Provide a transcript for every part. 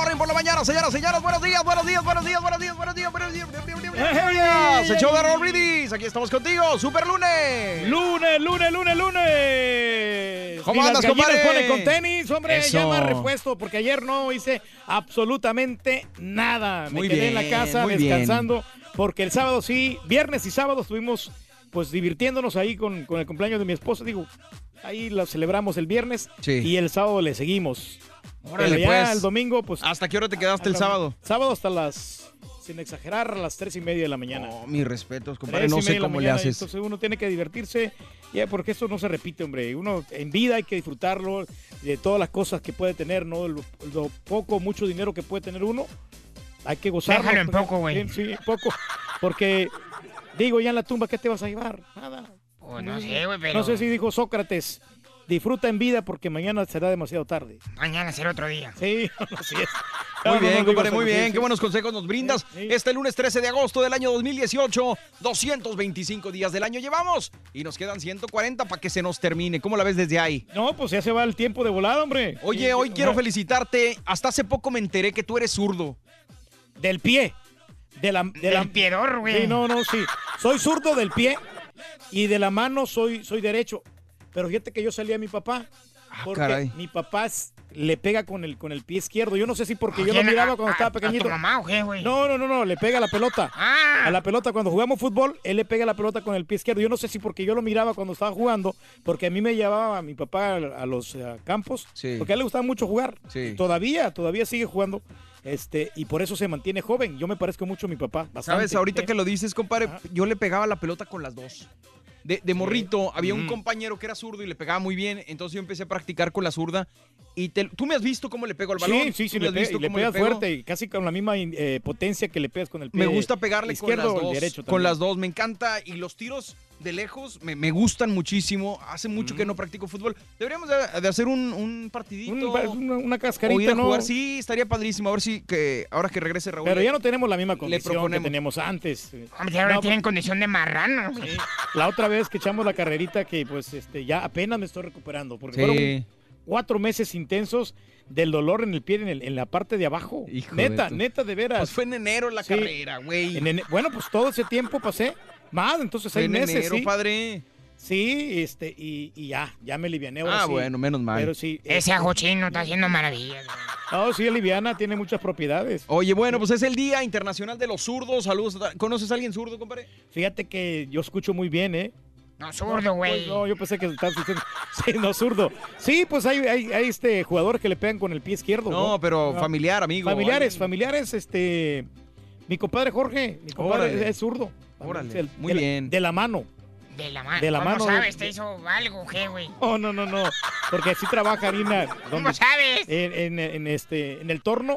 morning por la mañana, señoras, señores. Buenos días, buenos días, buenos días, buenos días, buenos días, buenos días. El show de Brindis. Aquí estamos contigo. Super lunes. Lunes, lunes, lunes, lunes. ¿Cómo Ni andas, las compadre? ponen con tenis, hombre, Eso. ya más repuesto, porque ayer no hice absolutamente nada. Me Muy quedé en la casa bien. descansando, porque el sábado sí, viernes y sábado estuvimos pues divirtiéndonos ahí con, con el cumpleaños de mi esposa. Digo, ahí lo celebramos el viernes Sí. y el sábado le seguimos. Órale, Pero ya pues. el domingo, pues. ¿Hasta qué hora te quedaste el sábado? Sábado hasta las, sin exagerar, a las tres y media de la mañana. Oh, mis respetos, compadre. No sé cómo le haces. Entonces uno tiene que divertirse, ya porque esto no se repite, hombre. Uno en vida hay que disfrutarlo de todas las cosas que puede tener, ¿no? Lo, lo poco, mucho dinero que puede tener uno. Hay que gozarlo. Déjalo en porque- poco, güey. Sí, sí, poco. Porque, digo, ya en la tumba, ¿qué te vas a llevar? Nada. Pues no sé, güey, pero No sé si dijo Sócrates, disfruta en vida porque mañana será demasiado tarde. mañana será otro día. Sí, así es. Muy No, bien, no, compadre, muy bien. Qué buenos consejos nos brindas. Este lunes 13 de agosto del año 2018, 225 días del año llevamos y nos quedan 140 para que se nos termine. ¿Cómo la ves desde ahí? No, pues ya se va el tiempo de volada, hombre. Oye, Sí, hoy sí, quiero felicitarte. Hasta hace poco me enteré que tú eres zurdo. Del pie. De la, de la- Del piedor, güey. Sí, no, no, sí. Soy zurdo del pie y de la mano soy, soy derecho. Pero fíjate que yo salí a mi papá. Porque Ah, caray. mi papá le pega con el, con el pie izquierdo. Yo no sé si porque ¿A yo lo miraba ¿A- cuando a- estaba a tu pequeñito. mamá o qué, güey? No, no, no, no, le pega a la pelota. Ah. A la pelota cuando jugamos fútbol, él le pega la pelota con el pie izquierdo. Yo no sé si porque yo lo miraba cuando estaba jugando, porque a mí me llevaba mi papá a, a los eh, campos, Sí. porque a él le gustaba mucho jugar. Sí. Todavía, todavía sigue jugando. Este, y por eso se mantiene joven. Yo me parezco mucho a mi papá. bastante. ¿Sabes? Ahorita que lo dices, compadre, yo le pegaba la pelota con las dos. De, de morrito, había un compañero que era zurdo y le pegaba muy bien. Entonces yo empecé a practicar con la zurda. Y te- tú me has visto cómo le pego al balón. Sí, sí, sí, le, pe- le pegas fuerte y casi con la misma eh, potencia que le pegas con el pie Me gusta pegarle izquierdo con las dos. derecho con las dos, me encanta. Y los tiros de lejos me, me gustan muchísimo. Hace mucho Mm. que no practico fútbol. Deberíamos de, de hacer un, un partidito. Un- una, una o cascarita, ir a ¿no? jugar. Sí, estaría padrísimo. A ver si que ahora que regrese Raúl. Pero ya no tenemos la misma condición que teníamos antes. Hombre, ahora No, tienen condición de marrano. La otra vez que echamos la carrerita que pues este ya apenas me estoy recuperando porque Sí. fueron cuatro meses intensos del dolor en el pie en, el- en la parte de abajo. Hijo neta, neta de veras. Pues fue en enero la Sí. carrera, güey. En bueno, pues todo ese tiempo pasé más, entonces seis en meses, enero, sí. padre. Sí, este y, y ya, ya me aliviané ahora Ah, sí. bueno, menos mal. Pero sí. Ese este, ajo chino está haciendo maravillas. güey. No, sí, aliviana, tiene muchas propiedades. Oye, bueno, pues es el Día Internacional de los Zurdos. Saludos. ¿Conoces a alguien zurdo, compadre? Fíjate que yo escucho muy bien, ¿eh? No, zurdo, güey. Pues no, yo pensé que estabas diciendo. Sí, no, zurdo. Sí, pues hay, hay, hay, este jugadores que le pegan con el pie izquierdo. No, No, pero No. familiar, amigo. Familiares, alguien- familiares, este. Mi compadre Jorge, mi compadre Órale. es zurdo. Órale, el- muy de la- bien. de la mano. De la mano. De la ¿Cómo mano de- sabes? ¿Te hizo algo, güey? Oh, no, no, no. Porque así trabaja Harina. ¿Cómo sabes? En, en- en este, en el torno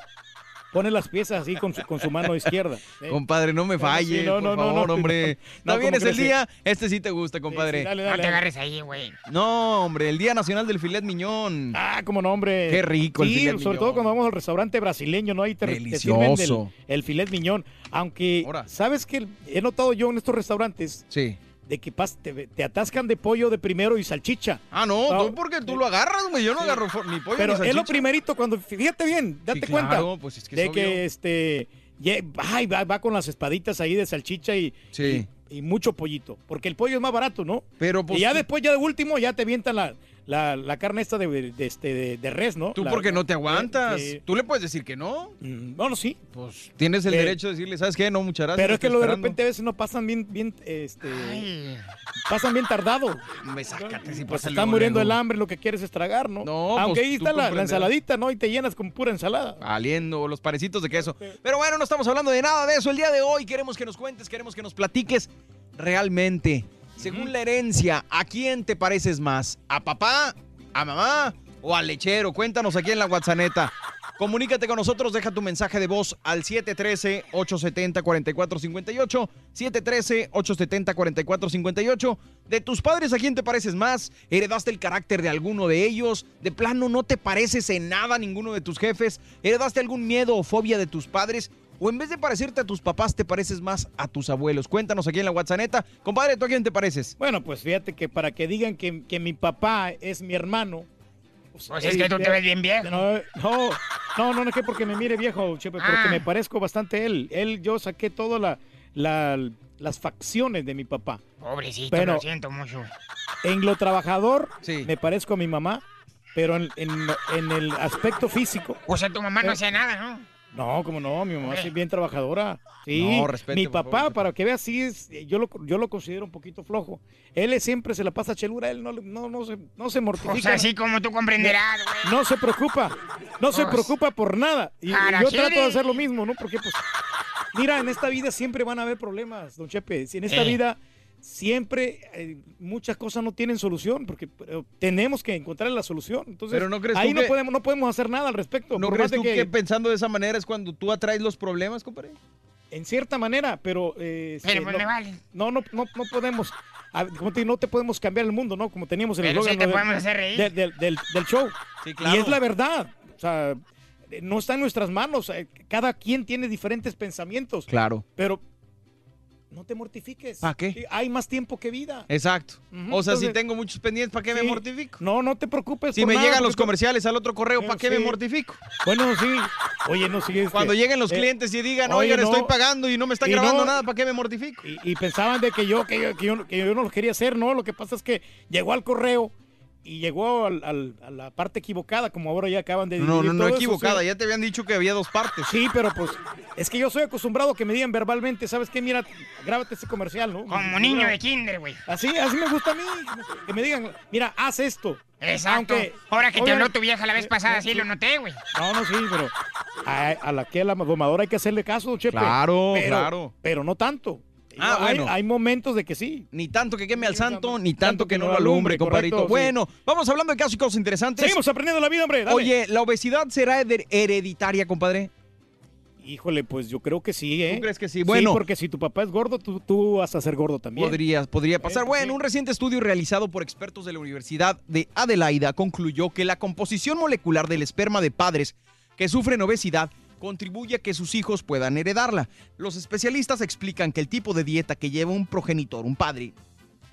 pone las piezas así con su, con su mano izquierda. ¿eh? Compadre, no me falle, sí, no, por no, no, favor, no, hombre. no, No, vienes ¿cómo el día, este sí te gusta, compadre. dale, No te agarres ahí, güey. No, hombre, el Día Nacional del Filet Miñón. Ah, como no, hombre. Qué rico el filet sobre miñón. todo cuando vamos al restaurante brasileño, ¿no? Ahí te, te sirven del- Delicioso. el filet miñón. Aunque, ¿sabes qué? He notado yo en estos restaurantes Sí. De que pas- te, te atascan de pollo de primero y salchicha. Ah, no, tú porque tú lo agarras, güey. Yo no Sí. agarro ni pollo Pero ni es lo salchicha. primerito cuando, fíjate bien, date Sí, cuenta. pues es que de que este ay, va, va con las espaditas ahí de salchicha y, Sí. y, y mucho pollito. Porque el pollo es más barato, ¿no? Pero pues y ya tú- después, ya de último, ya te avientan la, la, la carne esta de, de, este, de, de res, ¿no? Tú La- porque no te aguantas. Tú le puedes decir que no. Mm, Bueno, sí. Pues tienes el derecho de decirle, ¿sabes qué? No, muchas gracias. Pero es que lo de esperando". repente a veces no pasan bien, bien, este, pasan bien tardado. Me sácate si Pues está muriendo el hambre, lo que quieres es tragar, ¿no? No, Aunque pues, ahí está la, la ensaladita, ¿no? Y te llenas con pura ensalada. Valiendo los panecitos de queso. Pero bueno, no estamos hablando de nada de eso. El día de hoy queremos que nos cuentes, queremos que nos platiques realmente. Según la herencia, ¿a quién te pareces más? ¿A papá? ¿A mamá? ¿O al lechero? Cuéntanos aquí en la WhatsApp. Comunícate con nosotros, deja tu mensaje de voz al 713-870-4458. 713-870-4458. De tus padres, ¿a quién te pareces más? ¿Heredaste el carácter de alguno de ellos? ¿De plano no te pareces en nada a ninguno de tus jefes? ¿Heredaste algún miedo o fobia de tus padres? ¿O en vez de parecerte a tus papás, te pareces más a tus abuelos? Cuéntanos aquí en la WhatsApp. Compadre, ¿tú a quién te pareces? Bueno, pues fíjate que para que digan que, que mi papá es mi hermano. Pues es que tú te ves bien viejo. No, no, no, no, no es que porque me mire viejo, Chepe, porque Ah. me parezco bastante a él. Él, yo saqué todas la, la- las facciones de mi papá. Pobrecito, Pero- lo siento mucho. En lo trabajador, me parezco a mi mamá, pero en, en- en el aspecto físico. O sea, tu mamá no Eh, hacía nada, ¿no? No, como no, mi mamá es bien trabajadora. Sí, No, respete, mi papá, para que veas, sí, es, yo, lo, yo lo considero un poquito flojo. Él es- siempre se la pasa chelura, él no, no, no, se, no se mortifica. O sea, así como tú comprenderás, güey. No se preocupa, no se preocupa por nada. Y, y yo trato de hacer lo mismo, ¿no? Porque, pues, mira, en esta vida siempre van a haber problemas, don Chepe. Si en esta Sí. vida siempre eh, muchas cosas no tienen solución, porque pero tenemos que encontrar la solución. Entonces, Pero ¿no crees tú ahí no que- podemos, no podemos hacer nada al respecto. ¿No crees tú que- que... pensando de esa manera es cuando tú atraes los problemas, compadre? En cierta manera, pero... eh, Pero, pues, no, me vale. no, no, no, no podemos... a- como te digo, no te podemos cambiar el mundo, ¿no? Como teníamos en el Pero sí te podemos del- hacer reír. del- del- del- del show. Sí, claro. Y es la verdad. O sea, no está en nuestras manos. eh, Cada quien tiene diferentes pensamientos. Claro. Pero no te mortifiques. ¿Pa' qué? Hay más tiempo que vida. Exacto. O sea, si tengo muchos pendientes, ¿para qué me mortifico? No, no te preocupes. Si por me nada, llegan los comerciales al otro correo, ¿para qué me mortifico? Bueno, sí. Oye, no sigues. Cuando lleguen los clientes y digan, oigan, estoy pagando y no me están y grabando no- nada, ¿para qué me mortifico? Y, y pensaban de que yo, que, yo, que, yo, que yo no lo quería hacer, ¿no? Lo que pasa es que llegó al correo y llegó al- al- a la parte equivocada, como ahora ya acaban de No, no, no eso, equivocada, sí. ya te habían dicho que había dos partes. Sí, pero pues es que yo soy acostumbrado a que me digan verbalmente, ¿sabes qué? Mira, grábate ese comercial, ¿no? Como niño de kinder, güey. Así, así me gusta a mí, que me digan, mira, haz esto. Exacto. Aunque- Ahora que te habló tu vieja la vez eh, pasada, eh, sí lo noté, güey. No, no, sí, pero a, a la que a la domadora hay que hacerle caso, Chepe. Claro, Pero- claro. Pero no tanto. Ah, hay, bueno. hay momentos de que sí. Ni tanto que queme al santo, ni tanto que no lo alumbre, compadrito. correcto, sí. Bueno, vamos hablando de casos y cosas interesantes. Seguimos aprendiendo la vida, hombre. dale. Oye, ¿la obesidad será her- hereditaria, compadre? Híjole, pues yo creo que sí, ¿eh? ¿Tú crees que sí? Bueno. porque si tu papá es gordo, tú, tú vas a ser gordo también. Podría, podría pasar. Eh, Bueno, sí. un reciente estudio realizado por expertos de la Universidad de Adelaida concluyó que la composición molecular del esperma de padres que sufren obesidad contribuye a que sus hijos puedan heredarla. Los especialistas explican que el tipo de dieta que lleva un progenitor, un padre,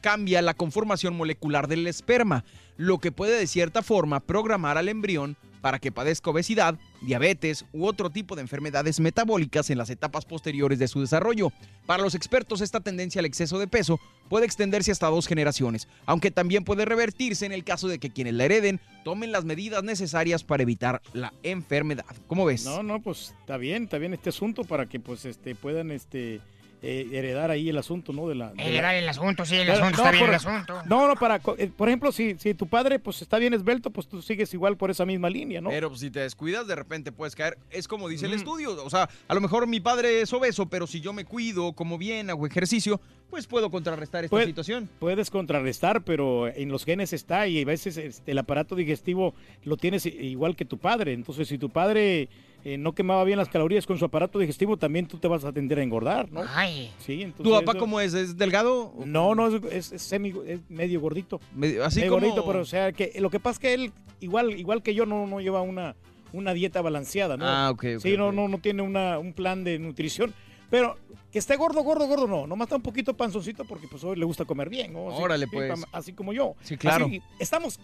cambia la conformación molecular del esperma, lo que puede de cierta forma programar al embrión para que padezca obesidad, diabetes u otro tipo de enfermedades metabólicas en las etapas posteriores de su desarrollo. Para los expertos, esta tendencia al exceso de peso puede extenderse hasta dos generaciones, aunque también puede revertirse en el caso de que quienes la hereden tomen las medidas necesarias para evitar la enfermedad. ¿Cómo ves? No, no, pues está bien, está bien este asunto para que pues este puedan este eh, heredar ahí el asunto, ¿no? De la, de la- Heredar el asunto, sí, el Pero, asunto no, está bien, el asunto. No, no, para, eh, por ejemplo, si, si tu padre pues está bien esbelto, pues tú sigues igual por esa misma línea, ¿no? Pero pues, si te descuidas, de repente puedes caer. Es como dice el Mm. estudio. O sea, a lo mejor mi padre es obeso, pero si yo me cuido, como bien, hago ejercicio, pues puedo contrarrestar esta situación. Puedes contrarrestar, pero en los genes está y a veces este, el aparato digestivo lo tienes igual que tu padre. Entonces, si tu padre eh, no quemaba bien las calorías con su aparato digestivo, también tú te vas a tender a engordar, ¿no? Ay. Sí, entonces ¿Tu papá eso- cómo es? ¿Es delgado? No, no, es, es- es semi, es medio gordito. Medio- así medio como- gordito, pero o sea, que lo que pasa es que él, igual, igual que yo, no, no lleva una, una dieta balanceada, ¿no? Ah, ok, ok, Sí, no, no, no tiene una, un plan de nutrición. Pero que esté gordo, gordo, gordo, no. Nomás está un poquito panzoncito porque pues hoy le gusta comer bien, ¿no? Así- Órale, pues. Así como yo. Sí, claro. Así, estamos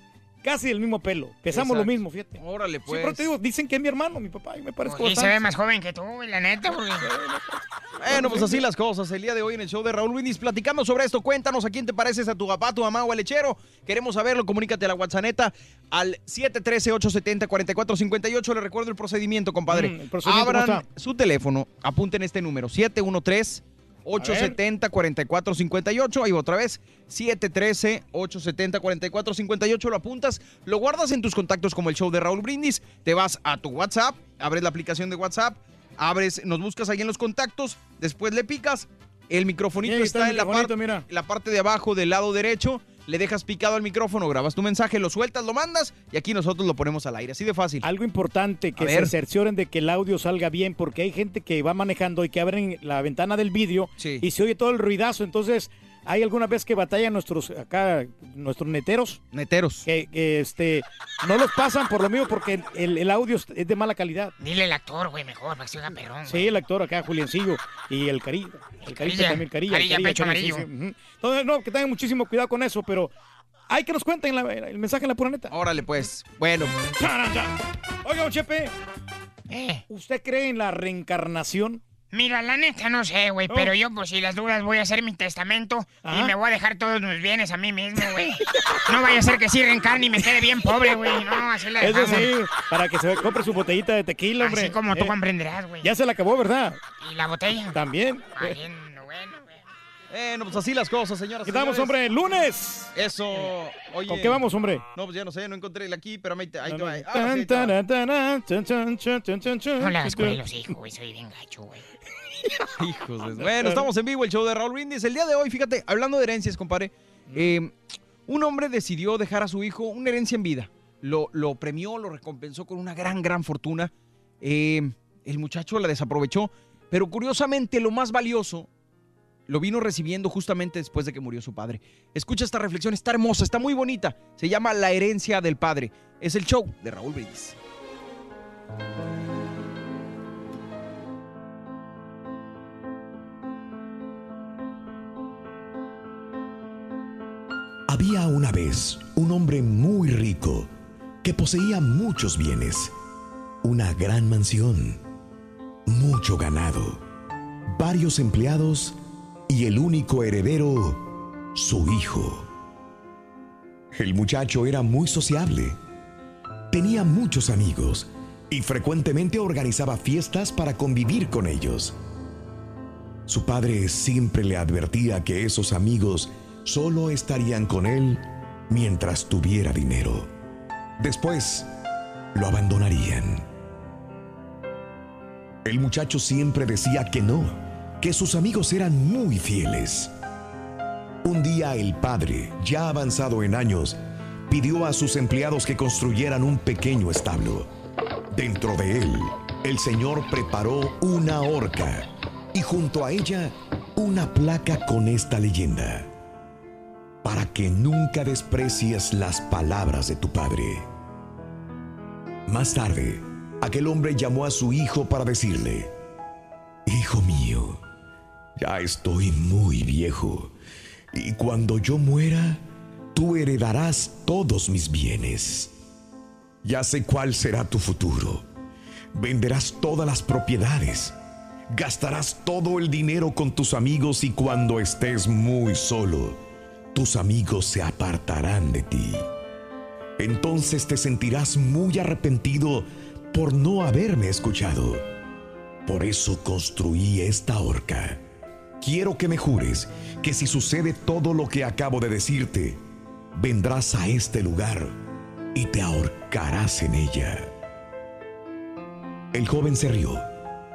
casi del mismo pelo. Pesamos lo mismo, fíjate. Órale, pues. pero te digo, dicen que es mi hermano, mi papá, y me parezco Y se ve más joven que tú, la neta, güey. Bueno, pues así las cosas. El día de hoy en el show de Raúl Brindis platicando sobre esto. Cuéntanos a quién te pareces, a tu papá, tu mamá o al lechero. Queremos saberlo. Comunícate a la WhatsApp al 713-870-4458. Le recuerdo el procedimiento, compadre. Mm, el procedimiento, ¿cómo Abran su teléfono, apunten este número: 713 870-4458. Ahí otra vez, 713-870-4458. Lo apuntas, lo guardas en tus contactos como el show de Raúl Brindis. Te vas a tu WhatsApp, abres la aplicación de WhatsApp, abres, nos buscas ahí en los contactos, después le picas. El microfonito está, está en la, microfonito, par- mira. la parte de abajo del lado derecho. Le dejas picado al micrófono, grabas tu mensaje, lo sueltas, lo mandas y aquí nosotros lo ponemos al aire. Así de fácil. Algo importante, que se cercioren de que el audio salga bien, porque hay gente que va manejando y que abren la ventana del vídeo Sí. y se oye todo el ruidazo. Entonces, hay alguna vez que batallan nuestros acá, nuestros neteros, Neteros. que, que, este, no los pasan por lo mismo porque el, el audio es de mala calidad. Dile al actor, güey, mejor, perrón. güey. Sí, el actor acá, Juliancillo, y el Carilla. El Carilla también, Carilla. Carilla, Carilla, pecho Carilla, sí, amarillo. Entonces, no, que tengan muchísimo cuidado con eso, pero hay que nos cuenten la- el mensaje en la pura neta. Órale, pues. Bueno. Oiga, Chepe, Eh, ¿usted cree en la reencarnación? Mira, la neta no sé, güey, Oh. pero yo, pues, si las dudas, voy a hacer mi testamento y me voy a dejar todos mis bienes a mí mismo, güey. No vaya a ser que sí reencarne y me quede bien pobre, güey. No, así la Eso dejamos. sí, para que se compre su botellita de tequila, hombre. Así como tú Eh, comprenderás, güey. Ya se la acabó, ¿verdad? ¿Y la botella? También. Ah, bien, bueno, güey. Bueno, pues así las cosas, señoras. ¿Qué estamos, señores. hombre? ¡Lunes! Eso. Oye. ¿Con qué vamos, hombre? No, pues ya no sé, no encontré el aquí, pero ahí te, ahí te va. Ah, Tan, sí, ahí te va. tan, tan, tan, chan, chan, chan, chan, chan, chan. No le hagas cuelos, hijo, güey. Soy bien gacho, güey. Hijos de- Bueno, estamos en vivo, el show de Raúl Brindis. El día de hoy, fíjate, hablando de herencias, compadre, eh, un hombre decidió dejar a su hijo una herencia en vida. Lo, lo premió, lo recompensó con una gran, gran fortuna. Eh, el muchacho la desaprovechó, pero curiosamente lo más valioso lo vino recibiendo justamente después de que murió su padre. Escucha esta reflexión, está hermosa, está muy bonita. Se llama La herencia del padre. Es el show de Raúl Brindis. Había una vez un hombre muy rico que poseía muchos bienes, una gran mansión, mucho ganado, varios empleados y el único heredero, su hijo. El muchacho era muy sociable, tenía muchos amigos y frecuentemente organizaba fiestas para convivir con ellos. Su padre siempre le advertía que esos amigos solo estarían con él mientras tuviera dinero. Después, lo abandonarían. El muchacho siempre decía que no, que sus amigos eran muy fieles. Un día el padre, ya avanzado en años, pidió a sus empleados que construyeran un pequeño establo. Dentro de él, el señor preparó una horca y junto a ella una placa con esta leyenda. Para que nunca desprecies las palabras de tu padre. Más tarde, aquel hombre llamó a su hijo para decirle, Hijo mío, ya estoy muy viejo y cuando yo muera, tú heredarás todos mis bienes. Ya sé cuál será tu futuro. Venderás todas las propiedades. Gastarás todo el dinero con tus amigos y cuando estés muy solo, tus amigos se apartarán de ti. Entonces te sentirás muy arrepentido por no haberme escuchado. Por eso construí esta horca. Quiero que me jures que si sucede todo lo que acabo de decirte, vendrás a este lugar y te ahorcarás en ella. El joven se rió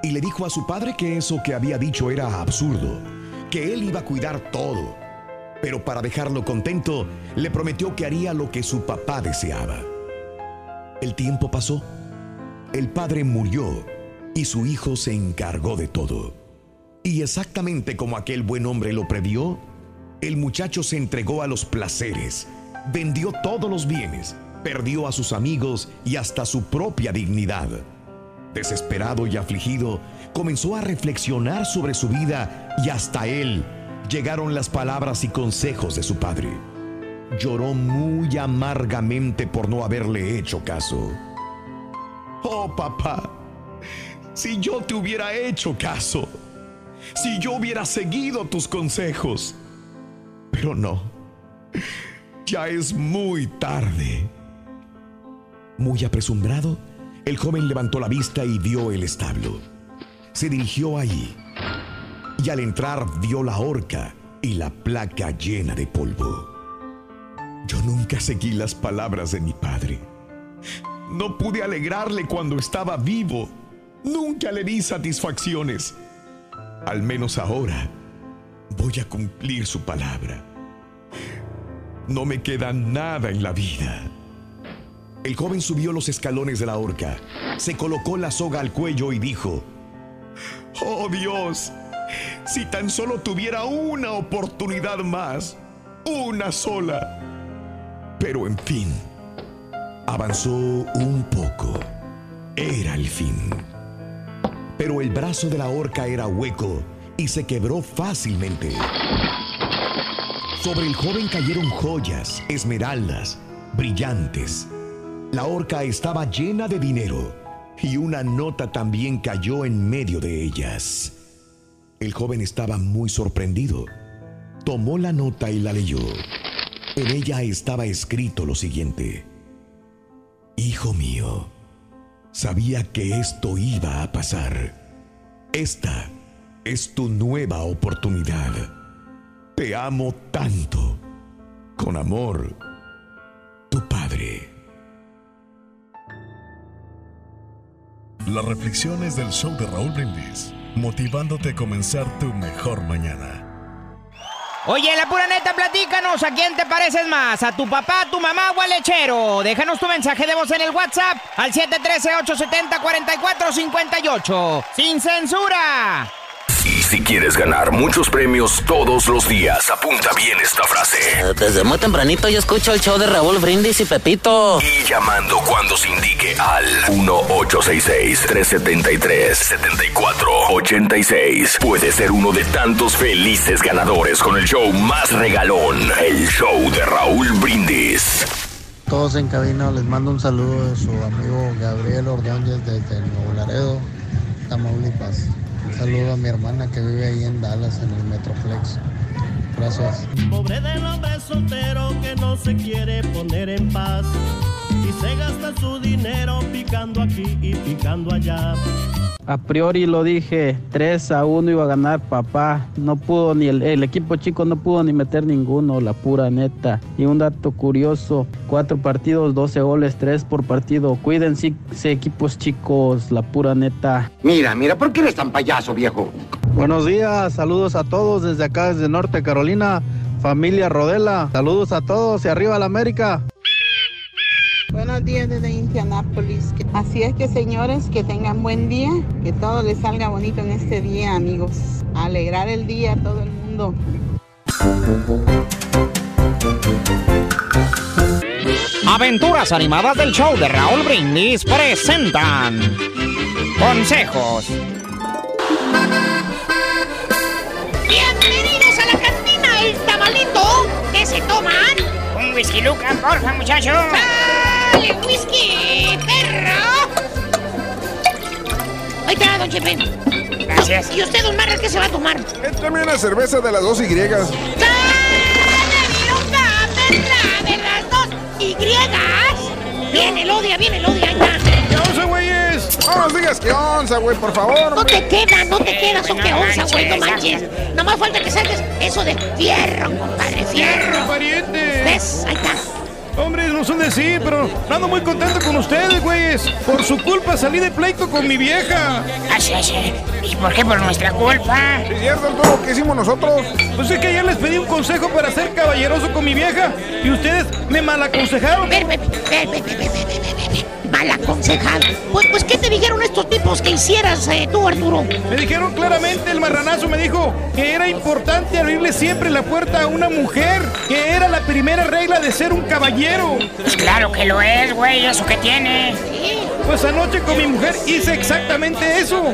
y le dijo a su padre que eso que había dicho era absurdo. que él iba a cuidar todo, pero para dejarlo contento, le prometió que haría lo que su papá deseaba. El tiempo pasó, el padre murió y su hijo se encargó de todo. Y exactamente como aquel buen hombre lo previó, el muchacho se entregó a los placeres, vendió todos los bienes, perdió a sus amigos y hasta su propia dignidad. Desesperado y afligido, comenzó a reflexionar sobre su vida y hasta él llegaron las palabras y consejos de su padre. Lloró muy amargamente por no haberle hecho caso. Oh, papá, si yo te hubiera hecho caso, si yo hubiera seguido tus consejos, pero no, ya es muy tarde. Muy apresurado, el joven levantó la vista y vio el establo. Se dirigió allí y al entrar vio la horca y la placa llena de polvo. Yo nunca seguí las palabras de mi padre. No pude alegrarle cuando estaba vivo. Nunca le di satisfacciones. Al menos ahora voy a cumplir su palabra. No me queda nada en la vida. El joven subió los escalones de la horca, se colocó la soga al cuello y dijo, Oh Dios, si tan solo tuviera una oportunidad más, una sola. Pero en fin, avanzó un poco. Era el fin. Pero el brazo de la horca era hueco y se quebró fácilmente. Sobre el joven cayeron joyas, esmeraldas, brillantes. La horca estaba llena de dinero y una nota también cayó en medio de ellas. El joven estaba muy sorprendido. Tomó la nota y la leyó. En ella estaba escrito lo siguiente. Hijo mío, sabía que esto iba a pasar. Esta es tu nueva oportunidad. Te amo tanto. Con amor, tu padre. Las reflexiones del show de Raúl Brindis, motivándote a comenzar tu mejor mañana. Oye, la pura neta, platícanos, ¿a quién te pareces más? ¿A tu papá, a tu mamá o al lechero? Déjanos tu mensaje de voz en el WhatsApp al 713-870-4458. ¡Sin censura! Y si quieres ganar muchos premios todos los días, apunta bien esta frase. Desde muy tempranito yo escucho el show de Raúl Brindis y Pepito. Y llamando cuando se indique al 1-866-373-7486. Puede ser uno de tantos felices ganadores con el show más regalón, el show de Raúl Brindis. Todos en cabina les mando un saludo de su amigo Gabriel Ordóñez desde Nuevo Laredo, Tamaulipas. Un saludo a mi hermana que vive ahí en Dallas, en el Metroplex. Gracias. Pobre del hombre soltero que no se quiere poner en paz y se gasta su dinero picando aquí y picando allá. A priori lo dije, 3 a 1 iba a ganar papá. No pudo ni el, el equipo chico no pudo ni meter ninguno, la pura neta. Y un dato curioso, cuatro partidos, 12 goles, 3 por partido. Cuídense equipos chicos, la pura neta. Mira, mira, ¿por qué eres tan payaso, viejo? Buenos días, saludos a todos desde acá, desde Norte Carolina, familia Rodela. Saludos a todos y arriba la América. Buenos días desde Indianápolis. Así es que señores, que tengan buen día, que todo les salga bonito en este día, amigos. Alegrar el día a todo el mundo. Aventuras animadas del show de Raúl Brindis presentan consejos. Bienvenidos a la cantina El Tamalito. ¿Qué se toman? Un whisky Luca, porfa, muchacho. ¡Dale, whisky, perro! Ahí está, don Chepe. Gracias. ¿Y usted, don Marra, qué se va a tomar? Échame una cerveza de las dos Y. ¡Dale, Luca, perra, de las dos Y! Viene el odia, viene el odia, ahí está. No nos digas que onza, güey, por favor. No te queda, no te queda, son que onza, güey, no manches. Nada más falta que saques eso de fierro, compadre, fierro. pariente. ¿Ves? Ahí está. Hombre, no son de sí, pero ando muy contento con ustedes, güeyes. Por su culpa salí de pleito con mi vieja. Ah, así, así. ¿Y por qué por nuestra culpa? ¿Es cierto todo lo que hicimos nosotros? Pues es que ayer les pedí un consejo para ser caballeroso con mi vieja y ustedes me malaconsejaron. Ven, ven, ven, ven, ven, ven, ven, ven. Mal aconsejado. Pues, pues, ¿qué te dijeron estos tipos que hicieras eh, tú, Arturo? Me dijeron claramente, el marranazo me dijo que era importante abrirle siempre la puerta a una mujer, que era la primera regla de ser un caballero. Pues claro que lo es, güey, ¿eso qué tiene? Sí. Pues anoche con mi mujer hice exactamente eso.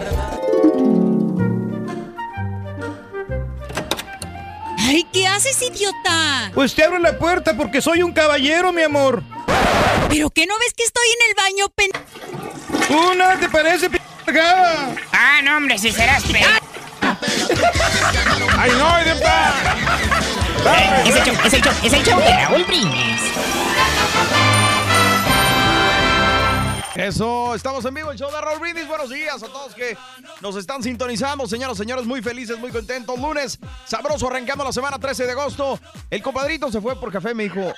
Ay, ¿qué haces, idiota? Pues te abro la puerta porque soy un caballero, mi amor. ¿Pero qué no ves que estoy en el baño, pen... Una, ¿te parece, p***? Ah, no, hombre, si serás pe... ¡Ay, no, idiota! Es el show, es el show, es el show de Raúl Brindis. Eso, estamos en vivo, el show de Raúl. Buenos días a todos que nos están sintonizando. Señoras, señores, muy felices, muy contentos. Lunes, sabroso, arrancando la semana 13 de agosto. El compadrito se fue por café, me dijo,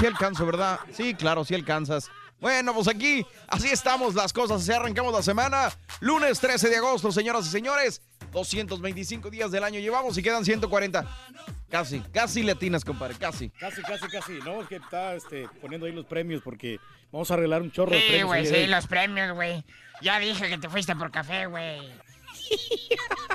sí alcanzo, ¿verdad? Sí, claro, sí alcanzas. Bueno, pues aquí, así estamos las cosas. Así arrancamos la semana. Lunes 13 de agosto, señoras y señores. 225 días del año llevamos y quedan 140. Casi, casi latinas, compadre, casi. Casi, casi, casi. No, es que está este, poniendo ahí los premios porque vamos a arreglar un chorro de Sí, premios. güey, sí, los premios, güey. Ya dije que te fuiste por café, güey.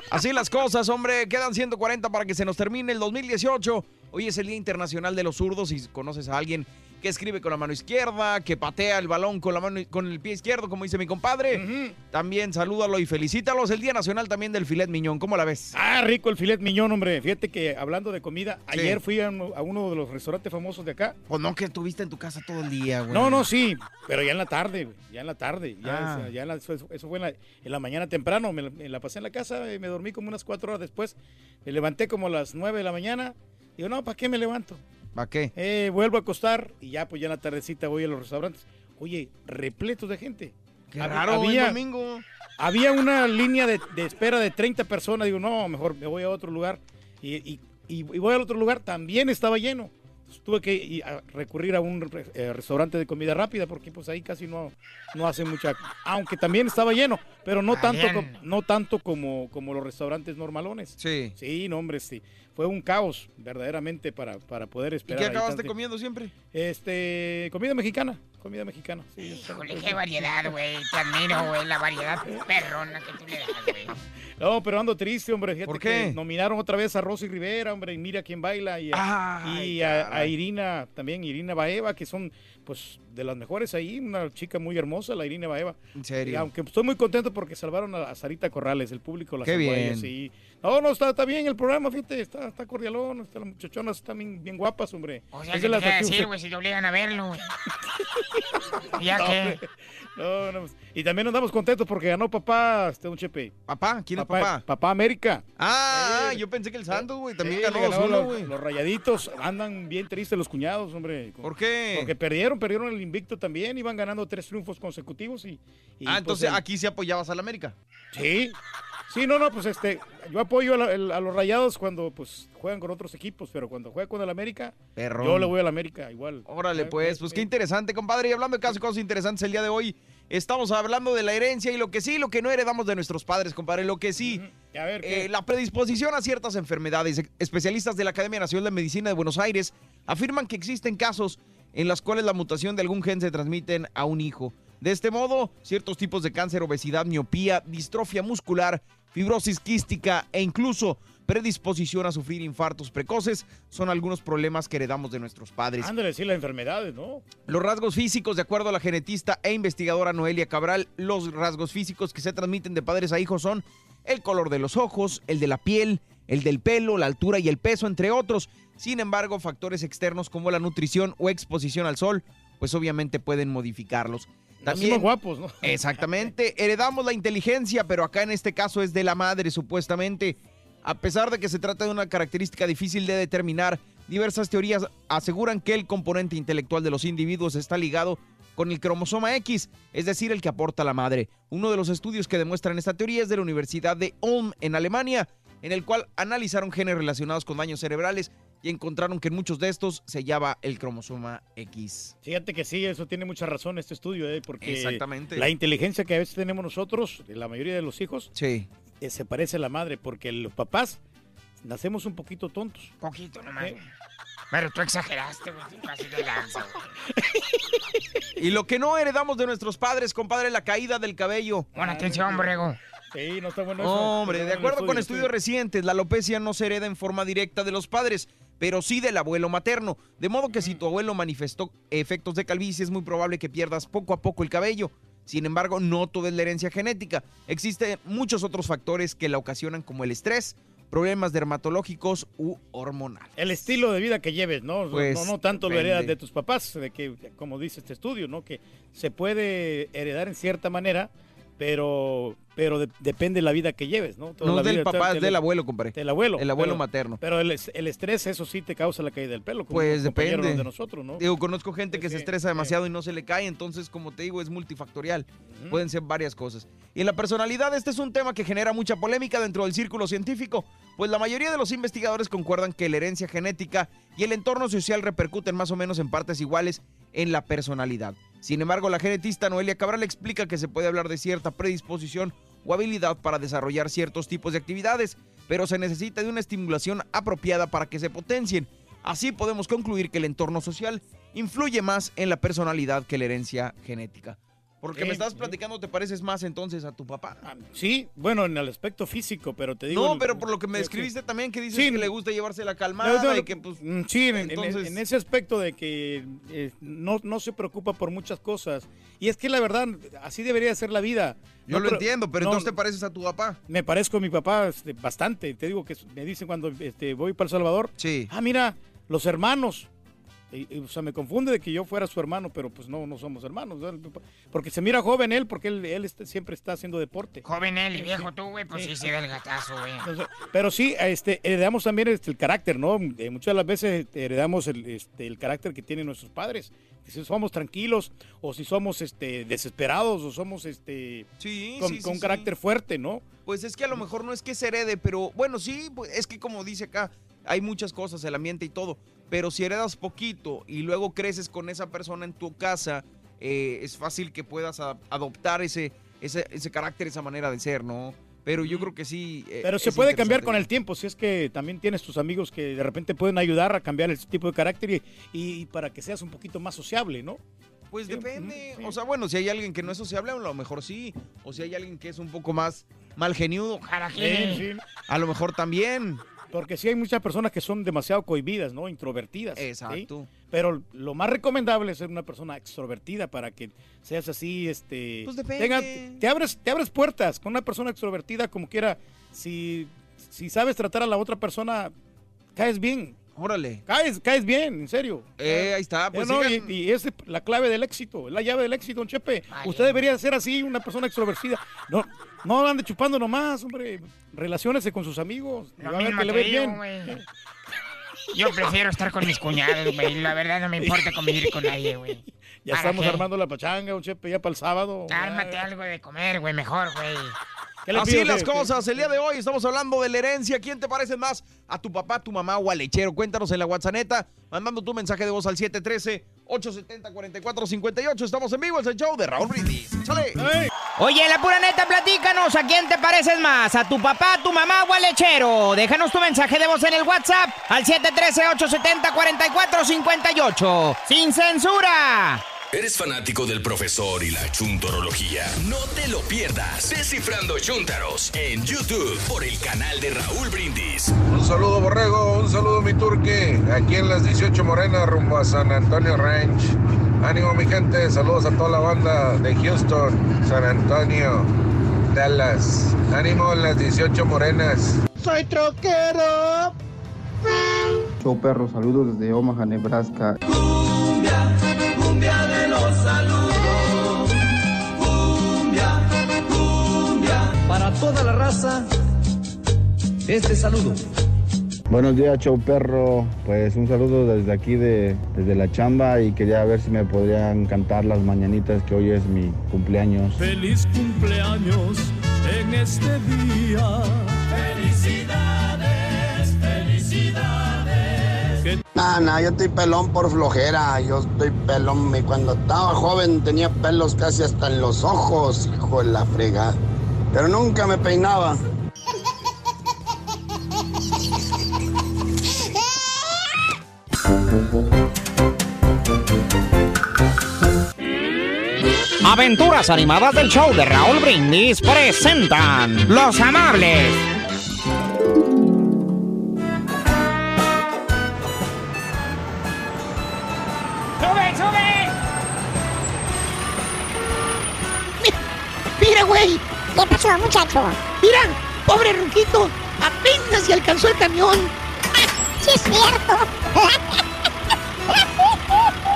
Así las cosas, hombre. Quedan 140 para que se nos termine el 2018. Hoy es el Día Internacional de los Zurdos. Si conoces a alguien que escribe con la mano izquierda, que patea el balón con la mano con el pie izquierdo, como dice mi compadre, también salúdalo y felicítalo. Es el Día Nacional también del filet miñón. ¿Cómo la ves? Ah, rico el filet miñón, hombre. Fíjate que hablando de comida, Sí. ayer fui a uno, a uno de los restaurantes famosos de acá. Pues no, que estuviste en tu casa todo el día, güey. No, no, sí, pero ya en la tarde, güey, ya en la tarde. Ya, Ah. o sea, ya en la- eso, eso fue en la, en la mañana temprano. Me, la- me la pasé en la casa y me dormí como unas cuatro horas después. Me levanté como a las nueve de la mañana. Digo, no, ¿para qué me levanto? ¿Para qué? Eh, vuelvo a acostar y ya, pues ya en la tardecita voy a los restaurantes. Oye, repletos de gente. Qué Hab- raro, el domingo. Había una línea de, de espera de 30 personas. Digo, no, mejor me voy a otro lugar. Y, y- y- y voy al otro lugar, también estaba lleno. Entonces, tuve que a recurrir a un eh, restaurante de comida rápida porque pues ahí casi no, no hace mucha... Aunque también estaba lleno, pero no tanto, bien. com- no tanto como, como los restaurantes normalones. Sí. Sí, no, hombre, sí. Fue un caos verdaderamente para, para poder ¿Y esperar. qué ahí acabaste tanto- comiendo siempre? Este, comida mexicana, comida mexicana. Sí, Híjole, qué variedad, güey. Te admiro, güey, la variedad perrona que tú le das, güey. No, pero ando triste, hombre. Fíjate ¿Por que qué? nominaron otra vez a Rosy Rivera, hombre, y mira quién baila. Y a, Ay, y a-. Irina, también Irina Baeva, que son, pues, de las mejores ahí. Una chica muy hermosa, la Irina Baeva. En serio. Y aunque estoy muy contento porque salvaron a, Sarita Corrales, el público la Qué salvó a ella, bien. sí. No, no, está, está bien el programa, fíjate, está, está cordialón, está, las muchachonas están bien, bien guapas, hombre. O sea, Es ¿qué de te las quiere que- decir, güey, si te obligan a verlo, güey? ¿Ya No, qué? hombre. No, no, pues, y también andamos contentos porque ganó papá, este, un chepe. ¿Papá? ¿Quién es papá? Papá América. Ah, Eh, yo pensé que el Santos, güey, también Sí, ganó le 2-1, los, güey. los rayaditos andan bien tristes los cuñados, hombre. ¿Por qué? Porque perdieron, perdieron el invicto también, iban ganando tres triunfos consecutivos y... y, Ah, pues, entonces aquí sí apoyabas al América. Sí, sí, no, no, pues este, yo apoyo a, la- el- a los rayados cuando pues juegan con otros equipos, pero cuando juegan con el América, Perrón. yo le voy al América igual. Órale, pues, pues qué interesante, compadre. Y hablando de casos, cosas interesantes el día de hoy, estamos hablando de la herencia y lo que sí, lo que no heredamos de nuestros padres, compadre. Lo que sí, A ver, eh, la predisposición a ciertas enfermedades. Especialistas de la Academia Nacional de Medicina de Buenos Aires afirman que existen casos en los cuales la mutación de algún gen se transmiten a un hijo. De este modo, ciertos tipos de cáncer, obesidad, miopía, distrofia muscular, fibrosis quística e incluso predisposición a sufrir infartos precoces son algunos problemas que heredamos de nuestros padres. Ándale, sí, las enfermedades, ¿no? Los rasgos físicos, de acuerdo a la genetista e investigadora Noelia Cabral, los rasgos físicos que se transmiten de padres a hijos son el color de los ojos, el de la piel, el del pelo, la altura y el peso, entre otros. Sin embargo, factores externos como la nutrición o exposición al sol, pues obviamente pueden modificarlos. Nacimos guapos, ¿no? Exactamente, heredamos la inteligencia, pero acá en este caso es de la madre, supuestamente. A pesar de que se trata de una característica difícil de determinar, diversas teorías aseguran que el componente intelectual de los individuos está ligado con el cromosoma X, es decir, el que aporta la madre. Uno de los estudios que demuestran esta teoría es de la Universidad de Ulm en Alemania, en el cual analizaron genes relacionados con daños cerebrales y encontraron que en muchos de estos se hallaba el cromosoma X. Fíjate que sí, eso tiene mucha razón este estudio, ¿eh? porque Exactamente. la inteligencia que a veces tenemos nosotros, la mayoría de los hijos, Sí. eh, se parece a la madre, porque los papás nacemos un poquito tontos. Poquito nomás. Eh, Pero tú exageraste, güey. tú Casi de lanza, güey. Y lo que no heredamos de nuestros padres, compadre, la caída del cabello. Pon atención, borrego. Sí, no está bueno eso. Hombre, de acuerdo con estudio, estudios recientes, la alopecia no se hereda en forma directa de los padres, pero sí del abuelo materno. De modo que si tu abuelo manifestó efectos de calvicie, es muy probable que pierdas poco a poco el cabello. Sin embargo, no toda es la herencia genética. Existen muchos otros factores que la ocasionan, como el estrés, problemas dermatológicos u hormonales. El estilo de vida que lleves, ¿no? Pues, no, no tanto lo heredas de tus papás, de que, como dice este estudio, ¿no? Que se puede heredar en cierta manera, pero, pero de- depende de la vida que lleves, ¿no? Toda No es del papá, es del abuelo, compadre. Del abuelo. El abuelo pero- materno. Pero el, el estrés, eso sí te causa la caída del pelo. como Pues depende. de nosotros, ¿no? Digo, conozco gente que se estresa demasiado y no se le cae, entonces, como te digo, es multifactorial. Pueden ser varias cosas. Y en la personalidad, este es un tema que genera mucha polémica dentro del círculo científico, pues la mayoría de los investigadores concuerdan que la herencia genética y el entorno social repercuten más o menos en partes iguales en la personalidad. Sin embargo, la genetista Noelia Cabral explica que se puede hablar de cierta predisposición o habilidad para desarrollar ciertos tipos de actividades, pero se necesita de una estimulación apropiada para que se potencien. Así podemos concluir que el entorno social influye más en la personalidad que la herencia genética. Porque me estás platicando, ¿te pareces más entonces a tu papá? Sí, bueno, en el aspecto físico, pero te digo... No, pero por lo que me sí, describiste también, que dices Sí. que le gusta llevarse la calmada no, y que pues... mm, sí, en, en- entonces- en ese aspecto de que eh, no, no se preocupa por muchas cosas. Y es que la verdad, así debería ser la vida. Yo No, lo entiendo, pero no, entonces te pareces a tu papá. Me parezco a mi papá este, bastante. Te digo que me dicen cuando este, voy para El Salvador. Sí. Ah, mira, los hermanos. Y- y, o sea, me confunde de que yo fuera su hermano, pero pues no, no somos hermanos. ¿verdad? Porque se mira joven él, porque él, él este, siempre está haciendo deporte. Joven él y viejo tú, güey, pues sí, sí da el gatazo, güey. Entonces, pero sí, este, heredamos también este, el carácter, ¿no? Eh, muchas de las veces este, heredamos el, este, el carácter que tienen nuestros padres. Si somos tranquilos, o si somos este, desesperados, o somos este, Sí, con, sí, sí, con sí. carácter fuerte, ¿no? Pues es que a lo mejor no es que se herede, pero bueno, sí, pues es que como dice acá, hay muchas cosas, el ambiente y todo. Pero si heredas poquito y luego creces con esa persona en tu casa, eh, es fácil que puedas adoptar ese, ese, ese carácter, esa manera de ser, ¿no? Pero yo creo que sí. eh, Pero se puede cambiar con el tiempo, si es que también tienes tus amigos que de repente pueden ayudar a cambiar ese tipo de carácter y, y para que seas un poquito más sociable, ¿no? Pues Sí, depende. sí. O sea, bueno, si hay alguien que no es sociable, a lo mejor sí. O si hay alguien que es un poco más mal geniudo, sí. a lo mejor también. Porque sí hay muchas personas que son demasiado cohibidas, ¿no? Introvertidas. ¿sí? Exacto. Pero lo más recomendable es ser una persona extrovertida para que seas así, este... Pues depende. te, abres, te abres puertas con una persona extrovertida como quiera. Si, si sabes tratar a la otra persona, caes bien. Órale. Caes, caes bien, en serio. Eh, ahí está, pues Eh, no, sigan- y, y es la clave del éxito, es la llave del éxito, don Chepe. Usted debería ser así, una persona extrovertida. No, no ande chupando nomás, hombre. Relaciónese con sus amigos. Lo va a ver mismo que le ve bien. güey. Yo prefiero estar con mis cuñados, güey. La verdad no me importa convivir con nadie, güey. Ya ¿Para estamos qué? armando la pachanga, don Chepe, ya para el sábado. Ármate algo de comer, güey, mejor, güey. ¿Qué le Así pido, las cosas. El día de hoy estamos hablando de la herencia. ¿Quién te parece más? ¿A tu papá, tu mamá o al lechero? Cuéntanos en la WhatsApp, mandando tu mensaje de voz al 713-870-4458. Estamos en vivo, es el show de Raúl Brindis. ¡Chale! Oye, la pura neta, platícanos, ¿a quién te pareces más? ¿A tu papá, tu mamá o al lechero? Déjanos tu mensaje de voz en el WhatsApp al 713-870-4458. ¡Sin censura! ¿Eres fanático del profesor y la chuntorología? No te lo pierdas. Descifrando Chuntaros en YouTube por el canal de Raúl Brindis. Un saludo, Borrego. Un saludo, mi turque. Aquí en las 18 Morenas, rumbo a San Antonio Ranch. Ánimo, mi gente. Saludos a toda la banda de Houston, San Antonio, Dallas. Ánimo en las 18 Morenas. Soy troquero. Show perro, saludos desde Omaha, Nebraska. Cumbia de los saludos. Cumbia, cumbia. Para toda la raza, este saludo. Buenos días, show perro. Pues un saludo desde aquí, de, desde la chamba, y quería ver si me podrían cantar las mañanitas, que hoy es mi cumpleaños. Feliz cumpleaños en este día. Nada, yo estoy pelón por flojera. Yo estoy pelón. Cuando estaba joven tenía pelos casi hasta en los ojos, hijo de la fregada. Pero nunca me peinaba. Aventuras animadas del show de Raúl Brindis presentan Los Amables. ¿Qué pasó, muchacho? Mira, pobre Ruquito. Apenas se alcanzó el camión. Sí, es cierto.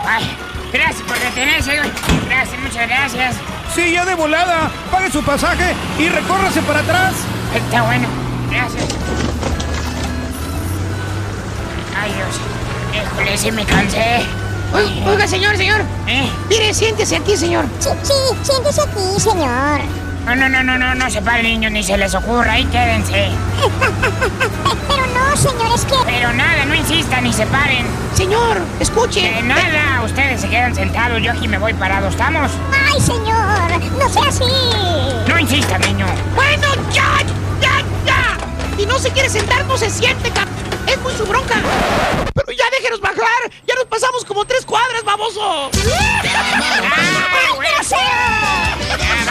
Ay, gracias por detenerse. Gracias, muchas gracias. Sí, ya de volada. Pague su pasaje y recórrase para atrás. Está bueno, gracias. Ay, Dios. Híjole, sí me cansé. Oiga, oiga, señor, señor. ¿Eh? Mire, siéntese aquí, señor. Sí, sí, siéntese aquí, señor. No, no, no, no, no, no se paren, niños, ni se les ocurra. Ahí quédense. Pero no, señor, es que... Pero nada, no insistan ni se paren. Señor, escuche. De nada, ustedes se quedan sentados, yo aquí me voy parado, ¿estamos? Ay, señor, no sea así. No insistan, niño. Bueno, ya, ya, ya. Y no se quiere sentar, no se siente, cap. Es muy su bronca. Pero ya déjenos bajar. Ya nos pasamos como tres cuadras, baboso. Ya,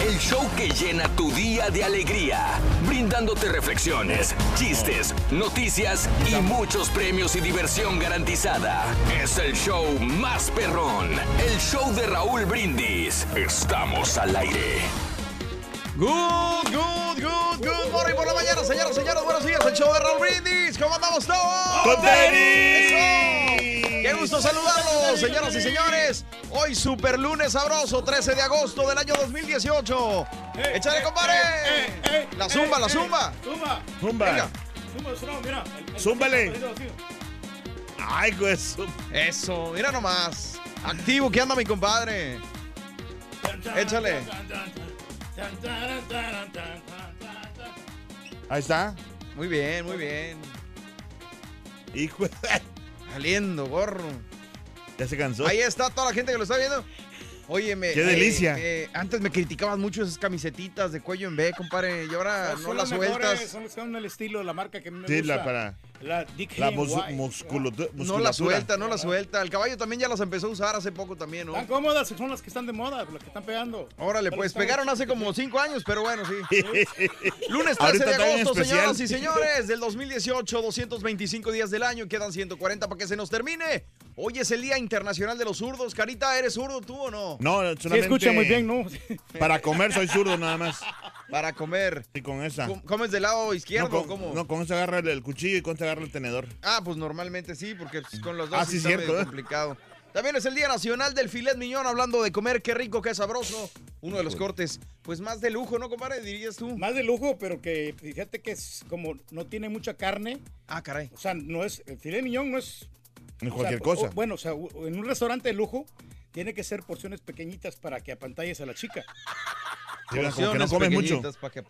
El show que llena tu día de alegría, brindándote reflexiones, chistes, noticias y muchos premios y diversión garantizada. Es el show más perrón, el show de Raúl Brindis. Estamos al aire. Good, good, good, good morning por la mañana, señoras, señores, buenos días, el show de Raúl Brindis, ¿cómo andamos todos? ¡Con tenis! ¡Eso! ¡Qué gusto saludarlos, señoras y señores! Hoy super lunes sabroso, 13 de agosto del año 2018. ¡Échale, compadre! La zumba, la zumba. Zumba. Zumba. Venga. Zumba, mira. Zúmbale. Ay, pues. Eso, mira nomás. Activo que anda mi compadre. Échale. Ahí está. Muy bien, muy bien. Hijo de- Saliendo, gorro. Ya se cansó. Ahí está toda la gente que lo está viendo. Oye, me, Qué delicia. eh, antes me criticaban mucho esas camisetitas de cuello en B, compadre, y ahora no, son las las mejores, sueltas. Son las que el estilo, la marca que me Sí, gusta. la para. La Dick La Henry mus- White. musculo- No la musculatura. suelta, no la suelta. El caballo también ya las empezó a usar hace poco también, ¿no? Están cómodas, son las que están de moda, las que están pegando. Órale, pues están- pegaron hace como cinco años, pero bueno, sí. Lunes 13 Ahorita de agosto, señoras y señores, del 2018, 225 días del año, quedan 140 para que se nos termine. Hoy es el Día Internacional de los Zurdos. Carita, ¿eres zurdo tú o no? No, Sí, solamente. escucha muy bien, ¿no? Para comer soy zurdo nada más. Para comer. Y con esa. Com- ¿Comes del lado izquierdo no, o con, cómo? no, con esa agarra el, el cuchillo y con esa agarra el tenedor. Ah, pues normalmente sí, porque pues, con los dos Ah, sí está cierto, medio ¿eh? complicado. También es el Día Nacional del Filet Miñón, hablando de comer, qué rico, qué sabroso. Uno de los cortes, pues más de lujo, ¿no, compadre? Dirías tú. Más de lujo, pero que fíjate que es como no tiene mucha carne. Ah, caray. O sea, no es. El filet miñón no es. Sea, cualquier o- cosa. bueno, o sea, en un restaurante de lujo tiene que ser porciones pequeñitas para que apantalles a la chica. Como que no comes mucho.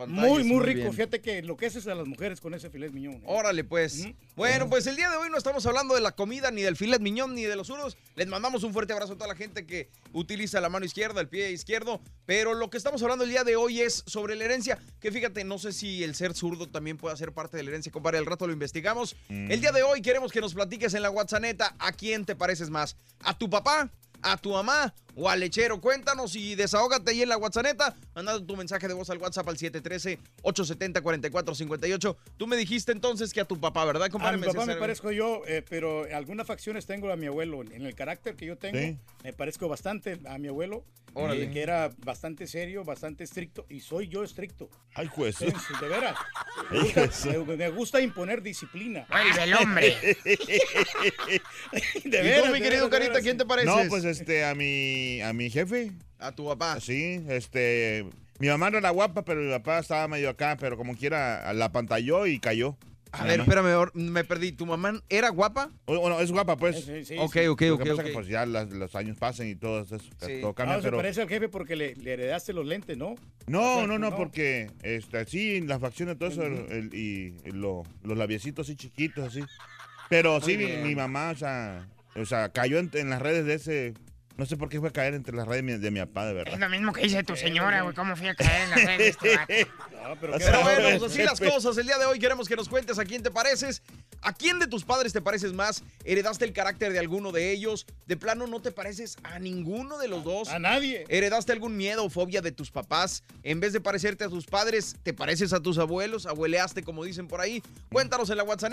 Muy, muy rico. bien. Fíjate que lo que haces a las mujeres con ese filet miñón. ¿eh? Órale, pues. Bueno, pues el día de hoy no estamos hablando de la comida, ni del filet miñón, ni de los zurdos. Les mandamos un fuerte abrazo a toda la gente que utiliza la mano izquierda, el pie izquierdo. Pero lo que estamos hablando el día de hoy es sobre la herencia. Que fíjate, no sé si el ser zurdo también puede ser parte de la herencia, compadre. Al rato lo investigamos. Mm. El día de hoy queremos que nos platiques en la WhatsApp ¿A quién te pareces más? ¿A tu papá? ¿A tu mamá? ¿O al lechero? Cuéntanos y desahógate ahí en la WhatsApp Mandando tu mensaje de voz al WhatsApp al 713-870-4458. Tú me dijiste entonces que a tu papá, ¿verdad, A compadre? mi Me papá me parezco yo, eh, pero algunas facciones tengo a mi abuelo. En el carácter que yo tengo, Sí. me parezco bastante a mi abuelo, Órale. eh, que era bastante serio, bastante estricto, y soy yo estricto. Ay, juez. Sí, de veras. Me gusta, me- me gusta imponer disciplina. Vuelve el hombre. De ¿Y veras, tú, mi querido veras, Carita, quién te pareces? No, pues este, a mi, a mi jefe. A tu papá. Sí, este. Mi mamá no era guapa, pero mi papá estaba medio acá, pero como quiera, la pantalló y cayó. A ver, espérame, me perdí. ¿Tu mamá era guapa? Bueno, es guapa, pues. Sí, sí, Ok, sí. ok, Lo ok, que pasa ok. que, pues ya las- los años pasan y todo eso, Sí. todo cambia, Ah, se pero... parece al jefe porque le, le heredaste los lentes, ¿no? No, O sea, no, no, porque este, sí, las facciones, todo eso, el- y lo- los labiecitos así chiquitos, así. Pero sí, mi, mi mamá, o sea, o sea cayó en, las redes de ese... No sé por qué fue a caer entre las redes de mi, de mi papá, de Es verdad. lo mismo que dice tu señora, güey. ¿Cómo fui a caer en las redes de este vato? pero Pero bueno, pues así las cosas. El día de hoy queremos que nos cuentes a quién te pareces. ¿A quién de tus padres te pareces más? ¿Heredaste el carácter de alguno de ellos? ¿De plano no te pareces a ninguno de los dos? A nadie. ¿Heredaste algún miedo o fobia de tus papás? En vez de parecerte a tus padres, ¿te pareces a tus abuelos? ¿Abueleaste, como dicen por ahí? Cuéntanos en la WhatsApp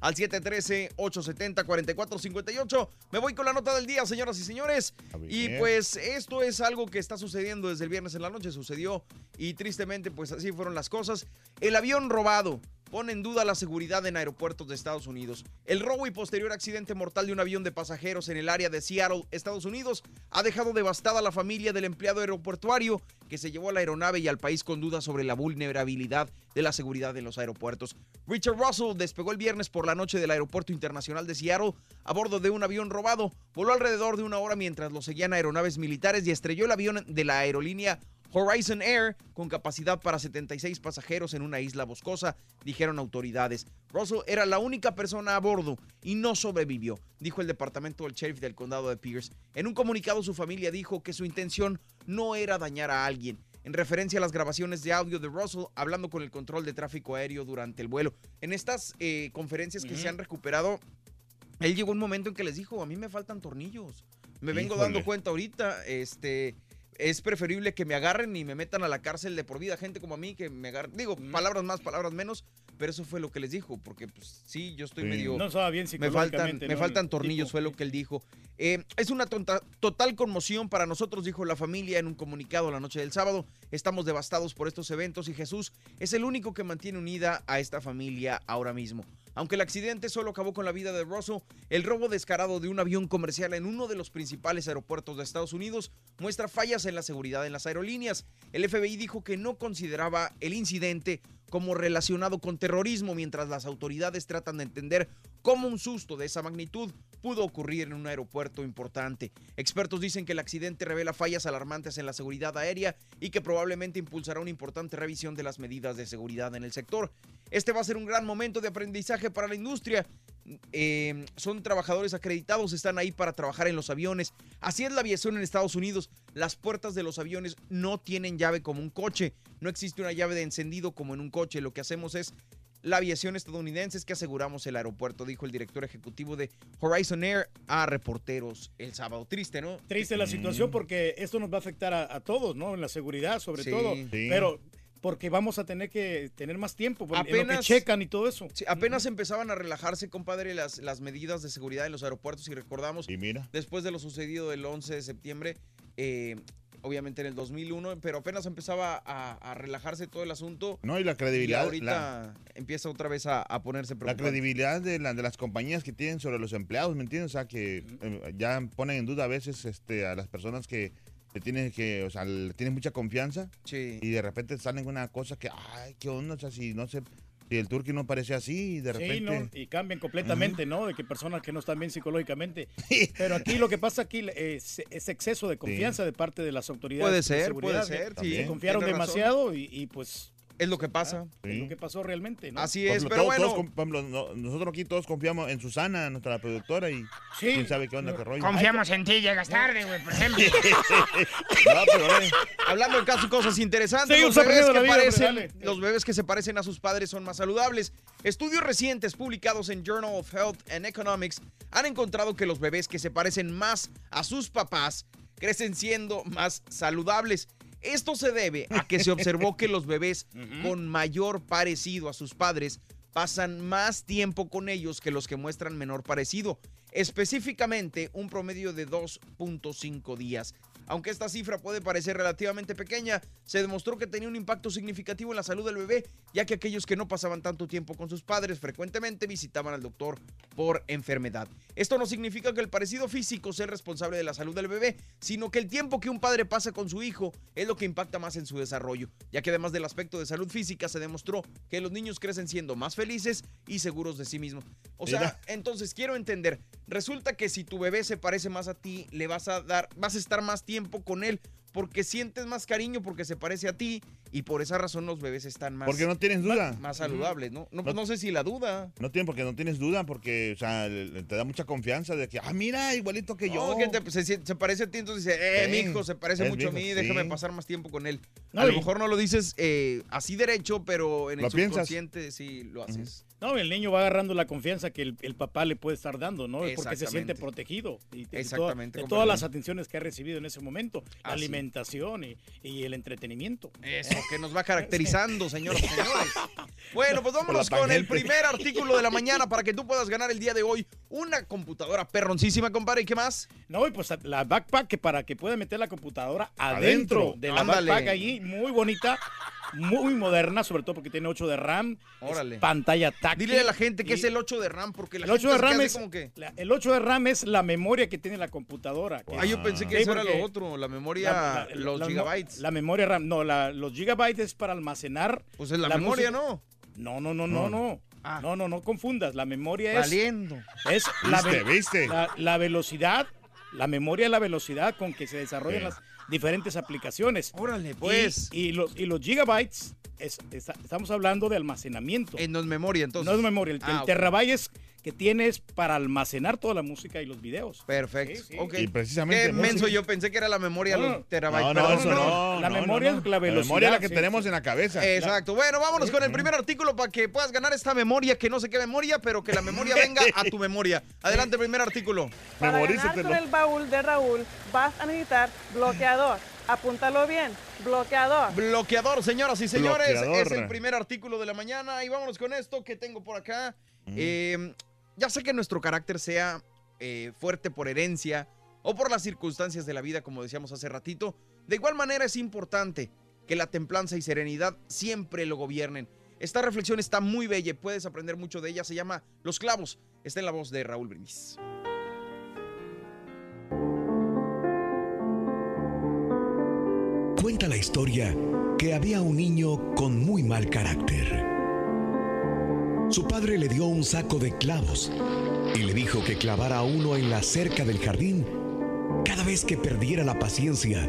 al 713-870-4458. Me voy con la nota del día, señoras y señores. Y pues esto es algo que está sucediendo desde el viernes en la noche. Sucedió y tristemente pues así fueron las cosas. El avión robado pone en duda la seguridad en aeropuertos de Estados Unidos. El robo y posterior accidente mortal de un avión de pasajeros en el área de Seattle, Estados Unidos, ha dejado devastada a la familia del empleado aeroportuario que se llevó a la aeronave y al país con dudas sobre la vulnerabilidad de la seguridad en los aeropuertos. Richard Russell despegó el viernes por la noche del Aeropuerto Internacional de Seattle a bordo de un avión robado. Voló alrededor de una hora mientras lo seguían aeronaves militares y estrelló el avión de la aerolínea Horizon Air, con capacidad para 76 pasajeros en una isla boscosa, dijeron autoridades. Russell era la única persona a bordo y no sobrevivió, dijo el departamento del sheriff del condado de Pierce. En un comunicado su familia dijo que su intención no era dañar a alguien, en referencia a las grabaciones de audio de Russell hablando con el control de tráfico aéreo durante el vuelo. En estas eh, conferencias que se han recuperado, él llegó un momento en que les dijo, a mí me faltan tornillos. Me vengo dando cuenta ahorita, este, es preferible que me agarren y me metan a la cárcel de por vida, gente como a mí que me agarren. Digo, palabras más, palabras menos, pero eso fue lo que les dijo, porque pues sí, yo estoy Sí. medio... No estaba bien me faltan, psicológicamente, me ¿no? faltan tornillos, tipo. fue lo que él dijo. Eh, es una tonta- total conmoción para nosotros, dijo la familia en un comunicado la noche del sábado. Estamos devastados por estos eventos y Jesús es el único que mantiene unida a esta familia ahora mismo. Aunque el accidente solo acabó con la vida de Russell, el robo descarado de un avión comercial en uno de los principales aeropuertos de Estados Unidos muestra fallas en la seguridad en las aerolíneas. El FBI dijo que no consideraba el incidente como relacionado con terrorismo, mientras las autoridades tratan de entender cómo un susto de esa magnitud pudo ocurrir en un aeropuerto importante. Expertos dicen que el accidente revela fallas alarmantes en la seguridad aérea y que probablemente impulsará una importante revisión de las medidas de seguridad en el sector. Este va a ser un gran momento de aprendizaje para la industria. Eh, son trabajadores acreditados, están ahí para trabajar en los aviones. Así es la aviación en Estados Unidos. Las puertas de los aviones no tienen llave como un coche. No existe una llave de encendido como en un coche. Lo que hacemos es la aviación estadounidense es que aseguramos el aeropuerto, dijo el director ejecutivo de Horizon Air a reporteros el sábado. Triste, ¿no? Triste la situación porque esto nos va a afectar a, a todos, ¿no? En la seguridad, sobre Sí. todo. Sí. Pero porque vamos a tener que tener más tiempo en lo que Apenas- checan y todo eso. Sí, apenas empezaban a relajarse, compadre, las, las medidas de seguridad en los aeropuertos y recordamos, Y mira. después de lo sucedido el 11 de septiembre, eh, obviamente en el 2001, pero apenas empezaba a, a relajarse todo el asunto. No, y la Y credibilidad. ahorita la- empieza otra vez a, a ponerse La credibilidad de, la- de las compañías que tienen sobre los empleados, ¿me entiendes? O sea, que eh, ya ponen en duda a veces este, a las personas que le tienen que, o sea, le tienen mucha confianza y de repente salen una cosa que, ay, qué onda, o sea, si no sé, si el turqui no parece así y de repente... Sí, ¿no? Y cambian completamente, ¿no? De que personas que no están bien psicológicamente. Pero aquí lo que pasa aquí es, es exceso de confianza de parte de las autoridades. Puede de ser, seguridad, puede ser, sí. Se confiaron demasiado y, y, pues... Es lo que pasa. Es lo que pasó realmente, ¿no? Así es, pero todos- bueno. todos con- ejemplo, nosotros aquí todos confiamos en Susana, nuestra productora, y quién sabe qué onda, qué rollo. Confiamos en ti, llegas tarde, güey, por ejemplo. No, pero, eh, Hablando de casos, cosas interesantes, Sí, los, bebés que vida, parecen, dale. los bebés que se parecen a sus padres son más saludables. Estudios recientes publicados en Journal of Health and Economics han encontrado que los bebés que se parecen más a sus papás crecen siendo más saludables. Esto se debe a que se observó que los bebés con mayor parecido a sus padres pasan más tiempo con ellos que los que muestran menor parecido, específicamente un promedio de 2.5 días. Aunque esta cifra puede parecer relativamente pequeña, se demostró que tenía un impacto significativo en la salud del bebé, ya que aquellos que no pasaban tanto tiempo con sus padres frecuentemente visitaban al doctor por enfermedad. Esto no significa que el parecido físico sea responsable de la salud del bebé, sino que el tiempo que un padre pasa con su hijo es lo que impacta más en su desarrollo, ya que además del aspecto de salud física se demostró que los niños crecen siendo más felices y seguros de sí mismos. O sea, Mira. entonces quiero entender, resulta que si tu bebé se parece más a ti, le vas a dar, vas a estar más tiempo con él porque sientes más cariño porque se parece a ti y por esa razón los bebés están más Porque no tienes duda. más, más saludables, ¿no? No, pues No- no sé si la duda. No tiene porque no tienes duda, porque o sea, te da mucha confianza de que, ah, mira, igualito que yo. No, que te- se, se parece a ti, entonces dice, eh, Sí, mi hijo se parece mucho a mi mí, hijo, déjame sí. pasar más tiempo con él. A lo mejor no lo dices eh, así derecho, pero en el Lo piensas. subconsciente sí lo haces. No, el niño va agarrando la confianza que el, el papá le puede estar dando, ¿no? Porque se siente protegido. Y de, Exactamente, toda- de todas las atenciones que ha recibido en ese momento, la Así. alimentación y, y el entretenimiento. Eso, que nos va caracterizando, señoras y señores. Bueno, pues vámonos con el primer artículo de la mañana para que tú puedas ganar el día de hoy una computadora perroncísima, compadre. ¿Y qué más? No, y pues la backpack para que pueda meter la computadora adentro, Adentro. de la Ándale. backpack allí, muy bonita, muy moderna, sobre todo porque tiene 8 de RAM, es Órale. pantalla táctil. Dile a la gente que y- es el 8 de RAM, porque la el 8 de gente se RAM es como que... la- el 8 de RAM es la memoria que tiene la computadora. Ah, yo pensé que Sí, eso era lo otro, la memoria, la- la- los la- gigabytes. La memoria RAM, no, la- los gigabytes es para almacenar. Pues es la memoria, ¿no? No, no, no, no, no. Ah. No, no, no confundas. La memoria es. Valiendo. Es la, Viste, ve- viste. La, la velocidad, la memoria es la velocidad con que se desarrollan las diferentes aplicaciones. Órale, pues. Y, y los, y los gigabytes, es- estamos hablando de almacenamiento. En no es memoria, entonces. no es memoria. El, Ah, el terabyte es que tienes para almacenar toda la música y los videos. Perfecto. Sí, sí. ok. Y precisamente Qué menso, yo pensé que era la memoria, No, los terabytes. No, no, eso no. no. La no, memoria no, es la velocidad, memoria es la que sí, tenemos sí. en la cabeza. Exacto. Bueno, vámonos con el primer artículo para que puedas ganar esta memoria, que no sé qué memoria, pero que la memoria venga a tu memoria. Adelante, primer artículo. Para ganar con el baúl de Raúl vas a necesitar bloqueador. Apúntalo bien, bloqueador. Bloqueador, señoras y señores, Bloqueador. es el primer artículo de la mañana. Y vámonos con esto que tengo por acá. Eh, ya sé que nuestro carácter sea eh, fuerte por herencia o por las circunstancias de la vida, como decíamos hace ratito. De igual manera es importante que la templanza y serenidad siempre lo gobiernen. Esta reflexión está muy bella y puedes aprender mucho de ella. Se llama Los clavos. Está en la voz de Raúl Brindis. Cuenta la historia que había un niño con muy mal carácter. Su padre le dio un saco de clavos y le dijo que clavara uno en la cerca del jardín cada vez que perdiera la paciencia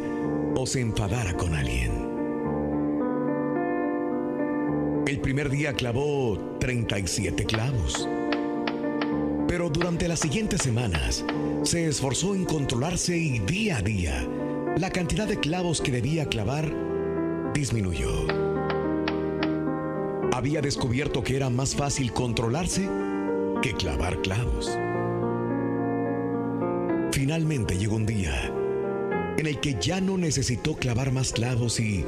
o se enfadara con alguien. El primer día clavó 37 clavos. Pero durante las siguientes semanas se esforzó en controlarse y día a día la cantidad de clavos que debía clavar disminuyó. Había descubierto que era más fácil controlarse que clavar clavos. Finalmente llegó un día en el que ya no necesitó clavar más clavos y,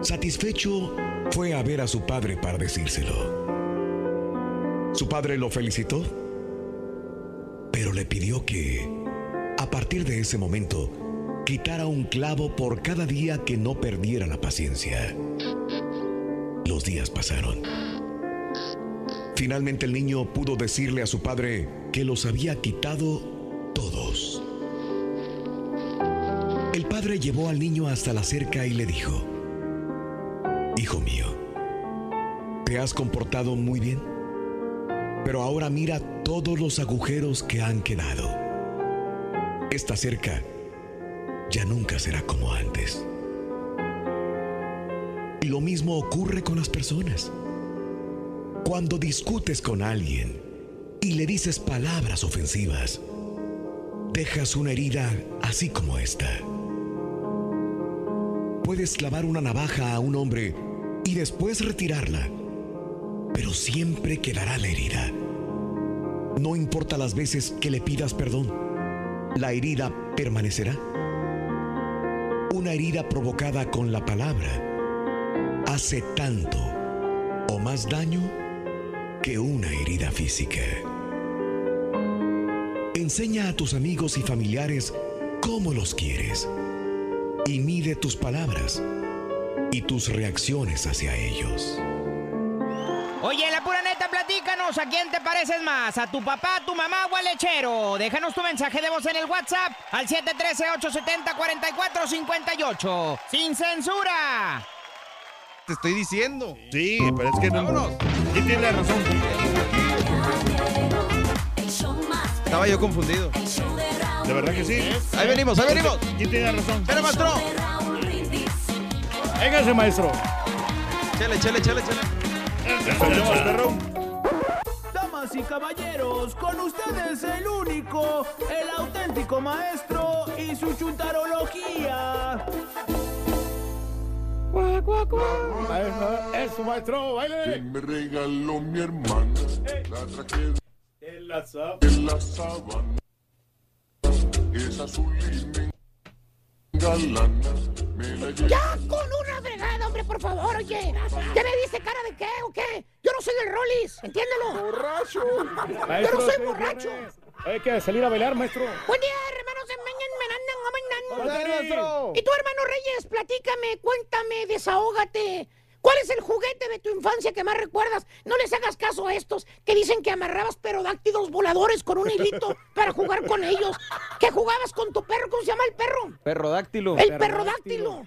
satisfecho, fue a ver a su padre para decírselo. Su padre lo felicitó, pero le pidió que, a partir de ese momento, quitara un clavo por cada día que no perdiera la paciencia. Los días pasaron. Finalmente el niño pudo decirle a su padre que los había quitado todos. El padre llevó al niño hasta la cerca y le dijo, Hijo mío, te has comportado muy bien, pero ahora mira todos los agujeros que han quedado. Esta cerca ya nunca será como antes. Lo mismo ocurre con las personas. Cuando discutes con alguien y le dices palabras ofensivas, dejas una herida así como esta. Puedes clavar una navaja a un hombre y después retirarla, pero siempre quedará la herida. No importa las veces que le pidas perdón, la herida permanecerá. Una herida provocada con la palabra hace tanto o más daño que una herida física. Enseña a tus amigos y familiares cómo los quieres y mide tus palabras y tus reacciones hacia ellos. Oye, la pura neta, platícanos, ¿a quién te pareces más? ¿A tu papá, a tu mamá o al lechero? Déjanos tu mensaje de voz en el WhatsApp al 713-870-4458. ¡Sin censura! Te estoy diciendo. Sí, pero es que no. ¿Quién tiene la razón? Estaba yo confundido. ¿De verdad que sí? Ahí venimos, ahí venimos. ¿Quién tiene la razón? ¡Chale, maestro! Véngase, maestro. Chale, chale, chale, chale. Damas y caballeros, con ustedes el único, el auténtico maestro y su chuntarología. Maestro, Eso, maestro, baile. me regaló mi hermana la traje En la sábana. en la sábana. Es azul y me engalana. Me la llevo. Ya con una fregada, hombre, por favor, oye. ¿Ya me dice cara de qué o qué? Yo no soy el Rollis, entiéndelo. Borracho. Yo no soy ¿qué borracho. tienes? Hay que salir a bailar, maestro. Buen día, hermanos Y tú, hermano Reyes, platícame, cuéntame, desahógate. ¿Cuál es el juguete de tu infancia que más recuerdas? No les hagas caso a estos que dicen que amarrabas perodáctilos voladores con un hilito para jugar con ellos. Que jugabas con tu perro, ¿cómo se llama el perro? Perrodáctilo. El perrodáctilo.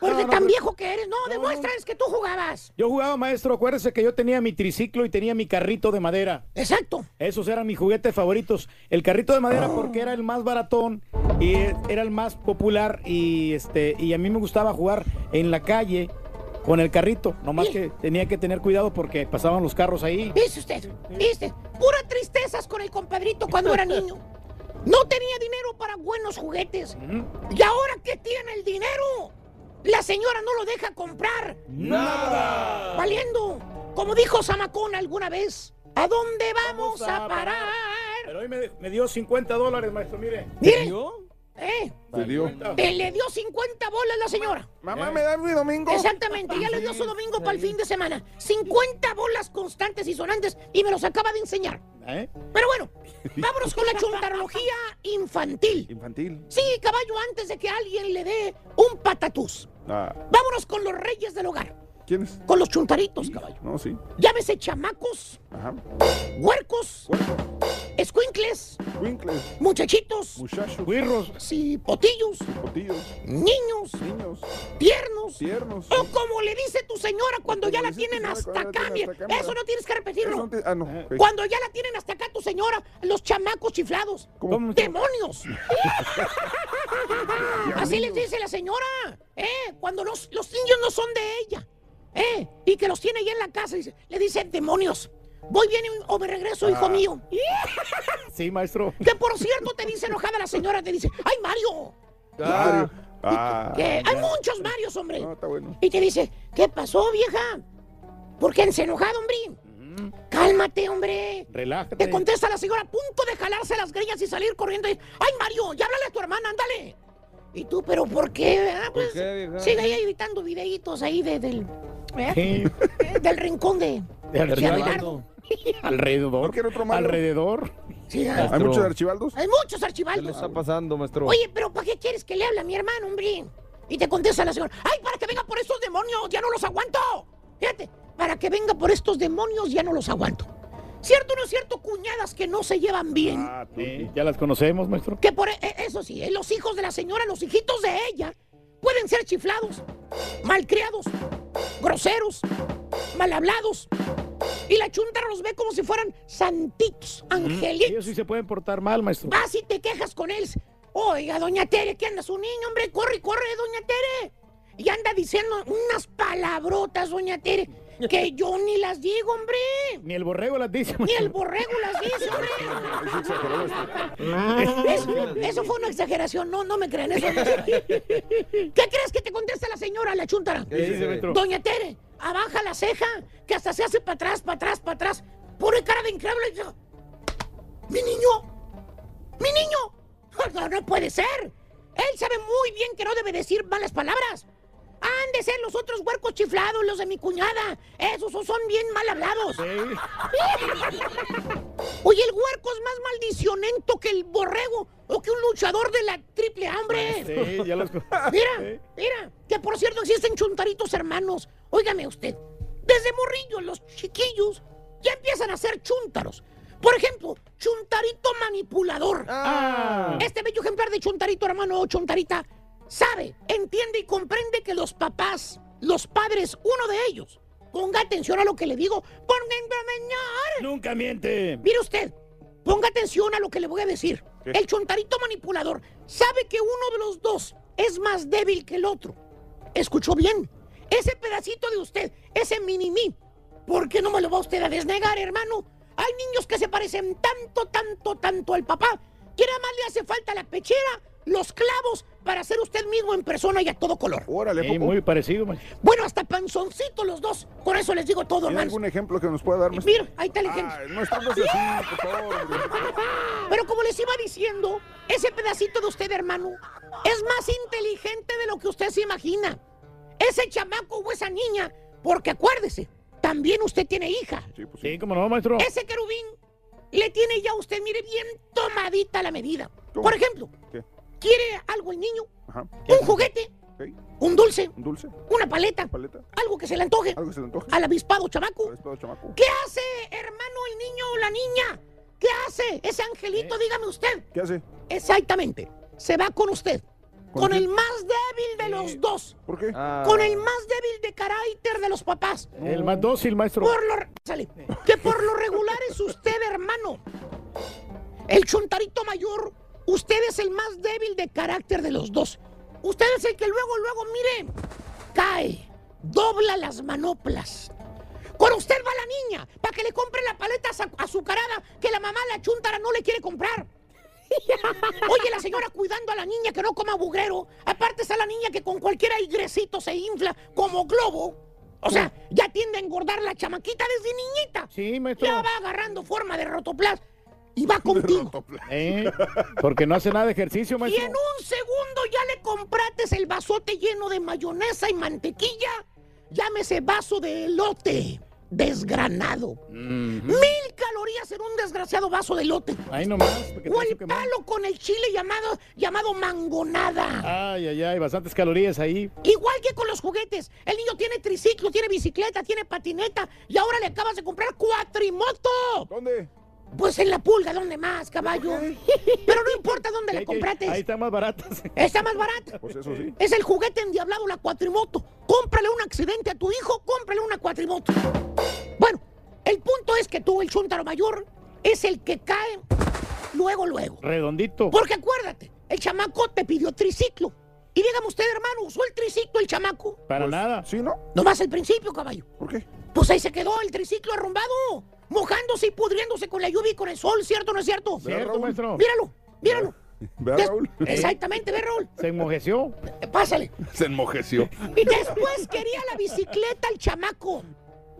Porque No, no, tan pero- viejo que eres. No, demuéstrales que tú jugabas. Yo jugaba, maestro, acuérdese que yo tenía mi triciclo y tenía mi carrito de madera. Exacto. Esos eran mis juguetes favoritos. El carrito de madera porque era el más baratón y era el más popular y este y a mí me gustaba jugar en la calle con el carrito. Nomás que tenía que tener cuidado porque pasaban los carros ahí. ¿Viste usted? ¿Viste? Pura tristezas con el compadrito cuando era niño. No tenía dinero para buenos juguetes. Y ahora que tiene el dinero, la señora no lo deja comprar. ¡Nada! Valiendo. Como dijo Samacón alguna vez, ¿a dónde vamos, a parar? Pero hoy me, me dio 50 dólares, maestro, mire. Mire. ¿Eh? Te dio. Te le dio 50 bolas la señora. Mamá, ¿me da mi domingo? Exactamente, ya le dio su domingo para el fin de semana. 50 bolas constantes y sonantes y me los acaba de enseñar. ¿Eh? Pero bueno, vámonos con la chuntarología infantil. Infantil. Sí, caballo, antes de que alguien le dé un patatús. Ah, Vámonos con los reyes del hogar. ¿Quiénes? Con los chuntaritos, caballo. No, sí. Llámese chamacos, Ajá. huercos, escuincles, Winkles. muchachitos, Muchachos. Guirros. sí, potillos, Potillos. niños, Niños. tiernos. Tiernos. O como le dice tu señora cuando ya la le dice tu tienen señora hasta cuando acá, la tiene mira. hasta acá, mira. Eso no tienes que repetirlo. Eso no te- Ah, no. ok. Cuando ya la tienen hasta acá tu señora, los chamacos chiflados. ¿Cómo? ¡Demonios! Así les dice la señora, ¿eh? Cuando los, los niños no son de ella, ¿eh? Y que los tiene ahí en la casa, le dice, demonios, voy bien o me regreso, hijo Ah. mío. Sí, maestro. Que por cierto te dice enojada la señora, te dice, ¡ay, Mario! Mario. Ah. Que hay muchos Marios, hombre. No, está bueno. Y te dice, ¿qué pasó, vieja? ¿Por qué se enojado, hombre? Cálmate, hombre. Relájate. Te contesta la señora a punto de jalarse las greñas y salir corriendo. y, ¡Ay, Mario! Ya háblale a tu hermana, ándale. Y tú, ¿pero por qué? Ah, pues, qué, sigue ahí editando videitos ahí de- del, ¿eh? Sí. Eh, del rincón de, De de Abelardo. Alrededor. ¿Por qué era otro malo? Alrededor. Sí, ¿Hay Maestro. muchos archivaldos? Hay muchos archivaldos. pasando, maestro? Oye, pero ¿para qué quieres que le hable a mi hermano, hombre? Y te contesta la señora, ¡ay, para que venga por estos demonios! ¡Ya no los aguanto! Fíjate, para que venga por estos demonios ya no los aguanto. ¿Cierto o no es cierto, cuñadas que no se llevan bien? Ah. Sí, ya las conocemos, maestro. Que por e- eso sí, eh, los hijos de la señora, los hijitos de ella, pueden ser chiflados, malcriados, groseros, mal hablados. Y la chunta los ve como si fueran santitos, angelitos. Ellos sí se pueden portar mal, maestro. Vas y te quejas con él. Oiga, doña Tere, ¿qué anda su niño, hombre? Corre, corre, doña Tere. Y anda diciendo unas palabrotas, doña Tere, que yo ni las digo, hombre. Ni el borrego las dice. Ni el borrego las dice, hombre. Eso, eso fue una exageración, no, no me crean eso. ¿Qué crees que te contesta la señora, la chuntara? Doña Tere, abaja la ceja, que hasta se hace para atrás, para atrás, para atrás. Pone cara de increíble ¡Mi niño! ¡Mi niño! No, no puede ser. Él sabe muy bien que no debe decir malas palabras. Han de ser los otros huercos chiflados, los de mi cuñada. Esos son bien mal hablados. Oye, el huerco es más maldicionento que el borrego o que un luchador de la triple hambre. Sí, ya los... Mira, mira, que por cierto existen chuntaritos hermanos. Óigame usted, desde morrillo los chiquillos ya empiezan a ser chúntaros. Por ejemplo, chuntarito manipulador. Ah. Este bello ejemplar de chuntarito hermano o chuntarita sabe, entiende y comprende que los papás, los padres, uno de ellos, ponga atención a lo que le digo, ponga en Nunca miente. Mire usted, ponga atención a lo que le voy a decir. ¿Qué? El chontarito manipulador sabe que uno de los dos es más débil que el otro. ¿Escuchó bien? Ese pedacito de usted, ese mini mí, ¿por qué no me lo va usted a desnegar, hermano? Hay niños que se parecen tanto, tanto, tanto al papá, que nada más le hace falta la pechera, los clavos, para ser usted mismo en persona y a todo color. Órale, Sí, muy parecido, maestro. Bueno, hasta panzoncito los dos. Por eso les digo todo, ¿Tiene hermanos. algún ejemplo que nos pueda dar, maestro? Mira, ahí está el ejemplo. Ay, no estamos así, por favor. Pero como les iba diciendo, ese pedacito de usted, hermano, es más inteligente de lo que usted se imagina. Ese chamaco o esa niña, porque acuérdese, también usted tiene hija. Sí, cómo no, maestro. Ese querubín le tiene ya a usted, mire, bien tomadita la medida. Por ejemplo. ¿Quiere algo el niño? Ajá. ¿Un juguete? ¿Un dulce? ¿Un dulce? ¿Una paleta? ¿Paleta? ¿Algo que se le antoje? ¿Algo que se le antoje? ¿Al avispado chamaco? Avispado chamaco. ¿Qué hace, hermano, el niño o la niña? ¿Qué hace ese angelito? Dígame usted. ¿Qué hace? Exactamente. Se va con usted. ¿Con el más débil de los dos. ¿Por qué? Con el más débil de carácter de los papás. El más dócil, maestro. Por lo, sale, que por lo regular es usted, hermano. El chontarito mayor, usted es el más débil de carácter de los dos. Usted es el que luego, luego, mire, cae, dobla las manoplas. Con usted va la niña, para que le compre la paleta azu- azucarada que la mamá, la chuntara, no le quiere comprar. Oye, la señora cuidando a la niña que no coma bugrero. Aparte está la niña que con cualquier aigrecito se infla como globo. O sea, ya tiende a engordar la chamaquita desde niñita. Sí, maestro. Ya va agarrando forma de rotoplas y va contigo. ¿Eh? Porque no hace nada de ejercicio, Y maestro. en un segundo ya le comprates el vasote lleno de mayonesa y mantequilla. Llámese vaso de elote desgranado. Mil calorías en un desgraciado vaso de elote. Ahí nomás. O el palo con el chile llamado, llamado mangonada. Ay, ay, ay, bastantes calorías ahí. Igual que con los juguetes. El niño tiene triciclo, tiene bicicleta, tiene patineta y ahora le acabas de comprar cuatrimoto. ¿Dónde? Pues en la pulga, ¿dónde más, caballo? Pero no importa dónde le comprates. Ahí está más baratas. Está más barata. Pues eso sí. Es el juguete endiablado, la cuatrimoto. Cómprale un accidente a tu hijo, cómprale una cuatrimoto. Bueno, el punto es que tú, el chuntaro mayor, es el que cae luego, luego. Redondito. Porque acuérdate, el chamaco te pidió triciclo. Y dígame usted, hermano, ¿usó el triciclo el chamaco? Para nada. ¿Sí, no? Nomás el principio, caballo. ¿Por qué? Pues ahí se quedó el triciclo arrumbado, mojándose y pudriéndose con la lluvia y con el sol, ¿cierto o no es cierto? Cierto, maestro. Míralo, míralo. Ve Raúl. Exactamente, ve, Raúl. Se enmojeció. Pásale. Se enmojeció. Y después quería la bicicleta el chamaco.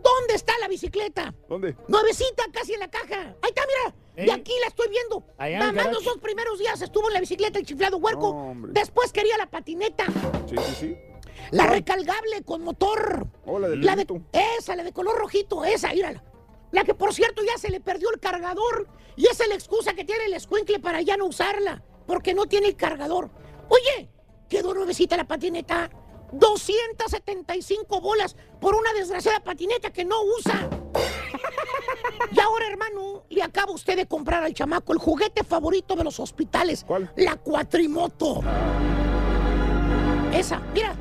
¿Dónde está la bicicleta? ¿Dónde? Nuevecita, casi en la caja. Ahí está, mira. ¿Eh? De aquí la estoy viendo. Nada más los dos primeros días estuvo en la bicicleta el chiflado huerco. No. Después quería la patineta. Sí, sí, sí. La recargable con motor. Oh, la del La de, esa, la de color rojito, esa, mírala. La que por cierto ya se le perdió el cargador. Y esa es la excusa que tiene el escuincle para ya no usarla. Porque no tiene el cargador. Oye, quedó nuevecita la patineta. 275 bolas por una desgraciada patineta que no usa. Y ahora, hermano, le acaba usted de comprar al chamaco el juguete favorito de los hospitales. ¿Cuál? La cuatrimoto. Esa, mira,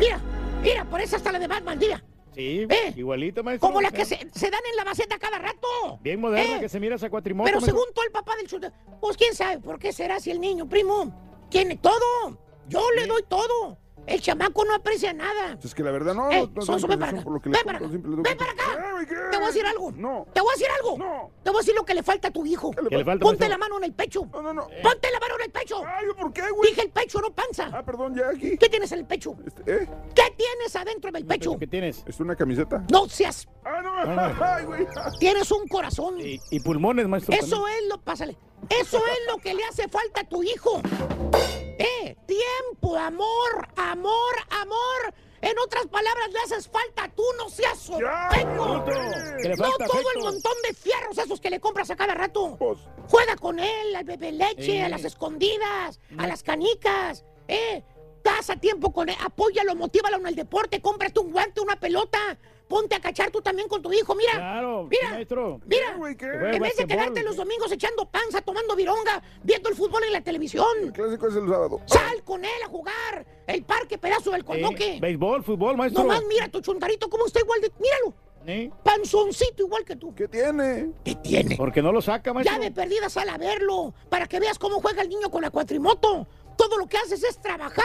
mira, mira, por esa está la de Batman, mira. Sí, ¿Eh? igualito, maestro. Como la que Eh, se, se dan en la maceta cada rato. Bien moderna Eh, que se mira esa cuatrimoto. Pero maestro. según todo el papá del chuta, pues quién sabe por qué será si el niño, primo, tiene todo. Yo le doy todo. El chamaco no aprecia nada. Es que la verdad no. Eh, no, ven para acá. Ven para acá. Te voy a decir algo. No. Te voy a decir algo. No. Te voy a decir lo que le falta a tu hijo. ¿Qué le falta, Ponte la mano en el pecho. No, no, no. Ponte la mano en el pecho. Ay, ¿por qué, güey? Dije el pecho, no panza. Ah, perdón, ya aquí. ¿Qué tienes en el pecho? Este, ¿Eh? ¿Qué tienes adentro del pecho? ¿Qué tienes? ¿Es una camiseta? No seas. Ah, no. Ah. Ay, güey. Tienes un corazón. Y, y pulmones, maestro. Eso es lo, pásale. Eso es lo que le hace falta a tu hijo. Eh, tiempo, amor, amor, amor. En otras palabras, le haces falta, tú no seas le No todo el montón de fierros esos que le compras a cada rato. Juega con él, al bebé leche, a las escondidas, a las canicas, ¿eh? Pasa tiempo con él, apóyalo, motívalo en el deporte, cómprate un guante, una pelota. Ponte a cachar tú también con tu hijo, mira. Claro, mira, maestro. mira. güey, ¿qué? En vez de quedarte los domingos echando panza, tomando vironga, viendo el fútbol en la televisión. El clásico es el sábado. Sal con él a jugar. El parque pedazo del Eh, conoque. béisbol, fútbol, maestro. Nomás mira tu chuntarito cómo está igual de... Míralo. ¿Eh? Panzoncito igual que tú. ¿Qué tiene? ¿Qué tiene? Porque no lo saca, maestro. Ya de perdida sal a verlo, para que veas cómo juega el niño con la cuatrimoto. Todo lo que haces es trabajar,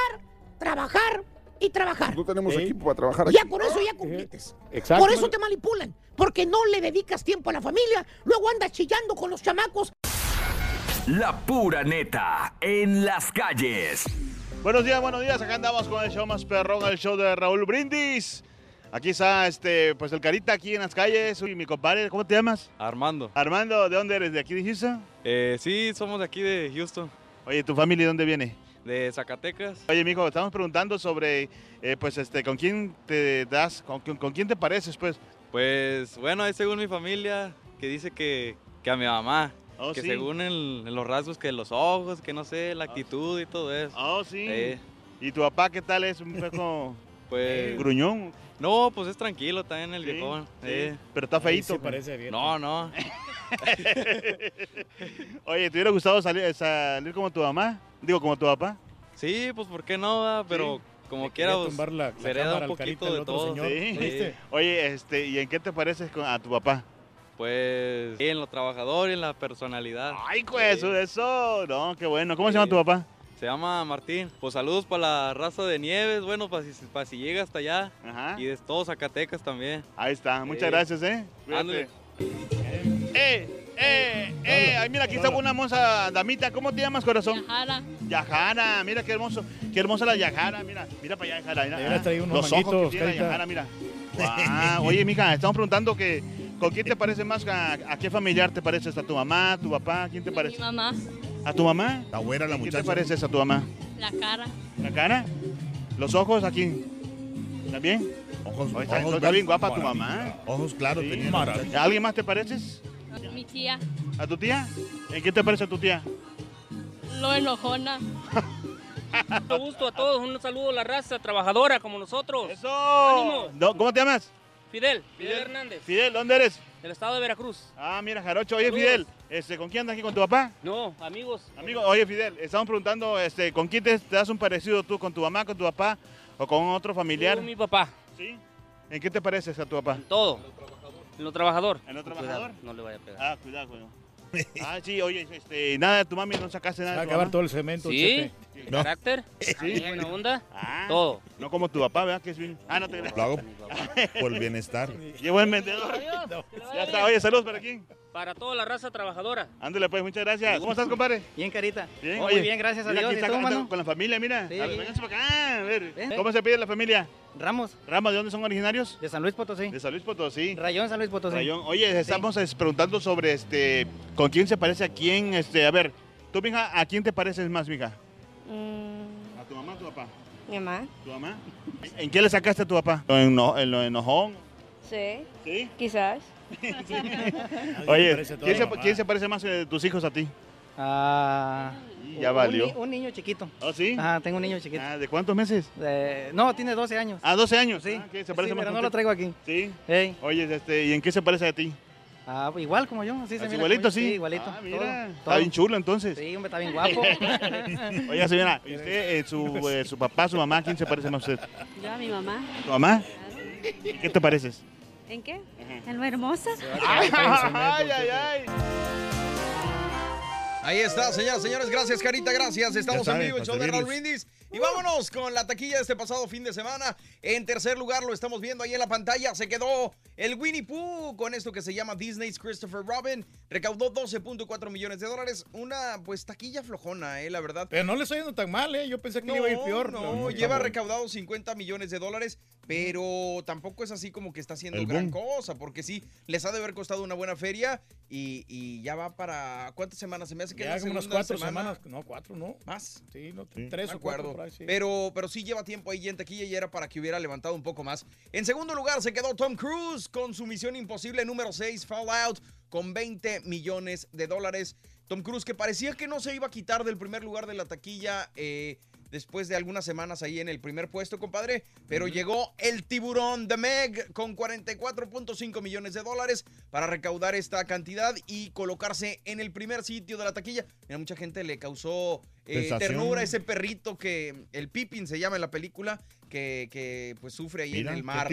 trabajar y trabajar. No tenemos equipo para trabajar aquí. Ya con eso ya compites. Exacto. Por eso te manipulan, porque no le dedicas tiempo a la familia, luego andas chillando con los chamacos. La pura neta en las calles. Buenos días, buenos días. Acá andamos con el show más perrón, el show de Raúl Brindis. Aquí está, este, pues el carita aquí en las calles. Uy, mi compadre, ¿cómo te llamas? Armando. Armando, ¿de dónde eres? ¿De aquí de Houston? Eh, sí, somos de aquí de Houston, Oye, ¿tu familia de dónde viene? De Zacatecas. Oye, mijo, estamos preguntando sobre, eh, pues, este, ¿con quién te das, con, con- con quién te pareces, pues? Pues bueno, es según mi familia que dice que, que a mi mamá. Oh, que sí. según el- en los rasgos, que los ojos, que no sé, la actitud y todo eso. Oh, sí. Eh, ¿Y tu papá qué tal es? ¿Un poco pues. gruñón? No, pues es tranquilo también el Sí, viejón. sí. eh. Pero está feíto. se pues. parece bien. No, no. Oye, ¿te hubiera gustado salir, salir como tu mamá? Digo, como tu papá. Sí, pues ¿por qué no? va? Pero como quiera, pues, la- la se hereda un al poquito de todo. señor. Sí. ¿Viste? Oye, este, ¿y en qué te pareces con- a tu papá? Pues en lo trabajador y en la personalidad. Ay, pues, eso, eso. No, qué bueno. ¿Cómo se llama tu papá? Se llama Martín. Pues saludos para la raza de Nieves, bueno, para si, pa' si llega hasta allá. Ajá. Y de todos Zacatecas también. Ahí está. Muchas gracias, ¿eh? Ándale. Cuídate. ¡Eh! ¡Eh! ¡Eh! Ay, mira, aquí está una hermosa damita. ¿Cómo te llamas, corazón? Yajara. Yajara. Mira qué hermoso. Qué hermosa la Yajara. Mira, mira para allá, Yajara. Mira, traído unos Los ojos que manguitos, tiene la. Yajara, mira. Guau. Oye, mija, estamos preguntando que ¿con quién te parece más? ¿A, a qué familiar te pareces? ¿A tu mamá, tu papá? ¿A quién te Mi parece? mamá, ¿A tu mamá? Está buena la muchacha. ¿Qué te pareces a tu mamá? la cara. ¿La cara? ¿Los ojos aquí? ¿También? Ojos, Oye, está, ojos está bien guapa tu mamá. Ojos claros Sí. tenía. ¿A alguien más te pareces? Mi tía, ¿A tu tía? ¿En qué te parece a tu tía? lo enojona. Mucho gusto a todos, un saludo a la raza trabajadora como nosotros. ¡Eso! ¡Ánimo! No, ¿Cómo te llamas? Fidel, Fidel Hernández, Fidel, ¿dónde eres? del estado de Veracruz. Ah, mira, Jarocho. Oye, Saludos. Fidel, este, ¿con quién andas aquí? ¿Con tu papá? No, amigos. Amigo, oye, Fidel, estamos preguntando, este, ¿con quién te, te das un parecido tú? ¿Con tu mamá, con tu papá o con otro familiar? Con mi papá, ¿Sí? ¿En qué te pareces a tu papá? todo. En lo trabajador. ¿En lo Cuidado, trabajador? no le vaya a pegar. Ah, cuidado, cuidado. Ah, sí, oye, este, nada de tu mami, no sacaste nada Va a acabar todo el cemento, Sí, Chepe. No. carácter, Sí. buena onda, Ah, todo. No como tu papá, ¿verdad? Que es bien... Ah, no te Lo hago por el bienestar. Qué buen vendedor. Ya está, oye, saludos para quién. Para toda la raza trabajadora. Ándale, pues, muchas gracias. ¿Cómo estás, compadre? Bien, carita. Bien, oye, muy bien, gracias a mira, Dios. aquí ¿Y está con, la familia, mira. Sí. A ver, vénganse para acá. A ver, Ven. ¿cómo se pide la familia? Ramos, Ramos, ¿de dónde son originarios? de San Luis Potosí. De San Luis Potosí. Rayón, San Luis Potosí. Rayón. Oye, estamos es, preguntando sobre este, con quién se parece a quién, este, a ver, tú, mija, ¿a quién te pareces más, mija? ¿A tu mamá o a tu papá? Mm, mi mamá, ¿Tu mamá? ¿En qué le sacaste a tu papá? ¿En lo, en lo enojón? sí, ¿Sí? quizás. Oye, ¿quién se, mamá. quién se parece más de tus hijos a ti? Ah, Ya valió. Un, niño chiquito. ¿Oh, sí? Ajá, tengo un niño chiquito. Ah, ¿De cuántos meses? Eh, no, tiene 12 años. Ah, 12 años. Sí. Ah, ¿qué? ¿Se Sí, parece más pero no lo traigo aquí. Sí. Oye, este, ¿y en qué se parece a ti? Ah, igual como yo, así se ¿Así mira. igualito, sí? igualito. Ah, todo, mira. todo. Está bien chulo, entonces. Sí, hombre, está bien guapo. Oiga, señora, ¿y usted, eh, su, eh, su papá, su mamá, quién se parece más a usted? Yo a mi mamá. ¿Tu mamá? ¿En qué te pareces? ¿En qué? ¿En lo hermosa? ¡Ay, ay, ay! ay. Ahí está, señoras, señores. Gracias, Carita. Gracias. Estamos Ya en vivo, el show de Raúl. Brindis. Y vámonos con la taquilla de este pasado fin de semana. En tercer lugar, lo estamos viendo ahí en la pantalla. Se quedó el Winnie Pooh con esto que se llama Disney's Christopher Robin. Recaudó 12.4 millones de dólares. Una, pues, taquilla flojona, eh, la verdad. Pero no le estoy yendo tan mal, ¿eh? Yo pensé que le iba a ir peor. No, no, lleva recaudado 50 millones de dólares, pero tampoco es así como que está haciendo El gran boom. cosa, porque sí, les ha de haber costado una buena feria y, y ya va para. ¿Cuántas semanas? Se me hace que Ya la como unas cuatro semana- semanas. No, cuatro, no. Más. Sí, no, Sí. tres Me o cuatro. Ahí, sí. pero, pero sí lleva tiempo ahí en taquilla y era para que hubiera levantado un poco más. En segundo lugar se quedó Tom Cruise con su misión imposible número 6, Fallout, con 20 millones de dólares. Tom Cruise que parecía que no se iba a quitar del primer lugar de la taquilla. eh, Después de algunas semanas ahí en el primer puesto, compadre. Pero llegó el tiburón de Meg con 44.5 millones de dólares para recaudar esta cantidad y colocarse en el primer sitio de la taquilla. Mira, mucha gente le causó eh, ternura ese perrito que el Pippin se llama en la película, que, que pues sufre ahí Mira, en el mar.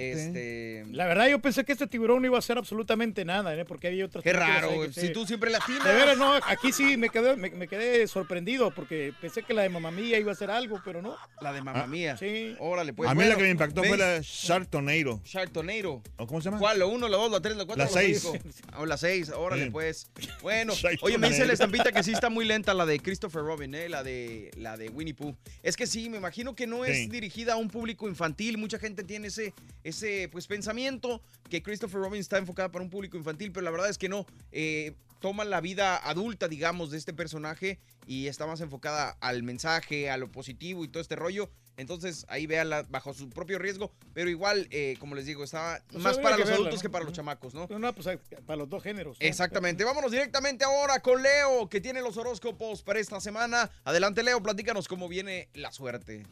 Este, La verdad, yo pensé que este tiburón no iba a hacer absolutamente nada, ¿eh? porque había otras Qué raro, que Si tú siempre la atinas. De veras, no, aquí sí me quedé, me, me quedé sorprendido porque pensé que la de Mamá Mía iba a hacer algo, pero no. La de Mamá Ah. Mía. Sí. Órale, pues. a mí la que me impactó fue la Sharktonado. Sharktonado. ¿O ¿Cómo se llama? ¿Cuál? ¿La 1, la 2, la 3, la 4? La seis. O la 6, órale Sí. pues. Bueno, oye, me dice la estampita que sí está muy lenta la de Christopher Robin, ¿eh? La de, la de Winnie Pooh. Es que sí, me imagino que no es dirigida a un público infantil. Mucha gente tiene ese, ese pues, pensamiento que Christopher Robin está enfocada para un público infantil, pero la verdad es que no. Eh, toma la vida adulta, digamos, de este personaje y está más enfocada al mensaje, a lo positivo y todo este rollo. Entonces ahí véanla bajo su propio riesgo, pero igual, eh, como les digo, está Pues más para los verla, adultos ¿no? que para los chamacos, ¿no? No, no, pues eh, para los dos géneros. ¿no? Exactamente. Vámonos directamente ahora con Leo, que tiene los horóscopos para esta semana. Adelante, Leo, platícanos cómo viene la suerte.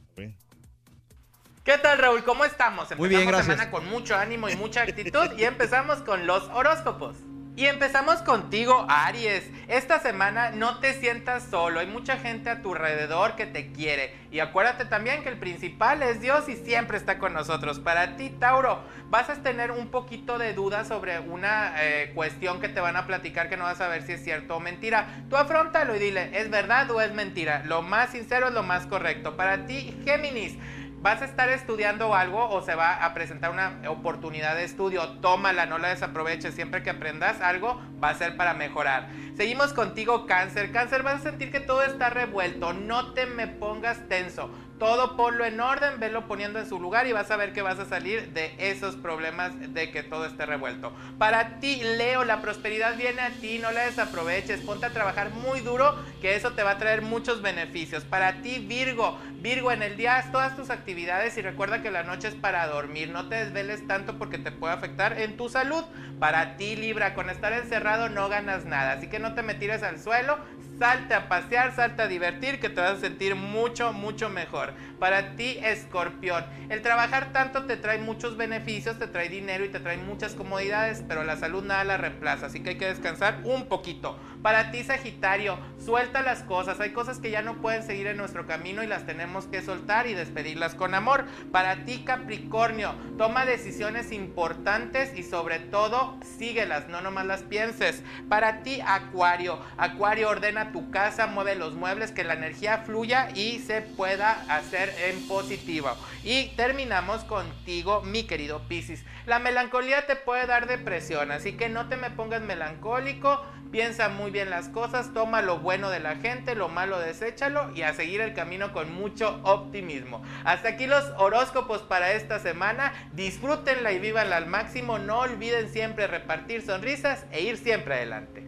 ¿Qué tal, Raúl? ¿Cómo estamos? Empezamos Muy bien, gracias. semana con mucho ánimo y mucha actitud y empezamos con los horóscopos. Y empezamos contigo, Aries. Esta semana no te sientas solo, hay mucha gente a tu alrededor que te quiere. Y acuérdate también que el principal es Dios y siempre está con nosotros. Para ti, Tauro, vas a tener un poquito de duda sobre una eh, cuestión que te van a platicar que no vas a ver si es cierto o mentira. Tú afrontalo y dile, ¿es verdad o es mentira? Lo más sincero es lo más correcto. Para ti, Géminis. ¿Vas a estar estudiando algo o se va a presentar una oportunidad de estudio? Tómala, no la desaproveches. Siempre que aprendas algo va a ser para mejorar. Seguimos contigo, cáncer. Cáncer, vas a sentir que todo está revuelto. No te me pongas tenso. Todo ponlo en orden, velo poniendo en su lugar y vas a ver que vas a salir de esos problemas de que todo esté revuelto. Para ti, Leo, la prosperidad viene a ti, no la desaproveches, ponte a trabajar muy duro, que eso te va a traer muchos beneficios. Para ti, Virgo, Virgo, en el día haz todas tus actividades y recuerda que la noche es para dormir, no te desveles tanto porque te puede afectar en tu salud. Para ti, Libra, con estar encerrado no ganas nada, así que no te me tires al suelo, salte a pasear, salte a divertir, que te vas a sentir mucho, mucho mejor. Para ti, escorpión, el trabajar tanto te trae muchos beneficios, te trae dinero y te trae muchas comodidades, pero la salud nada la reemplaza, así que hay que descansar un poquito. Para ti, Sagitario, suelta las cosas, hay cosas que ya no pueden seguir en nuestro camino y las tenemos que soltar y despedirlas con amor. Para ti, Capricornio, toma decisiones importantes y sobre todo síguelas, no nomás las pienses. Para ti, Acuario, Acuario ordena tu casa, mueve los muebles, que la energía fluya y se pueda hacer en positivo. Y terminamos contigo, mi querido Piscis. La melancolía te puede dar depresión, así que no te me pongas melancólico, piensa muy bien las cosas, toma lo bueno de la gente, lo malo deséchalo y a seguir el camino con mucho optimismo. Hasta aquí los horóscopos para esta semana, disfrútenla y vívanla al máximo, no olviden siempre repartir sonrisas e ir siempre adelante.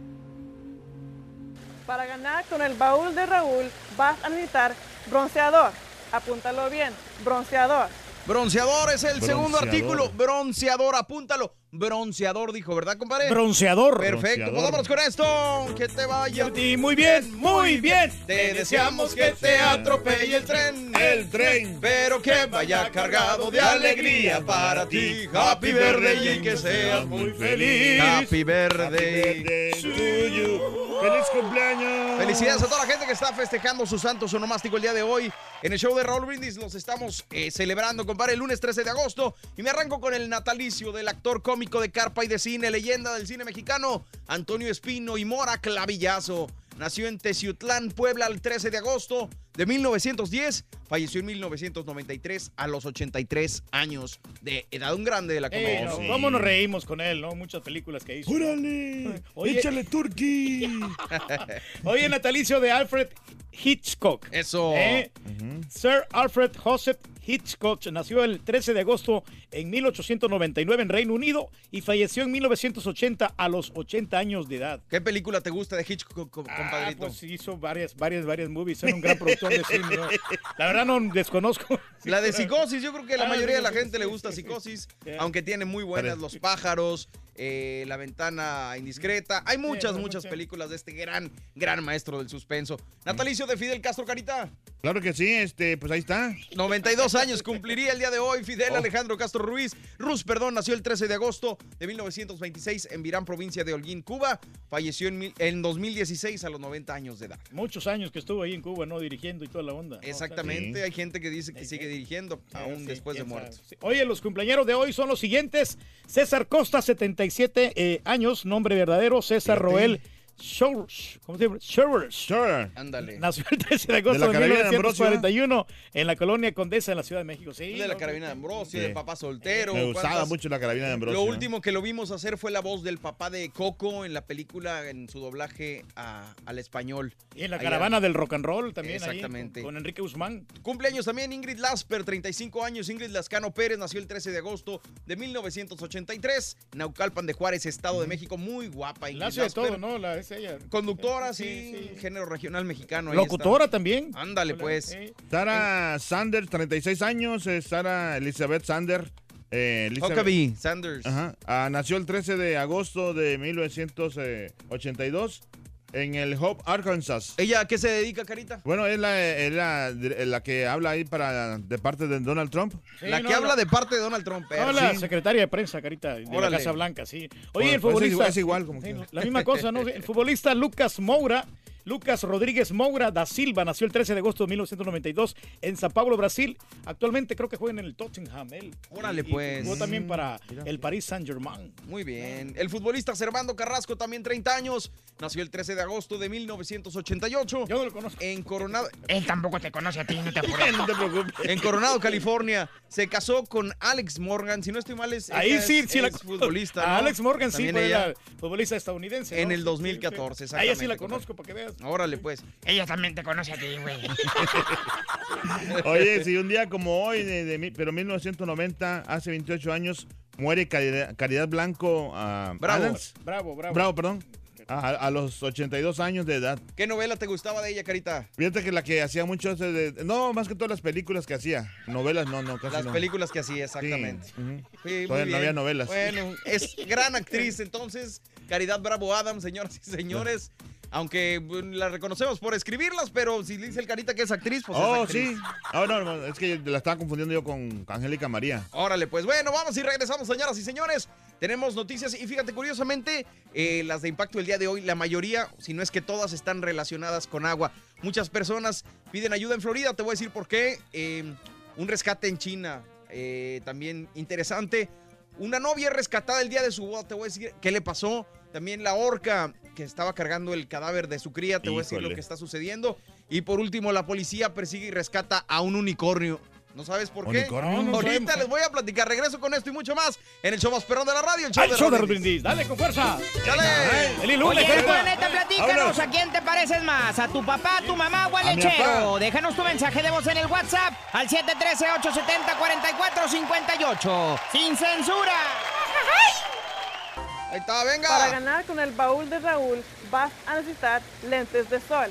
Para ganar con el baúl de Raúl vas a necesitar bronceador. Apúntalo bien, bronceador. Bronceador es el segundo artículo. Bronceador, apúntalo. Bronceador dijo, ¿verdad, compadre? Bronceador. Perfecto, pues vámonos con esto. Que te vaya. Y muy bien, muy bien. Te deseamos que te atropelle el tren, el tren, pero que vaya cargado de alegría para ti. Happy birthday y que seas muy feliz. Happy birthday. ¡Feliz cumpleaños! Felicidades a toda la gente que está festejando su santo sonomástico el día de hoy. En el show de Raúl Brindis los estamos eh, celebrando, compadre, el lunes 13 de agosto. Y me arranco con el natalicio del actor cómico de carpa y de cine, leyenda del cine mexicano, Antonio Espino y Mora Clavillazo. Nació en Teciutlán, Puebla, el 13 de agosto de 1910. Falleció en 1993 a los 83 años de edad. Un grande de la Ey, comedia. no, ¿Cómo nos reímos con él, no? Muchas películas que hizo. ¡Órale! Oye- ¡Échale turkey! Oye, natalicio de Alfred Hitchcock. Eso. ¿Eh? Sir Alfred Joseph Hitchcock nació el 13 de agosto en 1899 en Reino Unido y falleció en 1980 a los 80 años de edad. ¿Qué película te gusta de Hitchcock, co- Ah, compadrito? pues hizo varias, varias, varias movies. Era un gran productor. La verdad no desconozco. La de psicosis, yo creo que la Ah, mayoría de la gente sí, le gusta psicosis, Sí. aunque tiene muy buenas Los pájaros, eh, La ventana indiscreta. Hay muchas, muchas películas de este gran, gran maestro del suspenso. Natalicio de Fidel Castro Carita. Claro que sí, este, pues ahí está. 92 años cumpliría el día de hoy. Fidel Oh. Alejandro Castro Ruiz. Ruz, perdón, nació el 13 de agosto de 1926 en Virán, provincia de Holguín, Cuba. Falleció en, en 2016 a los 90 años de edad. Muchos años que estuvo ahí en Cuba, ¿no? Dirigiendo y toda la onda. Exactamente, hay gente que dice que sigue dirigiendo aún Sí, después de muerto. sabe. Oye, los cumpleaños de hoy son los siguientes. César Costa, 77 eh, años, nombre verdadero, César Fíjate. Roel Showers. ¿Cómo se llama? Showers. Sure. Ándale. Nació el 13 de agosto De de, la carabina de Ambrosio. 1941 en la colonia Condesa en la Ciudad de México. Sí, de la carabina de Ambrosio, Sí. de papá soltero. Me gustaba ¿cuántas? mucho la carabina de Ambrosio. Lo último que lo vimos hacer fue la voz del papá de Coco en la película, en su doblaje a- al español. Y en la Allá. caravana del rock and roll también. ahí, Exactamente. con, con Enrique Guzmán. Cumpleaños también Ingrid Lasper, 35 años. Ingrid Lascano Pérez nació el 13 de agosto de 1983. Naucalpan de Juárez, Estado de México. Muy guapa Ingrid La hace de Lasper. todo, ¿no? La, es ella. Conductora, Sí, sí, sí. género regional mexicano. ahí Locutora está. también. Ándale, Hola, pues. sí. Sara Sanders, 36 años. eh, Sara Elizabeth Sander. Eh, Elizabeth- Huckabee Sanders. Ajá. Ah, nació el 13 de agosto de 1982 en el Hope, Arkansas. ¿Ella a qué se dedica, Carita? Bueno, es la, es la, la que habla ahí para, de parte de Donald Trump. Sí, la no, que habla de parte de Donald Trump. No, la sí. secretaria de prensa, Carita, de Órale. la Casa Blanca, sí. Oye, Pues- el es futbolista... igual- es igual, como Sí, que- La misma cosa, ¿no? El futbolista Lucas Moura, Lucas Rodríguez Moura da Silva, nació el 13 de agosto de 1992 en Sao Paulo, Brasil. Actualmente creo que juega en el Tottenham, él. Órale, Y- y pues. Jugó también para el Paris Saint-Germain. Muy bien. El futbolista Servando Carrasco, también 30 años. Nació el 13 de agosto de 1988. Yo no lo conozco. En Coronado. Él tampoco te conoce a ti, no te apures. no te preocupes. En Coronado, California. Se casó con Alex Morgan. Si no estoy mal, es. Ahí sí, es- sí la futbolista. Alex Morgan, sí, ella. la futbolista estadounidense. En el Sí, 2014, sí, sí. A ella sí la conozco, para que veas. Órale, pues. Ella también te conoce a ti, güey. Oye, si un día como hoy, de, de mi- pero 1990, hace 28 años, muere Caridad, Caridad Blanco ah, Bravo. Adams. Bravo, bravo. Bravo, perdón. A, a los 82 años de edad. ¿Qué novela te gustaba de ella, Carita? Fíjate que la que hacía mucho, de- de- no, más que todas las películas que hacía. Novelas, no, no, casi Las no. películas que hacía, exactamente. Sí, ujú. Sí, muy Todavía no había novelas. Bueno, es gran actriz, entonces, Caridad Bravo Adams, señoras y señores. Aunque bueno, la reconocemos por escribirlas, pero si dice el Carita que es actriz, pues es oh, actriz. sí. Ah, no, no, es que la estaba confundiendo yo con Angélica María. Órale, pues bueno, vamos y regresamos, señoras y señores. Tenemos noticias y fíjate, curiosamente, eh, las de impacto el día de hoy, la mayoría, si no es que todas, están relacionadas con agua. Muchas personas piden ayuda en Florida, te voy a decir por qué. Eh, un rescate en China, eh, también interesante. Una novia rescatada el día de su boda, te voy a decir qué le pasó. También la orca que estaba cargando el cadáver de su cría, te voy a decir lo que está sucediendo. Y por último, la policía persigue y rescata a un unicornio. ¿No sabes por qué? ¿Unicornio? No, no Ahorita sabemos. les voy a platicar. Regreso con esto y mucho más en el show más perrón de la radio, el show ¡Al de show de Raúl Brindis! ¡Dale con fuerza! ¡Chale! ¡Feliz Oye, lunes, Carita! pura neta, platícanos a quién te pareces más, a tu papá, a tu mamá o al lechero. Déjanos tu mensaje de voz en el WhatsApp al 713-870-4458. ¡Sin censura! Ahí está, venga. Para ganar con el baúl de Raúl vas a necesitar lentes de sol.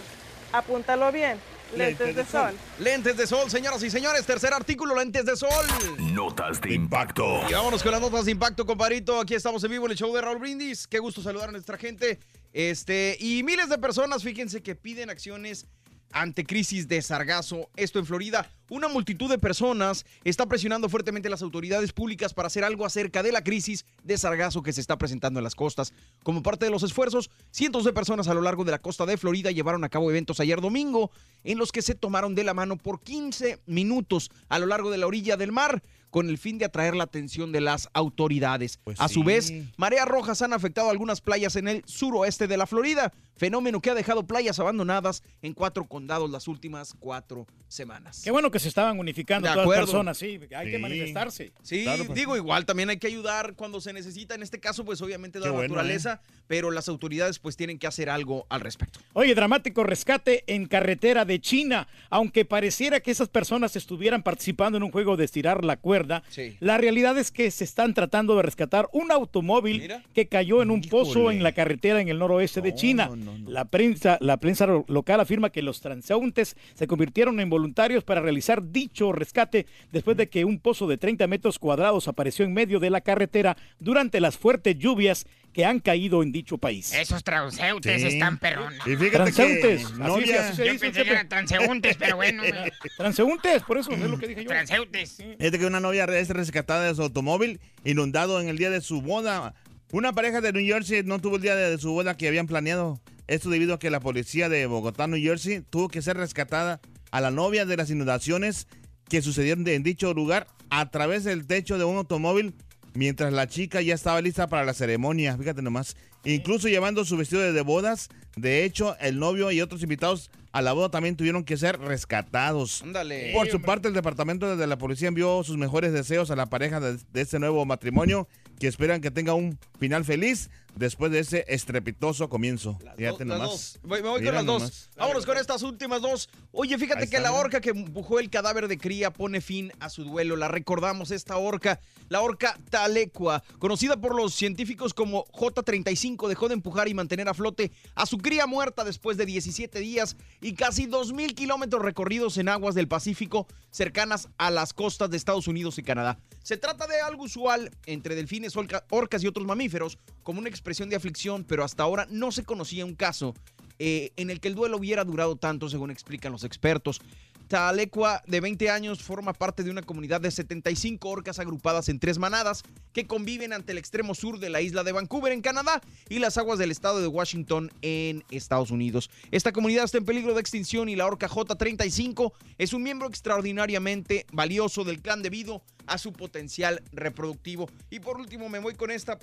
Apúntalo bien, lentes, de, sol. Lentes de sol, señoras y señores. Tercer artículo, lentes de sol. Notas de impacto. Y vámonos con las notas de impacto, compadrito. Aquí estamos en vivo en el show de Raúl Brindis. Qué gusto saludar a nuestra gente. Este, y miles de personas, fíjense que piden acciones ante crisis de sargazo. Esto en Florida. Una multitud de personas está presionando fuertemente a las autoridades públicas para hacer algo acerca de la crisis de sargazo que se está presentando en las costas. Como parte de los esfuerzos, cientos de personas a lo largo de la costa de Florida llevaron a cabo eventos ayer domingo en los que se tomaron de la mano por 15 minutos a lo largo de la orilla del mar con el fin de atraer la atención de las autoridades. Pues a su sí. vez, mareas rojas han afectado algunas playas en el suroeste de la Florida, fenómeno que ha dejado playas abandonadas en cuatro condados las últimas cuatro semanas. Qué bueno que se estaban unificando De todas las personas, sí, hay que manifestarse. Sí, pues. digo, igual también hay que ayudar cuando se necesita. En este caso, pues obviamente de la bueno, naturaleza, pero las autoridades pues tienen que hacer algo al respecto. Oye, dramático rescate en carretera de China. Aunque pareciera que esas personas estuvieran participando en un juego de estirar la cuerda, Sí. la realidad es que se están tratando de rescatar un automóvil que cayó en un pozo en la carretera en el noroeste de China. La prensa, la prensa local afirma que los transeúntes se convirtieron en voluntarios para realizar dicho rescate después de que un pozo de 30 metros cuadrados apareció en medio de la carretera durante las fuertes lluvias que han caído en dicho país. Esos transeúntes Sí. están perrones. Y fíjate Transeúntes, que así se Yo pensé que eran transeúntes, pero bueno. Transeúntes, por eso es lo que dije yo. Transeúntes. Fíjate que una novia es rescatada de su automóvil inundado en el día de su boda. Una pareja de New Jersey no tuvo el día de, de su boda que habían planeado. Esto debido a que la policía de Bogotá, New Jersey, tuvo que ser rescatada a la novia de las inundaciones que sucedieron de- en dicho lugar a través del techo de un automóvil mientras la chica ya estaba lista para la ceremonia. Fíjate nomás. Incluso llevando su vestido de, bodas. De hecho, el novio y otros invitados a la boda también tuvieron que ser rescatados. Ándale. Por su parte, el departamento de la policía envió sus mejores deseos a la pareja de, de este nuevo matrimonio que esperan que tenga un final feliz después de ese estrepitoso comienzo. Fíjate Las nomás. dos. Voy- Me voy Mira con las dos. nomás. Vámonos con estas últimas dos. Oye, fíjate Ahí que está, la orca que empujó el cadáver de cría pone fin a su duelo. La recordamos, esta orca, la orca Talecua, conocida por los científicos como J35, dejó de empujar y mantener a flote a su cría muerta después de 17 días y casi 2.000 kilómetros recorridos en aguas del Pacífico cercanas a las costas de Estados Unidos y Canadá. Se trata de algo usual entre delfines, orca- orcas y otros mamíferos, como una expresión de aflicción, pero hasta ahora no se conocía un caso eh, en el que el duelo hubiera durado tanto, según explican los expertos. Talecua, de 20 años, forma parte de una comunidad de 75 orcas agrupadas en tres manadas que conviven ante el extremo sur de la isla de Vancouver, en Canadá, y las aguas del estado de Washington, en Estados Unidos. Esta comunidad está en peligro de extinción y la orca J35 es un miembro extraordinariamente valioso del clan debido a su potencial reproductivo. Y por último, me voy con esta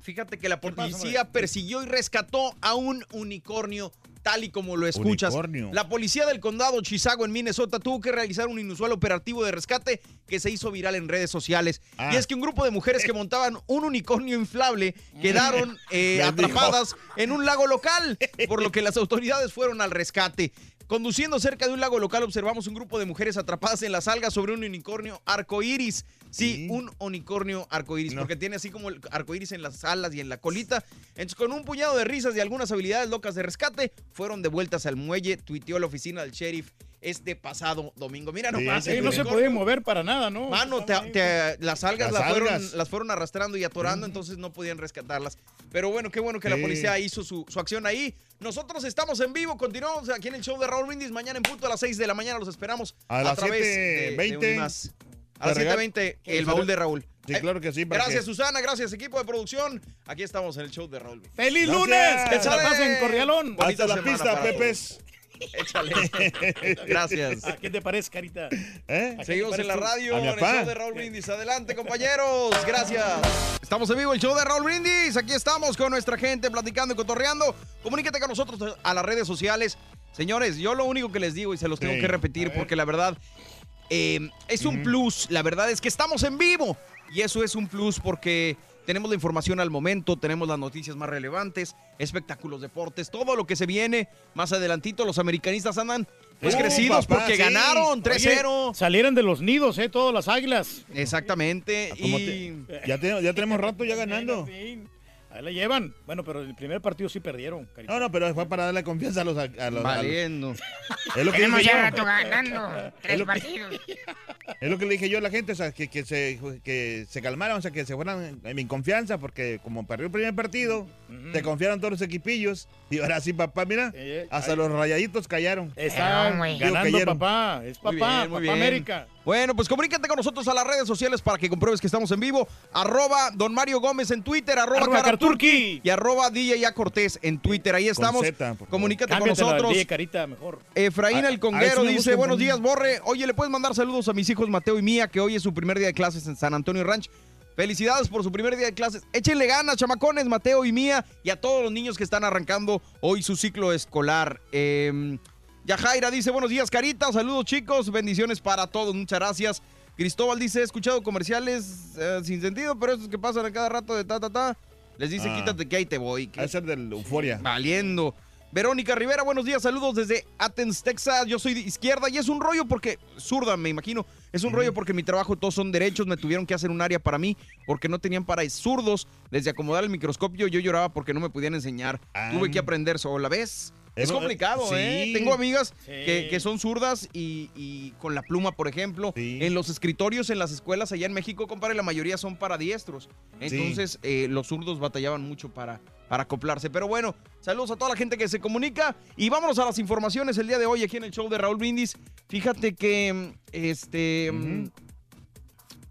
Fíjate que la policía persiguió y rescató a un unicornio tal y como lo escuchas. Unicornio. La policía del condado Chisago en Minnesota tuvo que realizar un inusual operativo de rescate que se hizo viral en redes sociales. Ah. Y es que un grupo de mujeres que montaban un unicornio inflable quedaron eh, dijo. atrapadas en un lago local, por lo que las autoridades fueron al rescate. Conduciendo cerca de un lago local observamos un grupo de mujeres atrapadas en las algas sobre un unicornio arcoíris. Sí, un unicornio arcoíris, porque tiene así como el arcoíris en las alas y en la colita. Entonces, con un puñado de risas y algunas habilidades locas de rescate, fueron devueltas al muelle, tuiteó la oficina del sheriff este pasado domingo. Mira nomás. Sí, el no se podía mover para nada, ¿no? Mano, te- te- las algas, Las las, fueron, algas. las fueron arrastrando y atorando, entonces no podían rescatarlas. Pero bueno, qué bueno que la Sí. policía hizo su, su acción ahí. Nosotros estamos en vivo, continuamos aquí en el show de Raúl Brindis. Mañana en punto a las 6 de la mañana los esperamos A las través de- de 7:20. Unimás. A las Te regal- 7.20, el baúl de Raúl. Sí, claro que sí. para Gracias, que- Susana. Gracias, equipo de producción. Aquí estamos en el show de Raúl. Brindis. ¡Feliz Gracias. lunes! ¡Que se la pasen, Corrialón! Bonita Hasta la pista, Pepes. Échale. Gracias. ¿A qué te parece, Carita? ¿Eh? ¿A qué Seguimos en la radio, en el show de Raúl Brindis. Adelante, compañeros. Gracias. Estamos en vivo, el show de Raúl Brindis. Aquí estamos con nuestra gente platicando y cotorreando. Comuníquete con nosotros a las redes sociales. Señores, yo lo único que les digo y se los tengo Sí. que repetir porque la verdad eh, es un plus. La verdad es que estamos en vivo. Y eso es un plus porque tenemos la información al momento, tenemos las noticias más relevantes, espectáculos, deportes, todo lo que se viene. Más adelantito, los americanistas andan pues Oh, crecidos papá, porque sí. ganaron 3-0. Oye, salieron de los nidos, ¿eh? Todas las águilas. Exactamente. ¿Cómo Y Ya, te- ya tenemos rato ya ganando. Ahí la llevan. Bueno, pero el primer partido sí perdieron, Carita. No, no, pero fue para darle confianza a los. A los a los- valiendo. es lo que Tenemos dije ya yo. rato ganando. Es Tres lo que- partidos. Es lo que le dije yo a la gente, o sea, que, que, se, que se calmaran, o sea, que se fueran en mi confianza, porque como perdió el primer partido, se confiaron todos los equipillos. Y ahora sí, papá, mira, Eh, hasta ahí- los rayaditos callaron. Está Pero, güey. ganando, cayeron. papá. Es Muy papá, bien, muy papá bien. América. Bueno, pues comunícate con nosotros a las redes sociales para que compruebes que estamos en vivo. Arroba Don Mario Gómez en Twitter, arroba, Arroba Caraturki y arroba DJ A Cortés en Twitter. Ahí estamos. Comunícate con nosotros. dije, Carita, mejor. Efraín A- el Conguero si dice, buenos también". días, Borre. Oye, ¿le puedes mandar saludos a mis hijos Mateo y Mía, que hoy es su primer día de clases en San Antonio Ranch? Felicidades por su primer día de clases. Échenle ganas, chamacones, Mateo y Mía, y a todos los niños que están arrancando hoy su ciclo escolar. Eh, Yajaira dice, buenos días, Carita. Saludos, chicos. Bendiciones para todos. Muchas gracias. Cristóbal dice, he escuchado comerciales eh, sin sentido, pero estos que pasan a cada rato de ta, ta, ta. Les dice, Ah. quítate que ahí te voy. Que ser del Euforia. Valiendo. Verónica Rivera, buenos días, saludos desde Athens, Texas. Yo soy de izquierda y es un rollo porque, zurda, me imagino, es un rollo porque mi trabajo todos son derechos, me tuvieron que hacer un área para mí porque no tenían para zurdos. Desde acomodar el microscopio yo lloraba porque no me podían enseñar. Tuve que aprender sola, ¿ves? Es Eh, complicado, sí. ¿eh? Tengo amigas Sí. que, que son zurdas y, y con la pluma, por ejemplo. En los escritorios, en las escuelas allá en México, compadre, la mayoría son para diestros. Entonces, eh, los zurdos batallaban mucho para, para acoplarse. Pero bueno, saludos a toda la gente que se comunica. Y vámonos a las informaciones el día de hoy aquí en el show de Raúl Brindis. Fíjate que, este...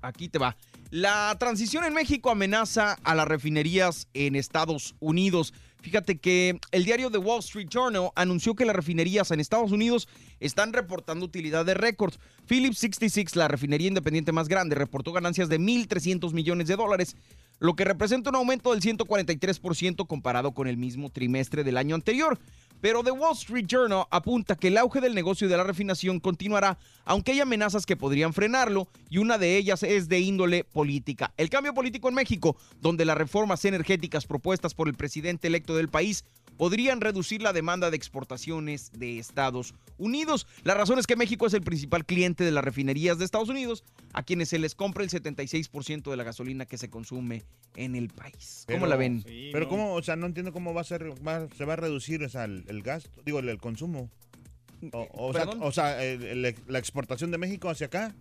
Aquí te va. La transición en México amenaza a las refinerías en Estados Unidos. Fíjate que el diario The Wall Street Journal anunció que las refinerías en Estados Unidos están reportando utilidad de récord. Phillips 66, la refinería independiente más grande, reportó ganancias de 1.300 millones de dólares, lo que representa un aumento del 143% comparado con el mismo trimestre del año anterior. Pero The Wall Street Journal apunta que el auge del negocio de la refinación continuará, aunque hay amenazas que podrían frenarlo, y una de ellas es de índole política. El cambio político en México, donde las reformas energéticas propuestas por el presidente electo del país podrían reducir la demanda de exportaciones de Estados Unidos. La razón es que México es el principal cliente de las refinerías de Estados Unidos, a quienes se les compra el 76% de la gasolina que se consume en el país. ¿Cómo Pero- la ven? Pero cómo, o sea, no entiendo cómo va a ser, va- se va a reducir o sea, el, el gasto, digo, el, el consumo. O, o sea, Perdón. o sea, el- el- la exportación de México hacia acá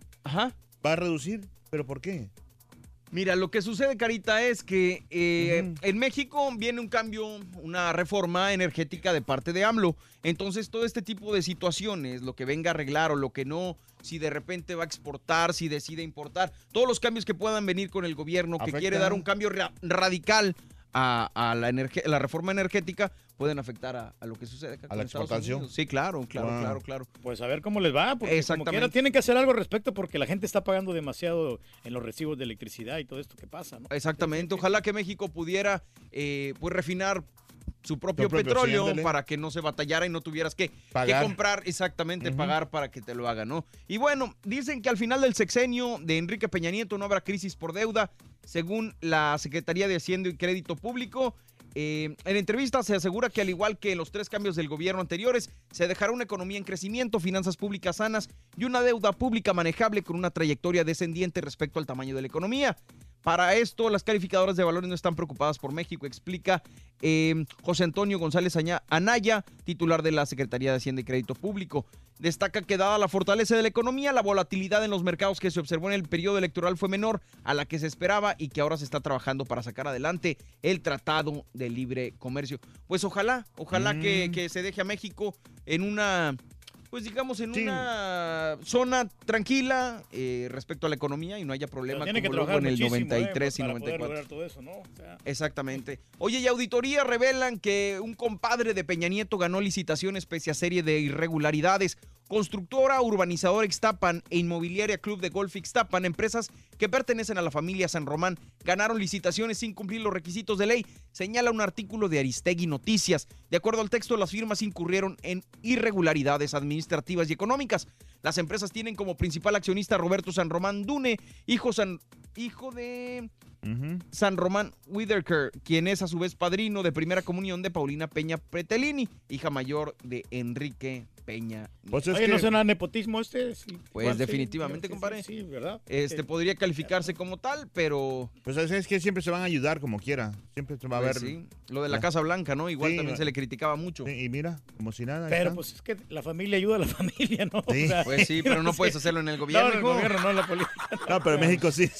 va a reducir, pero ¿por qué? Mira, lo que sucede, Carita, es que eh, en México viene un cambio, una reforma energética de parte de AMLO. Entonces, todo este tipo de situaciones, lo que venga a arreglar o lo que no, si de repente va a exportar, si decide importar, todos los cambios que puedan venir con el gobierno que quiere dar un cambio ra- radical a, a la, la reforma energética, pueden afectar a, a lo que sucede acá A con la Estados exportación. Unidos. Sí, claro, claro, Wow. claro, claro. Pues a ver cómo les va, porque como quiera tienen que hacer algo al respecto porque la gente está pagando demasiado en los recibos de electricidad y todo esto que pasa, ¿no? Exactamente. Ojalá que México pudiera eh, pues refinar su propio petróleo sí, para que no se batallara y no tuvieras que, comprar, exactamente, pagar para que te lo hagan, ¿no? Y bueno, dicen que al final del sexenio de Enrique Peña Nieto no habrá crisis por deuda, según la Secretaría de Hacienda y Crédito Público. Eh, en entrevista se asegura que al igual que en los tres cambios del gobierno anteriores, se dejará una economía en crecimiento, finanzas públicas sanas y una deuda pública manejable con una trayectoria descendiente respecto al tamaño de la economía. Para esto, las calificadoras de valores no están preocupadas por México, explica eh, José Antonio González Anaya, titular de la Secretaría de Hacienda y Crédito Público. Destaca que dada la fortaleza de la economía, la volatilidad en los mercados que se observó en el periodo electoral fue menor a la que se esperaba y que ahora se está trabajando para sacar adelante el Tratado de Libre Comercio. Pues ojalá, ojalá que, Mm. que se deje a México en una, pues digamos, en una zona tranquila eh, respecto a la economía y no haya problema que como luego trabajar en el muchísimo, ¿eh? 93 y para poder 94. lograr todo eso, ¿no? O sea, Exactamente. Oye, y auditoría revelan que un compadre de Peña Nieto ganó licitaciones pese a serie de irregularidades. Constructora, urbanizadora Ixtapan e inmobiliaria Club de Golf Ixtapan, empresas que pertenecen a la familia San Román, ganaron licitaciones sin cumplir los requisitos de ley, señala un artículo de Aristegui Noticias. De acuerdo al texto, las firmas incurrieron en irregularidades administrativas y económicas. Las empresas tienen como principal accionista Roberto San Román Dune, hijo, San, hijo de San Román Whitaker, quien es a su vez padrino de primera comunión de Paulina Peña Pretelini, hija mayor de Enrique Peña. Pues Oye, ¿no suena nepotismo este? Sí, Pues definitivamente, sí, sí, compadre. Sí, ¿verdad? Este podría calificarse como tal, pero Pues es es que siempre se van a ayudar como quiera. Siempre se va a Pues ver. sí, lo de la Casa Blanca, ¿no? Igual Sí, también se le criticaba mucho. y mira, como si nada. Pero pues es que la familia ayuda a la familia, ¿no? Sí. Pues sí, pero no puedes hacerlo en el gobierno, No, en el gobierno, no en la política. No, pero en México sí.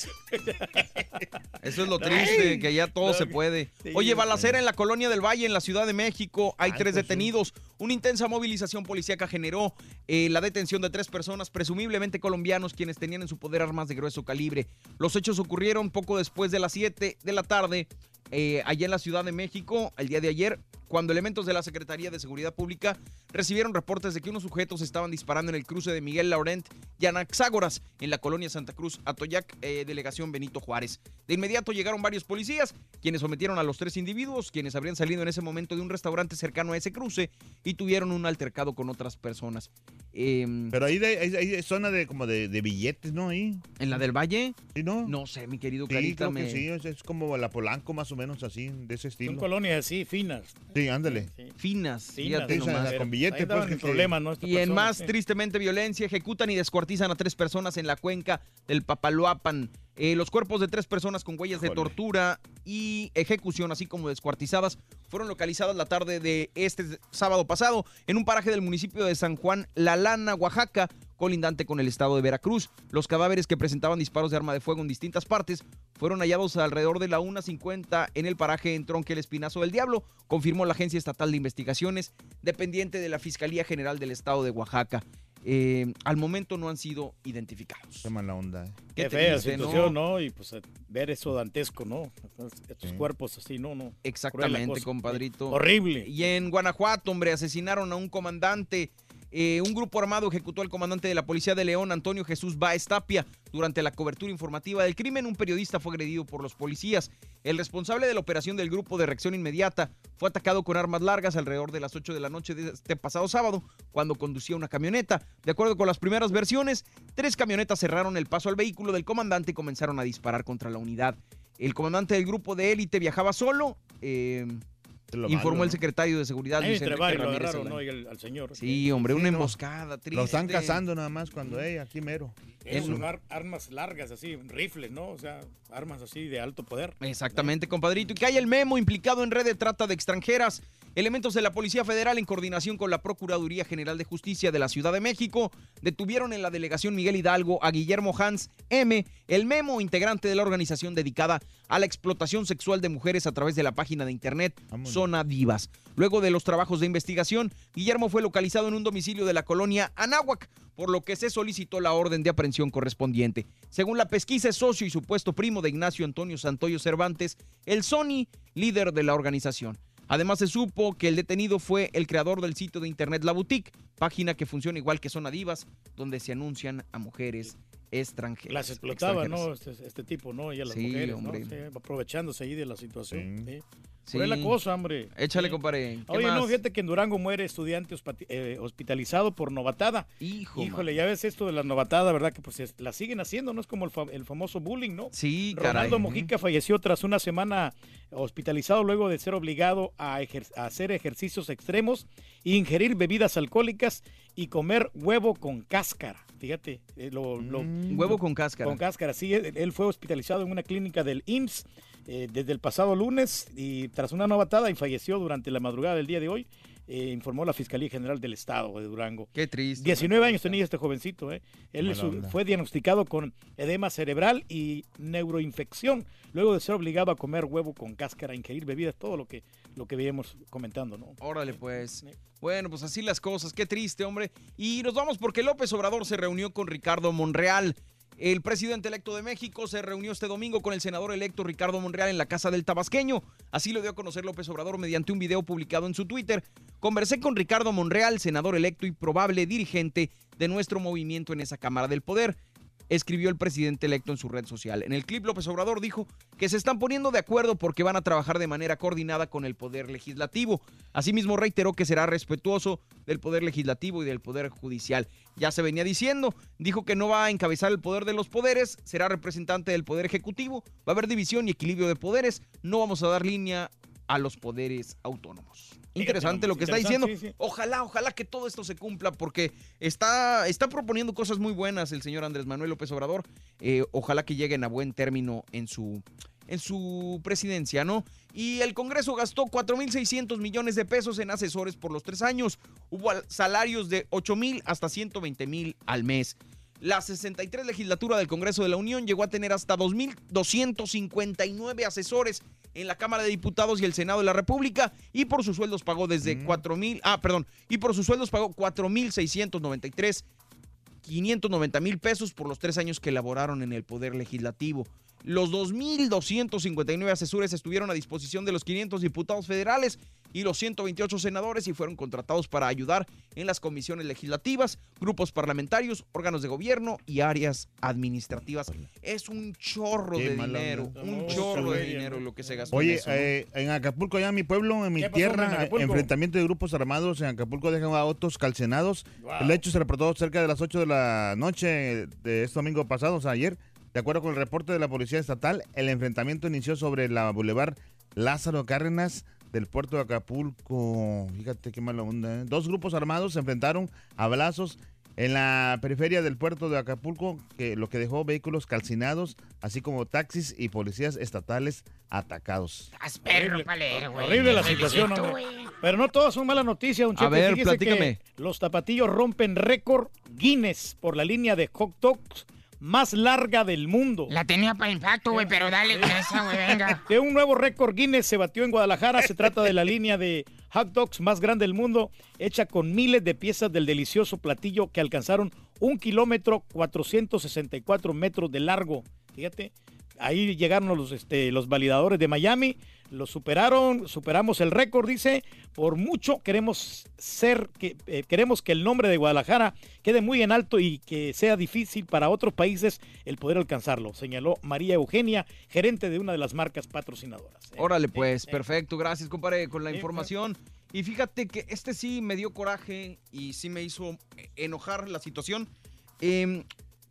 Eso es lo triste, que ya todo No, se puede. sí, Oye, balacera en la colonia del Valle, en la Ciudad de México. Hay Ay, tres pues sí. detenidos. Una intensa movilización policíaca generó eh, la detención de tres personas, presumiblemente colombianos, quienes tenían en su poder armas de grueso calibre. Los hechos ocurrieron poco después de las 7 de la tarde eh, allá en la Ciudad de México el día de ayer, cuando elementos de la Secretaría de Seguridad Pública recibieron reportes de que unos sujetos estaban disparando en el cruce de Miguel Laurent y Anaxágoras en la colonia Santa Cruz, Atoyac, eh, delegación Benito Juárez. De inmediato llegaron varios policías, quienes sometieron a los tres individuos, quienes habrían salido en ese momento de un restaurante cercano a ese cruce y tuvieron un altercado con otras personas. Em, Pero ahí hay, hay zona de como de, de billetes, ¿no? Ahí. ¿En la del Valle? Sí, ¿no? No sé, mi querido Sí, Carita. creo que me- sí, es, es como la Polanco más o menos así, de ese estilo. Son colonias así, finas. Sí, ándale. Finas, sí, nomás. con billete, ahí andaban pues, que en problemas, ¿no? Esta Y en persona, más sí. tristemente violencia, ejecutan y descuartizan a tres personas en la cuenca del Papaloapan. Eh, los cuerpos de tres personas con huellas de tortura y ejecución, así como descuartizadas, fueron localizadas la tarde de este sábado pasado en un paraje del municipio de San Juan La Lana, Oaxaca, colindante con el estado de Veracruz. Los cadáveres que presentaban disparos de arma de fuego en distintas partes fueron hallados alrededor de la 1.50 en el paraje en Tronque el Espinazo del Diablo, confirmó la Agencia Estatal de Investigaciones, dependiente de la Fiscalía General del Estado de Oaxaca. Eh, al momento no han sido identificados. Qué mala onda, ¿eh? Qué Qué fea triste, situación, ¿no? ¿no? Y pues eh, ver eso dantesco, ¿no? Estos- Sí. cuerpos así, no, no. Exactamente, compadrito. Horrible. Y en Guanajuato, hombre, asesinaron a un comandante. Eh, un grupo armado ejecutó al comandante de la Policía de León, Antonio Jesús Baez Tapia. Durante la cobertura informativa del crimen, un periodista fue agredido por los policías. El responsable de la operación del grupo de reacción inmediata fue atacado con armas largas alrededor de las 8 de la noche de este pasado sábado, cuando conducía una camioneta. De acuerdo con las primeras versiones, tres camionetas cerraron el paso al vehículo del comandante y comenzaron a disparar contra la unidad. El comandante del grupo de élite viajaba solo. eh, informó malo, el secretario de Seguridad, Ahí Luis entre Enrique varios lo Ramírez agarraron, ¿no? El- al señor. Sí, hombre, Sí, una no. emboscada, triste. Lo están cazando nada más cuando, hey, aquí mero. Son ar- armas largas, así, rifles, ¿no? O sea, armas así de alto poder. Exactamente, compadrito. Y que hay el memo implicado en red de trata de extranjeras. Elementos de la Policía Federal, en coordinación con la Procuraduría General de Justicia de la Ciudad de México, detuvieron en la delegación Miguel Hidalgo a Guillermo Hans M., el memo integrante de la organización dedicada a la explotación sexual de mujeres a través de la página de internet Vámonos. Zona Divas. Luego de los trabajos de investigación, Guillermo fue localizado en un domicilio de la colonia Anáhuac, por lo que se solicitó la orden de aprehensión correspondiente. Según la pesquisa, es socio y supuesto primo de Ignacio Antonio Santoyo Cervantes, el Sony, líder de la organización. Además, se supo que el detenido fue el creador del sitio de internet La Boutique, página que funciona igual que Zona Divas, donde se anuncian a mujeres extranjeras. Las explotaba, ¿no? Este, este tipo, ¿no? Y a las Sí, mujeres, hombre. ¿no? Sí, aprovechándose ahí de la situación. Sí. Sí. Sí. Por ahí la cosa, hombre. Échale, compadre. ¿Qué Oye, no, más? fíjate que en Durango muere estudiante eh, hospitalizado por novatada. Hijo, Híjole, ya ves esto de la novatada, ¿verdad? Que pues es- la siguen haciendo, ¿no? Es como el, fa- el famoso bullying, ¿no? Sí, caray. Ronaldo Mojica falleció tras una semana hospitalizado luego de ser obligado a, ejer- a hacer ejercicios extremos, ingerir bebidas alcohólicas y comer huevo con cáscara. Fíjate, eh, lo, lo- Mm. Huevo con cáscara. con cáscara, sí, él, fue hospitalizado en una clínica del IMSS eh, desde el pasado lunes y tras una novatada y falleció durante la madrugada del día de hoy, eh, informó la Fiscalía General del Estado de Durango. Qué triste. 19 años tenía este jovencito, ¿eh? Él su- fue diagnosticado con edema cerebral y neuroinfección, luego de ser obligado a comer huevo con cáscara, ingerir bebidas, todo lo que, lo que veíamos comentando, ¿no? Órale, pues. Bueno, pues así las cosas. Qué triste, hombre. Y nos vamos porque López Obrador se reunió con Ricardo Monreal. El presidente electo de México se reunió este domingo con el senador electo Ricardo Monreal en la casa del tabasqueño. Así lo dio a conocer López Obrador mediante un video publicado en su Twitter. Conversé con Ricardo Monreal, senador electo y probable dirigente de nuestro movimiento en esa Cámara del Poder escribió el presidente electo en su red social. En el clip López Obrador dijo que se están poniendo de acuerdo porque van a trabajar de manera coordinada con el Poder Legislativo. Asimismo reiteró que será respetuoso del Poder Legislativo y del Poder Judicial. Ya se venía diciendo, dijo que no va a encabezar el poder de los poderes, será representante del Poder Ejecutivo, va a haber división y equilibrio de poderes, no vamos a dar línea a los poderes autónomos. Interesante lo que está diciendo. Interesante, sí, sí. Ojalá, ojalá que todo esto se cumpla porque está, está proponiendo cosas muy buenas el señor Andrés Manuel López Obrador. Eh, ojalá que lleguen a buen término en su, en su presidencia, ¿no? Y el Congreso gastó 4.600 millones de pesos en asesores por los tres años. Hubo al- salarios de 8.000 hasta 120.000 al mes. La 63 legislatura del Congreso de la Unión llegó a tener hasta 2.259 asesores en la Cámara de Diputados y el Senado de la República y por sus sueldos pagó desde 4.000, ah, perdón, y por sus sueldos pagó 4.693 590 mil pesos por los tres años que elaboraron en el Poder Legislativo. Los 2.259 asesores estuvieron a disposición de los 500 diputados federales y los 128 senadores y fueron contratados para ayudar en las comisiones legislativas, grupos parlamentarios, órganos de gobierno y áreas administrativas. Es un chorro Qué de dinero, onda. un No, chorro de dinero lo que se gastó. Oye, en eso, ¿no? eh, en Acapulco, allá en mi pueblo, en mi ¿Qué pasó, hombre, en tierra, Acapulco? enfrentamiento de grupos armados en Acapulco dejan a autos calcenados. Wow. El hecho se reportó cerca de las 8 de la noche de este domingo pasado, o sea, ayer. De acuerdo con el reporte de la Policía Estatal, el enfrentamiento inició sobre la Boulevard Lázaro Cárdenas del puerto de Acapulco. Fíjate qué mala onda. ¿eh? Dos grupos armados se enfrentaron a balazos en la periferia del puerto de Acapulco, que, lo que dejó vehículos calcinados, así como taxis y policías estatales atacados. Güey. Horrible la Felicito, situación, güey. Pero no todas son malas noticias, don A ver, que platícame. los tapatillos rompen récord Guinness por la línea de hot dogs más larga del mundo. La tenía para impacto, güey, pero dale con esa, güey, venga. De un nuevo récord Guinness se batió en Guadalajara. Se trata de la línea de hot dogs más grande del mundo, hecha con miles de piezas del delicioso platillo que alcanzaron un kilómetro 464 metros de largo. Fíjate, ahí llegaron los, este, los validadores de Miami, lo superaron, superamos el récord, dice. Por mucho queremos ser, que, eh, queremos que el nombre de Guadalajara quede muy en alto y que sea difícil para otros países el poder alcanzarlo, señaló María Eugenia, gerente de una de las marcas patrocinadoras. Órale, pues, perfecto. Gracias, compadre, con la información. Y fíjate que este sí me dio coraje y sí me hizo enojar la situación. Eh,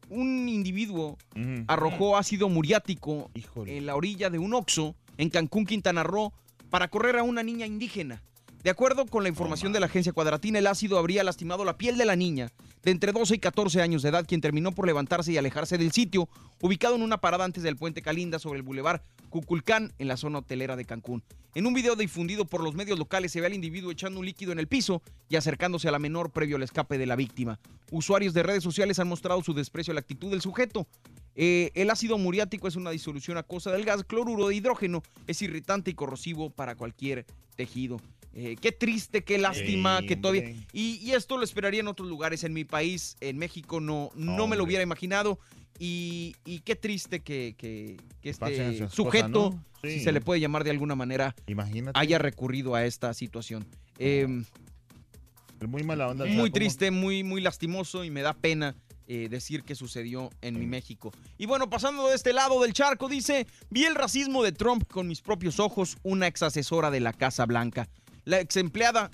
un individuo arrojó ácido muriático en la orilla de un oxo en Cancún, Quintana Roo, para correr a una niña indígena. De acuerdo con la información de la agencia Cuadratina, el ácido habría lastimado la piel de la niña de entre 12 y 14 años de edad, quien terminó por levantarse y alejarse del sitio, ubicado en una parada antes del puente Calinda sobre el bulevar Cuculcán, en la zona hotelera de Cancún. En un video difundido por los medios locales se ve al individuo echando un líquido en el piso y acercándose a la menor previo al escape de la víctima. Usuarios de redes sociales han mostrado su desprecio a la actitud del sujeto. Eh, el ácido muriático es una disolución acuosa del gas cloruro de hidrógeno. Es irritante y corrosivo para cualquier tejido. Eh, qué triste, qué lástima, que todavía... Y, y esto lo esperaría en otros lugares. En mi país, en México, no, no me lo hubiera imaginado. Y, y qué triste que, que- que este sujeto, si se le puede llamar de alguna manera, Imagínate. haya recurrido a esta situación. Eh, Muy mala onda. muy ¿cómo? triste, muy, muy lastimoso y me da pena eh, decir que sucedió en mi México. Y bueno, pasando de este lado del charco, dice, vi el racismo de Trump con mis propios ojos, una ex asesora de la Casa Blanca. La ex empleada,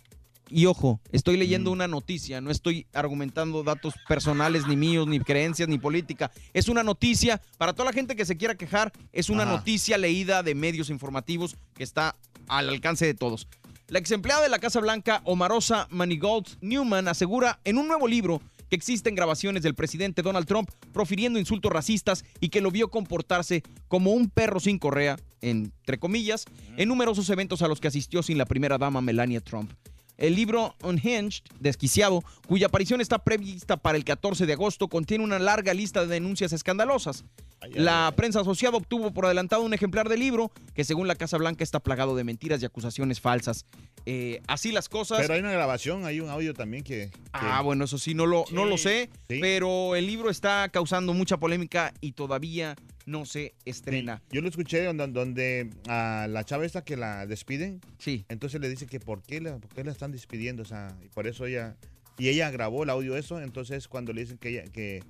y ojo, estoy leyendo una noticia, no estoy argumentando datos personales, ni míos, ni creencias, ni política. Es una noticia, para toda la gente que se quiera quejar, es una Ajá. noticia leída de medios informativos que está al alcance de todos. La ex empleada de la Casa Blanca, Omarosa Manigault Newman, asegura en un nuevo libro que existen grabaciones del presidente Donald Trump profiriendo insultos racistas y que lo vio comportarse como un perro sin correa, entre comillas, en numerosos eventos a los que asistió sin la primera dama Melania Trump. El libro Unhinged, Desquiciado, cuya aparición está prevista para el 14 de agosto, contiene una larga lista de denuncias escandalosas. La prensa asociada obtuvo por adelantado un ejemplar del libro que según la Casa Blanca está plagado de mentiras y acusaciones falsas. Eh, así las cosas. Pero hay una grabación, hay un audio también que... Ah, bueno, eso sí, no lo, no lo sé, Sí. pero el libro está causando mucha polémica y todavía no se estrena. Yo lo escuché donde, donde a la chava esta que la despiden. Sí. Entonces le dice que por qué la, por qué la están despidiendo. O sea, y por eso ella... Y ella grabó el audio eso. Entonces cuando le dicen que, ella, que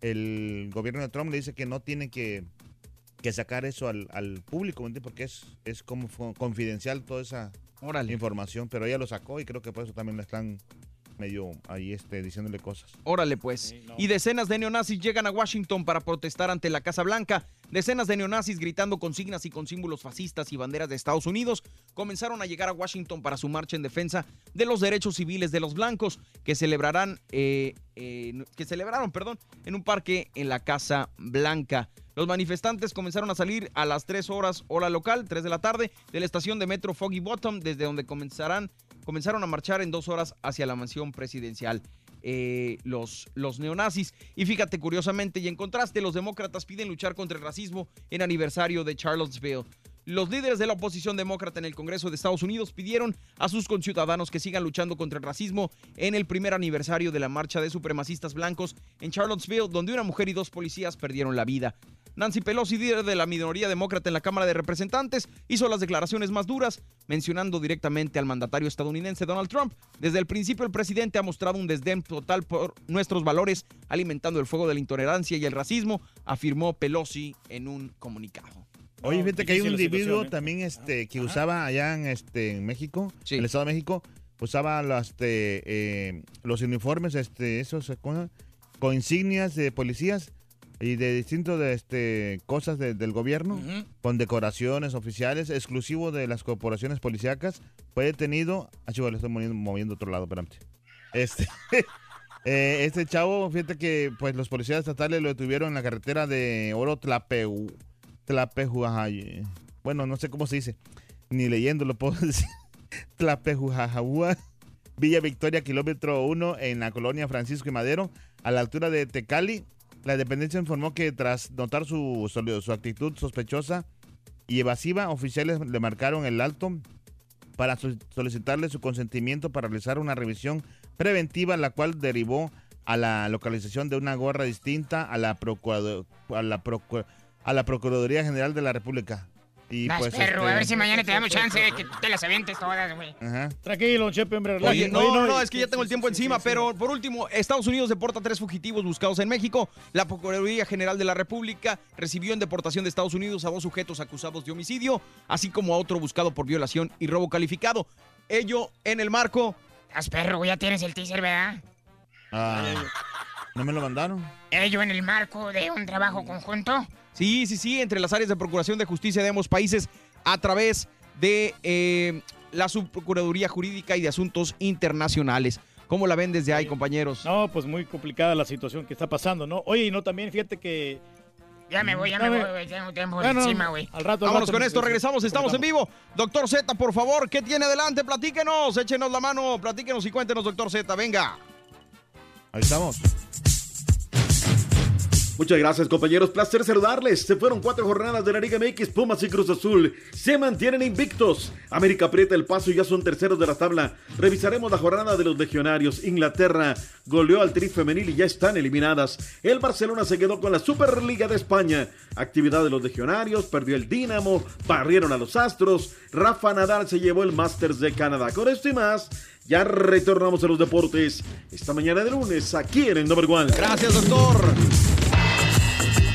el gobierno de Trump le dice que no tiene que, que sacar eso al, al público. Porque es, es como confidencial toda esa información. Pero ella lo sacó y creo que por eso también le están medio ahí este, diciéndole cosas. Órale pues. Y decenas de neonazis llegan a Washington para protestar ante la Casa Blanca. Decenas de neonazis gritando consignas y con símbolos fascistas y banderas de Estados Unidos comenzaron a llegar a Washington para su marcha en defensa de los derechos civiles de los blancos que celebrarán, eh, eh, que celebraron, perdón, en un parque en la Casa Blanca. Los manifestantes comenzaron a salir a las 3 horas hora local, 3 de la tarde, de la estación de metro Foggy Bottom, desde donde comenzarán, comenzaron a marchar en dos horas hacia la mansión presidencial. eh, los, los neonazis. Y fíjate, curiosamente, y en contraste, los demócratas piden luchar contra el racismo en aniversario de Charlottesville. Los líderes de la oposición demócrata en el Congreso de Estados Unidos pidieron a sus conciudadanos que sigan luchando contra el racismo en el primer aniversario de la marcha de supremacistas blancos en Charlottesville, donde una mujer y dos policías perdieron la vida. Nancy Pelosi, líder de la minoría demócrata en la Cámara de Representantes, hizo las declaraciones más duras, mencionando directamente al mandatario estadounidense Donald Trump. Desde el principio, el presidente ha mostrado un desdén total por nuestros valores, alimentando el fuego de la intolerancia y el racismo, afirmó Pelosi en un comunicado. Oye, fíjate que hay un individuo ¿eh? también este, que usaba allá en, este, en México, en el Estado de México, usaba las, este, eh, los uniformes, este, esos, con insignias de policías y de distintas este, cosas de- del gobierno, con decoraciones oficiales, exclusivo de las corporaciones policíacas. Fue detenido. Ah, chivo, le estoy moviendo, moviendo otro lado, espérame. Este, eh, este chavo, fíjate que pues los policías estatales lo detuvieron en la carretera de Oro Tlapeu. Tlapejuajay. Bueno, no sé cómo se dice. Ni leyendo lo puedo decir. Tlapejujajahua. Villa Victoria, kilómetro 1, en la colonia Francisco y Madero, a la altura de Tecali. La dependencia informó que tras notar su, su actitud sospechosa y evasiva, oficiales le marcaron el alto para so- solicitarle su consentimiento para realizar una revisión preventiva, la cual derivó a la localización de una gorra distinta a la, a la Procuraduría General de la República. Y Vas, pues, perro, este, a ver si mañana te damos chance de que te las avientes todas, güey. Ajá. Tranquilo, Chepe, hombre. Oye, no, no, no, es que ya tengo el tiempo encima, pero por último, Estados Unidos deporta a tres fugitivos buscados en México. La Procuraduría General de la República recibió en deportación de Estados Unidos a dos sujetos acusados de homicidio, así como a otro buscado por violación y robo calificado. Ello en el marco... Haz perro, güey, ya tienes el teaser, ¿verdad? Ah, ¿No me lo mandaron? Ello en el marco de un trabajo conjunto. Sí, sí, sí, entre las áreas de Procuración de Justicia de ambos países a través de eh, la Subprocuraduría Jurídica y de Asuntos Internacionales. ¿Cómo la ven desde ahí, compañeros? No, pues muy complicada la situación que está pasando, ¿no? Oye, y no también, fíjate que... Ya me voy, ya me voy, güey. Tengo tiempo Bueno, encima, güey. Al rato, al Vámonos rato, con esto, regresamos, estamos en vivo. Doctor Z, por favor, ¿qué tiene adelante? Platíquenos, échenos la mano, platíquenos y cuéntenos, doctor Z, venga. Ahí estamos. Muchas gracias compañeros, placer saludarles. Se fueron cuatro jornadas de la Liga MX, Pumas y Cruz Azul. Se mantienen invictos. América aprieta el paso y ya son terceros de la tabla. Revisaremos la jornada de los legionarios. Inglaterra goleó al Tri femenil y ya están eliminadas. El Barcelona se quedó con la Superliga de España. Actividad de los legionarios, perdió el Dinamo, barrieron a los Astros. Rafa Nadal se llevó el Masters de Canadá. Con esto y más, ya retornamos a los deportes. Esta mañana de lunes, aquí en el Number One. Gracias, doctor.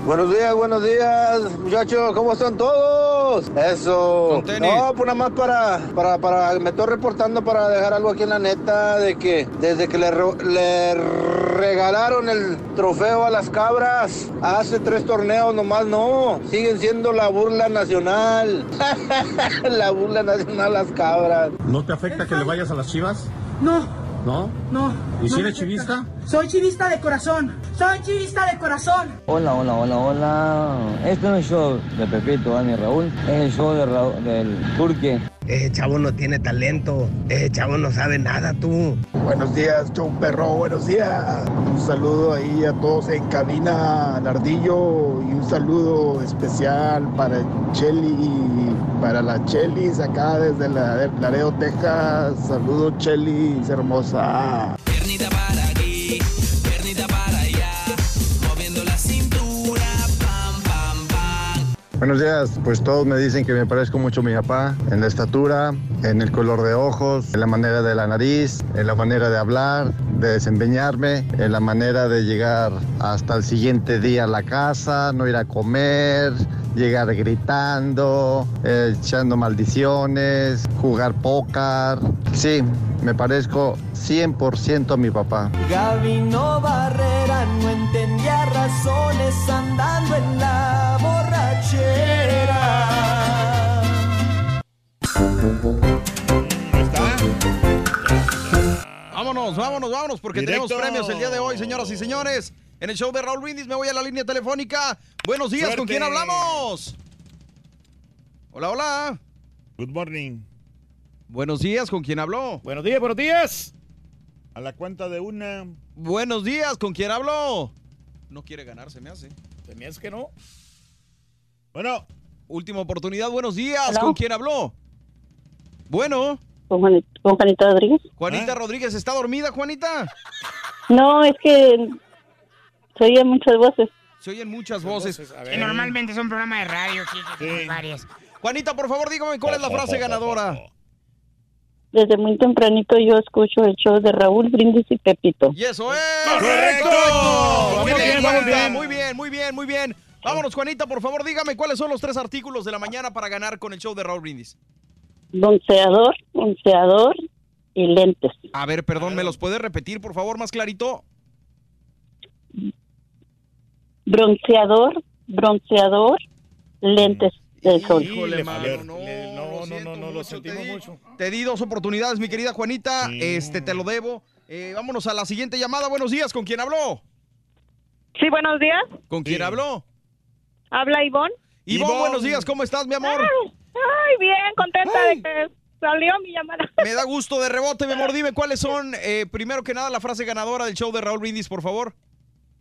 Buenos días, buenos días, muchachos, ¿cómo están todos? Eso. No, pues nada más para, para, para, me estoy reportando para dejar algo aquí en la neta de que desde que le, ro- le regalaron el trofeo a las cabras hace tres torneos nomás no, siguen siendo la burla nacional. la burla nacional las cabras. ¿No te afecta que le vayas a las chivas? No, ¿No? no. ¿Y si eres chivista? Soy chivista de corazón. Soy chivista de corazón. Hola, hola, hola, hola. Este no es el show de Pepito, Dani Raúl. Es el show de Raúl, del Turque. Ese chavo no tiene talento. Ese chavo no sabe nada, tú. Buenos días, Chau Perro, buenos días. Un saludo ahí a todos en cabina, Nardillo, y un saludo especial para Cheli, para la Chelis acá desde la, de Laredo, Texas. Saludo Chelis, hermosa. Piernita para Buenos días, pues todos me dicen que me parezco mucho a mi papá en la estatura, en el color de ojos, en la manera de la nariz, en la manera de hablar, de desempeñarme, en la manera de llegar hasta el siguiente día a la casa, no ir a comer, llegar gritando, eh, echando maldiciones, jugar póker. Sí, me parezco 100% a mi papá. Gabino Barrera no entendía razones andando en la borrachera. Vámonos, vámonos, vámonos, porque Directo. tenemos premios el día de hoy, señoras y señores. En el show de Raúl Brindis me voy a la línea telefónica. Buenos días, ¿con quién hablamos? Hola, hola. Good morning. Buenos días, ¿con quién habló? Buenos días, buenos días. A la cuenta de una. Buenos días, ¿con quién habló? No quiere ganar, se me hace. Se me hace que no. Bueno. Última oportunidad, buenos días, Hello. ¿con quién habló? Bueno, ¿Con, Juan- con Juanita Rodríguez? Juanita Rodríguez, ¿está dormida, Juanita? No, es que se oyen muchas voces. Se oyen muchas voces. Que normalmente es un programa de radio aquí que varias. Juanita, por favor, dígame cuál es la frase ganadora. Desde muy tempranito yo escucho el show de Raúl Brindis y Pepito. Y eso es. ¡Correcto! Muy bien, vamos Juanita, bien. Muy bien, muy bien, muy bien. Vámonos, Juanita, por favor, dígame cuáles son los tres artículos de la mañana para ganar con el show de Raúl Brindis. Bronceador, bronceador y lentes. A ver, perdón, ¿me los puede repetir, por favor, más clarito? Bronceador, bronceador, lentes del sol. Híjole, mano, no, No, no, no, no, lo sentimos mucho. Te di dos oportunidades, mi querida Juanita. Este, te lo debo. Eh, vámonos a la siguiente llamada. Buenos días, ¿con quién habló? Sí, buenos días. ¿Con quién habló? Habla Ivonne. Ivonne, buenos días, ¿cómo estás, mi amor? Ay, ay, bien, contenta de que salió mi llamada. Me da gusto de rebote, mi amor. Dime cuáles son, eh, primero que nada, la frase ganadora del show de Raúl Brindis, por favor.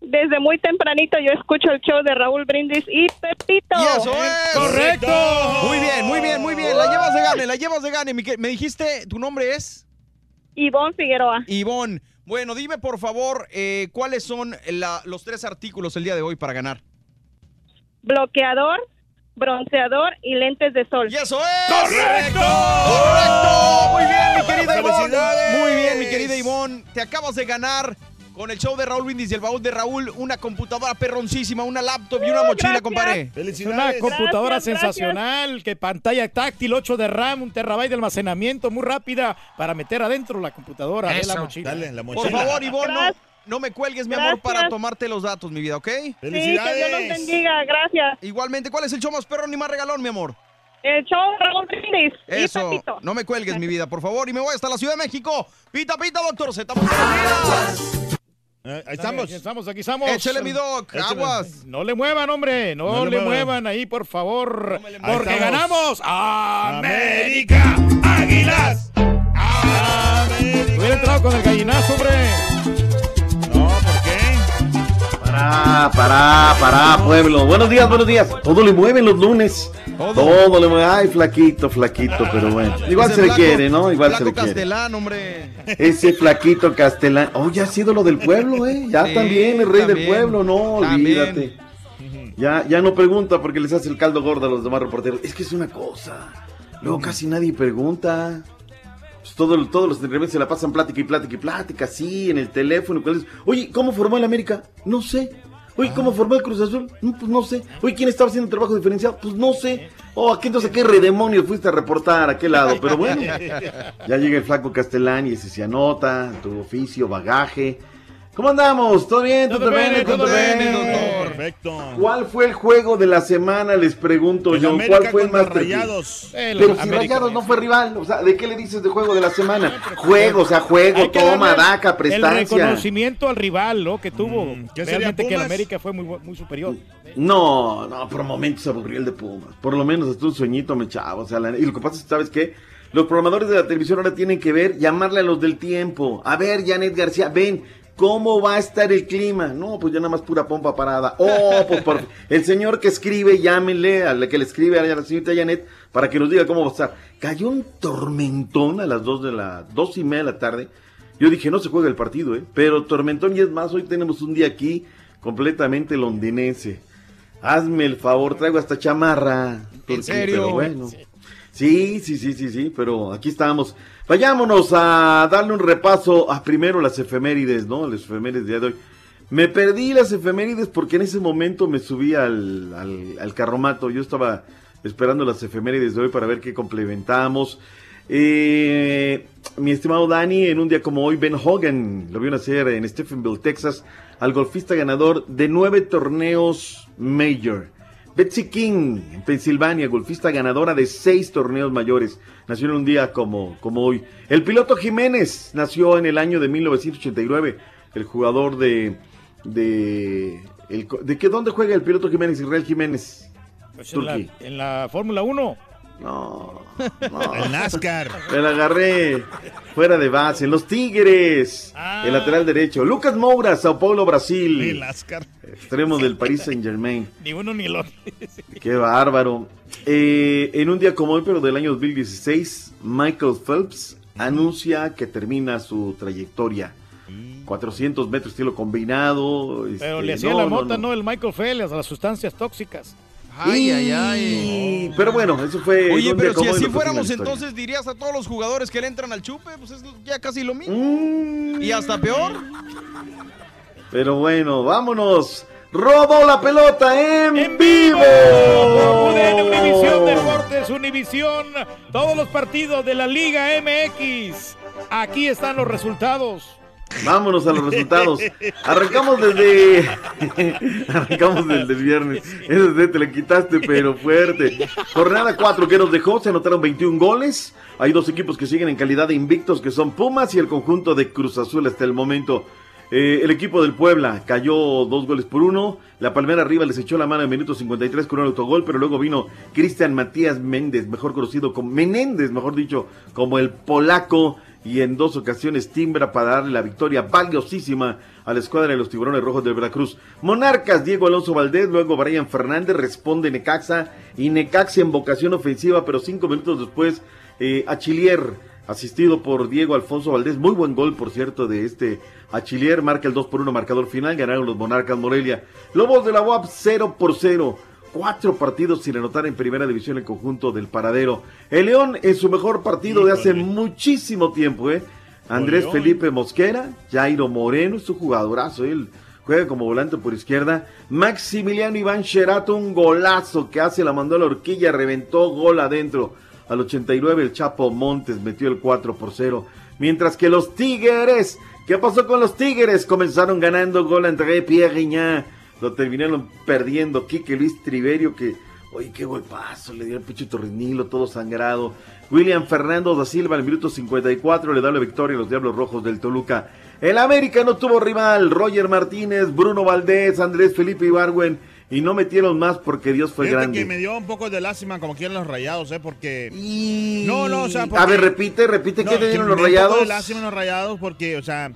Desde muy tempranito yo escucho el show de Raúl Brindis y Pepito. ¡Y eso es! ¡Correcto! Muy bien, muy bien, muy bien. La llevas de gane, la llevas de gane. Me dijiste, ¿tu nombre es? Ivonne Figueroa. Ivonne. Bueno, dime por favor, eh, ¿cuáles son la- los tres artículos el día de hoy para ganar? Bloqueador, bronceador y lentes de sol. ¡Y eso es! ¡Correcto! ¡Correcto! Muy bien, mi querida Ivonne. Muy bien, mi querida Ivonne. Te acabas de ganar con el show de Raúl Brindis y el baúl de Raúl una computadora perroncísima, una laptop y una mochila, gracias. compadre. Es una Felicidades. computadora Gracias, sensacional, que pantalla táctil, 8 de RAM, un terabyte de almacenamiento muy rápida para meter adentro la computadora de la Eso. mochila. Dale, la Por mochila. favor, Ivonne, no, no me cuelgues, mi amor, para tomarte los datos, mi vida, ¿ok? Sí, que Dios los Felicidades. bendiga, gracias. Igualmente, ¿cuál es el show más perrón y más regalón, mi amor? El show de Raúl Brindis Eso, no me cuelgues, mi vida, por favor. Y me voy hasta la Ciudad de México. Pita, pita, doctor Z. Eh, ahí estamos. Aquí estamos, aquí estamos. Échale mi doc, Échale. aguas. No le muevan, hombre. No, No le le muevan. muevan ahí, por favor. Ahí porque estamos. ganamos. América, Águilas. América. Hubiera entrado con el gallinazo, hombre. Pará, pará, pará, pueblo. Buenos días, buenos días. Todo le mueven los lunes. Todo, le mueve. Ay, flaquito, flaquito, pero bueno. Igual Ese se le flaco- quiere, ¿no? Igual se le quiere. Castelán, hombre. Ese flaquito castelán. Oh, ya ha sido lo del pueblo, ¿eh? Ya Sí, también es rey también. del pueblo, no, También. olvídate. Ya, ya no pregunta porque les hace el caldo gordo a los demás reporteros. Es que es una cosa. Luego casi nadie pregunta. Pues todo, todos los entrevistas se la pasan plática y plática y plática, así, en el teléfono. Oye, ¿cómo formó el América? No sé. Oye, ¿cómo formó el Cruz Azul? No, pues no sé. Oye, ¿quién estaba haciendo trabajo diferenciado? Pues no sé. Oh, ¿a qué entonces qué redemonio fuiste a reportar? ¿A qué lado? Pero bueno, ya llega el flaco Castellán y ese se anota, tu oficio, bagaje. ¿Cómo andamos? ¿Todo bien? ¿Todo, Todo bien? ¿Todo todo bien, bien? doctor. Perfecto. ¿Cuál fue el juego de la semana? Les pregunto El yo. América ¿Cuál fue el más? Rayados. El Pero si América. Rayados no fue rival, o sea, ¿de qué le dices de juego de la semana? Juego, o sea, juego, toma, daca, El prestancia. reconocimiento al rival, ¿no? Que tuvo. Mm, ¿qué sería, Realmente que el? América fue muy, muy superior. No, no, por momentos se aburrió el de Pumas. Por lo menos hasta un sueñito me echaba. O sea, la- y lo que pasa es que, ¿sabes qué? Los programadores de la televisión ahora tienen que ver, llamarle a los del tiempo. A ver, Janet García, ven, ¿cómo va a estar el clima? No, pues ya nada más pura pompa parada. Oh, pues por El señor que escribe, llámenle a la que le escribe a la señorita Janet para que nos diga cómo va a estar. Cayó un tormentón a las dos de la, dos y media de la tarde. Yo dije, no se juega el partido, ¿eh? Pero tormentón y es más, hoy tenemos un día aquí completamente londinense. Hazme el favor, traigo hasta chamarra. Porque- serio? Pero bueno. Sí, sí, sí, sí, sí, pero aquí estamos. Vayámonos a darle un repaso a primero las efemérides, ¿no? Las efemérides de hoy. Me perdí las efemérides porque en ese momento me subí al, al, al carromato. Yo estaba esperando las efemérides de hoy para ver qué complementamos. Eh, mi estimado Dani, en un día como hoy, Ben Hogan lo vio nacer en Stephenville, Texas, al golfista ganador de nueve torneos Major. Betsy King, en Pensilvania, golfista ganadora de seis torneos mayores. Nació en un día como, como hoy. El piloto Jiménez nació en el año de 1989. El jugador de. ¿De, el, ¿de qué, dónde juega el piloto Jiménez? Israel Jiménez. Pues en la, en la Fórmula 1. No, El NASCAR. Me la agarré fuera de base. En los Tigres. El lateral derecho. Lucas Moura, Sao Paulo, Brasil. El NASCAR. Extremo del Paris Saint Germain. Ni uno ni el otro. Qué bárbaro. Eh, en un día como hoy, pero del año 2016, Michael Phelps anuncia que termina su trayectoria. 400 metros estilo combinado. Pero este, le hacía no, la no, mota, no. no, el Michael Phelps, a las sustancias tóxicas. Ay, ay, Y- ay. Pero bueno, eso fue. Oye, pero si así fuéramos, entonces dirías a todos los jugadores que le entran al chupe, pues es ya casi lo mismo. Mm. Y hasta peor. Pero bueno, vámonos. Robó la pelota en, vivo. UDN Univisión Deportes, Univisión, todos los partidos de la Liga MX. Aquí están los resultados. Vámonos a los resultados. Arrancamos desde. Arrancamos desde viernes. Ese de te le quitaste, pero fuerte. Jornada 4 que nos dejó, se anotaron 21 goles. Hay dos equipos que siguen en calidad de invictos, que son Pumas y el conjunto de Cruz Azul hasta el momento. Eh, el equipo del Puebla cayó dos goles por uno. La Palmera arriba les echó la mano en minuto 53 con un autogol, pero luego vino Cristian Matías Méndez, mejor conocido como Menéndez, mejor dicho, como el polaco, y en dos ocasiones timbra para darle la victoria valiosísima a la escuadra de los tiburones rojos del Veracruz. Monarcas, Diego Alonso Valdés, luego Brian Fernández, responde Necaxa, y Necaxa en vocación ofensiva, pero cinco minutos después, eh, Achillier asistido por Diego Alfonso Valdés. Muy buen gol, por cierto, de este Achillier. Marca el 2 por 1 marcador final. Ganaron los Monarcas Morelia. Lobos de la UAP 0 por 0. Cuatro partidos sin anotar en primera división el conjunto del paradero. El León en su mejor partido de hace muchísimo tiempo, ¿eh? Andrés León. Felipe Mosquera, Jairo Moreno, es un jugadorazo, él juega como volante por izquierda. Maximiliano Iván Sherato, un golazo que hace, la mandó a la horquilla, reventó gol adentro. Al 89 el Chapo Montes metió el 4 por 0. Mientras que los Tigres, ¿qué pasó con los Tigres? Comenzaron ganando gol entre Pierre. Lo terminaron perdiendo Quique Luis Triverio que, oye, qué golpazo, le dio el pinche torrinilo todo sangrado. William Fernando da Silva en el minuto 54 le da la victoria a los Diablos Rojos del Toluca. El América no tuvo rival, Roger Martínez, Bruno Valdés, Andrés Felipe Ibargüen y no metieron más porque Dios fue Fíjate grande. que me dio un poco de lástima como quieren los rayados, ¿eh? Porque... No, no, o sea... A ver, repite, repite, No, ¿qué te que dieron me los dio un poco rayados? de lástima en los rayados porque, o sea...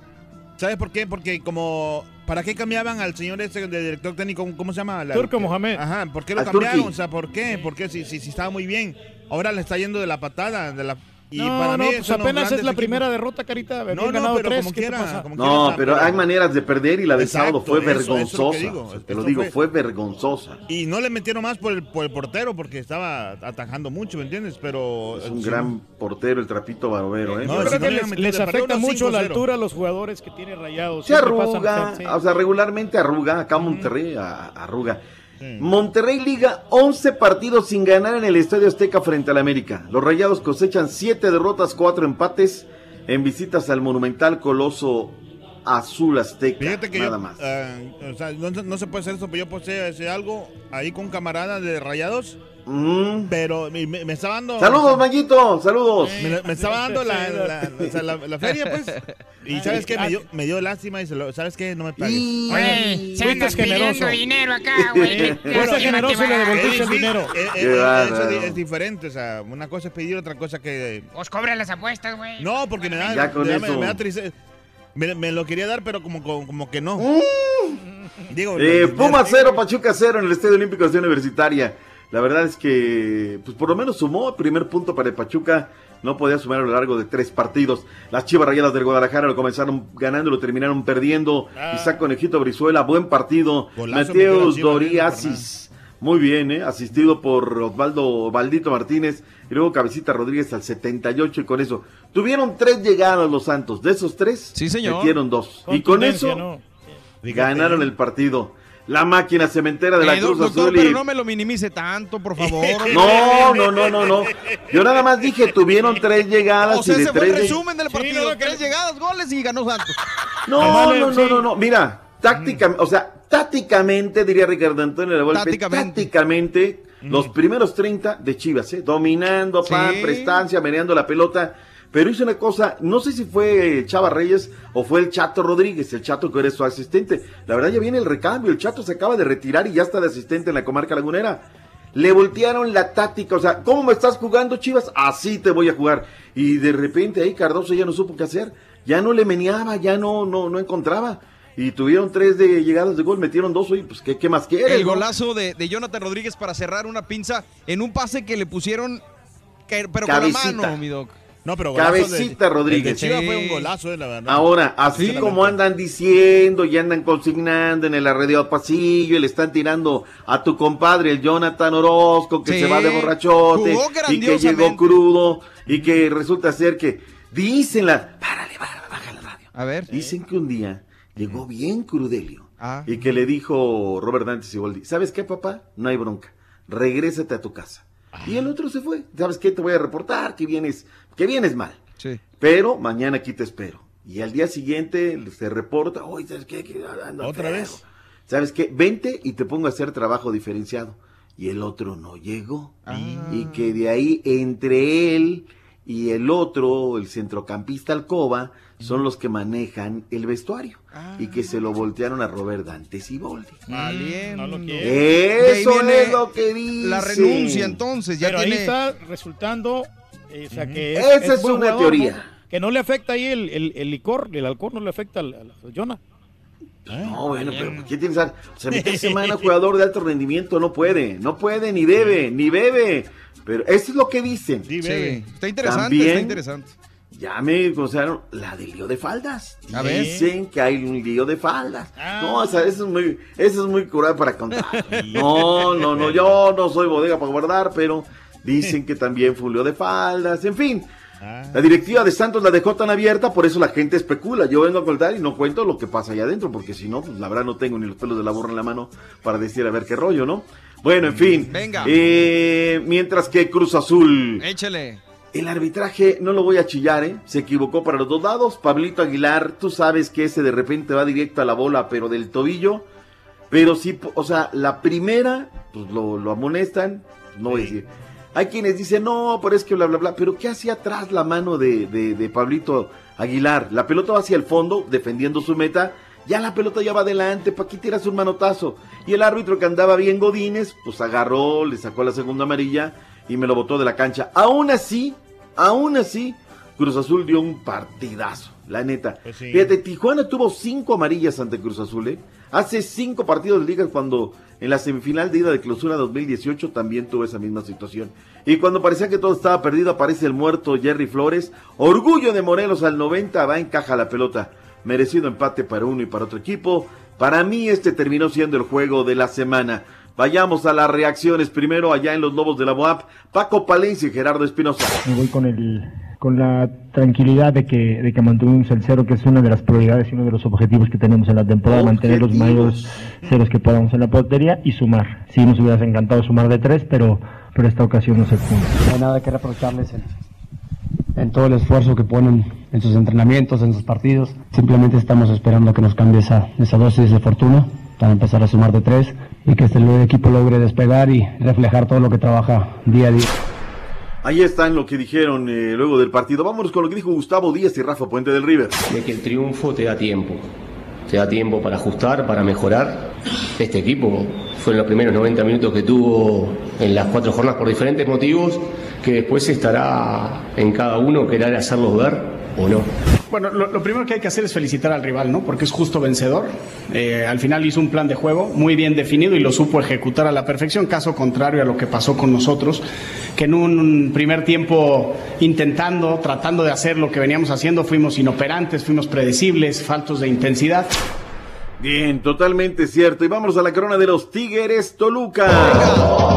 ¿Sabes por qué? Porque como... ¿Para qué cambiaban al señor este de director técnico? ¿Cómo se llama? La- Turco Mohamed. Ajá, ¿por qué lo Al cambiaron? Turqui. O sea, ¿por qué? Porque si, si, si estaba muy bien. Ahora le está yendo de la patada, de la... Y no, para no, mí pues son los apenas es la equipos. primera derrota, Carita. No, no, ganado pero tres, como ¿qué te quiera, pasa? como No, quiera, pero hay maneras de perder y la del Exacto, sábado fue eso- eso es lo vergonzosa. O sea, te lo digo, fue- fue vergonzosa. Y no le metieron más por el, por el portero porque estaba atajando mucho, ¿me entiendes? Pero... Es un si gran no- portero, el trapito barbero, ¿eh? No, si creo no que le les, les afecta mucho la 5-0. altura a los jugadores que tiene rayados. Se pasan- arruga, sí. o sea, regularmente arruga, acá Monterrey arruga. Monterrey Liga 11 partidos sin ganar en el Estadio Azteca frente al América. Los Rayados cosechan 7 derrotas, 4 empates en visitas al monumental Coloso Azul Azteca. Fíjate que nada yo, más. ah, o sea, no, no se puede hacer esto, pero yo posee algo ahí con un camarada de Rayados. Pero me, me- estaba dando. Saludos, Mayito, saludos. Me, me estaba dando la, la- la- la feria, pues. Y sabes qué, me dio, me dio lástima y se lo, ¿sabes qué? No me pagues. Andas Fuiste generoso. dinero acá, güey. Bueno, generoso y le devolviste es el dinero. eh, eh, eh, eso es, es diferente, o sea, una cosa es pedir, otra cosa que... Os cobran las apuestas, güey. No, porque me da, Ya con me, me da tristeza. Me, me lo quería dar, pero como, como, como que no. Digo, Eh, Puma dinero- 0, Pachuca 0 en el Estadio Olímpico de Universitaria. La verdad es que, pues por lo menos sumó primer punto para el Pachuca. No podía sumar a lo largo de tres partidos. Las Chivas Rayadas del Guadalajara lo comenzaron ganando, lo terminaron perdiendo. Isaac Conejito Brizuela, buen partido. Golazo Mateus Doriasis, muy bien, ¿eh? asistido por Osvaldo Valdito Martínez. Y luego Cabecita Rodríguez al 78 y con eso. Tuvieron tres llegadas los Santos. De esos tres, Sí, señor. metieron dos. Y con eso, ¿no? ganaron el partido. La máquina cementera de la Eh, Cruz doctor, Azul. y- pero no me lo minimice tanto, por favor. No, no, no, no, no. Yo nada más dije, tuvieron tres llegadas O sea, y de ese fue el tres. de- resumen del partido. no, no, que- Tres llegadas, goles y ganó Santos. No, no, no, sí. no, no. Mira, tácticamente, o sea, tácticamente, diría Ricardo Antonio de la Volpe, Tácticamente. tácticamente, los primeros 30 de Chivas, ¿eh? dominando, pan, Sí. prestancia, meneando la pelota. Pero hizo una cosa, no sé si fue Chava Reyes o fue el Chato Rodríguez, el Chato que era su asistente. La verdad ya viene el recambio, el Chato se acaba de retirar y ya está de asistente en la comarca lagunera. Le voltearon la táctica, o sea, ¿cómo me estás jugando, Chivas? Así te voy a jugar. Y de repente ahí Cardoso ya no supo qué hacer, ya no le meneaba, ya no, no, no encontraba. Y tuvieron tres de llegadas de gol, metieron dos, oye, pues ¿qué, qué más quieres? El golazo de, de Jonathan Rodríguez para cerrar una pinza en un pase que le pusieron, pero Cabecita. con la mano, mi doc. No, pero Cabecita el de Rodríguez. Fue un golazo, eh, la verdad. Ahora, así como andan diciendo y andan consignando en el arredeo pasillo y le están tirando a tu compadre, el Jonathan Orozco, que Sí. se va de borrachote y que llegó crudo y que resulta ser que dicen la... Párale, párale, baja la radio. A ver. Dicen que un día llegó bien crudelio Ah. y que le dijo Robert Dante Siboldi, ¿sabes qué, papá? No hay bronca, regrésate a tu casa. Y el otro se fue. ¿Sabes qué? Te voy a reportar que vienes, que vienes mal. Sí. Pero mañana aquí te espero. Y al día siguiente se reporta, oye, ¿sabes qué? Ando ¿Otra feo". vez? ¿Sabes qué? Vente y te pongo a hacer trabajo diferenciado. Y el otro no llegó. Ah. Y que de ahí entre él y el otro, el centrocampista Alcoba, son los que manejan el vestuario. Y que se lo voltearon a Robert Dante Siboldi. Valiendo. No lo Eso es lo que dice. La renuncia, entonces, ya Pero tiene... ahí está resultando, o sea, que Esa es una jugador, teoría. ¿no? Que no le afecta ahí el, el, el licor, el alcohol no le afecta al, al Jonah. No, bueno, pero ¿qué tienes? O sea, mitad de semana jugador de alto rendimiento no puede, no puede, ni debe, ni bebe. Pero eso es lo que dicen. Sí, Sí, bebe. está interesante, También- está interesante. Ya me consideraron la del lío de faldas. A ver. Dicen que hay un lío de faldas. Ah. No, o sea, eso es muy, eso es muy curado para contar. No, no, no, yo no soy bodega para guardar, pero dicen que también lío de faldas. En fin, Ah. la directiva de Santos la dejó tan abierta, por eso la gente especula. Yo vengo a contar y no cuento lo que pasa allá adentro, porque si no, pues la verdad no tengo ni los pelos de la borra en la mano para decir a ver qué rollo, ¿no? Bueno, en fin. Venga. Eh, mientras que Cruz Azul. Échale. El arbitraje, no lo voy a chillar, ¿eh? Se equivocó para los dos lados. Pablito Aguilar, tú sabes que ese de repente va directo a la bola, pero del tobillo. Pero sí, o sea, la primera, pues lo, lo amonestan, no voy a decir. Hay quienes dicen, no, pero es que bla, bla, bla. Pero ¿qué hacía atrás la mano de, de, Pablito Aguilar? La pelota va hacia el fondo, defendiendo su meta. Ya la pelota ya va adelante, ¿para qué tiras un manotazo? Y el árbitro que andaba bien Godínez, pues agarró, le sacó la segunda amarilla y me lo botó de la cancha. Aún así, aún así, Cruz Azul dio un partidazo, la neta. Pues sí. Fíjate, Tijuana tuvo cinco amarillas ante Cruz Azul, ¿eh? Hace cinco partidos de liga cuando en la semifinal de ida de clausura 2018 también tuvo esa misma situación. Y cuando parecía que todo estaba perdido, aparece el muerto Jerry Flores. Orgullo de Morelos al 90, va encaja la pelota. Merecido empate para uno y para otro equipo. Para mí este terminó siendo el juego de la semana. Vayamos a las reacciones. Primero allá en los Lobos de la Boap, Paco Palencia y Gerardo Espinosa. Me voy con el con la tranquilidad de que, de que mantuvimos el cero, que es una de las prioridades y uno de los objetivos que tenemos en la temporada, mantener los mayores ceros que podamos en la portería y sumar. Sí, nos hubiera encantado sumar de tres, pero, pero esta ocasión no se pudo. No hay nada que reprocharles en, en todo el esfuerzo que ponen en sus entrenamientos, en sus partidos. Simplemente estamos esperando que nos cambie esa, esa dosis de fortuna para empezar a sumar de tres y que este equipo logre despegar y reflejar todo lo que trabaja día a día. Ahí están lo que dijeron eh, luego del partido. Vámonos con lo que dijo Gustavo Díaz y Rafa Puente del River. de que el triunfo te da tiempo. Te da tiempo para ajustar, para mejorar. Este equipo fue en los primeros 90 minutos que tuvo en las cuatro jornadas por diferentes motivos, que después estará en cada uno querer hacerlos ver o no. Bueno, lo, primero que hay que hacer es felicitar al rival, ¿no? Porque es justo vencedor. Eh, al final hizo un plan de juego muy bien definido y lo supo ejecutar a la perfección, caso contrario a lo que pasó con nosotros, que en un primer tiempo intentando, tratando de hacer lo que veníamos haciendo, fuimos inoperantes, fuimos predecibles, faltos de intensidad. Bien, totalmente cierto. Y vámonos a la corona de los Tigres Toluca.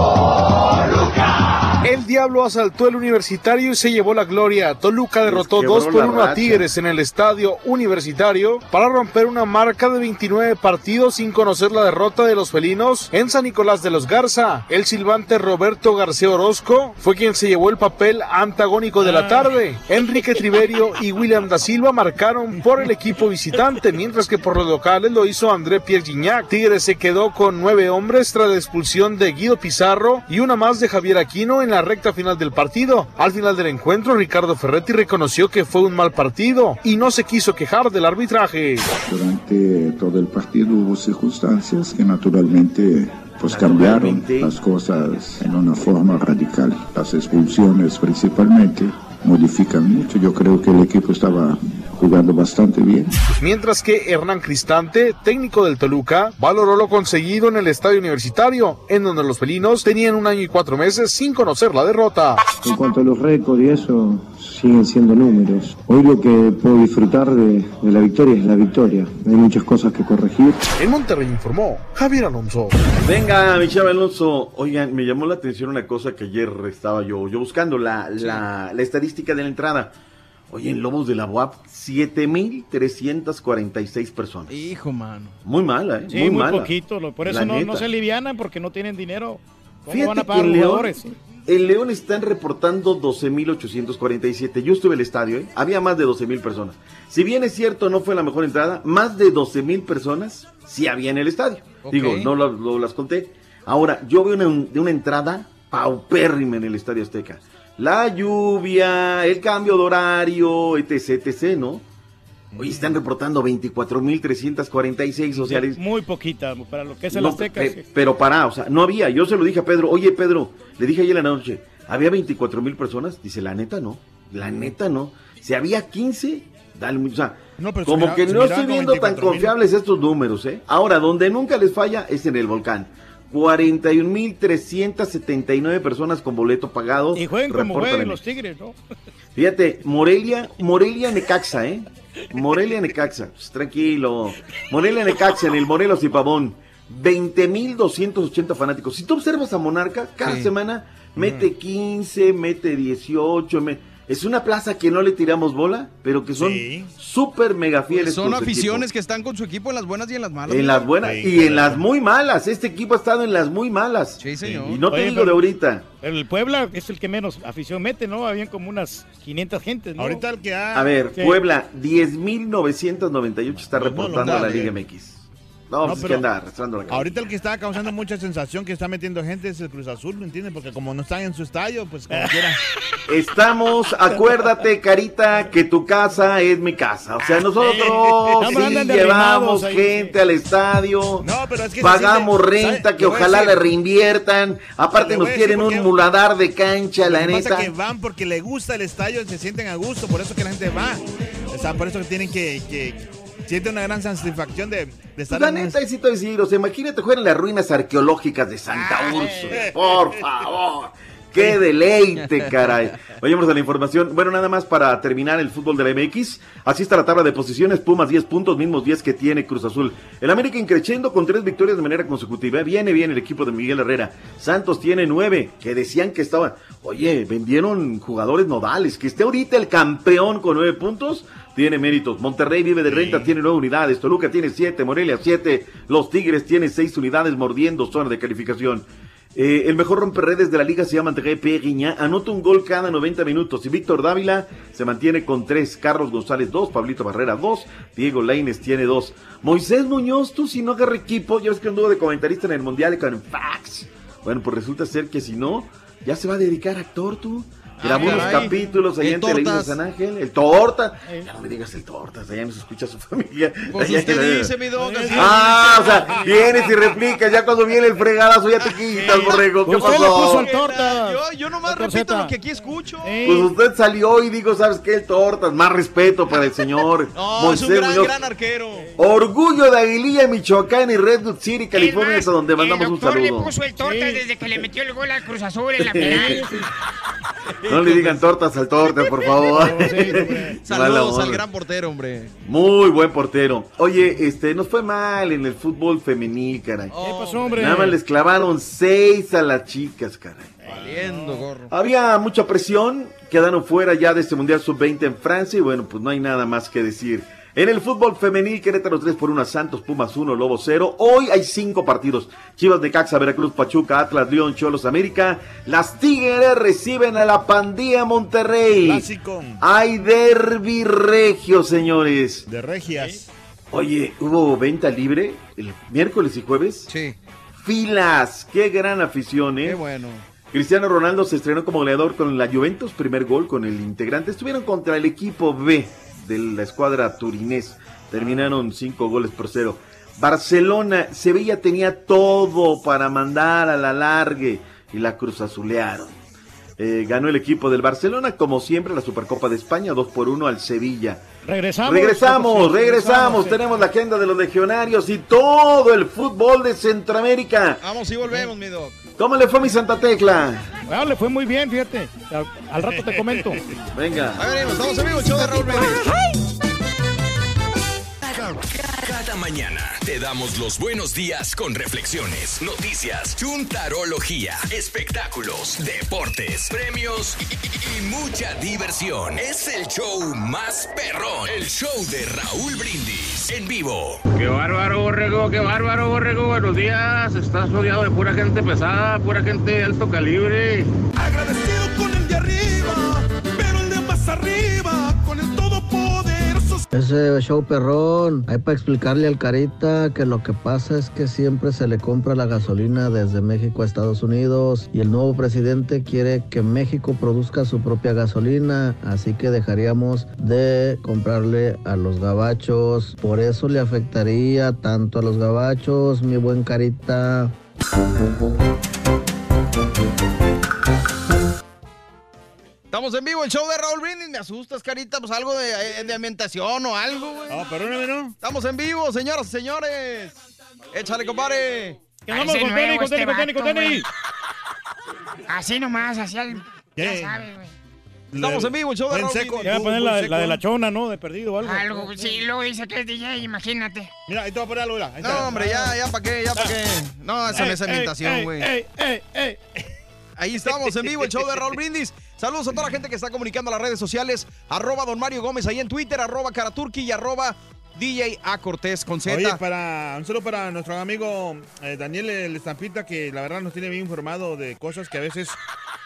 El Diablo asaltó el universitario y se llevó la gloria. Toluca derrotó quebró 2 por la 1 a. Tigres en el estadio universitario para romper una marca de 29 partidos sin conocer la derrota de los felinos en San Nicolás de los Garza. El silbante Roberto García Orozco fue quien se llevó el papel antagónico de la tarde. Enrique Triverio y William da Silva marcaron por el equipo visitante, mientras que por los locales lo hizo André Pierre Gignac. Tigres se quedó con nueve hombres tras la expulsión de Guido Pizarro y una más de Javier Aquino en la recta final del partido. Al final del encuentro, Ricardo Ferretti reconoció que fue un mal partido y no se quiso quejar del arbitraje. Durante todo el partido hubo circunstancias que naturalmente pues cambiaron las cosas en una forma radical. Las expulsiones principalmente modifican mucho. Yo creo que el equipo estaba jugando bastante bien. Mientras que Hernán Cristante, técnico del Toluca, valoró lo conseguido en el estadio universitario, en donde los felinos tenían un año y cuatro meses sin conocer la derrota. En cuanto a los récords y eso, siguen siendo números. Hoy lo que puedo disfrutar de, de la victoria es la victoria. Hay muchas cosas que corregir. En Monterrey informó Javier Alonso. Venga, mi chava Alonso. Oigan, me llamó la atención una cosa que ayer estaba yo, yo buscando, la, la, la estadística de la entrada. Oye, en Lobos de la UAP, 7.346 personas. Hijo, mano. Muy mala, ¿eh? Sí, muy, muy, mala. poquito. Por eso no, se alivianan porque no tienen dinero. ¿Cómo Fíjate van a pagar León, en León están reportando 12.847. Yo estuve en el estadio, ¿eh? había más de 12.000 personas. Si bien es cierto, no fue la mejor entrada, más de 12.000 personas sí había en el estadio. Digo, no lo, lo- las conté. Ahora, yo veo una, de una entrada paupérrima en el Estadio Azteca. La lluvia, el cambio de horario, etc, etc, ¿no? Hoy están reportando 24.346 sociales. Muy poquita para lo que es el No, Azteca. pe- pero para, o sea, no había. Yo se lo dije a Pedro, oye Pedro, le dije ayer en la noche, ¿había 24 mil personas? Dice, la neta no, la neta no. Si había 15, dale mucho. O sea, No, pero se como mira- que se no estoy viendo tan 24,000. confiables estos números, ¿eh? Ahora, donde nunca les falla es en el volcán. 41.379 personas con boleto pagado. Y jueguen como en- los Tigres, ¿no? Fíjate, Morelia, Morelia Necaxa, ¿eh? Morelia Necaxa, pues, tranquilo. Morelia Necaxa en el Morelos y Pavón. 20.280 fanáticos. Si tú observas a Monarca, cada Sí. semana mete 15, mete 18. me- Es una plaza que no le tiramos bola, pero que son súper mega fieles. Son aficiones equipo. que están con su equipo en las buenas y en las malas. En las buenas y en las muy malas. Este equipo ha estado en las muy malas. Sí, señor. Y no te Oye, digo pero- de ahorita. El Puebla es el que menos afición mete, ¿no? Habían como unas 500 gentes, ¿no? Ahorita el que ha... A ver, Sí. Puebla, 10.998 está reportando a la Liga. MX. No, No, pues es que anda arrastrando la cabeza. Ahorita el que está causando mucha sensación que está metiendo gente es el Cruz Azul, ¿me entiendes? Porque como no están en su estadio, pues como quiera. Estamos, acuérdate, Carita, que tu casa es mi casa. O sea, nosotros No, pero sí llevamos ahí, gente al estadio, No, pero es que pagamos renta que ojalá le reinviertan. Aparte nos quieren un muladar de cancha, la pasa neta. es que van porque le gusta el estadio, se sienten a gusto, por eso que la gente va. O sea, por eso que tienen que, que sienten una gran satisfacción de, de estar la neta, sí te voy a decir, o sea, imagínate jugar en las ruinas arqueológicas de Santa Úrsula, por favor. ¡Qué deleite, caray! Vayamos a la información. Bueno, nada más para terminar el fútbol de la MX. Así está la tabla de posiciones. Pumas 10 puntos, mismos 10 que tiene Cruz Azul. El América increciendo con tres victorias de manera consecutiva. Viene bien el equipo de Miguel Herrera. Santos tiene nueve, que decían que estaban... Oye, vendieron jugadores nodales. Que esté ahorita el campeón con nueve puntos, tiene méritos. Monterrey vive de renta, tiene nueve unidades. Toluca tiene siete, Morelia siete. Los Tigres tienen seis unidades mordiendo zona de calificación. Eh, el mejor romperredes de la liga se llama André Perriña. Anota un gol cada 90 minutos. Y Víctor Dávila se mantiene con tres. Carlos González dos. Pablito Barrera dos. Diego Laines tiene dos. Moisés Muñoz, tú si no agarra equipo. Ya ves que anduvo de comentarista en el Mundial con Fax. Bueno, pues resulta ser que si no, ya se va a dedicar a actor tú. Grabó unos caray. capítulos allá El en Televisa Tortas. San Ángel. El Torta. Ya no me digas el Tortas. Allá no se escucha su familia. Pues Allá usted la- dice, mi así Ah, o sea, vienes y replicas. Ya cuando viene el fregadazo ya te quitas, borrego. ¿Qué Usted pasó? puso al torta. Yo, yo nomás repito lo que aquí escucho. Pues usted salió y digo, ¿sabes qué? El Tortas, más respeto para el señor No, es un Moisés gran, gran arquero. Orgullo de Aguililla, Michoacán y Redwood City, California, es a donde mandamos el un doctor le saludo. puso el torta desde que le metió el gol al Cruz Azul en la penal. No le digan tortas al torta, por favor. Saludos al gran portero, hombre. Muy buen portero. Oye, este, nos fue mal en el fútbol femenil, caray. ¿Qué pasó, hombre? Nada más les clavaron seis a las chicas, caray. Valiendo, gorro. Había mucha presión, quedaron fuera ya de este Mundial Sub-20 en Francia y bueno, pues no hay nada más que decir. En el fútbol femenil, Querétaro 3 por 1 a Santos, Pumas 1, Lobo 0. Hoy hay cinco partidos. Chivas de Caxa, Veracruz, Pachuca, Atlas, León, Cholos, América. Las Tigres reciben a la Pandilla Monterrey. Clásico. Hay derbi regio, señores. De regias. Oye, ¿hubo venta libre el miércoles y jueves? Sí. Filas, qué gran afición, ¿eh? Qué bueno. Cristiano Ronaldo se estrenó como goleador con la Juventus, primer gol con el integrante. Estuvieron contra el equipo B de la escuadra turinés. Terminaron cinco goles por cero. Barcelona, Sevilla tenía todo para mandar a la largue y la cruz azulearon. Eh, ganó el equipo del Barcelona, como siempre, la Supercopa de España, 2 por 1 al Sevilla. Regresamos. Regresamos, regresamos. sí. Tenemos la agenda de los legionarios y todo el fútbol de Centroamérica. Vamos y volvemos, mi doc. ¿Cómo le fue a mi Santa Tecla? Bueno, le fue muy bien, fíjate. Al, al rato te comento. Venga. Ahí venimos, estamos en vivo, el show de Raúl Brindis. Cada mañana te damos los buenos días con reflexiones, noticias, chuntarología, espectáculos, deportes, premios y, y- y mucha diversión. Es el show más perrón, el show de Raúl Brindis en vivo. Qué bárbaro, Borrego, qué bárbaro, Borrego. Buenos días. Estás rodeado de pura gente pesada, pura gente de alto calibre. Agradecido con el de arriba, pero el de más arriba, con el. Ese show perrón, hay para explicarle al Carita que lo que pasa es que siempre se le compra la gasolina desde México a Estados Unidos y el nuevo presidente quiere que México produzca su propia gasolina, así que dejaríamos de comprarle a los gabachos. Por eso le afectaría tanto a los gabachos, mi buen Carita. Estamos en vivo, el show de Raúl Brindis. Me asustas, carita, pues algo de, de ambientación o algo, güey. No, perdóname, ¿no? Estamos en vivo, señoras y señores. Échale, compadre. Que vamos con Tenny, con Tenny, con Tenny, con Tenny. Así nomás, así al... Ya ¿Qué? sabes, güey. Estamos en vivo, el show de Raúl seco. Brindis. Va a poner la, de la chona, ¿no? De perdido o algo. Algo, sí, luego dice que es DJ, imagínate. Mira, ahí te voy a poner algo, mira. Ahí está. No, hombre, ya, ya, ¿para qué? Ya, ¿para qué? No, esa no es ambientación, ey, güey. ey, ey, ey. Ahí estamos en vivo, el show de Raúl Brindis. Saludos a toda la gente que está comunicando a las redes sociales. Arroba Don Mario Gómez ahí en Twitter, arroba Caraturki y arroba DJ A Cortés con Z. Oye, para, un saludo para nuestro amigo eh, Daniel el Estampita, que la verdad nos tiene bien informado de cosas que a veces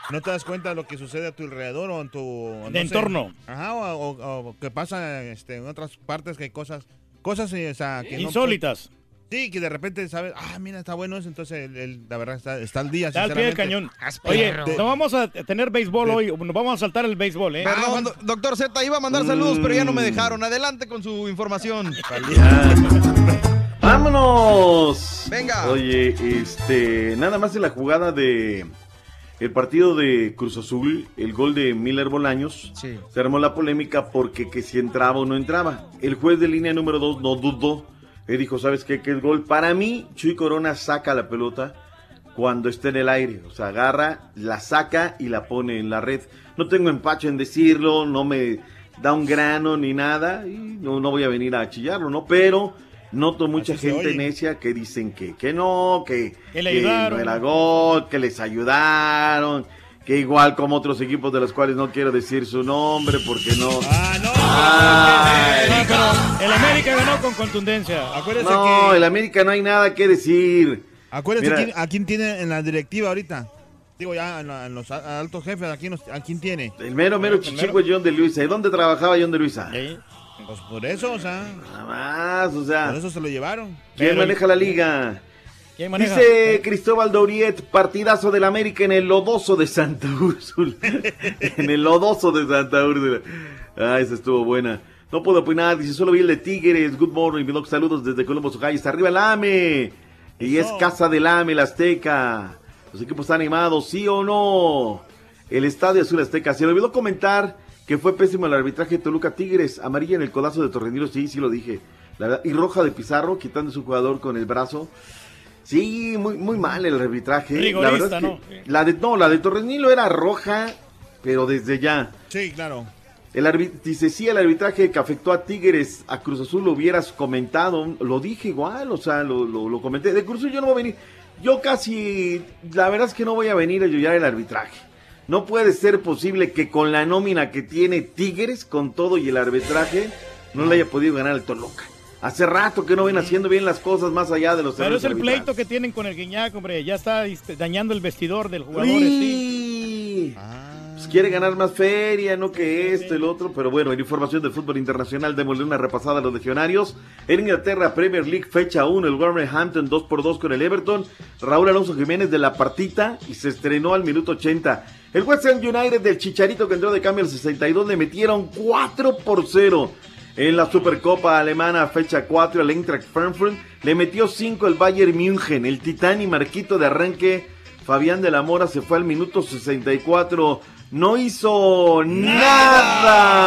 no te das cuenta de lo que sucede a tu alrededor o en tu no De sé. entorno. Ajá, o, o- o que pasa este, en otras partes que hay cosas, cosas eh, o sea, que no- Insólitas. Sí, que de repente sabes, ah, mira, está bueno eso, entonces él, él, la verdad está, está al día, Está al pie del cañón. Oye, no vamos a tener béisbol hoy. Nos vamos a saltar el béisbol, ¿eh? Perdón, do- doctor Z, iba a mandar saludos, pero ya no me dejaron. Adelante con su información. ¡Vámonos! Venga. Oye, este, nada más en la jugada de el partido de Cruz Azul, el gol de Miller Bolaños, Sí. se armó la polémica porque que si entraba o no entraba. El juez de línea número 2 no dudó. Él dijo, ¿sabes qué? Que es gol. Para mí, Chuy Corona saca la pelota cuando está en el aire. O sea, agarra, la saca y la pone en la red. No tengo empacho en decirlo, no me da un grano ni nada. Y no, no voy a venir a chillarlo, ¿no? Pero noto mucha gente oye. necia que dicen que, que no, que, Que no era gol, que les ayudaron. Que igual como otros equipos de los cuales no quiero decir su nombre porque no. Ah, no. Ay. No, pero el América ganó con contundencia. Acuérdese No, que, el América no hay nada que decir. acuérdese Mira. quién- a quién tiene en la directiva ahorita. Digo, ya en, la- en los altos jefes, ¿a quién, nos- a quién tiene? El mero, mero chichico es John de Luisa. ¿Y dónde trabajaba John de Luisa? Pues por eso, o sea, Nada más, o sea. por eso se lo llevaron. ¿Quién Pero- maneja la liga? Dice Cristóbal Doriet, partidazo del América en el lodoso de Santa Úrsula. en el lodoso de Santa Úrsula. Ah, esa estuvo buena. No puedo opinar, dice, solo vi el de Tigres. Good morning, saludos desde Columbus, Ohio. Está arriba el AME. Y es casa del AME, la Azteca. Los equipos están animados, ¿sí o no? El Estadio Azul Azteca. Se me olvidó comentar que fue pésimo el arbitraje de Toluca Tigres. Amarilla en el codazo de Torrenilo, sí, sí lo dije. La verdad. Y roja de Pizarro, quitando a su jugador con el brazo. Sí, muy, muy mal el arbitraje. la Rigorista, verdad es ¿no? la de no, la de Torrenilo era roja, pero desde ya. Sí, claro. El arbi- dice, sí, el arbitraje que afectó a Tigres, a Cruz Azul lo hubieras comentado, lo dije igual, o sea, lo, lo, lo comenté. De Cruz Azul yo no voy a venir. yo casi, la verdad es que no voy a venir a ayudar el arbitraje. No puede ser posible que con la nómina que tiene Tigres, con todo y el arbitraje, no le haya podido ganar el Toluca. Hace rato que no ven haciendo bien las cosas más allá de los Pero es el pleito que tienen con el Guiñac, hombre. Ya está este, dañando el vestidor del jugador. sí. Pues quiere ganar más feria, no que esto, el otro. Pero bueno, en información del fútbol internacional, démosle una repasada a los legionarios. En Inglaterra, Premier League, fecha 1, el Wolverhampton 2 por 2 con el Everton. Raúl Alonso Jiménez de la partita y se estrenó al minuto 80. El West Ham United del Chicharito que entró de cambio al 62 le metieron 4 por 0. En la Supercopa Alemana, fecha 4, el Eintracht Frankfurt le metió 5 el Bayern München. El Titán y Marquito de arranque, Fabián de la Mora se fue al minuto 64. No hizo nada.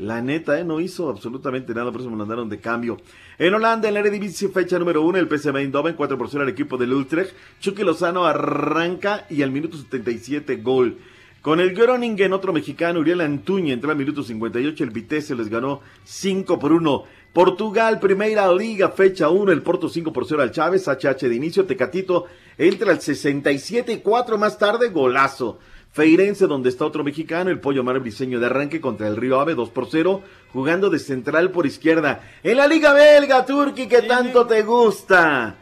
La neta, ¿eh? no hizo absolutamente nada, por eso me mandaron de cambio. En Holanda, en la Eredivisie, fecha número 1, el PSV Eindhoven, 4 por 0 al equipo del Utrecht. Chucky Lozano arranca y al minuto 77 gol. Con el Groningen, otro mexicano, Uriel Antuña, entró al minuto 58, el Vitesse les ganó 5 por 1. Portugal, Primera Liga, fecha 1, el Porto 5 por 0 al Chávez, HH de inicio, Tecatito entra al 67 y 4 más tarde, golazo. Feirense, donde está otro mexicano, el Pollo Mar Briseño de arranque contra el Río Ave, 2 por 0, jugando de central por izquierda. En la Liga Belga, Turki, que tanto te gusta.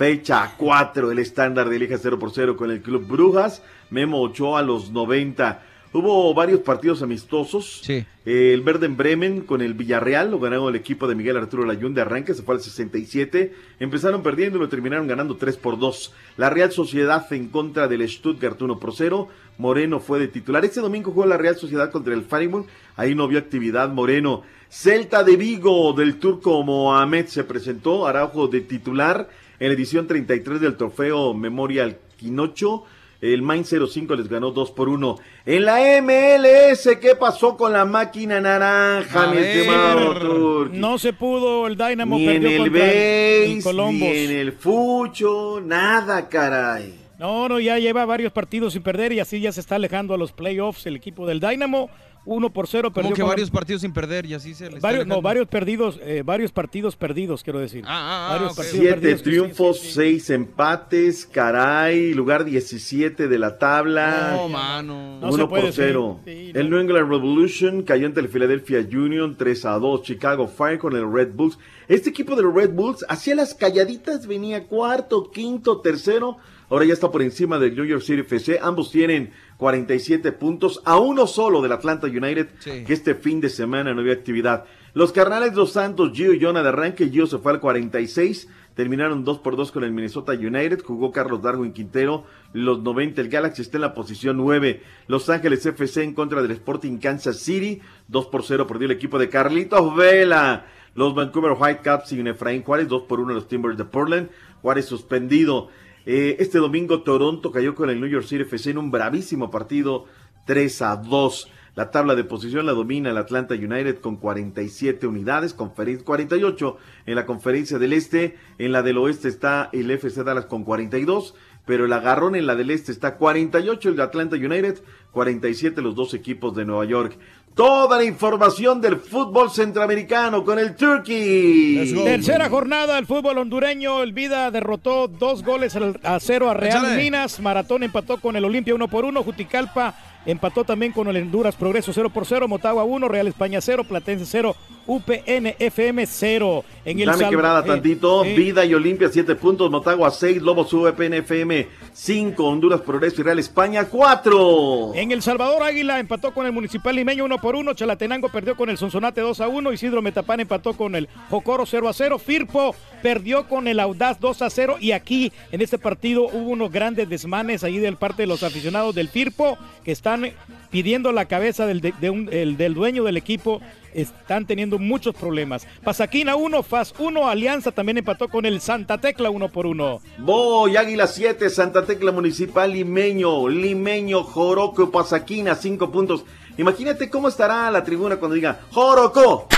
Fecha 4, el estándar de Liga 0 por 0 con el Club Brujas. Memo Ochoa a los 90. Hubo varios partidos amistosos. Sí. Eh, el Verden Bremen con el Villarreal, lo ganaron el equipo de Miguel Arturo Layún de arranque, se fue al 67. Empezaron perdiendo y lo terminaron ganando 3 por 2. La Real Sociedad en contra del Stuttgart 1 por 0. Moreno fue de titular. Este domingo jugó la Real Sociedad contra el Freiburg. Ahí no vio actividad Moreno. Celta de Vigo del turco Mohamed se presentó. Araujo de titular en la edición 33 del trofeo Memorial Quinocho. El Main 05 les ganó 2 por 1. En la MLS, ¿qué pasó con la máquina naranja, mi estimado? No se pudo, el Dynamo Ni en perdió contra el, base, ni en el fucho, nada, caray. No, no, ya lleva varios partidos sin perder y así ya se está alejando a los playoffs el equipo del Dynamo. 1 por 0 perdió Como que con- varios partidos sin perder y así se les varios, no, varios perdidos, eh, varios partidos perdidos, quiero decir. Ah, ah, varios ok. partidos Siete perdidos. triunfos, seis empates, caray, lugar 17 de la tabla. No, mano. No se Uno puede, por cero. sí, sí, el New England Revolution cayó ante el Philadelphia Union 3 a 2. Chicago Fire con el Red Bulls. Este equipo de los Red Bulls hacía las calladitas, venía cuarto, quinto, tercero. Ahora ya está por encima del New York City FC. Ambos tienen 47 puntos, a uno solo del Atlanta United, Sí. que este fin de semana no había actividad. Los Carnales dos Santos, Gio y Jonah de arranque. Gio se fue al 46. Terminaron 2 por 2 con el Minnesota United. Jugó Carlos Darwin Quintero. Los 90, el Galaxy está en la posición 9. Los Ángeles FC en contra del Sporting Kansas City. 2 por 0 perdió el equipo de Carlitos Vela. Los Vancouver Whitecaps sin Efraín Juárez. 2 por 1 los Timbers de Portland. Juárez suspendido. Eh, este domingo Toronto cayó con el New York City FC en un bravísimo partido 3 a 2. La tabla de posición la domina el Atlanta United con 47 unidades, conferen- 48 en la conferencia del Este. En la del Oeste está el FC Dallas con 42, pero el agarrón en la del Este está 48 el Atlanta United, 47 los dos equipos de Nueva York. Toda la información del fútbol centroamericano con el Turkey. Tercera jornada del fútbol hondureño. El Vida derrotó dos goles a cero a Real Échale. Minas. Maratón empató con el Olimpia 1 por 1. Juticalpa empató también con el Honduras Progreso 0 por 0. Motagua 1. Real España 0. Platense 0. UPN FM 0. En el Dame quebrada eh, tantito. eh, Vida y Olimpia 7 puntos. Motagua 6. Lobos VPN FM 5. Honduras Progreso y Real España 4. En El Salvador Águila empató con el Municipal Limeño 1 por 1. Chalatenango perdió con el Sonsonate 2 a 1. Isidro Metapán empató con el Jocoro 0 a 0. Firpo perdió con el Audaz 2 a 0. Y aquí en este partido hubo unos grandes desmanes ahí del parte de los aficionados del Firpo que están pidiendo la cabeza del, del dueño del equipo. Están teniendo muchos problemas. Pasaquina 1, FAS 1. Alianza también empató con el Santa Tecla 1 por 1. Boy, Águila 7, Santa Tecla Municipal, Limeño, Limeño, Joroco, Pasaquina, 5 puntos. Imagínate cómo estará la tribuna cuando diga Joroco,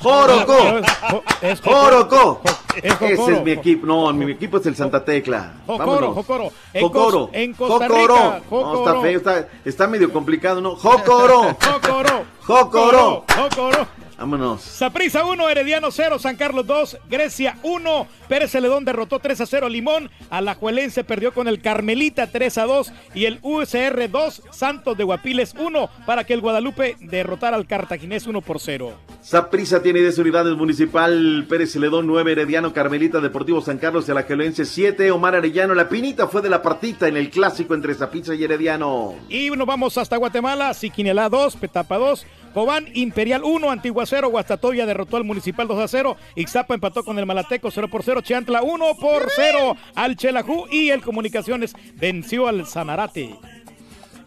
Joroco, Es Joroco. Es Ese es mi equipo, no, mi equipo es el Santa Tecla. Vámonos. Jocoro. Jocoro, en Costa Jocoro. No, está feo, está, está medio complicado, ¿no? Jocoro, Jocoro. Jocoro. Jocoro. Vámonos. Saprisa 1, Herediano 0, San Carlos 2, Grecia 1, Pérez Celedón derrotó 3 a 0 Limón, Alajuelense perdió con el Carmelita 3 a 2 y el USR 2, Santos de Guapiles 1 para que el Guadalupe derrotara al Cartaginés 1 por 0. Saprisa tiene 10 unidades municipal, Pérez Celedón 9, Herediano, Carmelita, Deportivo San Carlos y Alajuelense 7, Omar Arellano, la pinita fue de la partita en el clásico entre Saprisa y Herediano. Y nos vamos hasta Guatemala, Siquinelá 2, Petapa 2, Cobán Imperial 1, Antigua 0, Guastatoya derrotó al Municipal 2 a 0, Ixtapa empató con el Malateco 0 por 0, Chiantla 1 por 0 al Chelajú y el Comunicaciones venció al Sanarate.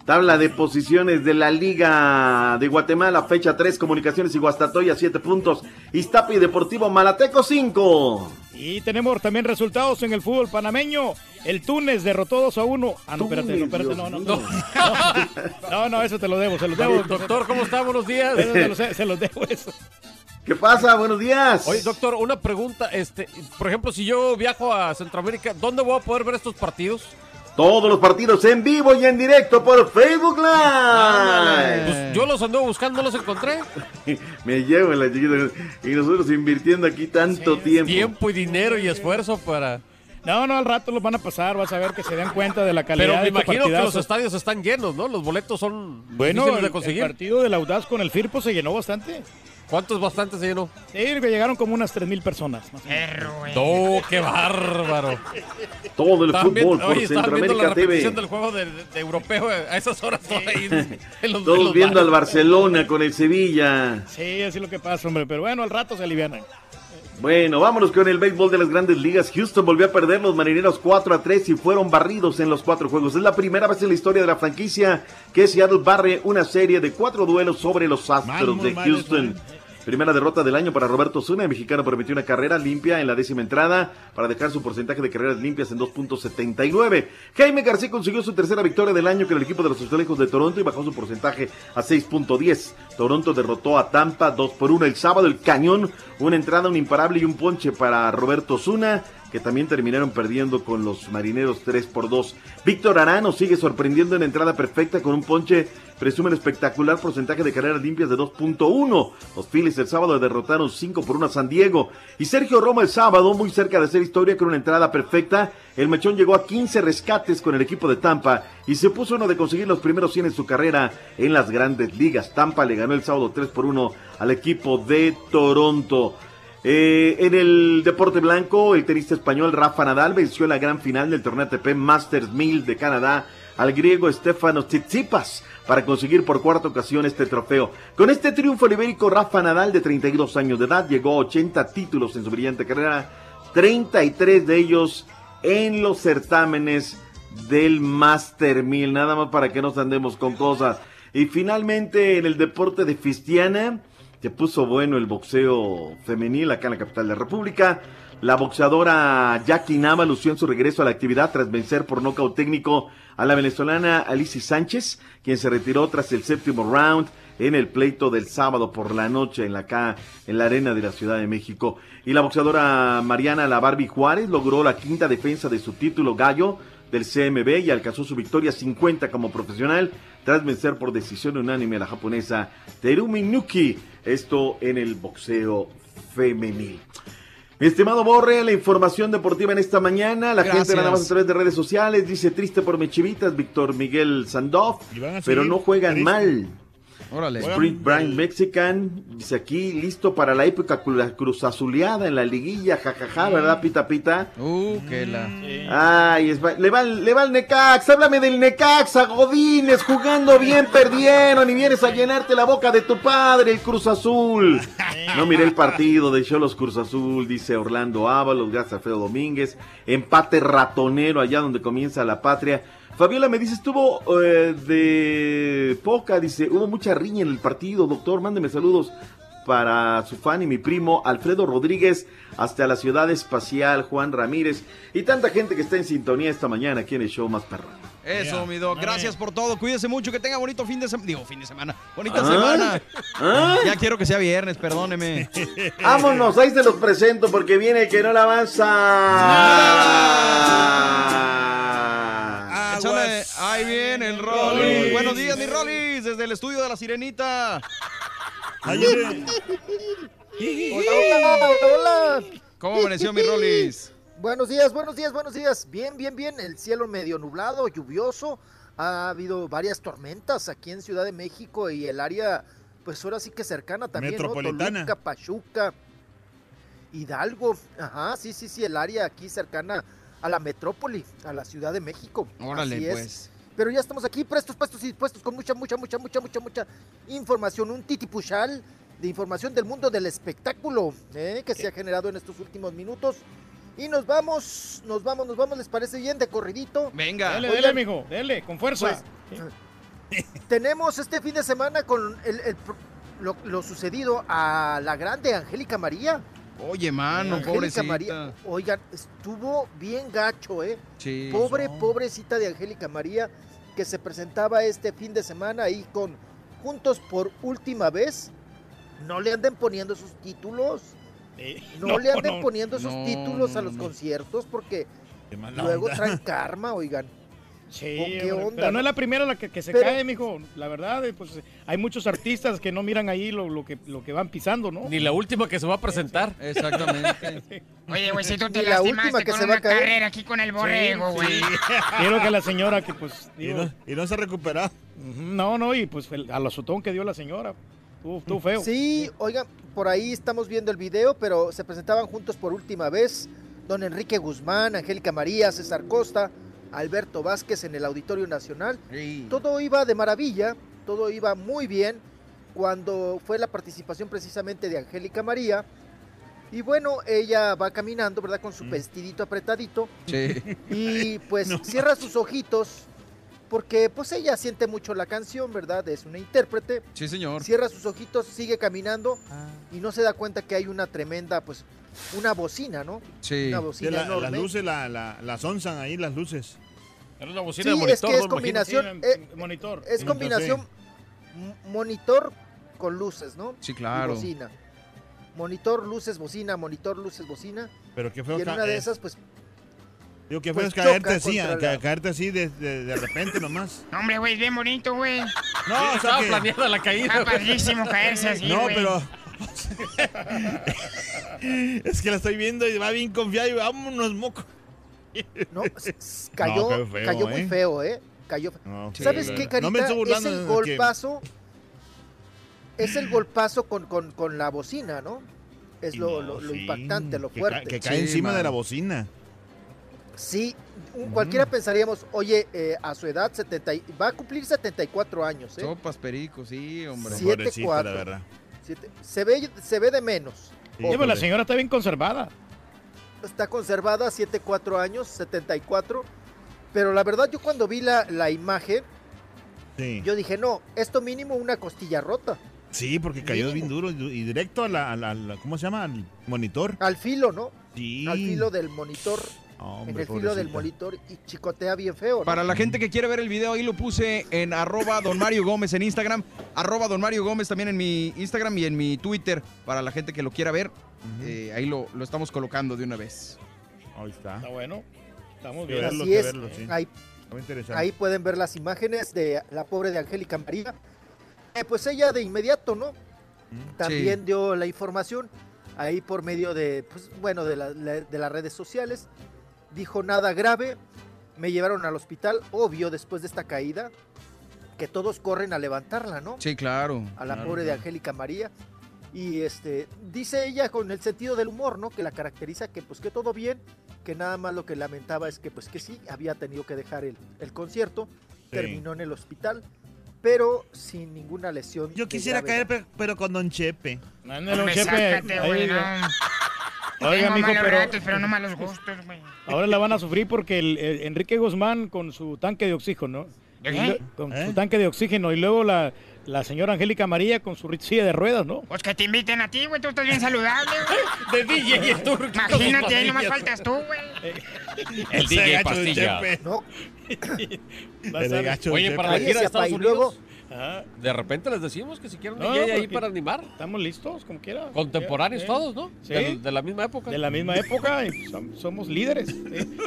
Tabla de posiciones de la Liga de Guatemala, fecha 3, Comunicaciones y Guastatoya 7 puntos, Iztapa y Deportivo Malateco 5. Y tenemos también resultados en el fútbol panameño. El Túnez derrotó 2 a 1. Ah, no, espérate, no, espérate, no, no, no. No, no, eso te lo debo, se los debo. Doctor, ¿cómo está? Buenos días. Se los, se los debo eso. ¿Qué pasa? Buenos días. Oye, doctor, una pregunta. Este, por ejemplo, si yo viajo a Centroamérica, ¿dónde voy a poder ver estos partidos? Todos los partidos en vivo y en directo por Facebook Live. Pues yo los ando buscando, no los encontré. Me llevo en la chiquita. Y nosotros invirtiendo aquí tanto tiempo. Tiempo y dinero y esfuerzo para. No, no, al rato los van a pasar, vas a ver que se den cuenta de la calidad Pero me de imagino que los estadios están llenos, ¿no? Los boletos son Bueno, difíciles el, de el conseguir. partido del Audaz con el Firpo se llenó bastante. ¿Cuántos bastantes se llenó? Sí, llegaron como unas 3.000 personas. más menos. ¡No, qué bárbaro! Todo el También- fútbol por oye, estaban viendo Centroamérica la TV. repetición del juego de, de europeo a esas horas por ahí. en los- en Todos los viendo al bares. Barcelona con el Sevilla. Sí, así es lo que pasa, hombre. Pero bueno, al rato se alivianan. Bueno, vámonos con el béisbol de las grandes ligas. Houston volvió a perder los marineros 4 a 3 y fueron barridos en los cuatro juegos. Es la primera vez en la historia de la franquicia que Seattle barre una serie de cuatro duelos sobre los Astros de mal Houston. Primera derrota del año para Roberto Zuna. El mexicano permitió una carrera limpia en la décima entrada para dejar su porcentaje de carreras limpias en 2.79. Jaime García consiguió su tercera victoria del año con el equipo de los Azulejos de Toronto y bajó su porcentaje a 6.10. Toronto derrotó a Tampa 2 por 1 el sábado. El cañón, una entrada, un imparable y un ponche para Roberto Zuna que también terminaron perdiendo con los marineros 3 por 2. Víctor Arano sigue sorprendiendo en entrada perfecta con un ponche, presumen espectacular porcentaje de carreras limpias de 2.1. Los Phillies el sábado derrotaron 5 por 1 a San Diego. Y Sergio Roma el sábado, muy cerca de hacer historia con una entrada perfecta. El mechón llegó a 15 rescates con el equipo de Tampa y se puso uno de conseguir los primeros 100 en su carrera en las grandes ligas. Tampa le ganó el sábado 3 por 1 al equipo de Toronto. Eh, en el deporte blanco, el tenista español Rafa Nadal venció en la gran final del torneo ATP Masters 1000 de Canadá al griego Stefanos Tsitsipas para conseguir por cuarta ocasión este trofeo. Con este triunfo el ibérico Rafa Nadal de 32 años de edad llegó a 80 títulos en su brillante carrera, 33 de ellos en los certámenes del Master 1000, nada más para que nos andemos con cosas. Y finalmente en el deporte de Fistiana, se puso bueno el boxeo femenil acá en la capital de la República. La boxeadora Jackie Nava lució en su regreso a la actividad tras vencer por nocaut técnico a la venezolana Alicia Sánchez, quien se retiró tras el séptimo round en el pleito del sábado por la noche en la, en la arena de la Ciudad de México. Y la boxeadora Mariana La Barbie Juárez logró la quinta defensa de su título gallo del CMB y alcanzó su victoria 50 como profesional tras vencer por decisión unánime a la japonesa Terumi Nuki, esto en el boxeo femenil. Mi estimado Borre, la información deportiva en esta mañana. La Gracias. gente nada más a través de redes sociales dice triste por mis chivitas, Víctor Miguel Sandoff, pero no juegan triste. mal. Órale. Sprint Brand Mexican, dice aquí, listo para la época cru- cruzazuleada en la liguilla, jajaja, ¿verdad, Pita Pita? Uh, que la. Ay, es le, va, le va al Necax, háblame del Necaxa, Godines, jugando bien, perdieron y vienes a llenarte la boca de tu padre, el Cruz Azul. No miré el partido de Cholos Cruz Azul, dice Orlando Ábalos, gracias a Feo Domínguez. Empate ratonero allá donde comienza la patria. Fabiola me dice, estuvo eh, de poca, dice, hubo mucha riña en el partido, doctor, mándeme saludos para su fan y mi primo Alfredo Rodríguez hasta la ciudad espacial Juan Ramírez y tanta gente que está en sintonía esta mañana aquí en el show más perro. Eso, mi doc. Gracias por todo. Cuídese mucho. Que tenga bonito fin de semana. Digo, fin de semana. Bonita Ah, semana. ah. Ya quiero que sea viernes, perdóneme. Vámonos, ahí se los presento porque viene el que no la avanza. Échale, ahí viene el Rolly. Buenos días, mi Rolly. Desde el estudio de la Sirenita. Hola, hola, hola, hola. ¿Cómo amaneció mi Rolis? Buenos días, buenos días, buenos días. Bien, bien, bien. El cielo medio nublado, lluvioso. Ha habido varias tormentas aquí en Ciudad de México y el área, pues ahora sí que cercana también, ¿no? Metropolitana. Toluca, Pachuca, Hidalgo. Ajá, sí, sí, sí, el área aquí cercana a la metrópoli, a la Ciudad de México. Órale, Así es. pues. Pero ya estamos aquí prestos, puestos y dispuestos con mucha, mucha, mucha, mucha, mucha, mucha información. Un titipuchal de información del mundo del espectáculo ¿eh? que se ha generado en estos últimos minutos. Y nos vamos, nos vamos, nos vamos, ¿les parece bien? De corridito. Venga. Dele, Oigan, dele, amigo, dele, con fuerza. pues, tenemos este fin de semana con el- el pro- lo, lo sucedido a la grande Angélica María. Oye, mano, Angélica pobrecita. María, oigan, estuvo bien gacho, ¿eh? Sí. Pobre, pobrecita de Angélica María, que se presentaba este fin de semana ahí con Juntos por última vez. No le anden poniendo sus títulos. No, no, le anden no, poniendo sus no, títulos a los no. conciertos porque luego onda. traen karma, oigan. Sí, ¿O qué hombre, onda, pero no es la primera la que, que se Pero- cae, mijo. La verdad, eh, pues hay muchos artistas que no miran ahí lo, lo que, lo que van pisando, ¿no? Ni la última que se va a presentar. Exactamente. Oye, güey, si tú te la última lastimaste que con se va a una caer. carrera aquí con el borrego, güey. sí. Quiero que la señora que pues... Y no, y no se recupera. ujú, no, no, y pues el- al azotón que dio la señora. Estuvo, estuvo feo. Sí, oigan, por ahí estamos viendo el video, pero se presentaban juntos por última vez don Enrique Guzmán, Angélica María, César Costa, Alberto Vázquez en el Auditorio Nacional. Todo iba de maravilla, todo iba muy bien cuando fue la participación precisamente de Angélica María. Y bueno, ella va caminando, ¿verdad? Con su vestidito apretadito. Sí. Y pues cierra sus ojitos porque pues ella siente mucho la canción, ¿verdad? Es una intérprete. Sí, señor. Cierra sus ojitos, sigue caminando y no se da cuenta que hay una tremenda, pues, una bocina, ¿no? Sí. Una bocina la- enorme. las luces la, la, las onzan ahí, las luces. Era una Sí, bocina de es monitor, que es ¿no? Imagínate. combinación, Sí, eh, monitor. es Sí, combinación monitor con luces, ¿no? Sí, Y claro. bocina. Monitor, luces, bocina, monitor, luces, bocina. Pero qué feo Y en una de eh, esas, pues, Digo, qué feo pues es caerte así, ca- caerte así de, de, de repente nomás. No, Hombre, güey, es bien bonito, güey. No, Sí, o sea estaba que- planeada la caída. Está padrísimo caerse así, no, pero. es que la estoy viendo y va bien confiado y vámonos, moco. no, cayó, feo, cayó muy ¿eh? feo, ¿eh? Cayó No, ¿Sabes la- qué, no Carita? me estoy es el que- golpazo. Es el golpazo con, con, con la bocina, ¿no? Es lo, no, lo- lo sí, impactante, lo que fuerte. ca- Que, cae Sí, encima man. de la bocina. Sí, un- cualquiera pensaríamos, oye, eh, a su edad 70, y- va a cumplir 74 años, ¿eh? Sopas, pericos, sí, hombre. Siete, Pobrecita, cuatro. la verdad. Siete- se, ve, se ve de menos. Sí, pues la pobre. señora está bien conservada. Está conservada, 7, 4 años, 74. Pero la verdad, yo cuando vi la, la imagen, Sí. yo dije, no, esto mínimo una costilla rota. Sí, porque cayó Mínimo. bien duro y y directo a la, a la- a la- ¿cómo se llama? Al monitor. Al filo, ¿no? Sí. Al filo del monitor. Hombre, en el filo del monitor y chicotea bien feo. ¿no? Para la gente que quiere ver el video, ahí lo puse en arroba don Mario Gómez en Instagram, arroba don Mario Gómez también en mi Instagram y en mi Twitter, para la gente que lo quiera ver, eh, ahí lo, lo estamos colocando de una vez. Ahí está. Está bueno. Estamos bien. verlo, Así es. verlo, sí. Ahí, Muy interesante. ahí pueden ver las imágenes de la pobre de Angélica María. Eh, pues ella de inmediato, ¿no? También Sí. dio la información ahí por medio de, pues, bueno, de, la- la- de las redes sociales. Dijo nada grave. Me llevaron al hospital, obvio, después de esta caída, que todos corren a levantarla, ¿no? Sí, claro. a la claro, pobre de. Angélica María. Y este, dice ella con el sentido del humor, ¿no? Que la caracteriza que pues que todo bien, que nada más lo que lamentaba es que pues que sí, había tenido que dejar el, el concierto, Sí. terminó en el hospital, pero sin ninguna lesión. Yo quisiera caer, pero, pero con Don Chepe. Ándale, don Hombre, Chepe. sácate, ahí, güey, no. Oiga, Tengo mijo, malos pero ratos, pero no malos gustos, güey. ahora la van a sufrir porque el, el Enrique Guzmán con su tanque de oxígeno, ¿no? ¿De Y lue- Con ¿Eh? su tanque de oxígeno y luego la, la señora Angélica María con su silla de ruedas, ¿no? Pues que te inviten a ti, güey, tú estás bien saludable, güey. De DJ el turco. Imagínate, ahí nomás faltas tú, güey. El DJ Pastilla. No, Oye, para la gira de Estados y Unidos, luego- Ah, de repente les decimos que si quieren No, DJ ahí para animar. estamos listos, como quiera. Contemporáneos Eh, todos, ¿no? Sí. De la misma época. De la misma época, y som- somos líderes. ¿sí?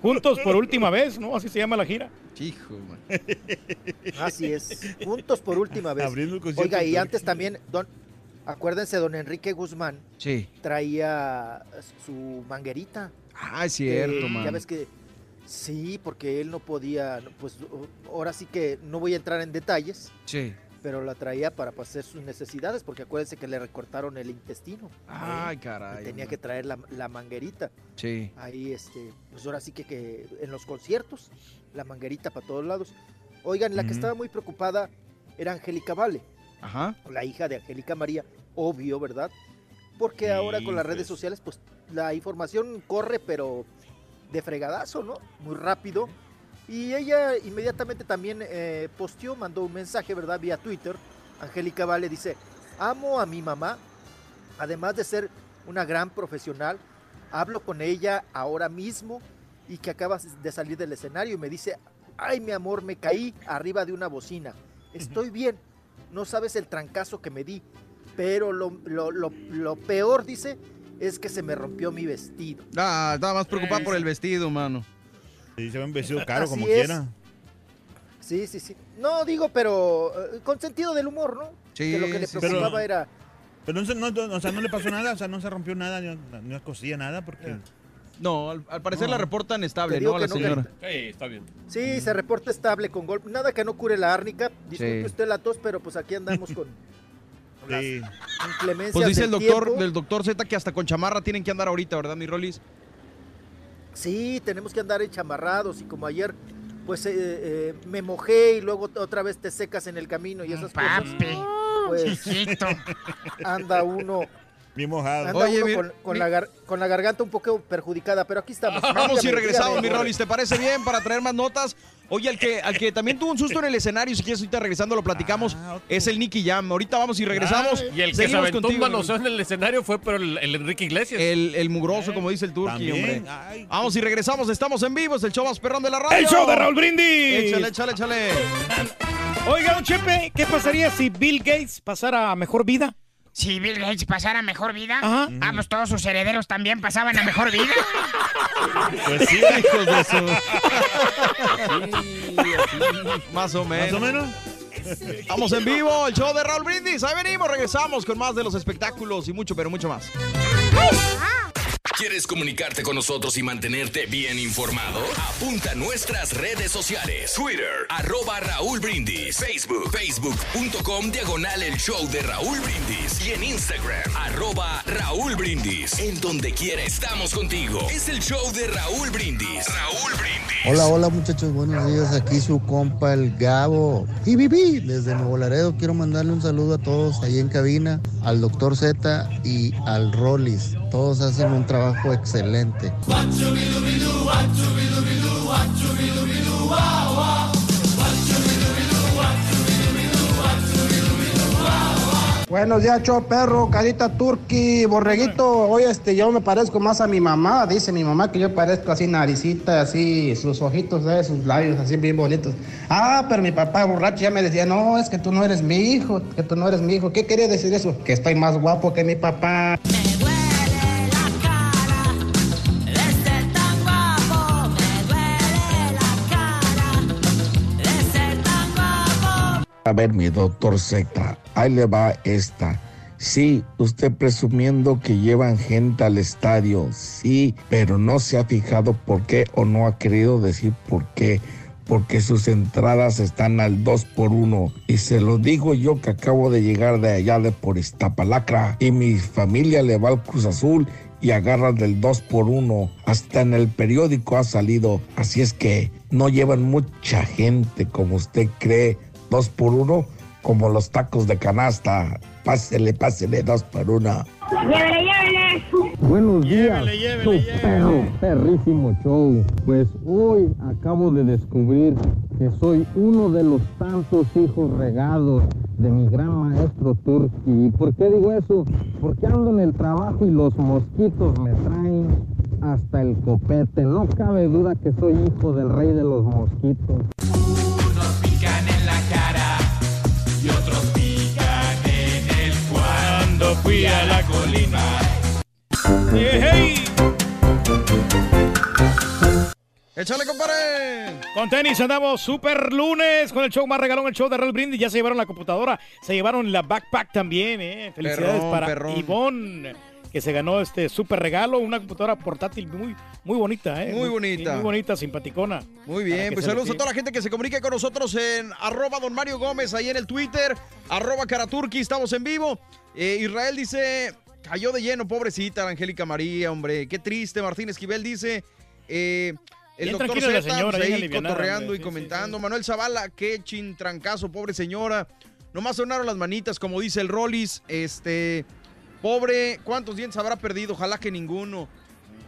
Juntos por última vez, ¿no? Así se llama la gira. Hijo, man. así es. Juntos por última vez. Abriendo el concierto Oiga, y antes también, don, Acuérdense, don Enrique Guzmán Sí. traía su manguerita. Ah, es cierto, que man. Ya ves que sí, porque él no podía, pues ahora sí que no voy a entrar en detalles, Sí. pero la traía para hacer sus necesidades, porque acuérdense que le recortaron el intestino. Ay, ¿eh? caray, Y tenía man. que traer la, la manguerita. Sí. Ahí, este, pues ahora sí que, que en los conciertos, la manguerita para todos lados. Oigan, la que estaba muy preocupada era Angélica Vale, Ajá. la hija de Angélica María, obvio, ¿verdad? Porque ahora con las redes sociales, pues la información corre, pero de fregadazo, ¿no? Muy rápido. Y ella inmediatamente también eh, posteó, mandó un mensaje, ¿verdad? Vía Twitter. Angélica Vale dice, amo a mi mamá, además de ser una gran profesional, hablo con ella ahora mismo y que acaba de salir del escenario y me dice, ay mi amor, me caí arriba de una bocina. Estoy bien, no sabes el trancazo que me di, pero lo, lo- lo- lo peor, dice, es que se me rompió mi vestido. Ah, estaba más preocupado por el vestido, mano. Sí, se ve un vestido caro Así como es. quiera. Sí, sí, sí. No digo, pero eh, con sentido del humor, ¿no? Sí, que lo que le sí, preocupaba pero- era... Pero no, no, o sea, no le pasó nada, o sea, no se rompió nada, no, no cosía nada, porque... No, al, al parecer No. la reportan estable, ¿no? A la no, señora. Sí, está bien. Sí, se reporta estable con golpe. Nada que no cure la árnica. Disculpe Sí. usted la tos, pero pues aquí andamos con las inclemencias Pues dice el doctor, tiempo. del doctor Z que hasta con chamarra tienen que andar ahorita, ¿verdad, mi Rolis? Sí, tenemos que andar enchamarrados y como ayer, pues eh, eh, me mojé y luego otra vez te secas en el camino y esas cosas. Pues anda uno. Bien mojado. Anda Oye, uno mi- con, con mi- la gar- con la garganta un poco perjudicada, pero aquí estamos. Vamos y regresamos, dígame. mi Rolis. ¿Te parece bien para traer más notas? Oye, al que, al que también tuvo un susto en el escenario, si quieres ahorita regresando lo platicamos, es el Nicky Jam. Ahorita vamos y regresamos. Y el que se aventó un contigo, manoseo en el escenario fue pero el, el Enrique Iglesias. El, el mugroso, como dice el Turqui, hombre. Vamos y regresamos, estamos en vivo, es el show más perrón de la radio. ¡El show de Raúl Brindis! Échale, échale, échale. Oiga, don Chepe, ¿qué pasaría si Bill Gates pasara a mejor vida? Si Bill Gates pasara mejor vida, Ajá. ah, pues todos sus herederos también pasaban a mejor vida. Pues sí, hijos de su... Más o menos. Más o menos. Estamos en vivo, el show de Raúl Brindis. Ahí venimos, regresamos con más de los espectáculos y mucho, pero mucho más. ¿Quieres comunicarte con nosotros y mantenerte bien informado? Apunta a nuestras redes sociales. Twitter, arroba Raúl Brindis. Facebook, facebook.com, diagonal el show de Raúl Brindis. Y en Instagram, arroba Raúl Brindis. En donde quiera estamos contigo. Es el show de Raúl Brindis. Raúl Brindis. Hola, hola muchachos, buenos días. Aquí su compa el Gabo. Y viví desde Nuevo Laredo. Quiero mandarle un saludo a todos ahí en cabina, al doctor Z y al Rollis. Todos hacen un trabajo excelente. Buenos días, show perro, carita turqui, borreguito. Oye, este, yo me parezco más a mi mamá. Dice mi mamá que yo parezco así naricita, así, sus ojitos, ¿sabes? sus labios así bien bonitos. Ah, pero mi papá borracho ya me decía, no, es que tú no eres mi hijo, que tú no eres mi hijo. ¿Qué quería decir eso? Que estoy más guapo que mi papá. A ver, mi doctor Z, ahí le va esta. Sí, usted presumiendo que llevan gente al estadio, sí, pero no se ha fijado por qué o no ha querido decir por qué. Porque sus entradas están al 2 por 1 Y se lo digo yo que acabo de llegar de allá de por Iztapalacra. Y mi familia le va al Cruz Azul y agarran del 2 por 1 Hasta en el periódico ha salido. Así es que no llevan mucha gente como usted cree. 2 por 1 como los tacos de canasta. Pásele, pásele 2 por 1 Llévele, llévele. Buenos días, show perro, perrísimo show. Pues hoy acabo de descubrir que soy uno de los tantos hijos regados de mi gran maestro Turki. ¿Y por qué digo eso? Porque ando en el trabajo y los mosquitos me traen hasta el copete. No cabe duda que soy hijo del rey de los mosquitos. Cuando fui a la colina. ¡Échale, compadre! Con tenis andamos super lunes con el show más regalón, el show de Real Brindis. Ya se llevaron la computadora, se llevaron la backpack también, ¿eh? Felicidades Perrón, para perrón. Ivonne, que se ganó este super regalo, una computadora portátil muy, muy bonita, ¿eh? Muy bonita. Muy bonita, simpaticona. Muy bien, pues saludos a toda la gente que se comunique con nosotros en arroba don Mario Gómez, ahí en el Twitter, arroba Karaturki, estamos en vivo. Eh, Israel dice, cayó de lleno, pobrecita la Angélica María, hombre, qué triste. Martín Esquivel dice, eh, el Bien doctor Z, señora, pues, ahí cotorreando hombre, y sí, comentando. Manuel Zavala, qué chintrancazo, pobre señora. Nomás sonaron las manitas, como dice el Rollis, este... Pobre, ¿cuántos dientes habrá perdido? Ojalá que ninguno.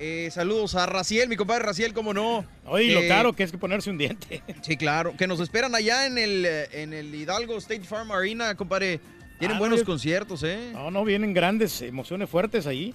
Eh, saludos a Raciel, mi compadre Raciel, cómo no. Oye, lo Eh, caro que es que ponerse un diente. Sí, claro. Que nos esperan allá en el, en el Hidalgo State Farm Arena, compadre. Tienen Ah, buenos oye. conciertos, ¿eh? No, no, vienen grandes emociones fuertes ahí.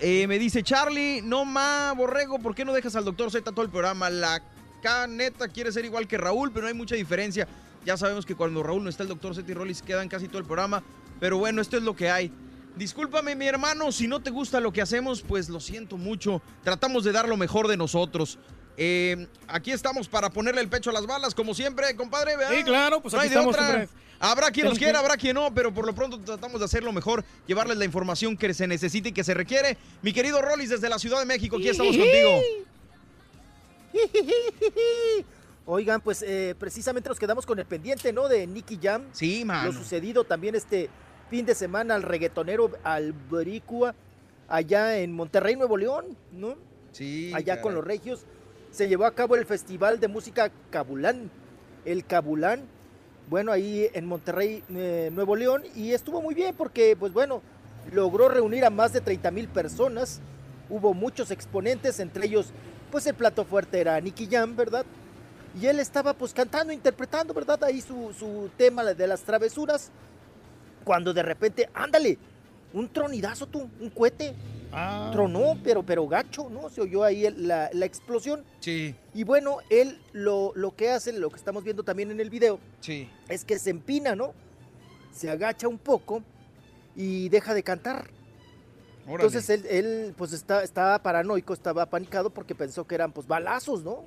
Eh, me dice Charlie, no ma, Borrego, ¿por qué no dejas al doctor Z todo el programa? La K neta quiere ser igual que Raúl, pero no hay mucha diferencia. Ya sabemos que cuando Raúl no está, el doctor Z y Rollis quedan casi todo el programa. Pero bueno, esto es lo que hay. Discúlpame, mi hermano, si no te gusta lo que hacemos, pues lo siento mucho. Tratamos de dar lo mejor de nosotros. Eh, aquí estamos para ponerle el pecho a las balas, como siempre, compadre. ¿verdad? Sí, claro, pues aquí estamos. Habrá quien nos quiera, habrá quien no, pero por lo pronto tratamos de hacer lo mejor, llevarles la información que se necesita y que se requiere. Mi querido Rollis desde la Ciudad de México, aquí estamos contigo. Oigan, pues eh, precisamente nos quedamos con el pendiente, ¿no? De Nicky Jam. Sí, mano. Lo sucedido también este fin de semana al reggaetonero Albricua, allá en Monterrey, Nuevo León, ¿no? Sí. allá caray. con los regios. Se llevó a cabo el Festival de Música Cabulán, el Cabulán, bueno, ahí en Monterrey, eh, Nuevo León, y estuvo muy bien porque, pues bueno, logró reunir a más de 30 mil personas, hubo muchos exponentes, entre ellos, pues el plato fuerte era Nicky Jam, ¿verdad? Y él estaba pues cantando, interpretando, ¿verdad? Ahí su, su tema de las travesuras, cuando de repente, ándale, un tronidazo tú, un cohete, Ah. tronó, pero, pero gacho, ¿no? Se oyó ahí el- la, la explosión. Sí. Y bueno, él lo, lo que hace, lo que estamos viendo también en el video, Sí. es que se empina, ¿no? Se agacha un poco y deja de cantar. Órale. Entonces él, él, pues está, estaba paranoico, estaba apanicado porque pensó que eran pues balazos, ¿no?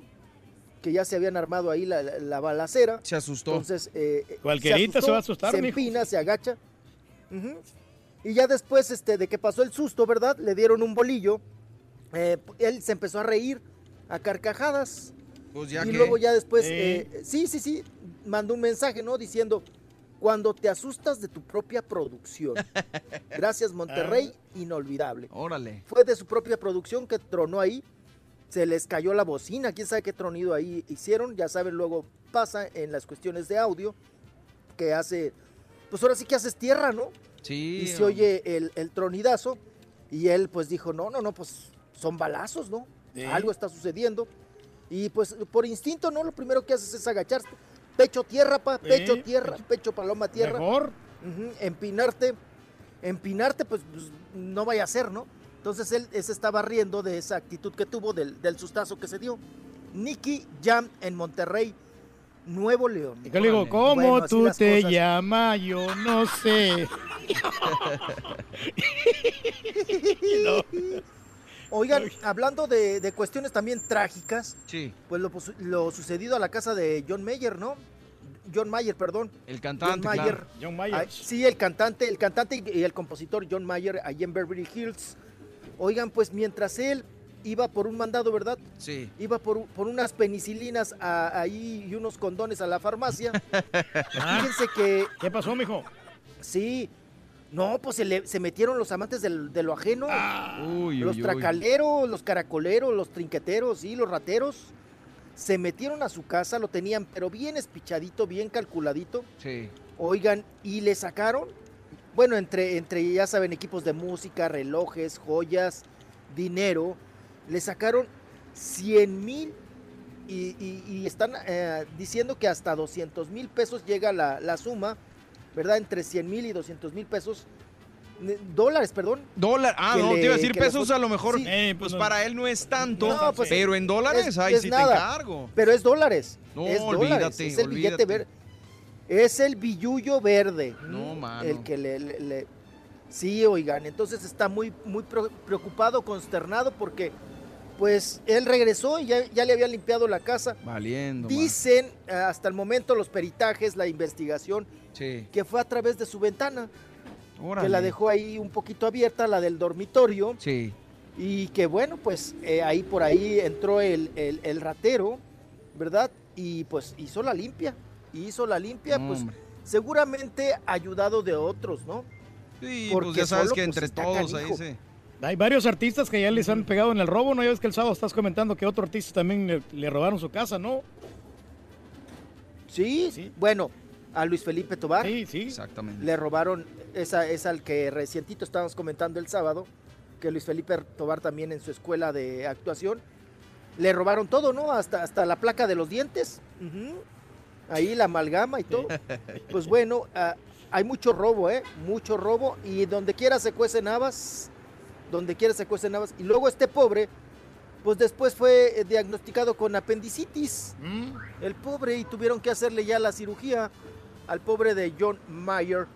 Que ya se habían armado ahí la, la- la balacera. Se asustó. Entonces, eh, Cualquierita se va a asustar, Se mijo. empina, se agacha. Y ya después este, de que pasó el susto, ¿verdad? Le dieron un bolillo. eh, él se empezó a reír a carcajadas. Pues ya y que- luego ya después, eh, sí, sí, sí, mandó un mensaje, ¿no? Diciendo, cuando te asustas de tu propia producción. Gracias, Monterrey, inolvidable. Órale. Fue de su propia producción que tronó ahí. Se les cayó la bocina, quién sabe qué tronido ahí hicieron. Ya saben, luego pasa en las cuestiones de audio que hace, pues ahora sí que haces tierra, ¿no? Sí. y se oye el, el tronidazo. Y él pues dijo, no, no, no, pues son balazos, ¿no? Algo está sucediendo. Y pues por instinto, ¿no? Lo primero que haces es agacharte. Pecho tierra, pa, pecho tierra, pecho paloma tierra. Mejor. Empinarte. Empinarte, pues, pues, no vaya a ser, ¿no? Entonces él, él se estaba riendo de esa actitud que tuvo, del, del sustazo que se dio. Nicky Jam en Monterrey, Nuevo León. Y que le digo, ¿cómo Bueno, tú te cosas. llamas? Yo no sé. Oigan, hablando de, de cuestiones también trágicas, Sí. pues lo, lo sucedido a la casa de John Mayer, ¿no? John Mayer, perdón. El cantante, John Mayer. claro. John Mayer. Ah, sí, el cantante, el cantante y y el compositor John Mayer allí en Beverly Hills. Oigan, pues mientras él iba por un mandado, ¿verdad? Sí. Iba por, por unas penicilinas a- ahí y unos condones a la farmacia. Fíjense que... Ah. ¿Qué pasó, mijo? Sí. No, pues se, le- se metieron los amantes del- de lo ajeno. Uy, los uy, uy. tracaleros, los caracoleros, los trinqueteros, sí, los rateros. Se metieron a su casa, lo tenían, pero bien espichadito, bien calculadito. Sí. Oigan, y le sacaron, bueno, entre, entre, ya saben, equipos de música, relojes, joyas, dinero, le sacaron 100 mil y, y- y están eh, diciendo que hasta 200 mil pesos llega la, la suma, ¿verdad? Entre 100 mil y 200 mil pesos, dólares, perdón. Dólar. Ah, no, le- te iba a decir pesos, a lo mejor. Sí. eh, pues para él no es tanto. No, pues, pero en dólares, es- ahí es sí nada, te encargo. Pero es dólares. No, es dólares, olvídate, Es el billete verde. Es el billullo verde. No, mano. El que le, le- le- Sí, oigan, entonces está muy, muy preocupado, consternado porque pues él regresó y ya, ya le había limpiado la casa. Valiendo. Dicen eh, hasta el momento los peritajes, la investigación, Sí. que fue a través de su ventana, Órale. que la dejó ahí un poquito abierta, la del dormitorio, Sí. y que bueno, pues eh, ahí por ahí entró el, el- el ratero, ¿verdad? Y pues hizo la limpia, hizo la limpia, pues seguramente ayudado de otros, ¿no? Sí, Porque pues ya sabes solo, que pues, entre todos ahí se... Hay varios artistas que ya les han pegado en el robo, ¿no? Ya ves que el sábado estás comentando que otro artista también le, le robaron su casa, ¿no? Sí, bueno, a Luis Felipe Tobar. Sí, sí. Exactamente. Le robaron, esa es al que recientito estábamos comentando el sábado, que Luis Felipe Tobar también en su escuela de actuación, le robaron todo, ¿no? Hasta, hasta la placa de los dientes. Ahí la amalgama y todo. Pues bueno, ah, hay mucho robo, ¿eh? Mucho robo y donde quiera se cuecen habas, donde quiera se cuecen habas. Y luego este pobre, pues después fue eh, diagnosticado con apendicitis. El pobre y tuvieron que hacerle ya la cirugía al pobre de John Mayer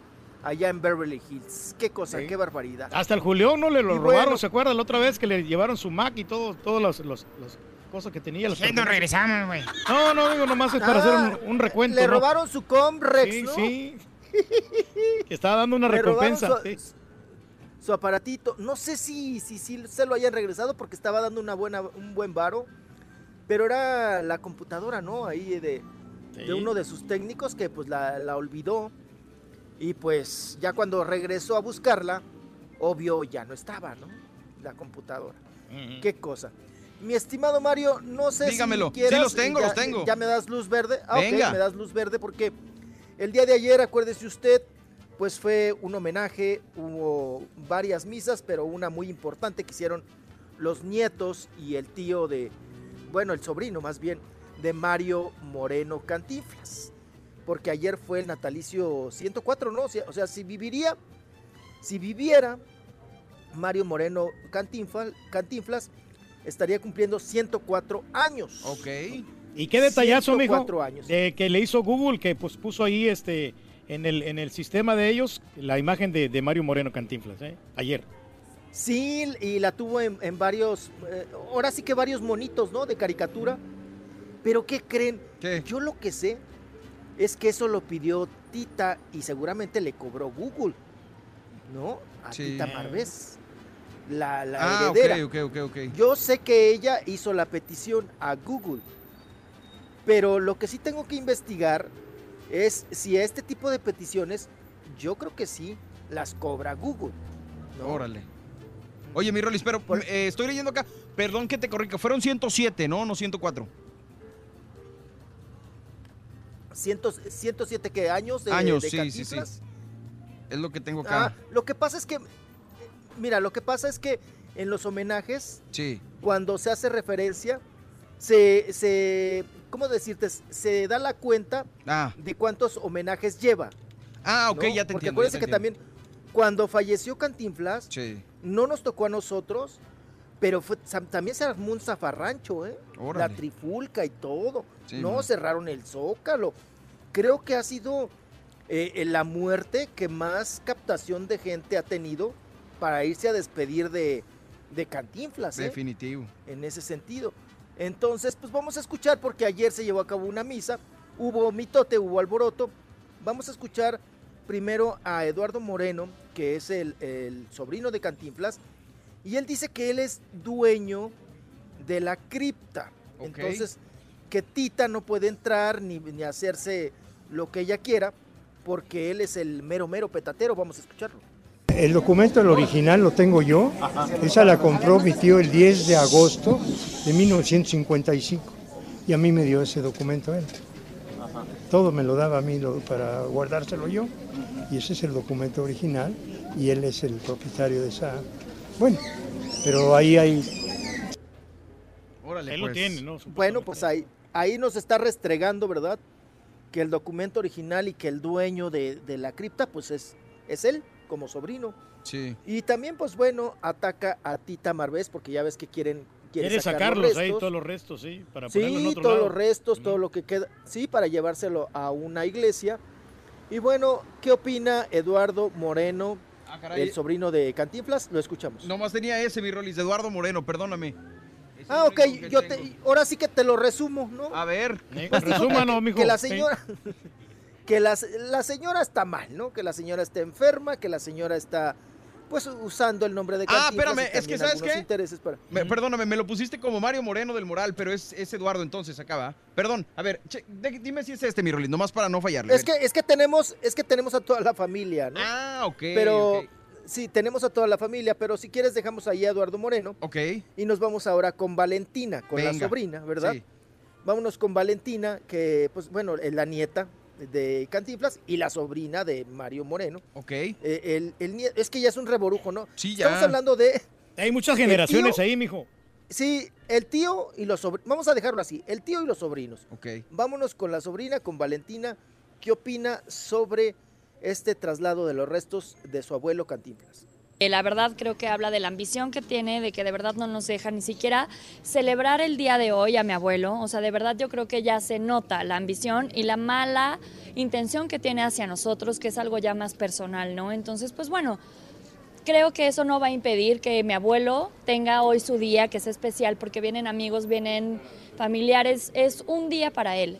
allá en Beverly Hills. Qué cosa, Sí. qué barbaridad. Hasta el Julián no le lo Y robaron, bueno. ¿se acuerda? La otra vez que le llevaron su Mac y todo, todas las, los- las cosas que tenía. nos pertenencias. regresamos, güey. No, no, digo, nomás es para Ah, hacer un, un recuento. Le ¿no? robaron su Comrex, Sí, ¿no? sí. Que estaba dando una Le recompensa. su- sí. Su aparatito, no sé si, si, si se lo hayan regresado porque estaba dando una buena, un buen varo, pero era la computadora, ¿no? Ahí de, Sí. de uno de sus técnicos que pues la, la olvidó y pues ya cuando regresó a buscarla, obvio ya no estaba, ¿no? La computadora. Qué cosa. Mi estimado Mario, no sé Dígamelo. si quieras, Sí, los tengo, ya, los tengo. Ya me das luz verde. Ah, Venga. me das luz verde porque el día de ayer, acuérdese usted, pues fue un homenaje, hubo varias misas, pero una muy importante que hicieron los nietos y el tío de, bueno, el sobrino más bien, de Mario Moreno Cantinflas. Porque ayer fue el natalicio 104, ¿no? O sea, o sea, si viviría, si viviera Mario Moreno Cantinflas, Cantinflas estaría cumpliendo 104 años. Ok. Y qué detallazo, mijo, 104 años. de que le hizo Google, que pues puso ahí este en el, en el sistema de ellos la imagen de, de Mario Moreno Cantinflas, ¿eh? Ayer. Sí, y la tuvo en, en varios, eh, ahora sí que varios monitos, ¿no? De caricatura. Pero ¿qué creen? Yo lo que sé es que eso lo pidió Tita y seguramente le cobró Google, ¿no? A Sí. Tita Marvés, la, la Ah, ok, heredera. ok, ok, ok. Yo sé que ella hizo la petición a Google, pero lo que sí tengo que investigar es si este tipo de peticiones, yo creo que sí las cobra Google. ¿no? Órale. Oye, mi Rolis, pero eh, estoy leyendo acá, perdón que te corrija, fueron 107, ¿no? No 104. Cientos, 107 que años de, Años, de sí, sí, sí. Es lo que tengo acá. Ah, lo que pasa es que, mira, lo que pasa es que en los homenajes, Sí. cuando se hace referencia, se, se ¿cómo decirte? Se da la cuenta Ah. de cuántos homenajes lleva. Ah, ok, ¿no? ya te Porque entiendo. ya acuérdense que también, cuando falleció Cantinflas, Sí. no nos tocó a nosotros, pero fue- también se armó un zafarrancho, ¿eh? Órale. La trifulca y todo. Sí, no, man. cerraron el zócalo. Creo que ha sido eh, eh, la muerte que más captación de gente ha tenido para irse a despedir de, de Cantinflas, ¿eh? Definitivo. en ese sentido. Entonces, pues vamos a escuchar, porque ayer se llevó a cabo una misa, hubo mitote, hubo alboroto. Vamos a escuchar primero a Eduardo Moreno, que es el, el sobrino de Cantinflas, y él dice que él es dueño de la cripta. Entonces, que Tita no puede entrar ni, ni hacerse lo que ella quiera, porque él es el mero, mero petatero. Vamos a escucharlo. El documento, el original, lo tengo yo. Esa la compró mi tío el 10 de agosto de 1955. Y a mí me dio ese documento él. Todo me lo daba a mí lo- para guardárselo yo. Y ese es el documento original. Y él es el propietario de esa. Bueno, pero ahí hay Órale, Él lo pues. tiene, ¿no? Bueno, pues ahí, ahí nos está restregando, ¿verdad? Que el documento original y que el dueño de, de la cripta, pues es, es él, como sobrino. Sí. Y también, pues bueno, ataca a Tita Marvés, porque ya ves que quieren, quiere Quiere sacar sacarlos los ahí, todos los restos, sí, para ponerlo en Sí, otro todos lado. los restos, todo lo que queda, sí, para llevárselo a una iglesia. Y bueno, ¿qué opina Eduardo Moreno, Ah, el sobrino de Cantinflas? Lo escuchamos. Nomás tenía ese, mi Rolis, Eduardo Moreno, perdóname. Ah, ok, yo te, ahora sí que te lo resumo, ¿no? A ver, Pues resúmanos, que- mijo. Que la Sí. que la, la señora está mal, ¿no? Que la señora está enferma, que la señora está, pues, usando el nombre de Ah, Cantinflas espérame, y es que, ¿sabes qué? intereses para- Me- perdóname, me lo pusiste como Mario Moreno del Moral, pero es, es Eduardo entonces acá, ¿va? Perdón, a ver, che, de- dime si es este, mi Rolín, nomás para no fallarle. Es que, es que tenemos, es que tenemos a toda la familia, ¿no? Ah, ok. Pero, ok. sí, tenemos a toda la familia, pero si quieres dejamos ahí a Eduardo Moreno. Ok. Y nos vamos ahora con Valentina, con la sobrina, ¿verdad? Sí. Vámonos con Valentina, que, pues, bueno, es la nieta de Cantinflas y la sobrina de Mario Moreno. Ok. Eh, el, el es que ya es un reborujo, ¿no? Sí, ya. Estamos hablando de... Hay muchas generaciones tío- ahí, mijo. Sí, el tío y los sobrinos. Vamos a dejarlo así, el tío y los sobrinos. Ok. Vámonos con la sobrina, con Valentina. ¿Qué opina sobre este traslado de los restos de su abuelo Cantinflas? La verdad creo que habla de la ambición que tiene, de que de verdad no nos deja ni siquiera celebrar el día de hoy a mi abuelo. O sea, de verdad yo creo que ya se nota la ambición y la mala intención que tiene hacia nosotros, que es algo ya más personal, ¿no? Entonces, pues bueno, creo que eso no va a impedir que mi abuelo tenga hoy su día, que es especial, porque vienen amigos, vienen familiares, es un día para él.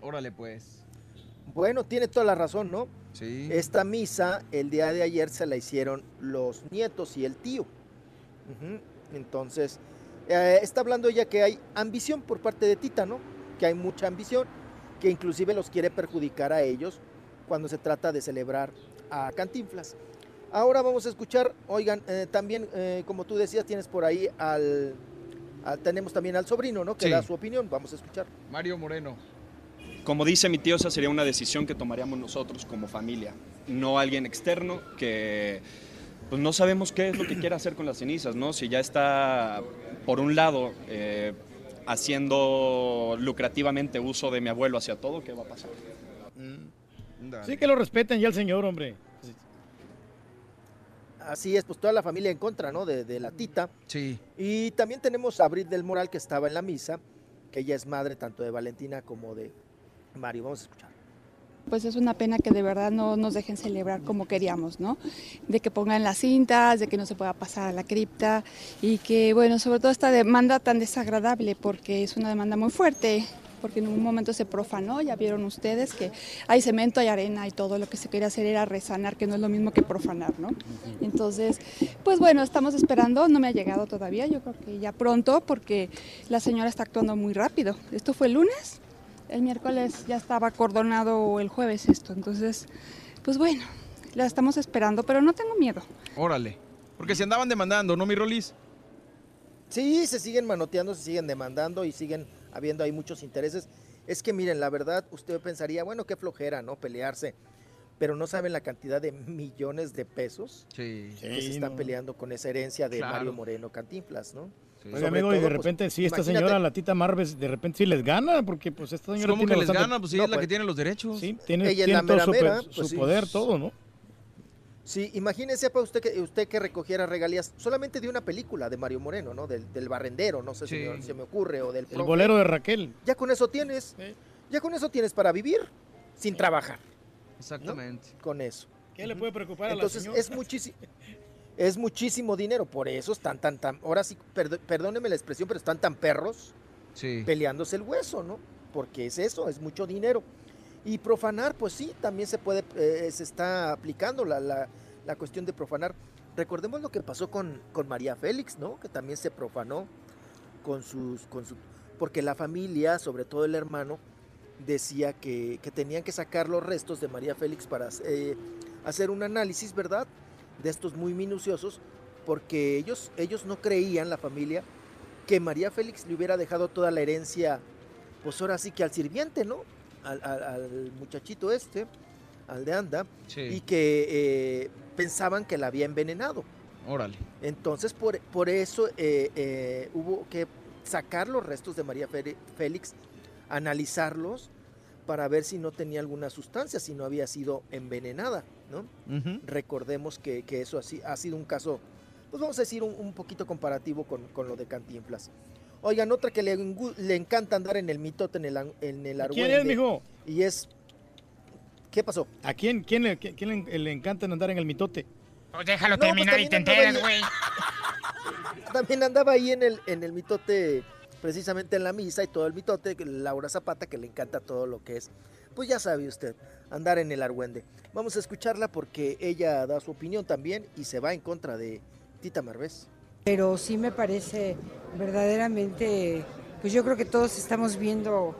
Órale, pues. Bueno, tiene toda la razón, ¿no? Sí. Esta misa el día de ayer se la hicieron los nietos y el tío. Entonces, eh, está hablando ella que hay ambición por parte de Tita, ¿no? Que hay mucha ambición, que inclusive los quiere perjudicar a ellos cuando se trata de celebrar a Cantinflas. Ahora vamos a escuchar, oigan, eh, también, eh, como tú decías, tienes por ahí al, al- tenemos también al sobrino, ¿no? Que Sí. da su opinión, vamos a escuchar. Mario Moreno. Como dice mi tío, esa sería una decisión que tomaríamos nosotros como familia, no alguien externo que pues no sabemos qué es lo que quiere hacer con las cenizas, ¿no? Si ya está, por un lado, eh, haciendo lucrativamente uso de mi abuelo hacia todo, ¿qué va a pasar? Sí, que lo respeten ya el señor, hombre. Así es, pues toda la familia en contra, ¿no? De, de la tita. Sí. Y también tenemos a Brit del Moral que estaba en la misa, que ella es madre tanto de Valentina como de Mario. Vamos a. Pues es una pena que de verdad no nos dejen celebrar como queríamos, ¿no? De que pongan las cintas, de que no se pueda pasar a la cripta y que, bueno, sobre todo esta demanda tan desagradable porque es una demanda muy fuerte, porque en un momento se profanó, ya vieron ustedes que hay cemento, hay arena y todo lo que se quería hacer era resanar, que no es lo mismo que profanar, ¿no? Entonces, pues bueno, estamos esperando, no me ha llegado todavía, yo creo que ya pronto porque la señora está actuando muy rápido. Esto fue el lunes, el miércoles ya estaba acordonado o el jueves esto, entonces, pues bueno, la estamos esperando, pero no tengo miedo. Órale. Porque se andaban demandando, ¿no, mi Rolis? Sí, se siguen manoteando, se siguen demandando y siguen habiendo ahí muchos intereses. Es que miren, la verdad, usted pensaría, bueno, qué flojera, ¿no? Pelearse. Pero no saben la cantidad de millones de pesos Sí. que se están peleando con esa herencia de Claro. Mario Moreno Cantinflas, ¿no? Amigo, y de pues, repente, sí, esta imagínate- señora, la tita Marves, de repente sí les gana, porque pues esta señora ¿Cómo tiene que les bastante- gana? Pues sí, es la que tiene los derechos. Sí, tiene, Ella tiene la todo mera su, mera, su pues sí. poder, todo, ¿no? Sí, imagínese para usted que usted que recogiera regalías solamente de una película de Mario Moreno, ¿no? Del, del barrendero, no sé si Sí. me- se me ocurre, o del El bolero de Raquel. Ya con eso tienes, ya con eso tienes para vivir sin trabajar. Exactamente. Con eso. ¿Qué le puede preocupar a la Entonces señora? es muchísimo, es muchísimo dinero, por eso están tan, tan, ahora sí, perdóneme la expresión, pero están tan perros Sí. peleándose el hueso, ¿no? Porque es eso, es mucho dinero. Y profanar, pues sí, también se puede, eh, se está aplicando la, la- la cuestión de profanar. Recordemos lo que pasó con, con María Félix, ¿no? Que también se profanó con sus, con su, porque la familia, sobre todo el hermano, decía que, que tenían que sacar los restos de María Félix para eh, hacer un análisis, ¿verdad? De estos muy minuciosos, porque ellos, ellos no creían, la familia, que María Félix le hubiera dejado toda la herencia, pues ahora sí que al sirviente, ¿no? Al, al- al muchachito este, al de Anda, Sí. y que eh, pensaban que la había envenenado. Órale. Entonces, por, por eso eh, eh, hubo que sacar los restos de María Félix, analizarlos para ver si no tenía alguna sustancia, si no había sido envenenada, ¿no? Recordemos que, que eso así, ha sido un caso, pues vamos a decir, un, un poquito comparativo con, con lo de Cantinflas. Oigan, otra que le, le encanta andar en el mitote, en el, en el ¿Quién argüende, es, mijo? Y es... ¿Qué pasó? ¿A quién, quién, le, quién le, le encanta andar en el mitote? Pues déjalo No, pues terminar y te enteras, güey. También andaba ahí en el, en el mitote, precisamente en la misa y todo el mitote, Laura Zapata, que le encanta todo lo que es, pues ya sabe usted, andar en el argüende. Vamos a escucharla porque ella da su opinión también y se va en contra de Tita Marvés. Pero sí me parece verdaderamente, pues yo creo que todos estamos viendo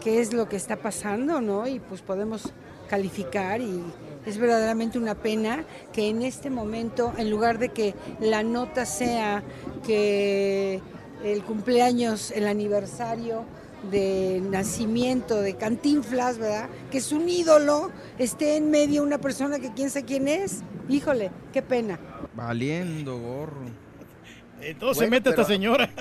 qué es lo que está pasando, ¿no? Y pues podemos calificar y es verdaderamente una pena que en este momento, en lugar de que la nota sea que el cumpleaños, el aniversario de nacimiento de Cantinflas, ¿verdad? Que es un ídolo, esté en medio una persona que quién sabe quién es. Híjole, qué pena. Valiendo gorro. Entonces Bueno, mete esta señora.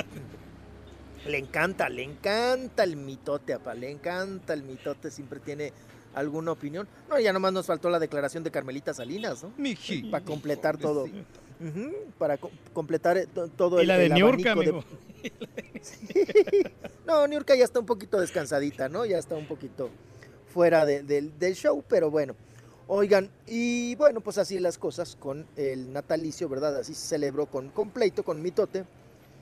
Le encanta, le encanta el mitote, apa, le encanta el mitote, siempre tiene alguna opinión. No, ya nomás nos faltó la declaración de Carmelita Salinas, ¿no? Para completar todo. Para co- completar eh, to- todo Y el la de el Niurka, amigo. No, Niurka ya está un poquito descansadita, ¿no? Ya está un poquito fuera de- del- del show, pero bueno. Oigan, y bueno, pues así las cosas con el natalicio, ¿verdad? Así se celebró con completo, con mitote,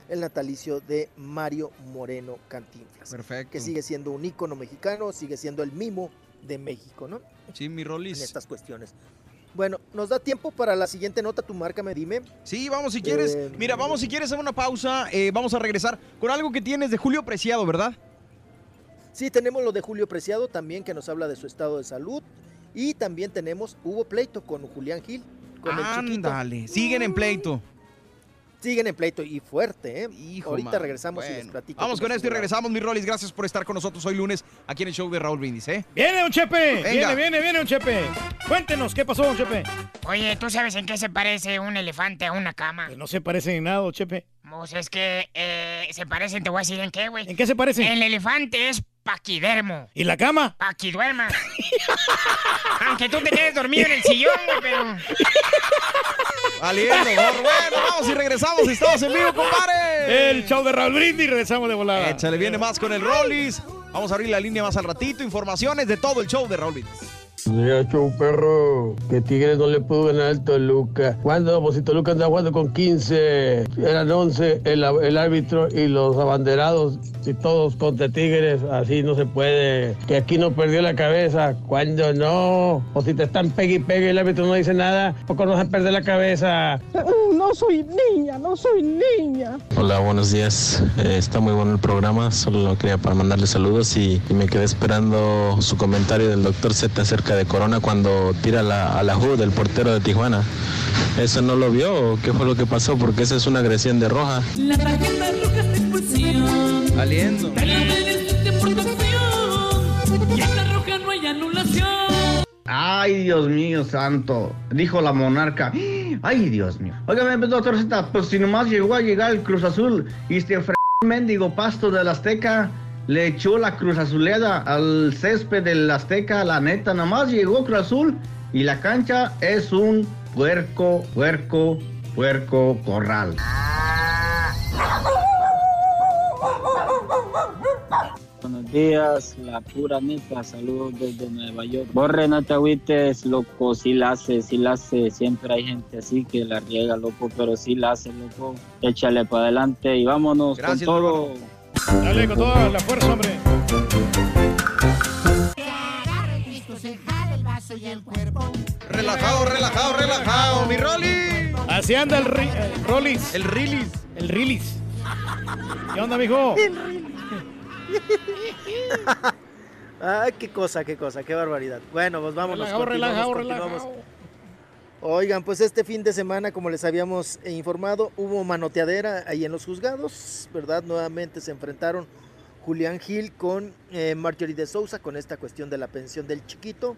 el natalicio de Mario Moreno Cantinflas. Perfecto. Que sigue siendo un ícono mexicano, sigue siendo el mimo de México, ¿no? Sí, mi En Rolis. estas cuestiones. Bueno, nos da tiempo para la siguiente nota, tu márcame, dime. Sí, vamos si quieres. Eh, Mira, vamos si quieres a una pausa. eh, vamos a regresar con algo que tienes de Julio Preciado, ¿verdad? Sí, tenemos lo de Julio Preciado también que nos habla de su estado de salud. Y también tenemos, hubo pleito con Julián Gil, con. Ándale, siguen en pleito. Siguen en pleito y fuerte, ¿eh? Hijo, Ahorita man. regresamos y les platico. Vamos con esto y regresamos, mi Rolis. Gracias por estar con nosotros hoy lunes aquí en el show de Raúl Brindis, ¿eh? Viene, don Chepe. Venga. Viene, viene, viene, don Chepe. Cuéntenos, ¿qué pasó, don Chepe? Oye, ¿tú sabes en qué se parece un elefante a una cama? No se parecen en nada, don Chepe. Pues es que eh, se parecen, te voy a decir en qué, güey. ¿En qué se parecen? El elefante es paquidermo. ¿Y la cama? Paquiduerma. Aunque tú te quedes dormido en el sillón, güey, pero... Valiendo, gorro. Bueno, vamos y regresamos. Estamos en vivo, compadre. El show de Raúl Brindis, regresamos de volada. Échale, viene más con el Rollis. Vamos a abrir la línea más al ratito. Informaciones de todo el show de Raúl Brindis. Ya, show perro, que Tigres no le pudo ganar al Toluca. ¿Cuándo? Pues si Toluca anda jugando con 15, eran 11 el, el árbitro y los abanderados y todos contra Tigres, así no se puede. Que aquí no perdió la cabeza, ¿cuándo no? O si te están pegue y pegue y el árbitro no dice nada, ¿por qué no se perder la cabeza? No soy niña, no soy niña. Hola, buenos días. Eh, está muy bueno el programa. Solo lo quería para mandarle saludos y, y me quedé esperando su comentario del doctor Z acerca de Corona cuando tira la, a la Ju del portero de Tijuana. ¿Eso no lo vio qué fue lo que pasó? Porque esa es una agresión de roja. La tarjeta roja expulsión. Valiendo. La. Y la no hay anulación. Ay, Dios mío, santo. Dijo la monarca. Ay, Dios mío. Óigame, doctor Z, pues si nomás llegó a llegar el Cruz Azul y este fre- mendigo pasto del Azteca le echó la Cruz Azuleda al césped del Azteca, la neta, nomás llegó Cruz Azul y la cancha es un puerco, puerco, puerco corral. Buenos días, la pura neta, saludos desde Nueva York. Borre, no te agüites, loco, sí la hace, sí la hace. Siempre hay gente así que la riega, loco, pero sí la hace, loco. Échale para adelante y vámonos Gracias, con todo. Dale con toda la fuerza, hombre. Relajado, relajado, relajado, mi Rolly. Así anda el, ri- el Rollis. El Rilis. El Rilis. ¿Qué onda, mijo? Ay, qué cosa, qué cosa, qué barbaridad. Bueno, pues vámonos. Relajado, relajado, relajado. Oigan, pues este fin de semana, como les habíamos informado, hubo manoteadera ahí en los juzgados, ¿verdad? Nuevamente se enfrentaron Julián Gil con eh, Marjorie de Sousa con esta cuestión de la pensión del chiquito.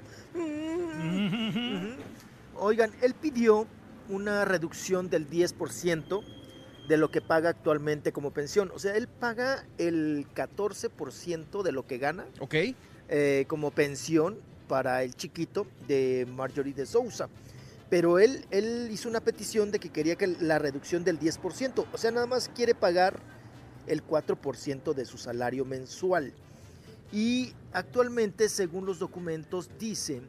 Oigan, él pidió una reducción del 10% de lo que paga actualmente como pensión. O sea, él paga el 14% de lo que gana Ok. eh, como pensión para el chiquito de Marjorie de Sousa. Pero él, él hizo una petición de que quería que la reducción del 10%, o sea, nada más quiere pagar el 4% de su salario mensual. Y actualmente, según los documentos, dice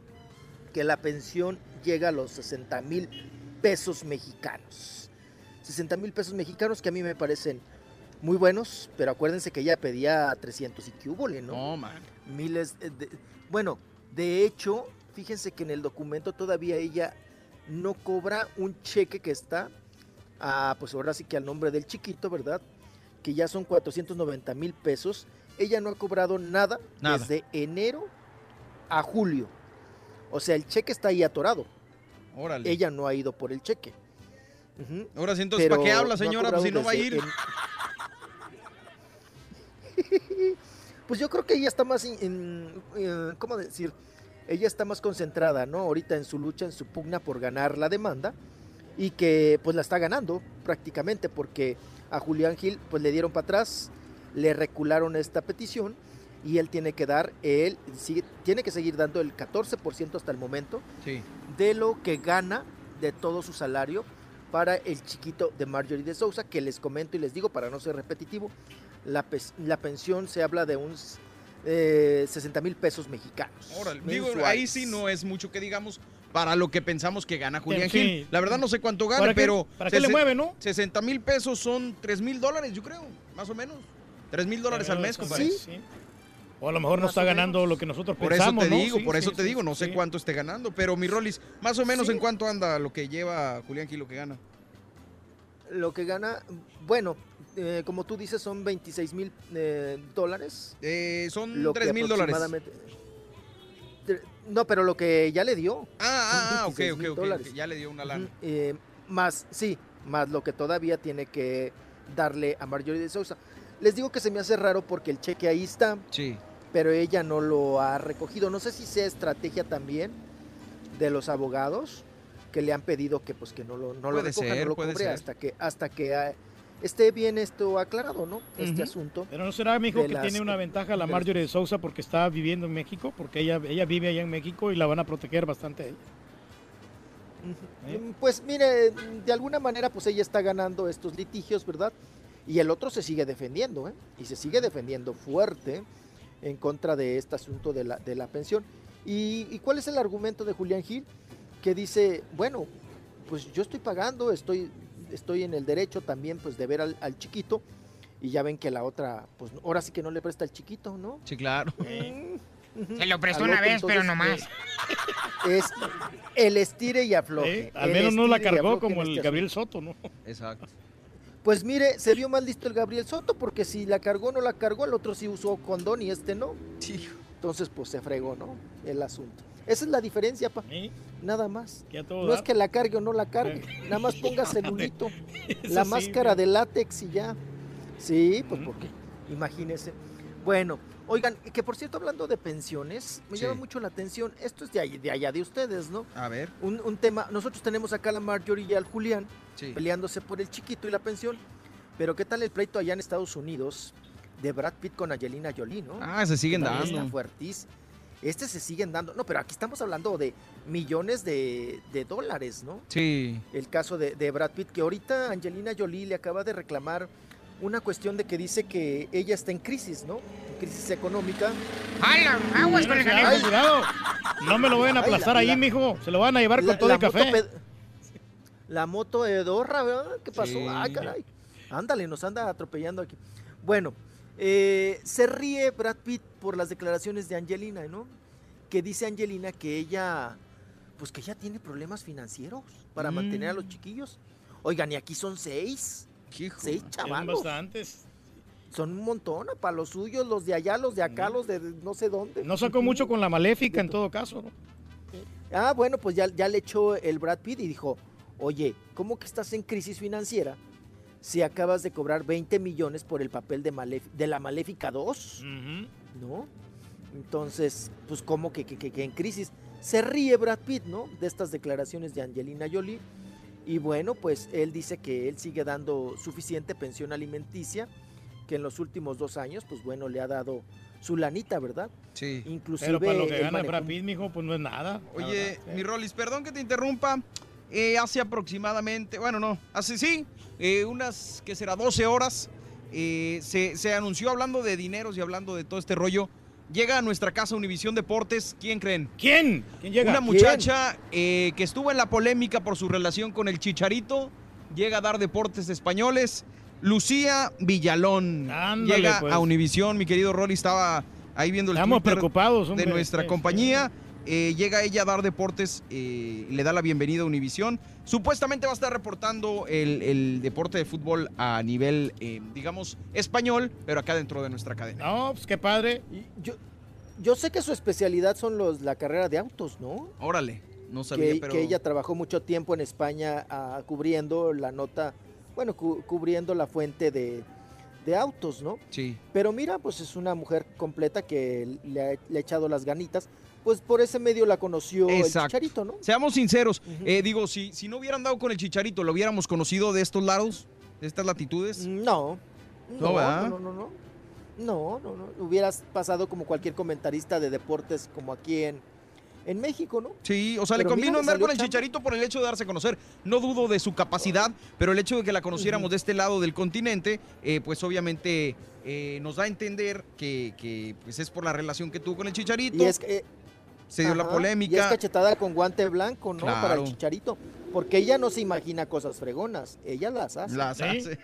que la pensión llega a los 60 mil pesos mexicanos. 60 mil pesos mexicanos que a mí me parecen muy buenos, pero acuérdense que ella pedía 300 y que hubo, ¿no? No, man. Miles eh, de- bueno, de hecho, fíjense que en el documento todavía ella no cobra un cheque que está, a, pues ahora sí que al nombre del chiquito, ¿verdad? Que ya son 490 mil pesos. Ella no ha cobrado nada, Nada. desde enero a julio. O sea, el cheque está ahí atorado. Órale. Ella no ha ido por el cheque. Ahora sí, entonces, ¿para qué habla, no señora? Pues si no va a ir. en- Pues yo creo que ella está más, en- eh, ¿cómo decir? Ella está más concentrada, ¿no? Ahorita en su lucha, en su pugna por ganar la demanda y que pues la está ganando prácticamente porque a Julián Gil pues le dieron para atrás, le recularon esta petición y él tiene que dar, él sigue- tiene que seguir dando el 14% hasta el momento Sí. de lo que gana de todo su salario para el chiquito de Marjorie de Sousa, que les comento y les digo para no ser repetitivo, la, la pensión se habla de uns eh, 60 mil pesos mexicanos. Órale, Digo, ahí sí no es mucho que digamos para lo que pensamos que gana Julián Sí. Gil. La verdad no sé cuánto gana, ¿Para qué- pero... para qué le mueve, no? 60 mil pesos son 3 mil dólares, yo creo, más o menos. 3 mil dólares al mes, compadre. O a lo mejor no está ganando lo que nosotros Por pensamos, eso te ¿no? digo, Sí, por sí, eso te sí, digo, no sé sí. cuánto esté ganando, pero mi Rolis, más o menos Sí. en cuánto anda lo que lleva Julián Gil, lo que gana. Lo que gana, bueno, eh, como tú dices, son 26 mil eh, dólares. Eh, son Lo que 3 mil dólares. No, pero lo que ya le dio. Ah, ah, ah, son ok, 26,000 ok, ya le dio una lana. Eh, más, sí, más lo que todavía tiene que darle a Marjorie de Sousa. Les digo que se me hace raro porque el cheque ahí está, Sí. pero ella no lo ha recogido. No sé si sea estrategia también de los abogados que le han pedido que pues que no lo, no lo ser, no lo puede ser. hasta que hasta que ah, esté bien esto aclarado, ¿no? Este asunto. Pero no será, mijo, que las- tiene una ventaja la Marjorie de Sousa porque está viviendo en México, porque ella, ella vive allá en México y la van a proteger bastante. a ella. Mm, Pues mire, de alguna manera pues ella está ganando estos litigios, ¿verdad? Y el otro se sigue defendiendo, ¿eh? Y se sigue defendiendo fuerte en contra de este asunto de la, de la pensión. ¿Y, y cuál es el argumento de Julián Gil? Que dice, bueno, pues yo estoy pagando, estoy, estoy en el derecho también pues de ver al, al chiquito. Y ya ven que la otra, pues ahora sí que no le presta al chiquito, ¿no? Sí, claro. Se lo prestó una vez, pero entonces, no más. Es el estire y afloje. Eh, Al menos no la cargó como el este Gabriel Soto, ¿no? Exacto. Pues mire, se vio más listo el Gabriel Soto porque si la cargó no la cargó, el otro sí usó condón y este no. Entonces pues se fregó, ¿no? El asunto. Esa es la diferencia, pa. Nada más. No es que la cargue o no la cargue. Nada más ponga celulito. la sí, máscara de látex y ya. Sí, pues porque, imagínese. Bueno, oigan, que por cierto, hablando de pensiones, me Sí. llama mucho la atención. Esto es de, ahí- de allá de ustedes, ¿no? A ver. Un, un tema, nosotros tenemos acá a la Marjorie y al Julián peleándose por el chiquito y la pensión. Pero ¿qué tal el pleito allá en Estados Unidos de Brad Pitt con Angelina Jolie, no? Ah, se siguen dando. Está fuertísimo. Este se siguen dando. No, pero aquí estamos hablando de millones de, de dólares, ¿no? Sí. El caso de, de Brad Pitt, que ahorita Angelina Jolie le acaba de reclamar una cuestión de que dice que ella está en crisis, ¿no? En crisis económica. ¡Hala! ¡Aguas con el Ay, cuidado. No me lo vayan a Ay, aplastar la- ahí, la- mijo. Se lo van a llevar La- con todo el café. moto La moto Edorra, ¿verdad? ¿Qué pasó? Sí. Ay, caray. Ándale, nos anda atropellando aquí. Bueno, eh, se ríe Brad Pitt por las declaraciones de Angelina, ¿no? Que dice Angelina que ella, pues que ella tiene problemas financieros para mantener a los Mm. chiquillos. Oigan, y aquí son seis. Seis Son chavalos. bastantes. Son un montón, para los suyos, los de allá, los de acá, los de no sé dónde. No sacó mucho con la maléfica en todo caso. ¿no? Ah, bueno, pues ya, ya le echó el Brad Pitt y dijo, oye, ¿cómo que estás en crisis financiera si acabas de cobrar 20 millones por el papel de, Malef- de la Maléfica 2? ¿No? Entonces, pues ¿cómo que, que- que- que en crisis? Se ríe Brad Pitt, ¿no? De estas declaraciones de Angelina Jolie. Y bueno, pues él dice que él sigue dando suficiente pensión alimenticia, que en los últimos dos años, pues bueno, le ha dado su lanita, ¿verdad? Sí. Inclusive Pero para lo que gana manejó Brad Pitt, mijo, pues no es nada. Oye, verdad. mi Rolis, perdón que te interrumpa. Eh, hace aproximadamente, bueno, no, hace sí, eh, unas, que será? 12 horas, eh, se, se anunció hablando de dineros y hablando de todo este rollo. Llega a nuestra casa Univisión Deportes, ¿quién creen? ¿Quién? ¿Quién llega? Una muchacha que estuvo en la polémica por su relación con el Chicharito llega a dar deportes españoles. Lucía Villalón Ándale, llega pues. a Univisión. Mi querido Rolly estaba ahí viendo el Estamos preocupados, hombre. de nuestra Sí, compañía. Eh, llega ella a dar deportes eh, y le da la bienvenida a Univisión. Supuestamente va a estar reportando el, el deporte de fútbol a nivel, eh, digamos, español, pero acá dentro de nuestra cadena. No, pues qué padre. Yo, yo sé que su especialidad son los la carrera de autos, ¿no? Órale, no sabía, que, pero... que ella trabajó mucho tiempo en España ah, cubriendo la nota, bueno, cu- cubriendo la fuente de, de autos, ¿no? Sí. Pero mira, pues es una mujer completa que le ha, le ha echado las ganitas. Pues por ese medio la conoció el Exacto. Chicharito, ¿no? Seamos sinceros, eh, digo, si, si no hubieran dado con el Chicharito, ¿lo hubiéramos conocido de estos lados, de estas latitudes? No. No, No, no, no, no, no. No, no, no. Hubieras pasado como cualquier comentarista de deportes como aquí en, en México, ¿no? Sí, o sea, le Pero convino mira, andar con el. Chicharito por el hecho de darse a conocer. No dudo de su capacidad, pero el hecho de que la conociéramos de este lado del continente, eh, pues obviamente eh, nos da a entender que, que, pues es por la relación que tuvo con el Chicharito. Y es que, eh, se dio la polémica. Y es cachetada con guante blanco, ¿no? Para el. Chicharito. Porque ella no se imagina cosas fregonas, ella las hace. Las Sí. hace.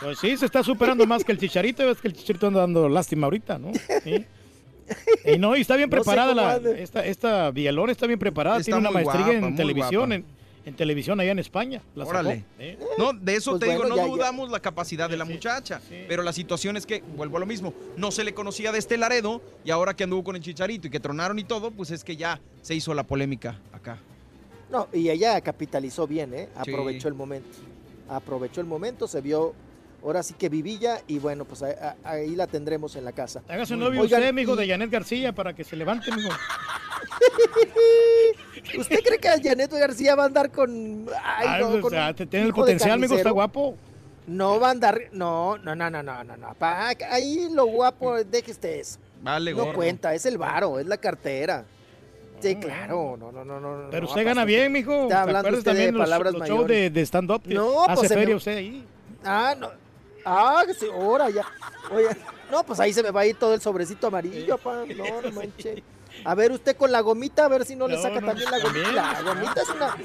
Pues sí, se está superando más que el Chicharito. Ves que el Chicharito anda dando lástima ahorita, ¿no? Sí. Y no, y está bien No sé preparada la, esta, esta Villalón está bien preparada, Está tiene una maestría guapa, en televisión, guapa. en, en televisión allá en España. La sacó. Órale. Sí. No, de eso Pues te digo, no ya- ya. dudamos la capacidad de la muchacha. Pero la situación es que, vuelvo a lo mismo, no se le conocía de este Laredo y ahora que anduvo con el Chicharito y que tronaron y todo, pues es que ya se hizo la polémica acá. No, y ella capitalizó bien, ¿eh? Sí. Aprovechó el momento. Aprovechó el momento, se vio ahora sí que vivilla y bueno, pues a- a- ahí la tendremos en la casa. Hágase novio Oigan, usted, amigo, y- de Janet García, para que se levante, amigo. ¿Usted cree que Janet García va a andar con... Ay, Ah, no, o con sea, un te- tiene el potencial, amigo, está guapo. No va a andar... No, no, no, no, no, no, no. pa- ahí lo guapo, deje usted eso. Vale, No gordo. cuenta, es el varo, es la cartera. Sí, claro, no, no, no, no. Pero no, usted gana bien, mijo. Está ¿Te hablando usted también de los, palabras los shows mayores. de, de stand-up? No, hace pues feria me- usted ahí. Ah, no. Ah, sí, ahora ya. Oye, no, pues ahí se me va a ir todo el sobrecito amarillo, pa. No, no manche. A ver, usted con la gomita, a ver si no, le saca no, también la gomita. La gomita es una,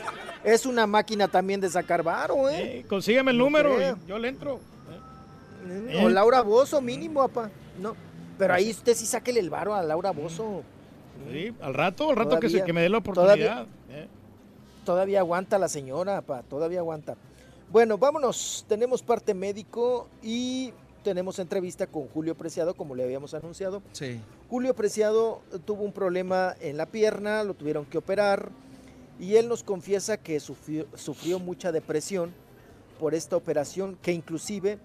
es una máquina también de sacar varo, ¿eh? Eh, consígueme el No número creo. yo le entro. O ¿Eh? Laura Bozo, mínimo, apa. No. Pero ahí usted sí sáquele el varo a Laura Bozo. Sí, al rato, al rato que, se, Todavía- que me dé la todavía- oportunidad. eh. Todavía aguanta la señora, pa, todavía aguanta. Bueno, vámonos. Tenemos parte médico y tenemos entrevista con Julio Preciado, como le habíamos anunciado. Sí. Julio Preciado tuvo un problema en la pierna, lo tuvieron que operar y él nos confiesa que sufrió, sufrió mucha depresión por esta operación, que inclusive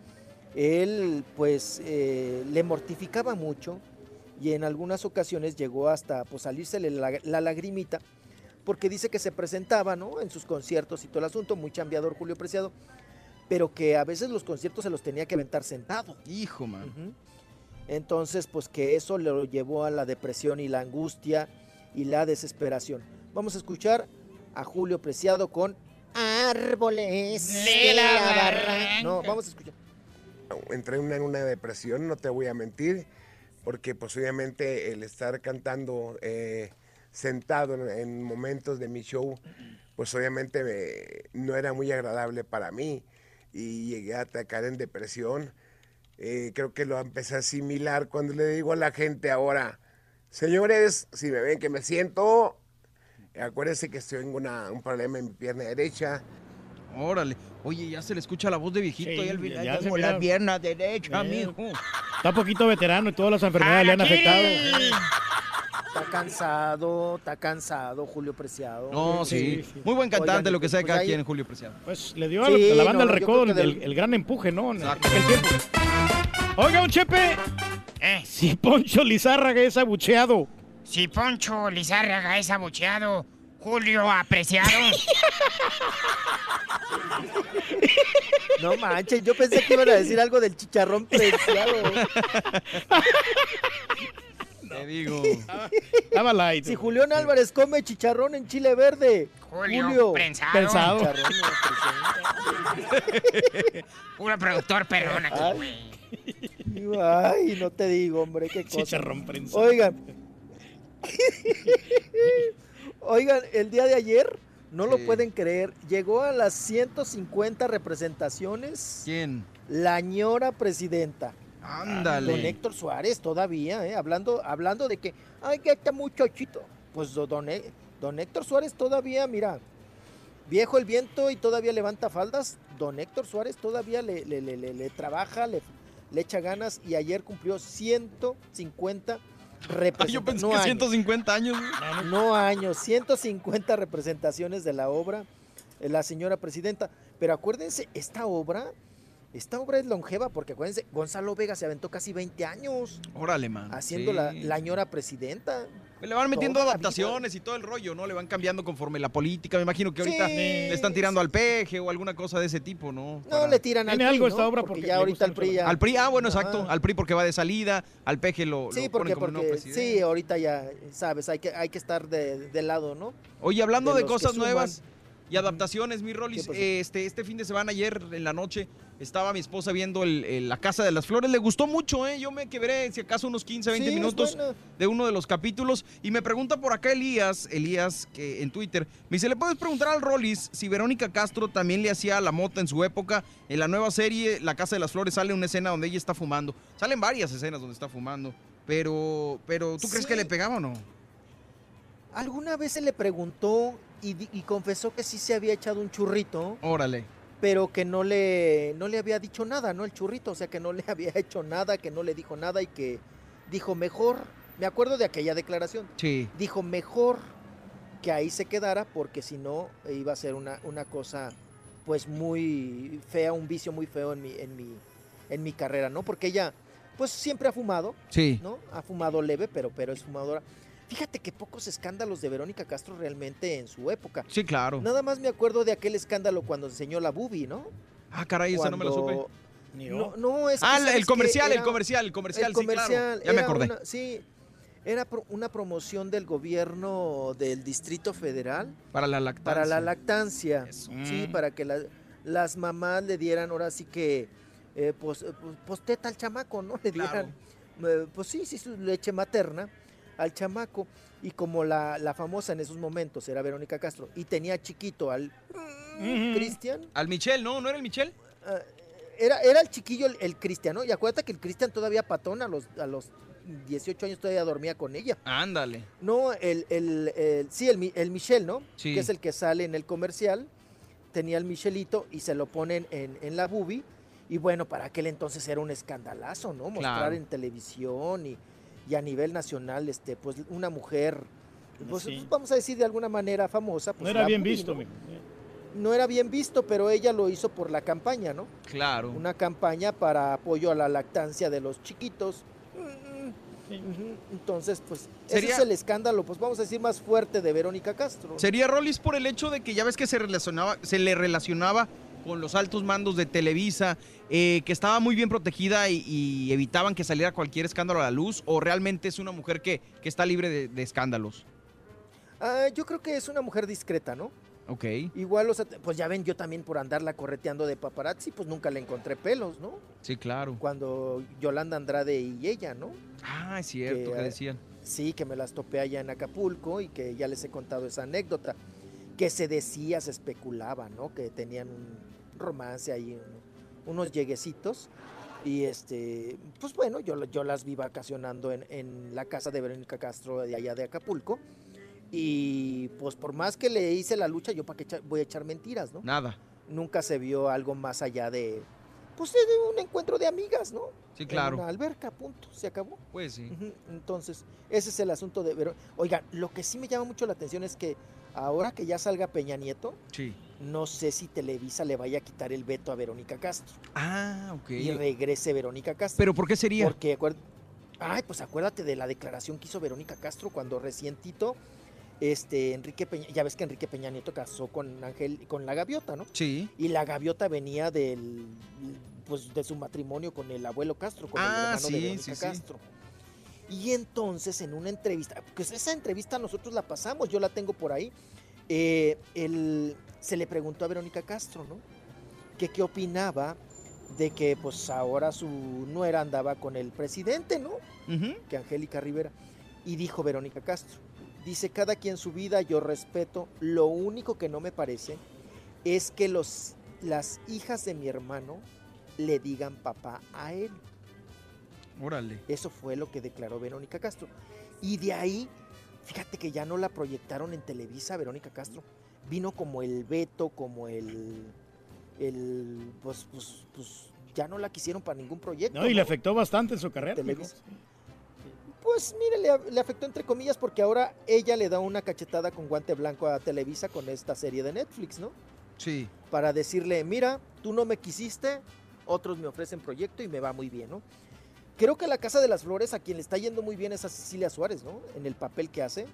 él pues eh, le mortificaba mucho y en algunas ocasiones llegó hasta pues salírsele la, la lagrimita porque dice que se presentaba ¿no? en sus conciertos y todo el asunto, muy chambeador Julio Preciado, pero que a veces los conciertos se los tenía que aventar sentado. Hijo, man. Entonces, pues que eso lo llevó a la depresión y la angustia y la desesperación. Vamos a escuchar a Julio Preciado con Árboles de la Barranca. No, vamos a escuchar. entré en una, en una depresión, no te voy a mentir, porque pues obviamente el estar cantando eh, sentado en, en momentos de mi show, pues obviamente me- no era muy agradable para mí y llegué a atacar en depresión. Eh, creo que lo empecé a asimilar cuando le digo a la gente ahora, señores, si me ven que me siento, acuérdense que tengo una- un problema en mi pierna derecha. Órale. Oye, ya se le escucha la voz de viejito. Sí, ya el- ya ya tengo mira. la pierna derecha, Eh, mijo. Está poquito veterano y todas las enfermedades le han afectado. Está cansado, está cansado Julio Preciado. No, sí. Muy buen cantante, lo que sea de pues cada ahí- quien, Julio Preciado. Pues le dio a Sí, la- a la banda no, el recodo el, del- el gran empuje, ¿no? En aquel tiempo. Oiga, un Chepe. Eh. Si Poncho Lizárraga es abucheado. Si Poncho Lizárraga es abucheado, Julio apreciado. No manches, yo pensé que iban a decir algo del chicharrón preciado. Te digo. Estaba light. Si Julián Álvarez come chicharrón en chile verde. Julio prensado. Pensado. Chicharrón, Puro productor perrón aquí, Ay. güey. Ay, no te digo, hombre, qué cosa. Chicharrón prensado. Oigan. Oigan, el día de ayer No lo pueden creer. Llegó a las 150 representaciones. ¿Quién? La ñora presidenta. Ándale. Don Héctor Suárez todavía, ¿eh? hablando, hablando de que, ay, que este muchachito. Pues do- don, Hé- don Héctor Suárez todavía, mira, viejo el viento y todavía levanta faldas. Don Héctor Suárez todavía le, le- le- trabaja, le, le echa ganas y ayer cumplió 150 Ay, representaciones. yo pensé no que años. 150 años. No años, 150 representaciones de la obra, eh, la señora presidenta. Pero acuérdense, esta obra, esta obra es longeva, porque acuérdense, Gonzalo Vega se aventó casi 20 años Órale, man. haciendo Sí. la, la señora presidenta. Le van metiendo Toda adaptaciones y todo el rollo, ¿no? Le van cambiando conforme la política. Me imagino que ahorita Sí. le están tirando al peje o alguna cosa de ese tipo, ¿no? No le tiran al Tiene PRI, algo ¿no? esta obra porque, porque ya ahorita mucho PRI ya... Al PRI, ah, bueno, exacto. Ajá. Al PRI porque va de salida, al peje lo, Sí, lo porque, ponen como nuevo porque presidente. sí, ahorita ya, sabes, hay que, hay que estar de, de lado, ¿no? Oye, hablando de cosas suman. Y adaptaciones, mi Rolis, ¿Qué pasó? este, este fin de semana, ayer en la noche, estaba mi esposa viendo el- el- La Casa de las Flores. Le gustó mucho, ¿eh? Yo me quebré, si acaso, unos 15, 20 Sí, es minutos de uno de los capítulos. Y me pregunta por acá Elías, Elías, que en Twitter, me dice, ¿le puedes preguntar al Rolis si Verónica Castro también le hacía la mota en su época? En la nueva serie, La Casa de las Flores, sale una escena donde ella está fumando. Salen varias escenas donde está fumando. Pero, pero ¿tú crees que le pegaba o no? Alguna vez se le preguntó y, y confesó que sí se había echado un churrito. Órale. pero que no le, no le había dicho nada, ¿no? El churrito, o sea, que no le había hecho nada, que no le dijo nada y que dijo mejor, me acuerdo de aquella declaración, Sí. dijo mejor que ahí se quedara porque si no iba a ser una, una cosa pues muy fea, un vicio muy feo en mi, en mi, en mi carrera, ¿no? Porque ella pues siempre ha fumado, Sí. ¿no? Ha fumado leve, pero, pero es fumadora. Fíjate que pocos escándalos de Verónica Castro realmente en su época. Sí, claro. Nada más me acuerdo de aquel escándalo cuando enseñó la bubi, ¿no? Ah, caray, esa no me la supe. Cuando- No, no, es que Ah, el- ¿sabes el comercial, el comercial, el comercial, el sí, claro. comercial, Ya me acordé. una- sí, era pro- una promoción del gobierno del Distrito Federal Para la lactancia. para la lactancia. Sí, Mm. para que la- las mamás le dieran ahora sí que, eh, pues, pues, pues, teta al chamaco, ¿no? Le dieran, eh, pues sí, sí, su leche materna al chamaco. Y como la, la famosa en esos momentos era Verónica Castro y tenía chiquito al mm, Cristian, Al Michel, ¿no? ¿No era el Michel? Ah, era, era el chiquillo el, el Cristian, ¿no? Y acuérdate que el Cristian todavía patón a los, a los 18 años todavía dormía con ella. Ándale. No, el, el, el- sí, el, el Michel, ¿no? Sí. Que es el que sale en el comercial. Tenía el Michelito y se lo ponen en, en la bubi. Y bueno, para aquel entonces era un escandalazo, ¿no? Mostrar Claro. en televisión y, y a nivel nacional, este, pues una mujer, pues, Sí. vamos a decir de alguna manera famosa. pues, No era bien visto, ¿no? no era bien visto, pero ella lo hizo por la campaña, ¿no? Claro. Una campaña para apoyo a la lactancia de los chiquitos. Entonces, pues, Sería- ese es el escándalo, pues vamos a decir más fuerte de Verónica Castro. Sería Rollis por el hecho de que ya ves que se relacionaba, se le relacionaba con los altos mandos de Televisa, eh, que estaba muy bien protegida y, y evitaban que saliera cualquier escándalo a la luz, o realmente es una mujer que, que está libre de, de escándalos. Ah, yo creo que es una mujer discreta, ¿no? Ok. Igual, o sea, pues ya ven, yo también por andarla correteando de paparazzi, pues nunca le encontré pelos, ¿no? Sí, claro. Cuando Yolanda Andrade y ella, ¿no? Ah, es cierto, que eh, decían. Sí, que me las topé allá en Acapulco y que ya les he contado esa anécdota. Que se decía, se especulaba, ¿no? Que tenían un romance ahí, un- unos lleguecitos. Y este, pues bueno, yo, yo las vi vacacionando en, en la casa de Verónica Castro de allá de Acapulco. Y pues por más que le hice la lucha, yo para qué voy a echar mentiras, ¿no? Nada. Nunca se vio algo más allá de, pues de un encuentro de amigas, ¿no? Sí, claro. En una alberca, punto, se acabó. Pues sí. Entonces, ese es el asunto de Verón. Oiga, lo que sí me llama mucho la atención es que ahora que ya salga Peña Nieto, Sí. no sé si Televisa le vaya a quitar el veto a Verónica Castro Ah, ok. y regrese Verónica Castro. ¿Pero por qué sería? Porque, acuer- ay, pues acuérdate de la declaración que hizo Verónica Castro cuando recientito, este, Enrique Peña, ya ves que Enrique Peña Nieto casó con Ángel, con la gaviota, ¿no? Sí. Y la gaviota venía del, pues, de su matrimonio con el abuelo Castro, con el Ah, hermano sí, de Verónica sí, sí. Y entonces en una entrevista, pues esa entrevista nosotros la pasamos, yo la tengo por ahí, eh, el- se le preguntó a Verónica Castro, ¿no? Que qué opinaba de que pues ahora su nuera andaba con el presidente, ¿no? Que Angélica Rivera. Y dijo Verónica Castro, Dice, cada quien su vida, yo respeto. Lo único que no me parece es que los, las hijas de mi hermano le digan papá a él. Órale. Eso fue lo que declaró Verónica Castro. Y de ahí, fíjate que ya no la proyectaron en Televisa, Verónica Castro. Vino como el veto, como el. el pues, pues, pues ya no la quisieron para ningún proyecto. No, y le afectó bastante en su carrera. Televisa. Pues mire, le, le afectó entre comillas porque ahora ella le da una cachetada con guante blanco a Televisa con esta serie de Netflix, ¿no? Sí. Para decirle, mira, tú no me quisiste, otros me ofrecen proyecto y me va muy bien, ¿no? Creo que la Casa de las Flores, a quien le está yendo muy bien es a Cecilia Suárez, ¿no? En el papel que hace.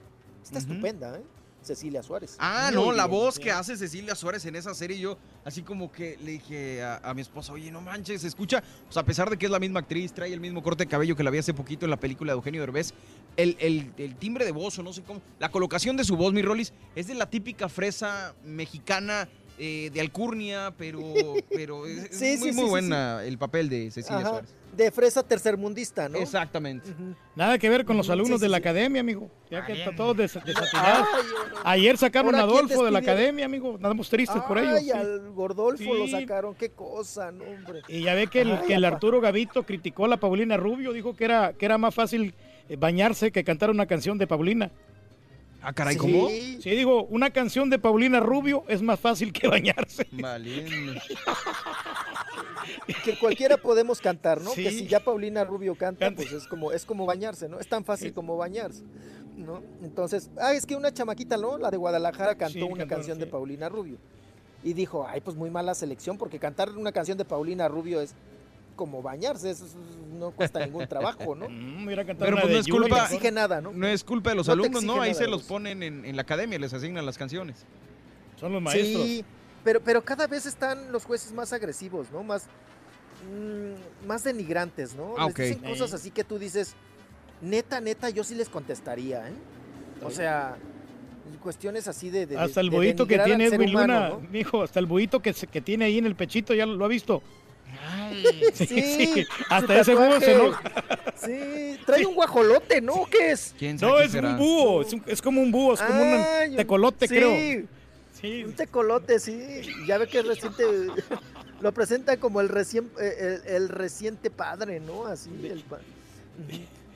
Está estupenda, ¿eh? Cecilia Suárez. Ah, Muy no, la voz que hace Cecilia Suárez en esa serie, yo así como que le dije a, a mi esposa, oye, no manches, se escucha, sea, a pesar de que es la misma actriz, trae el mismo corte de cabello que la vi hace poquito en la película de Eugenio Derbez, el, el- el timbre de voz o no sé cómo, la colocación de su voz, mi Rolis, es de la típica fresa mexicana eh, de alcurnia, pero, pero es, es Sí, muy, sí, muy sí, buena el papel de Cecilia Ajá, Suárez. De fresa tercermundista, ¿no? Exactamente. Nada que ver con los alumnos sí, de la sí. academia, amigo. Ya que está todos des- desatinados. Ay, Ayer sacaron a ¿Ahora quién Adolfo de la academia, amigo. Andamos tristes por ellos. Ay, al Gordolfo lo sacaron, qué cosa, no, hombre. Y ya ve que el, Ay, que el. Arturo Gavito criticó a la Paulina Rubio, dijo que era, que era más fácil eh, bañarse que cantar una canción de Paulina. Ah, caray. ¿cómo? Sí, digo, una canción de Paulina Rubio es más fácil que bañarse. Valiendo. Que cualquiera podemos cantar, ¿no? Sí. Que si ya Paulina Rubio canta, pues es como, es como bañarse, ¿no? Es tan fácil como bañarse, ¿no? Entonces, ah, es que una chamaquita, ¿no? La de Guadalajara cantó Sí, una cantó, canción de. Paulina Rubio. Y dijo, ay, pues muy mala selección, porque cantar una canción de Paulina Rubio es como bañarse, eso es- no cuesta ningún trabajo, ¿no? Mm, mira, Pero pues no es culpa, No te exige nada, ¿no? no es culpa de los No alumnos, ¿no? Ahí se los ponen en, en la academia, les asignan las canciones. Son los maestros. Sí, pero, pero cada vez están los jueces más agresivos, ¿no? Más, mm, más denigrantes, ¿no? Ah, Les dicen cosas así que tú dices, neta, neta, yo sí les contestaría, ¿eh? O sea, cuestiones así de... de- Hasta el de bohito que tiene Edwin Luna, ¿no? mijo, hasta el bohito que, se- que tiene ahí en el pechito, ya lo, lo ha visto. Sí, Sí, sí, su hasta ese búho se enoja. Sí, trae un guajolote, ¿no? ¿Qué es? ¿Quién sabe No, qué es será? un búho, es, un- es como un búho, es como Ay, un tecolote, sí, creo. Sí, Un tecolote, sí. Ya ve que es reciente. Lo presenta como el recién eh, el, el reciente padre, ¿no? Así. el pa-.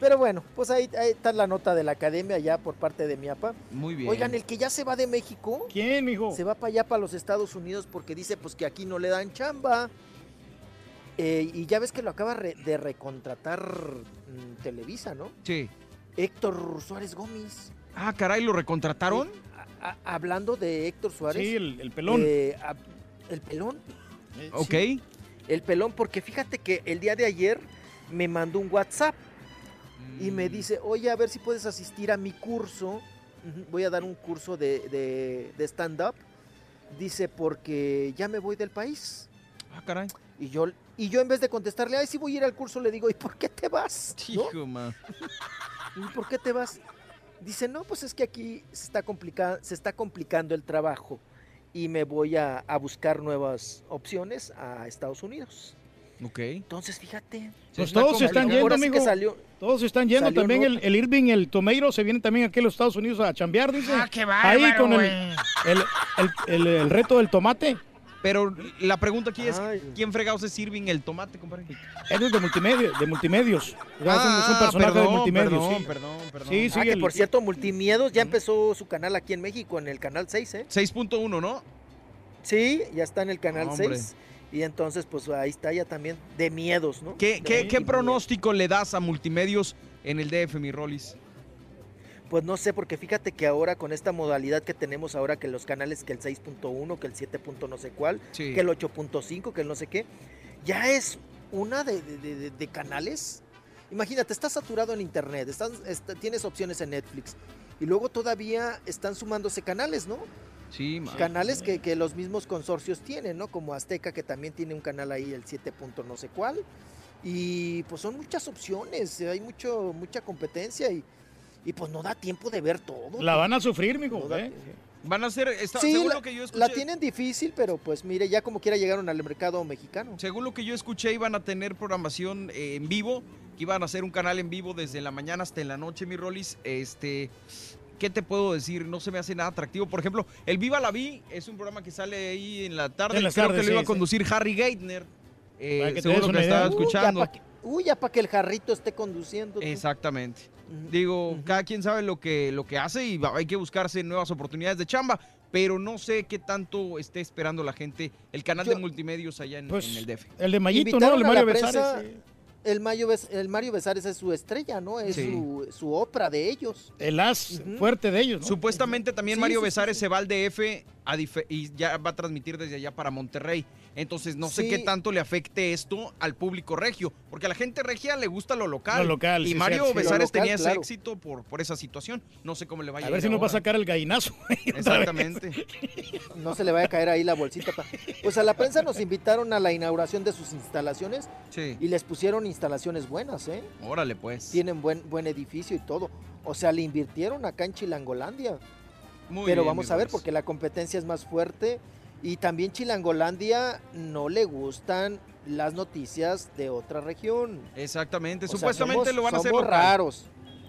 Pero bueno, pues ahí, ahí está la nota de la academia ya por parte de Miapa. Muy bien. Oigan, el que ya se va de México. ¿Quién, mijo? Se va para allá, para los Estados Unidos, porque dice pues que aquí no le dan chamba. Eh, y ya ves que lo acaba re- de recontratar mm, Televisa, ¿no? Sí. Héctor Suárez Gómez. Ah, caray, ¿lo recontrataron? A- hablando de Héctor Suárez. Sí, el, el pelón. eh, el pelón. Ok. Sí, el pelón, porque fíjate que el día de ayer me mandó un WhatsApp y Mm. me dice, oye, a ver si puedes asistir a mi curso. Voy a dar un curso de, de- de stand-up. Dice, porque ya me voy del país. Ah, caray. Y yo, y yo en vez de contestarle, ay, sí voy a ir al curso, le digo, ¿y por qué te vas? ¿No? Hijo, ma. ¿Y por qué te vas? Dice, no, pues es que aquí se está, complica- se está complicando el trabajo y me voy a, a buscar nuevas opciones a Estados Unidos. Ok. Entonces, fíjate. Pues todos se están Ahora yendo, sí que amigo. salió- Todos se están yendo. También el, Irving, el Tomeiro, se viene también aquí a los Estados Unidos a chambear, dice. Ah, qué Ahí bárbaro, con el, güey. el, el- el- el reto del tomate. Pero la pregunta aquí es, Ay. ¿quién fregados es Irving el tomate, compadre? Eso es de multimedia, de multimedios. Ya Ah, de perdón, multimedios, perdón, sí. perdón, perdón. Sí, sí, Ah, que el- por cierto, Multimiedos ya empezó su canal aquí en México, en el canal 6, ¿eh? 6.1, ¿no? Sí, ya está en el canal Hombre. 6. Y entonces, pues ahí está ya también de miedos, ¿no? ¿Qué, De qué, qué multimiedos. pronóstico le das a multimedios en el DF, mi Rollis? Pues no sé, porque fíjate que ahora con esta modalidad que tenemos ahora, que los canales, que el 6.1, que el 7. punto no sé cuál, Sí. que el 8.5, que el no sé qué, ya es una de, de- de- de- de canales. Imagínate, estás saturado en internet, estás, est- tienes opciones en Netflix, y luego todavía están sumándose canales, ¿no? Sí. Canales que, que los mismos consorcios tienen, ¿no? Como Azteca, que también tiene un canal ahí, el 7. punto no sé cuál. Y pues son muchas opciones, hay mucho, mucha competencia y, y pues no da tiempo de ver todo. La van a sufrir, mijo. No da ¿eh? Van a ser, está- Sí, según la, lo que yo escuché, la tienen difícil, pero pues mire, ya como quiera llegaron al mercado mexicano. según lo que yo escuché, iban a tener programación eh, en vivo, que iban a hacer un canal en vivo desde la mañana hasta en la noche, mi Rollis. Este, ¿qué te puedo decir? No se me hace nada atractivo. Por ejemplo, el Viva la Vi es un programa que sale ahí en la tarde. En Creo tardes, que lo iba sí, a conducir Harry Geithner. Eh, que estaba idea. Uy, ya escuchando. que- Uy, ya para que el jarrito esté conduciendo. tú. Exactamente. Digo, cada quien sabe lo que, lo que hace y hay que buscarse nuevas oportunidades de chamba, pero no sé qué tanto esté esperando la gente, el canal de multimedios allá en, Pues, en el DF. El de Mayito, ¿no? El Mario prensa, Besares. sí. El, Mario Bes- el Mario Besares es su estrella, ¿no? Es Sí. su, su obra de ellos. El as fuerte de ellos, ¿no? Supuestamente también Sí, Mario Besares sí. se va al DF a y ya va a transmitir desde allá para Monterrey. Entonces no sé qué tanto le afecte esto al público regio, porque a la gente regia le gusta lo local. Lo local, y sí, Mario sí. Besares local, tenía ese claro. éxito por, por esa situación. No sé cómo le vaya A a ver ir si nos va a sacar el gallinazo. Exactamente. No se le vaya a caer ahí la bolsita. pa- Pues a la prensa nos invitaron a la inauguración de sus instalaciones Sí. y les pusieron instalaciones buenas, ¿eh? Órale, pues. Tienen buen, buen edificio y todo. O sea, le invirtieron acá en Chilangolandia. Muy Pero bien, vamos a ver, porque la competencia es más fuerte. Y también Chilangolandia no le gustan las noticias de otra región. Exactamente. O sea, Supuestamente somos- lo van a hacer somos local. raros.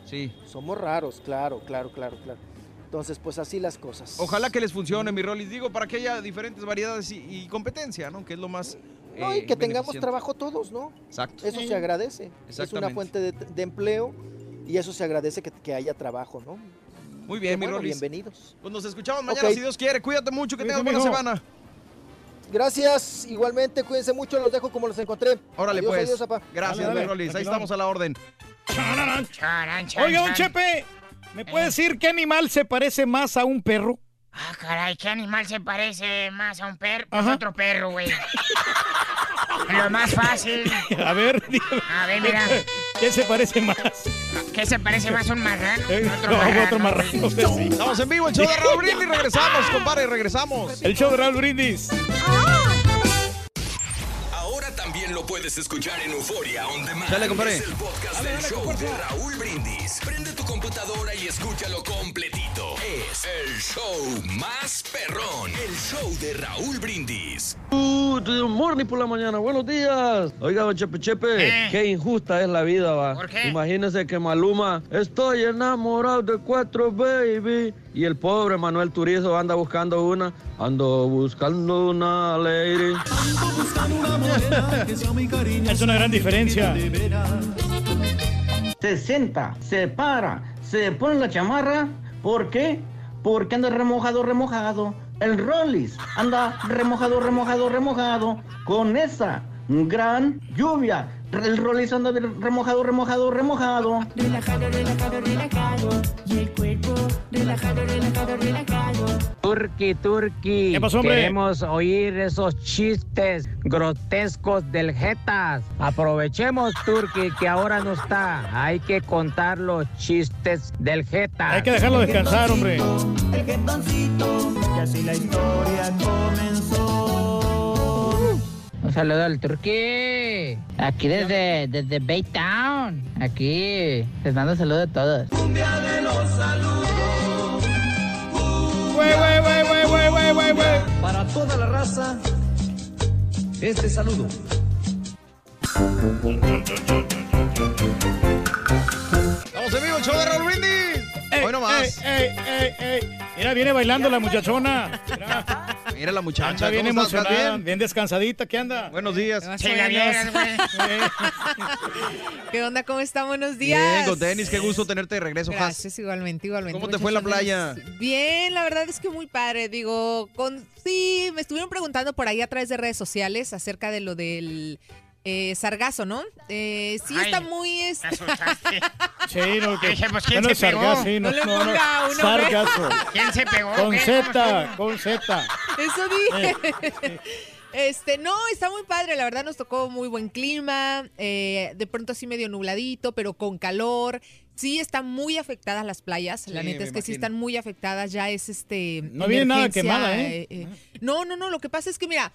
Sí. Somos raros, claro, claro, claro, claro. Entonces, pues así las cosas. Ojalá que les funcione, mi Rolis. Digo, para que haya diferentes variedades y, y competencia, ¿no? Que es lo más. No, eh, y que tengamos trabajo todos, ¿no? Exacto. Eso se agradece. Es una fuente de, de empleo y eso se agradece que, que haya trabajo, ¿no? Muy bien, mi bueno, Rolis. bienvenidos. Pues nos escuchamos mañana si Dios quiere. Cuídate mucho, que tengas buena semana. Gracias, igualmente, cuídense mucho, los dejo como los encontré. Órale, Adiós, pues. adiós, papá. Gracias, Dale, mi. Rolis. Ahí estamos a la orden. Charan, chan, Oiga, don. Chepe, ¿me puede decir qué animal se parece más a un perro? Ah, caray, ¿qué animal se parece más a un perro? Pues Ajá. otro perro, güey. Lo más fácil. A ver, dígame. A ver, mira. ¿Qué se parece más? ¿Qué se parece más a un marrano? Eh, Otro no, marrano. otro marrano, güey. sí. Estamos en vivo, el show de Raúl Brindis. Regresamos, compadre, regresamos. El show de Raúl Brindis. Ahora también lo puedes escuchar en Euforia On Demand. Dale, compadre. Es el podcast del show de Raúl Brindis. Prende tu computadora y escúchalo completito. Es el show más perrón. El show de Raúl Brindis. Good morning por la mañana, buenos días. Oiga, don Chepe Chepe, Eh. qué injusta es la vida, va. ¿Por qué? Imagínese que Maluma, estoy enamorado de cuatro, baby. Y el pobre Manuel Turizo anda buscando una, ando buscando una lady. Es una gran diferencia. Se sienta, se para, se pone la chamarra. ¿Por qué? Porque anda remojado, remojado. El Rollis anda remojado, remojado, remojado. Con esa gran lluvia. El Rollis anda de- remojado, remojado, remojado. Relajado, relajado, relajado. Y el cuerpo relajado, relajado, relajado. Turki, Turki. ¿Qué pasó, hombre? Queremos oír esos chistes grotescos del Jetas. Aprovechemos, Turki, que ahora no está. Hay que contar los chistes del Jetas. Hay que dejarlo descansar, hombre. El jetoncito. Y así la historia comenzó. Un saludo al Turki. Aquí desde, desde Baytown. Aquí les mando saludos a todos. Güey, güey, güey, güey, güey, güey, güey, güey. Para toda la raza, este saludo. Estamos en vivo, show de Raúl Brindis. Hoy nomás. ey, ey, ey, ey. Mira, viene bailando la muchachona. Mira, Mira la muchacha. anda bien ¿cómo estás? ¿Estás emocionada, bien? bien? descansadita. ¿Qué anda? Buenos días. Güey. ¿Qué onda? ¿Cómo están? Buenos días. Bien, con tenis, qué gusto tenerte de regreso, Has. Gracias, igualmente, igualmente. ¿Cómo te fue en la playa? Bien, la verdad es que muy padre. Digo, con sí, me estuvieron preguntando por ahí a través de redes sociales acerca de lo del eh, sargazo, ¿no? Eh, sí Ay, está muy... es- Me asustaste. Sí, no, que, Dije, pues, ¿quién no, no, se pegó? sargazo, sí, No no, le no, no, ponga uno, sargazo. ¿Quién se pegó? Con ¿Qué? Z, con Z. Eso dije. Este, no, está muy padre, la verdad nos tocó muy buen clima, eh, de pronto así medio nubladito, pero con calor. Sí están muy afectadas las playas, la Sí, neta es que sí imagino. están muy afectadas, ya es este... No viene nada quemada, ¿eh? No, no, no, lo que pasa es que mira,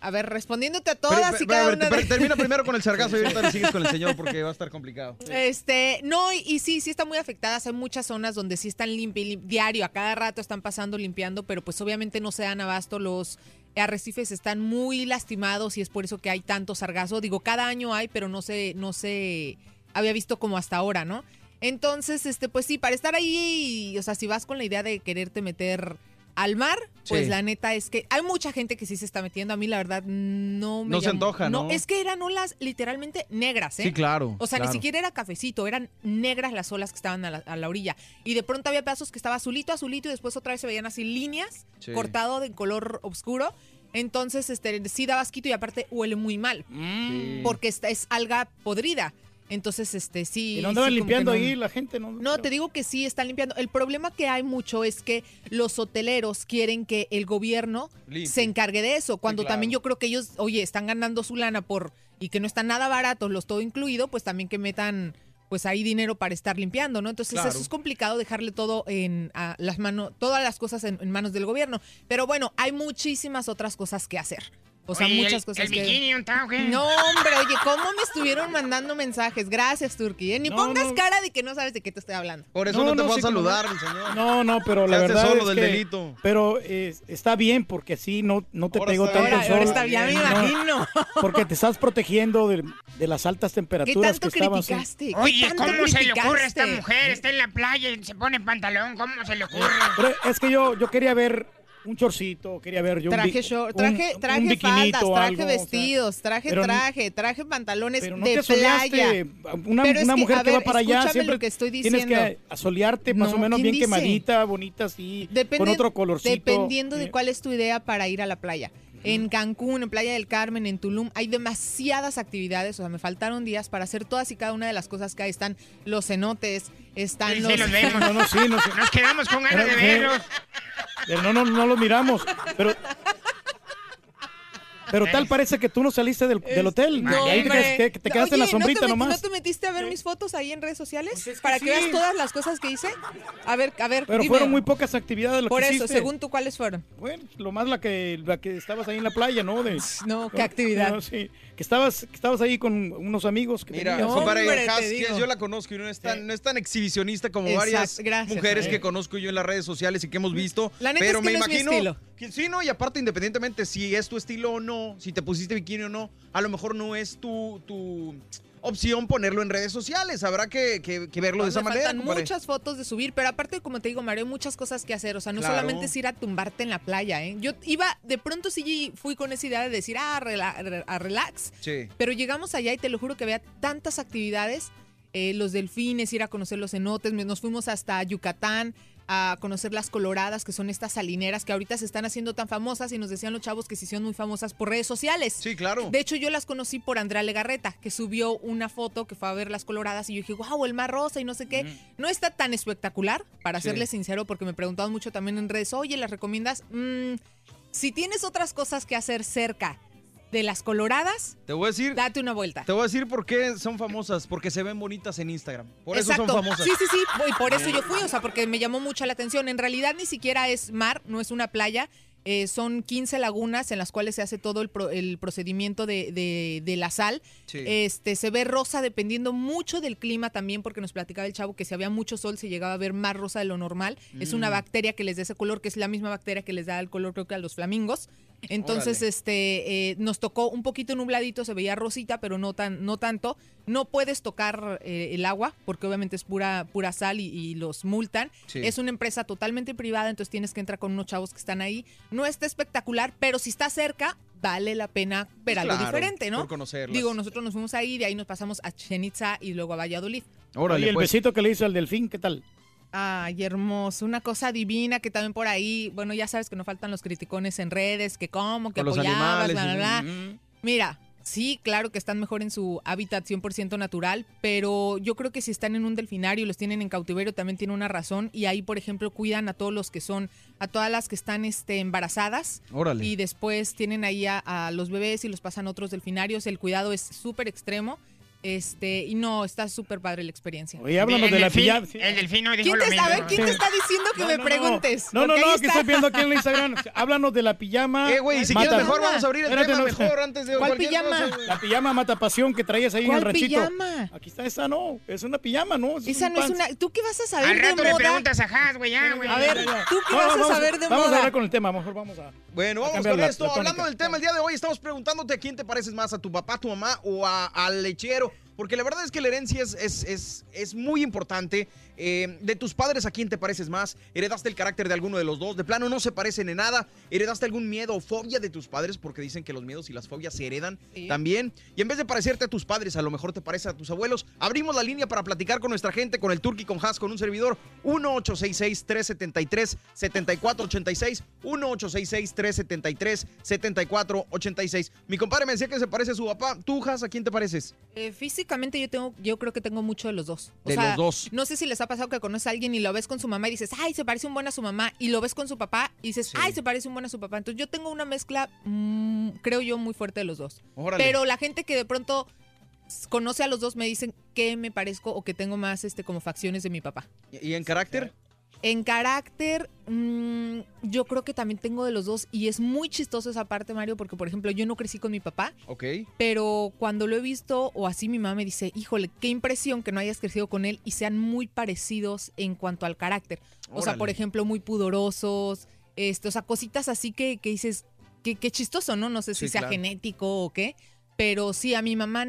a ver, respondiéndote a todas pero, y cada una de- Termina primero con el sargazo y ahorita le sigues con el señor porque va a estar complicado. Este, no, y, y sí, sí están muy afectadas. Hay muchas zonas donde sí están limpi, lim- diario, a cada rato están pasando limpiando, pero pues obviamente no se dan abasto. Los arrecifes están muy lastimados y es por eso que hay tanto sargazo. Digo, cada año hay, pero no se, no se había visto como hasta ahora, ¿no? Entonces, este, pues sí, para estar ahí, y, o sea, si vas con la idea de quererte meter al mar, pues Sí. la neta es que hay mucha gente que sí se está metiendo. A mí, la verdad, no me No se antoja, ¿no? es que eran olas literalmente negras, ¿eh? Sí, claro, O sea, claro. ni siquiera era cafecito, eran negras las olas que estaban a la, a la orilla. Y de pronto había pedazos que estaba azulito, azulito, y después otra vez se veían así líneas, Sí. cortado de color oscuro. Entonces, este, sí daba asquito y aparte huele muy mal. Mm. Porque esta es alga podrida. Entonces, este, sí. Y no andaban sí, limpiando no- ahí la gente, ¿no? no, te digo que sí, están limpiando. El problema que hay mucho es que los hoteleros quieren que el gobierno Limpie. se encargue de eso, cuando claro. también yo creo que ellos, oye, están ganando su lana por y que no están nada baratos, los todo incluido, pues también que metan pues ahí dinero para estar limpiando, ¿no? Entonces Claro. eso es complicado dejarle todo en a las manos, todas las cosas en, en manos del gobierno. Pero bueno, hay muchísimas otras cosas que hacer. O sea, Oye, muchas el- cosas el que. bikini, ¿dónde está, o qué? No, hombre, oye, ¿cómo me estuvieron mandando mensajes? Gracias, Turki. ¿eh? Ni No, pongas no. cara de que no sabes de qué te estoy hablando. Por eso no, te va a sí, saludar el señor. No, no, pero la verdad solo es del que- delito. Pero eh, está bien porque así no, no te Ahora pegó tanto Ahora, sol. ahora está bien, me No, imagino. Porque te estás protegiendo de, de las altas ¿Qué temperaturas tanto que estaban. criticaste? ¿Qué Oye, tanto ¿cómo se le ocurre a esta mujer? Está en la playa y se pone pantalón. ¿Cómo se le ocurre? Pero es que yo, yo quería ver un chorcito, quería ver yo un Traje bi- short, un- traje, un traje faldas, o traje algo, vestidos, traje pero traje, traje pantalones Pero no de te playa. Una, Pero una que, mujer que va para allá siempre lo que estoy tienes diciendo. que asolearte más No, o menos ¿quién bien dice? quemadita, bonita así, Depende- con otro colorcito. Dependiendo de eh, cuál es tu idea para ir a la playa. En Cancún, en Playa del Carmen, en Tulum, hay demasiadas actividades. O sea, me faltaron días para hacer todas y cada una de las cosas que hay. Están los cenotes, están Sí, los... sí, los vemos. No, no, sí, no. Nos quedamos con ganas de verlos. Pero no, no, no lo miramos. Pero, pero tal parece que tú no saliste del, del hotel. No, Y ahí te, que- que te quedaste en la Oye, ¿no te sombrita nomás. ¿No te metiste a ver mis fotos ahí en redes sociales? Pues para que sí. veas todas las cosas que hice. A ver, a ver, Pero dime. fueron muy pocas actividades lo Por que eso, hiciste. según tú, ¿cuáles fueron? Bueno, lo más la que, la que estabas ahí en la playa, ¿no? De, No, ¿qué actividad? No, sí. Que estabas, que estabas ahí con unos amigos. Que Mira, tenías. compadre, digo. yo la conozco y no es tan, no es tan exhibicionista como Exacto, varias gracias, mujeres eh. que conozco yo en las redes sociales y que hemos visto. La neta pero es que me no es mi imagino estilo. que sí, ¿no? Y aparte, independientemente si es tu estilo o no, si te pusiste bikini o no, a lo mejor no es tu, tu opción ponerlo en redes sociales. Habrá que, que- que verlo de esa me manera. faltan compadre. muchas fotos de subir, pero aparte, como te digo, Mario, hay muchas cosas que hacer. O sea, no Claro. solamente es ir a tumbarte en la playa, ¿eh? Yo iba, de pronto sí fui con esa idea de decir, ah, rela- a relax. Sí. Pero llegamos allá y te lo juro que había tantas actividades. eh, los delfines, ir a conocer los cenotes. Nos fuimos hasta Yucatán a conocer las coloradas, que son estas salineras que ahorita se están haciendo tan famosas y nos decían los chavos que se hicieron muy famosas por redes sociales. Sí, claro. De hecho, yo las conocí por Andrea Legarreta, que subió una foto que fue a ver las coloradas y yo dije, wow, el mar rosa y no sé qué. No está tan espectacular, para Sí. serle sincero, porque me preguntaban mucho también en redes, oye, ¿las recomiendas? Mm, si tienes otras cosas que hacer cerca de las coloradas, Te voy a decir. date una vuelta. Te voy a decir por qué son famosas, porque se ven bonitas en Instagram. Por eso Exacto. son famosas. Sí, sí, sí. Y por eso yo fui, o sea, porque me llamó mucho la atención. En realidad ni siquiera es mar, no es una playa. eh, son 15 lagunas en las cuales se hace todo el, pro- el procedimiento de, de- de la sal. Sí. Este, se ve rosa dependiendo mucho del clima también, porque nos platicaba el chavo que si había mucho sol se llegaba a ver más rosa de lo normal. Es una Mm. bacteria que les da ese color, que es la misma bacteria que les da el color creo que a los flamingos. Entonces, Órale. este, eh, nos tocó un poquito nubladito, se veía rosita, pero no tan, no tanto. No puedes tocar eh, el agua, porque obviamente es pura, pura sal y, y los multan. Sí. Es una empresa totalmente privada, entonces tienes que entrar con unos chavos que están ahí. No está espectacular, pero si está cerca, vale la pena ver algo diferente, ¿no? por conocerlas. Digo, nosotros nos fuimos ahí, de ahí nos pasamos a Chichen Itza y luego a Valladolid. Oye, el pues. besito que le hizo al delfín, ¿qué tal? Ay, hermoso, una cosa divina que también por ahí, bueno, ya sabes que no faltan los criticones en redes, que cómo, que los apoyabas, animales. bla, bla, bla. mm. Mira, sí, claro que están mejor en su hábitat 100% natural, pero yo creo que si están en un delfinario y los tienen en cautiverio también tiene una razón y ahí, por ejemplo, cuidan a todos los que son, a todas las que están este, embarazadas Órale. y después tienen ahí a, a los bebés y los pasan a otros delfinarios. El cuidado es súper extremo. Este, y no, está súper padre la experiencia. Oye, háblanos de la pijama. sí. El delfino dijo ¿Quién lo te, mismo. a ver, ¿quién te está diciendo que No, me no, preguntes? No, no, Porque no, que está. estoy viendo aquí en el Instagram. Háblanos de la pijama. Eh, güey, si mata- quieres mejor vamos a abrir el Espérate, tema no. mejor antes de ¿Cuál pijama? cosa. La pijama mata pasión que traías ahí en el ¿Cuál ranchito. pijama? Aquí está esa, no. Es una pijama, ¿no? Es Esa un no es una. ¿Tú qué vas a saber Al de rato le moda? preguntas a Has, güey, ya, güey. A ver, ¿tú qué No, vas a saber de Vamos a moda? hablar con el tema, mejor vamos a. Bueno, vamos con esto. Hablando del tema el día de hoy, estamos preguntándote a quién te pareces más, a tu papá, a tu mamá o a- al lechero. Porque la verdad es que la herencia es, es, es, es muy importante. Eh, de tus padres, ¿a quién te pareces más? ¿Heredaste el carácter de alguno de los dos? ¿De plano no se parecen en nada? ¿Heredaste algún miedo o fobia de tus padres? Porque dicen que los miedos y las fobias se heredan Sí. también. Y en vez de parecerte a tus padres, a lo mejor te parece a tus abuelos. Abrimos la línea para platicar con nuestra gente, con el Turqui, con Haas, con un servidor. 1-866-373-7486. 1-866-373-7486. Mi compadre me decía que se parece a su papá. ¿Tú, Haas, a quién te pareces? Eh, físicamente yo tengo, yo creo que tengo mucho de los dos. O De sea, los dos. No sé si les ha pasado que conoces a alguien y lo ves con su mamá y dices, ay, se parece un buen a su mamá, y lo ves con su papá y dices, ay, se parece un buen a su papá. Entonces yo tengo una mezcla, mm, creo yo, muy fuerte de los dos. Órale. Pero la gente que de pronto conoce a los dos me dicen que me parezco o que tengo más este como facciones de mi papá. ¿Y en carácter? En carácter, mm, yo creo que también tengo de los dos y es muy chistoso esa parte, Mario, porque por ejemplo yo no crecí con mi papá, Ok. pero cuando lo he visto o así mi mamá me dice, híjole, qué impresión que no hayas crecido con él y sean muy parecidos en cuanto al carácter. O sea, por ejemplo, muy pudorosos, este, o sea, cositas así que, que dices, qué, chistoso, ¿no? No sé si Sí, sea claro. genético o qué, pero sí, a mi mamá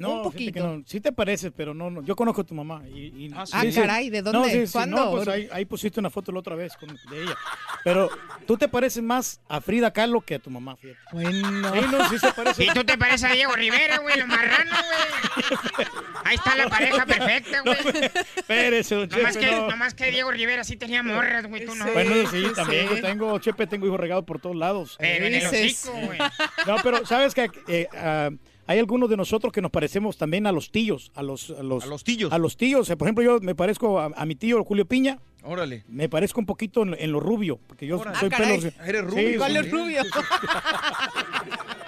No, un poquito. no. Sí te pareces, pero no, no. Yo conozco a tu mamá. Y, y- Ah, sí, sí. sí. Caray, ¿de dónde? No, sí, sí, ¿Cuándo? no, pues ahí, ahí pusiste una foto la otra vez con, de ella. Pero tú te pareces más a Frida Kahlo que a tu mamá, fíjate. Bueno. Sí, no, sí se parece. Y tú te pareces a Diego Rivera, güey, lo marrano, güey. Ahí está la pareja perfecta, güey. Espérese, don Nomás Chepe, que, no. nomás que Diego Rivera sí tenía morras, güey, tú no. Bueno, sí, también yo tengo, Chepe, tengo hijos regados por todos lados. Pero en el hocico, güey. No, pero sabes que eh, ah, hay algunos de nosotros que nos parecemos también a los tíos, a los a los, A los tíos. A los tíos. Eh, Por ejemplo, yo me parezco a, a mi tío Julio Piña. Órale. Me parezco un poquito en, en lo rubio, porque yo Órale. soy Ah, pelo. Eres rubio. sí, ¿Cuál sí. rubio?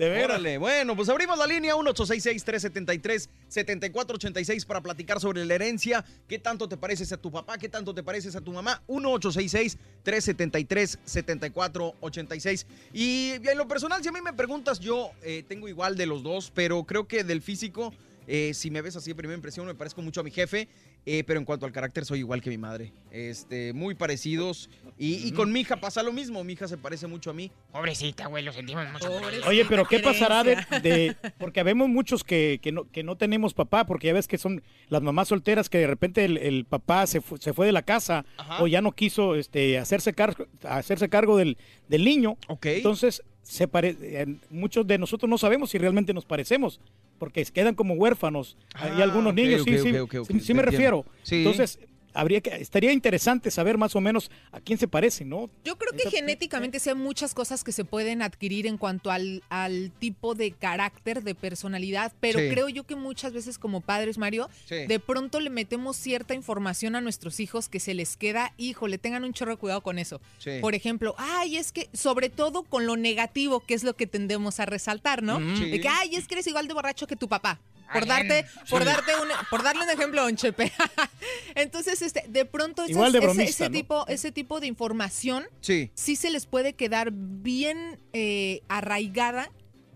De veras. Bueno, pues abrimos la línea 1-866-373-7486 para platicar sobre la herencia. ¿Qué tanto te pareces a tu papá? ¿Qué tanto te pareces a tu mamá? 1-866-373-7486. Y en lo personal, si a mí me preguntas, yo eh, tengo igual de los dos, pero creo que del físico, eh, si me ves así de primera impresión, me parezco mucho a mi jefe. eh, pero en cuanto al carácter, soy igual que mi madre. Este, muy parecidos. Y, y con mi hija pasa lo mismo. Mi hija se parece mucho a mí. Pobrecita, güey, lo sentimos mucho. por ella. Oye, pero ¿qué pasará de, de- porque vemos muchos que, que no, que no tenemos papá, porque ya ves que son las mamás solteras que de repente el, el papá se, fu- se fue de la casa Ajá. o ya no quiso este, hacerse, cargo, hacerse cargo del, del niño. Ok. Entonces, se pare- eh, muchos de nosotros no sabemos si realmente nos parecemos, porque quedan como huérfanos. Hay Ah, algunos ok, niños, sí, sí, sí, me refiero. Sí. Entonces, habría que, estaría interesante saber más o menos a quién se parecen, ¿no? Yo creo que Esa- genéticamente sí hay muchas cosas que se pueden adquirir en cuanto al, al tipo de carácter, de personalidad, pero Sí. creo yo que muchas veces como padres, Mario, Sí. de pronto le metemos cierta información a nuestros hijos que se les queda, híjole, tengan un chorro de cuidado con eso. Sí. Por ejemplo, ay, es que, sobre todo con lo negativo, que es lo que tendemos a resaltar, ¿no? Mm. Sí. De que, ay, es que eres igual de borracho que tu papá. Por darte, por darte un, por darle un ejemplo a un Chepe. Entonces, este, de pronto esas- Igual de ese- bromista, ese, ¿no? tipo, ese tipo de información Sí. sí se les puede quedar bien eh, arraigada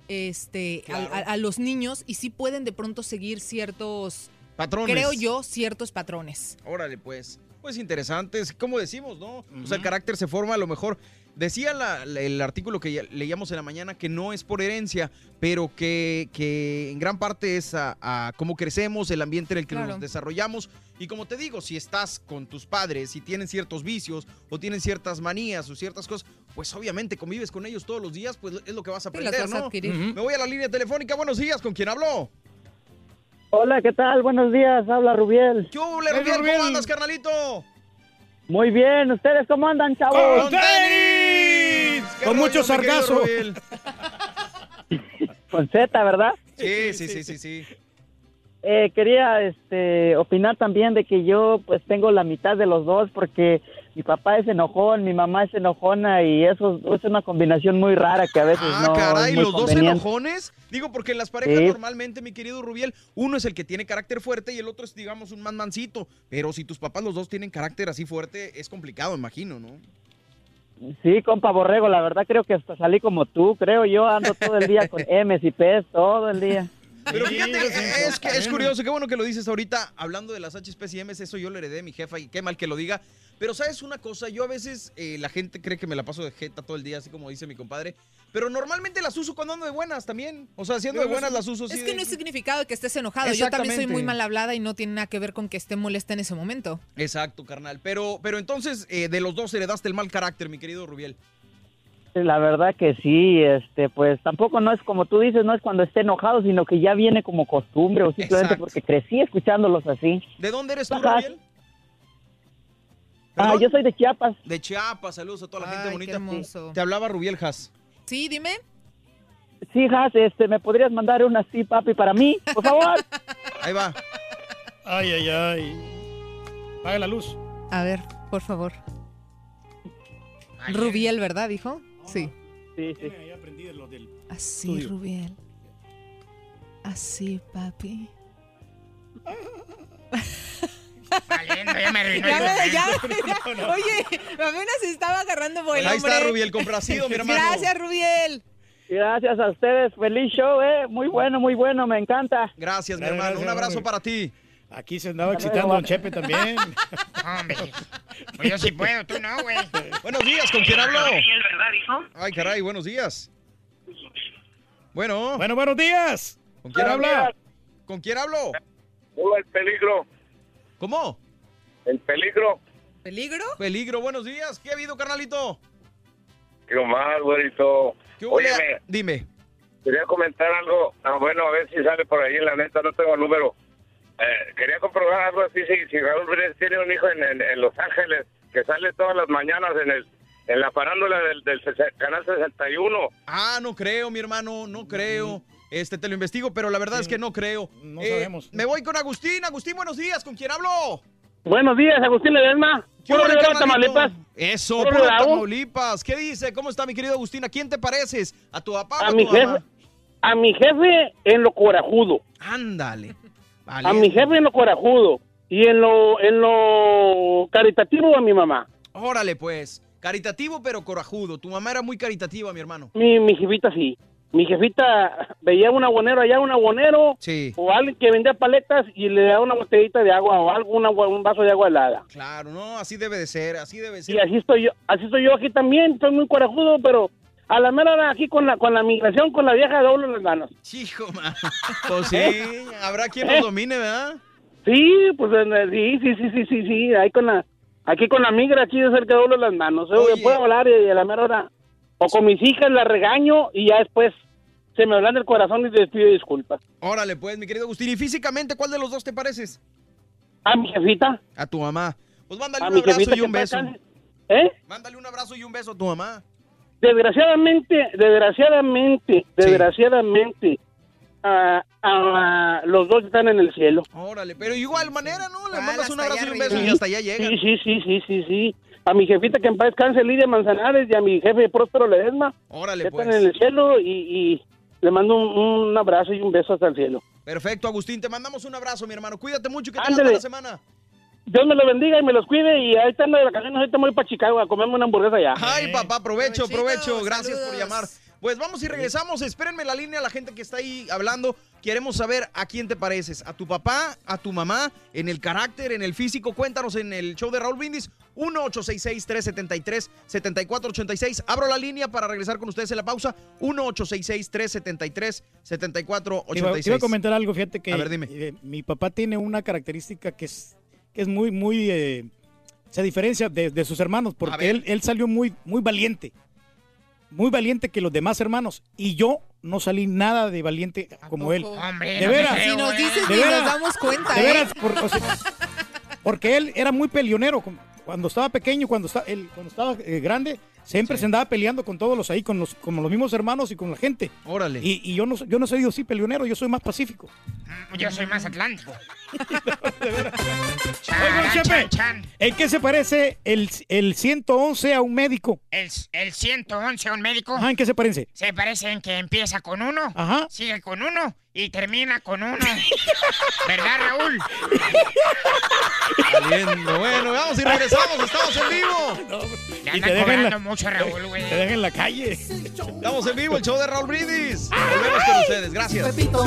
este, a- a, a los niños y sí pueden de pronto seguir ciertos, Patrones. creo yo, ciertos patrones. Órale, pues. Pues interesante, es como decimos, ¿no? O sea, el carácter se forma a lo mejor. Decía la- la- el artículo que ya leíamos en la mañana que no es por herencia, pero que, que en gran parte es a, a cómo crecemos, el ambiente en el que Claro. nos desarrollamos. Y como te digo, si estás con tus padres y tienen ciertos vicios o tienen ciertas manías o ciertas cosas, pues obviamente convives con ellos todos los días, pues es lo que vas a Sí, aprender, vas a ¿no? adquirir. Me voy a la línea telefónica. Buenos días, ¿con quién habló? Hola, ¿qué tal? Buenos días, habla Rubiel. ¿Qué hubo, Rubiel? ¿Cómo andas, carnalito? Muy bien, ¿ustedes cómo andan, chavos? ¡Con tenis! ¿Qué Con mucho sargazo. Rubiel? Con Z, ¿verdad? Sí, sí, sí, sí, sí. Eh, quería este, opinar también de que yo pues tengo la mitad de los dos porque mi papá es enojón, mi mamá es enojona y eso es una combinación muy rara que a veces Ah, no caray, es muy los dos enojones. Digo, porque en las parejas Sí. normalmente, mi querido Rubiel, uno es el que tiene carácter fuerte y el otro es, digamos, un más mansito. Pero si tus papás los dos tienen carácter así fuerte, es complicado, imagino, ¿no? Sí, compa Borrego, la verdad creo que hasta salí como tú, creo yo ando todo el día con M's y P's todo el día. Pero fíjate, siento. es, que es curioso, qué bueno que lo dices ahorita, hablando de las HPCMs, eso yo lo heredé de mi jefa y qué mal que lo diga. Pero sabes una cosa, yo a veces eh, la gente cree que me la paso de jeta todo el día, así como dice mi compadre, pero normalmente las uso cuando ando de buenas también. O sea, siendo de buenas las uso. Es que de- no es significado que estés enojado. Yo también soy muy mal hablada y no tiene nada que ver con que esté molesta en ese momento. Exacto, carnal. Pero, pero entonces, eh, de los dos heredaste el mal carácter, mi querido Rubiel. La verdad que sí, este, pues tampoco no es como tú dices, no es cuando esté enojado, sino que ya viene como costumbre o simplemente Exacto. porque crecí escuchándolos así. ¿De dónde eres tú, Ajá. Rubiel? Ah, yo soy de Chiapas. De Chiapas, saludos a toda la gente bonita. qué hermoso. Te hablaba Rubiel Has. Sí, dime. Sí, Has, este, ¿me podrías mandar una así, papi, para mí, por favor? Ahí va. Ay, ay, ay. Paga la luz. A ver, por favor. Rubiel, ¿verdad? Dijo. Sí. Sí, sí. Aprendí de lo del Así, estudio. Rubiel. Así, papi. Valiendo, ya me arruinó Ya, el me- ya, momento. ya. Oye, apenas se estaba agarrando vuelo, Ahí está hombre. Rubiel, complacido, mi hermano. Gracias, Rubiel. Gracias a ustedes, feliz show, eh, muy bueno, muy bueno, me encanta. Gracias, mi Gracias, hermano. Un abrazo para ti. Aquí se andaba excitando. Don Chepe también. Hombre, pues yo sí puedo, tú no, güey. Buenos días, ¿con quién hablo? Ay, caray, buenos días. Bueno, bueno, buenos días. ¿con quién Buenos habla? días. ¿Con quién hablo? Hola, el peligro. ¿Cómo? El peligro. ¿Peligro? Peligro, buenos días. ¿Qué ha habido, carnalito? ¿Qué más, güerito? ¿Qué? Óyeme, Dime. quería comentar algo. Ah, bueno, a ver si sale por ahí. La neta, no tengo el número. Eh, quería comprobar algo así. Si, si Raúl Brindis tiene un hijo en, en- en Los Ángeles que sale todas las mañanas en el en la farándula del, del canal 61. Ah, no creo, mi hermano, no creo. Este, te lo investigo, pero la verdad es que no creo. No Eh, sabemos. Me voy con Agustín. Agustín, buenos días. ¿Con quién hablo? Buenos días, Agustín Ledesma. ¿Qué Puro Rivera? Tamaulipas. Eso, Puro puro. Tamaulipas. ¿Qué dice? ¿Cómo está mi querido Agustín? ¿A quién te pareces? ¿A tu papá o A mi tu mamá? jefe, a mi jefe en lo corajudo. Ándale. A mi jefe en lo corajudo. Y en lo, en lo caritativo a mi mamá. Órale, pues. Caritativo, pero corajudo. Tu mamá era muy caritativa, mi hermano. Mi, mi jefita sí. Mi jefita veía un abonero allá, un abonero. Sí. O alguien que vendía paletas y le daba una botellita de agua o algo, una- un vaso de agua helada. Claro, no, así debe de ser, así debe de ser. Y así estoy yo, así estoy yo aquí también, estoy muy corajudo, pero a la mera hora aquí con la con la migración, con la vieja doblo las manos. Hijo, man. Pues sí, habrá quien nos domine, ¿verdad? Sí, pues eh, sí, sí, sí, sí, sí, sí, ahí con la, aquí con la migra, aquí de cerca doblo las manos. Oye, puedo hablar y a la mera hora, o con mis hijas la regaño y ya después se me hablan el corazón y les pido disculpas. Órale, pues, mi querido Agustín. Y físicamente, ¿cuál de los dos te pareces? A mi jefita. A tu mamá. Pues mándale A un abrazo y un beso. ¿Eh? Mándale un abrazo y un beso a tu mamá. Desgraciadamente, desgraciadamente, desgraciadamente, ah, ah, los dos están en el cielo. Órale, pero igual manera, ¿no? Le mandas un abrazo y un beso y hasta allá llega. Sí, sí, sí, sí, sí, sí. A mi jefita que en paz descanse, Lidia Manzanares, y a mi jefe Próspero Ledesma, Órale, que pues. están en el cielo, y, y le mando un, un abrazo y un beso hasta el cielo. Perfecto, Agustín. Te mandamos un abrazo, mi hermano. Cuídate mucho que tengas buena semana. Dios me lo bendiga y me los cuide, y ahí están de vacaciones, ahorita me voy para Chicago a comerme una hamburguesa allá. Ay, papá, provecho, provecho. Gracias por llamar. Pues vamos y regresamos. Espérenme la línea, la gente que está ahí hablando. Queremos saber a quién te pareces. ¿A tu papá? ¿A tu mamá? ¿En el carácter? ¿En el físico? Cuéntanos en el show de Raúl Brindis. 1-866-373-7486. Abro la línea para regresar con ustedes en la pausa. 1-866-373-7486. Te iba, te iba a comentar algo, fíjate que A ver, dime. eh, mi papá tiene una característica que es, que es muy, muy, eh, se diferencia de, de sus hermanos, porque él, él salió muy, muy valiente, muy valiente que los demás hermanos, y yo no salí nada de valiente como él. Hombre, de no veras. creo, Si nos eh. dices De veras. nos damos cuenta, De ¿eh? veras, por- o sea, porque él era muy peleonero. cu- Cuando estaba pequeño, cuando estaba, él, cuando estaba eh, grande, siempre se andaba peleando con todos los ahí, con los, con los mismos hermanos y con la gente. Órale. Y, y yo no soy- yo no soy así peleonero, yo soy más pacífico. Yo soy más atlántico. Oye, Charán, Chepe, chan, chan. ¿En qué se parece el, el 111 a un médico? El, el 111, un médico. Ajá, ¿en qué se parece? Se parece en que empieza con uno, Ajá. sigue con uno y termina con uno. ¿Verdad, Raúl? Saliendo. Bueno, vamos y regresamos. Estamos en vivo. Le Y te dejan la- mucho, Raúl, güey. Te dejan en la calle. Estamos en vivo, el show de Raúl Brindis. Volvemos con ustedes. Gracias. Pepito,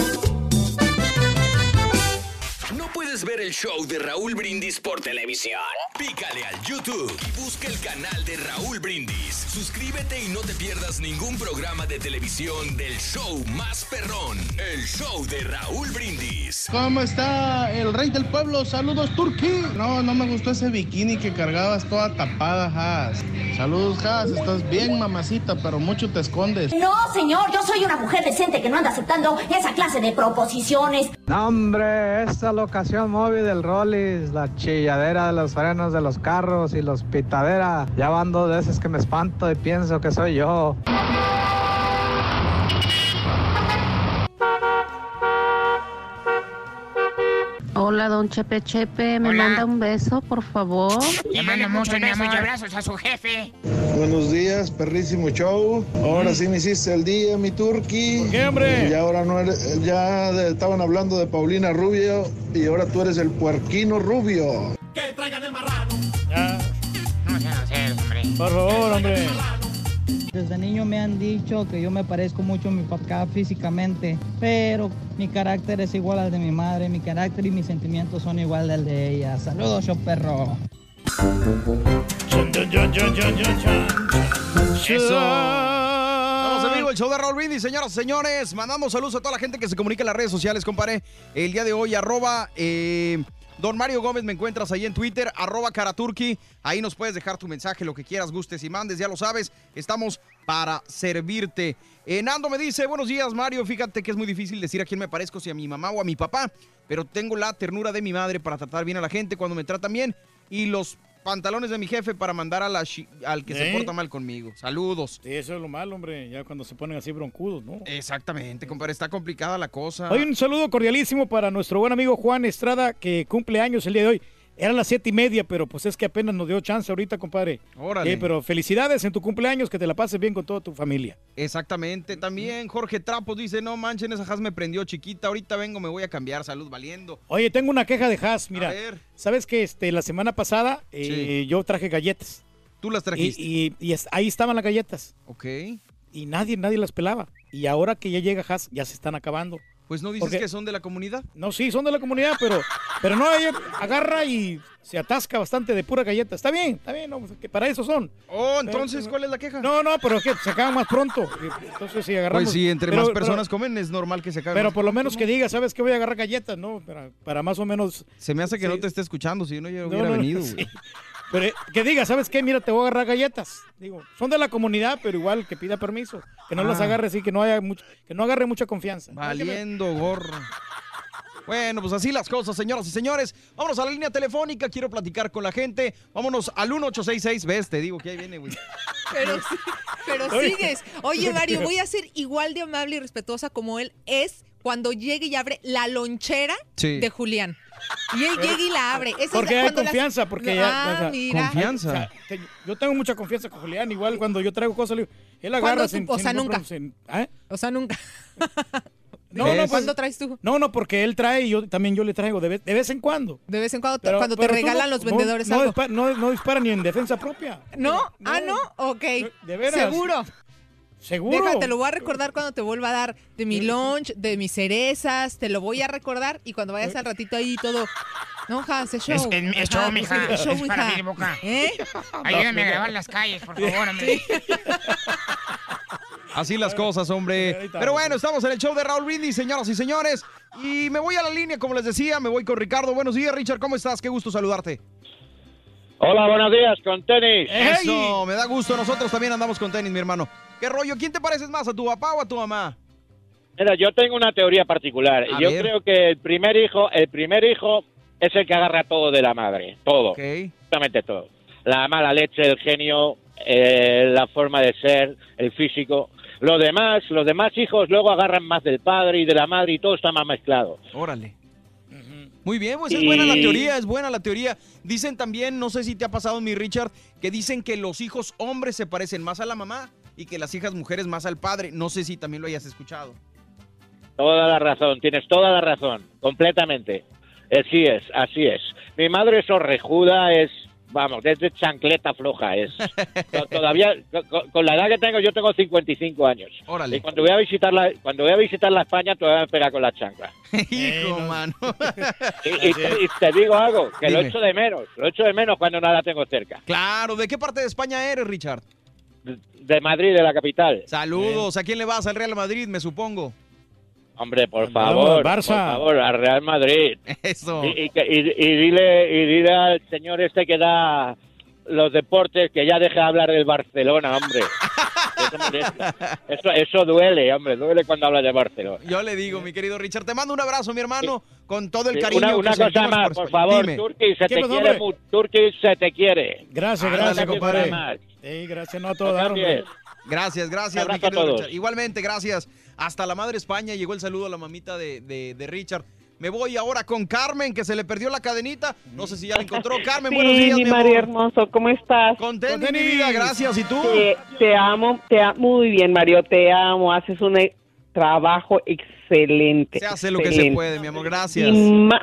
¿Quieres ver el show de Raúl Brindis por televisión? Pícale al YouTube y busca el canal de Raúl Brindis. Suscríbete y no te pierdas ningún programa de televisión del show más perrón, el show de Raúl Brindis. ¿Cómo está el rey del pueblo? Saludos, Turki. No, no me gustó ese bikini que cargabas toda tapada, Has. Saludos, Has. Estás bien, mamacita, pero mucho te escondes. No, señor, yo soy una mujer decente que no anda aceptando esa clase de proposiciones. No, hombre, esta locación móvil del Rollis, la chilladera de los frenos de los carros y los pitadera. Ya van dos veces que me espanto y pienso que soy yo. Hola, don Chepe Chepe, ¿me Hola. manda un beso, por favor? Le mando muchos besos y abrazos a su jefe. Buenos días, perrísimo show. Ahora sí me hiciste el día, mi turqui. ¿Por qué, hombre? Y ahora no eres- ya de- estaban hablando de Paulina Rubio y ahora tú eres el puerquino Rubio. No sean groseros, hombre. Por favor, hombre. Desde niño me han dicho que yo me parezco mucho a mi papá físicamente, pero mi carácter es igual al de mi madre, mi carácter y mis sentimientos son igual al de ella. Saludos, yo perro. Eso. Vamos a vivo el show de Raúl Brindis, señoras y señores. Mandamos saludos a toda la gente que se comunica en las redes sociales, compadre. El día de hoy, arroba eh, Don Mario Gómez, me encuentras ahí en Twitter, arroba Karaturki. Ahí nos puedes dejar tu mensaje, lo que quieras, gustes y mandes, ya lo sabes. Estamos para servirte. Eh, Nando me dice, buenos días, Mario. Fíjate que es muy difícil decir a quién me parezco, si a mi mamá o a mi papá. Pero tengo la ternura de mi madre para tratar bien a la gente cuando me tratan bien. Y los pantalones de mi jefe para mandar a la al que se ¿Eh? porta mal conmigo. Saludos. Sí, eso es lo malo, hombre, ya cuando se ponen así broncudos, ¿no? Exactamente, compadre, está complicada la cosa. Hoy un saludo cordialísimo para nuestro buen amigo Juan Estrada, que cumple años el día de hoy. Eran las siete y media, pero pues es que apenas nos dio chance ahorita, compadre. Órale. Sí, pero felicidades en tu cumpleaños, que te la pases bien con toda tu familia. Exactamente, también Jorge Trapos dice, no manchen, esa Has me prendió chiquita, ahorita vengo, me voy a cambiar, salud valiendo. Oye, tengo una queja de Haas, mira. A ver. ¿Sabes que este, la semana pasada eh, yo traje galletas? Tú las Y, trajiste. y- y es- ahí estaban las galletas. Ok. Y nadie, nadie las pelaba. Y ahora que ya llega Haas, ya se están acabando. Pues no dices Porque- que son de la comunidad. No, sí, son de la comunidad, pero, pero no, ella agarra y se atasca bastante de pura galleta. Está bien, está bien, no, que para eso son. Oh, entonces, ¿cuál es la queja? No, no, pero es que se acaban más pronto. Entonces, si agarramos. Pues sí, entre pero- más pero- personas comen es normal que se acabe. Pero por lo menos ¿no? que diga, ¿sabes qué? Voy a agarrar galletas, ¿no? Para, para más o menos. Se me hace que Sí. no te esté escuchando, si no, yo hubiera no, no, venido. sí. Pero eh, que diga, ¿sabes qué? Mira, te voy a agarrar galletas. Digo, son de la comunidad, pero igual que pida permiso. Que no las Ah. agarre así, que no haya mucho, que no agarre mucha confianza. Valiendo gorro. Bueno, pues así las cosas, señoras y señores. Vámonos a la línea telefónica. Quiero platicar con la gente. Vámonos al 1866. ¿Ves? Te digo que ahí viene, güey. Pero, pero sigues. Oye, Mario, voy a ser igual de amable y respetuosa como él es cuando llegue y abre la lonchera Sí. de Julián. Y él llega y la abre. Esa es Porque hay las- confianza, porque ya. Ah, o sea, mira. O sea, te- yo tengo mucha confianza con Julián, igual cuando yo traigo cosas, le digo, él agarra ¿Cuándo sin, tú- o sin sea, nunca? problema, sin- ¿eh? O sea, nunca. No, no, pues- ¿Cuándo traes tú? No, no, porque él trae y yo también yo le traigo de vez, de vez en cuando. De vez en cuando, Pero- cuando te pero regalan no- los vendedores no, algo. no, no dispara ni en defensa propia. ¿No? Ah, no. Ok. De veras. Seguro. Seguro. Déjate, lo voy a recordar cuando te vuelva a dar de mi lunch, de mis cerezas, te lo voy a recordar y cuando vayas al ratito ahí todo. No, Hans, es show. Es, es, es show, Ajá, mija. es show, es para mi boca. ¿Eh? Ayúdame a grabar las calles, por favor, hombre. Así las cosas, hombre. Pero bueno, estamos en el show de Raúl Brindis, señoras y señores. Y me voy a la línea, como les decía, me voy con Ricardo. Buenos días, Richard, ¿cómo estás? Qué gusto saludarte. Hola, buenos días, con tenis. Eso, me da gusto. Nosotros también andamos con tenis, mi hermano. ¿Qué rollo? ¿Quién te pareces más, a tu papá o a tu mamá? Mira, yo tengo una teoría particular. A yo ver. creo que el primer hijo, el primer hijo es el que agarra todo de la madre, todo, absolutamente todo. La mala leche, el genio, eh, la forma de ser, el físico. Los demás, los demás hijos luego agarran más del padre y de la madre y todo está más mezclado. Órale. Muy bien, pues es buena la teoría, es buena la teoría. Dicen también, no sé si te ha pasado, mi Richard, que dicen que los hijos hombres se parecen más a la mamá y que las hijas mujeres más al padre. No sé si también lo hayas escuchado. Toda la razón, tienes toda la razón, completamente. Así es, así es. Mi madre es orrejuda, es vamos, desde chancleta floja es. To- Todavía, con, con la edad que tengo, yo tengo 55 años. Órale. Y cuando voy a visitar la, cuando voy a visitar la España, todavía me pega con la chancla. Hijo, mano. Y, y te, y te digo algo, que lo Dime. echo de menos, lo echo de menos cuando no la tengo cerca. Claro, ¿de qué parte de España eres, Richard? De Madrid, de la capital. Saludos. ¿A quién le vas? Al Real Madrid, me supongo. Hombre, por favor, Barça. por favor, al Real Madrid. Eso. Y, y que- y- y dile, y dile al señor este que da los deportes que ya deje de hablar del Barcelona, hombre. Eso, eso, duele, hombre, duele cuando habla de Barcelona. Yo le digo, mi querido Richard, te mando un abrazo, mi hermano, con todo el Sí, cariño una que una cosa más, por favor. Turki, se ¿Qué te quiere, Turki, se te quiere. Gracias, gracias, compadre. gracias, no a todo No dar, cambies. hombre. Gracias, gracias, mi querido todos. Richard. Igualmente, gracias. Hasta la madre España llegó el saludo a la mamita de, de- de Richard. Me voy ahora con Carmen, que se le perdió la cadenita. No sé si ya la encontró. Carmen, buenos Sí, días, mi mi María hermoso, ¿cómo estás? Con tenis, mi vida, gracias. ¿Y tú? Te, te amo, te amo muy bien, Mario, te amo, haces un e- trabajo excelente. Se hace lo que se puede, mi amor, gracias.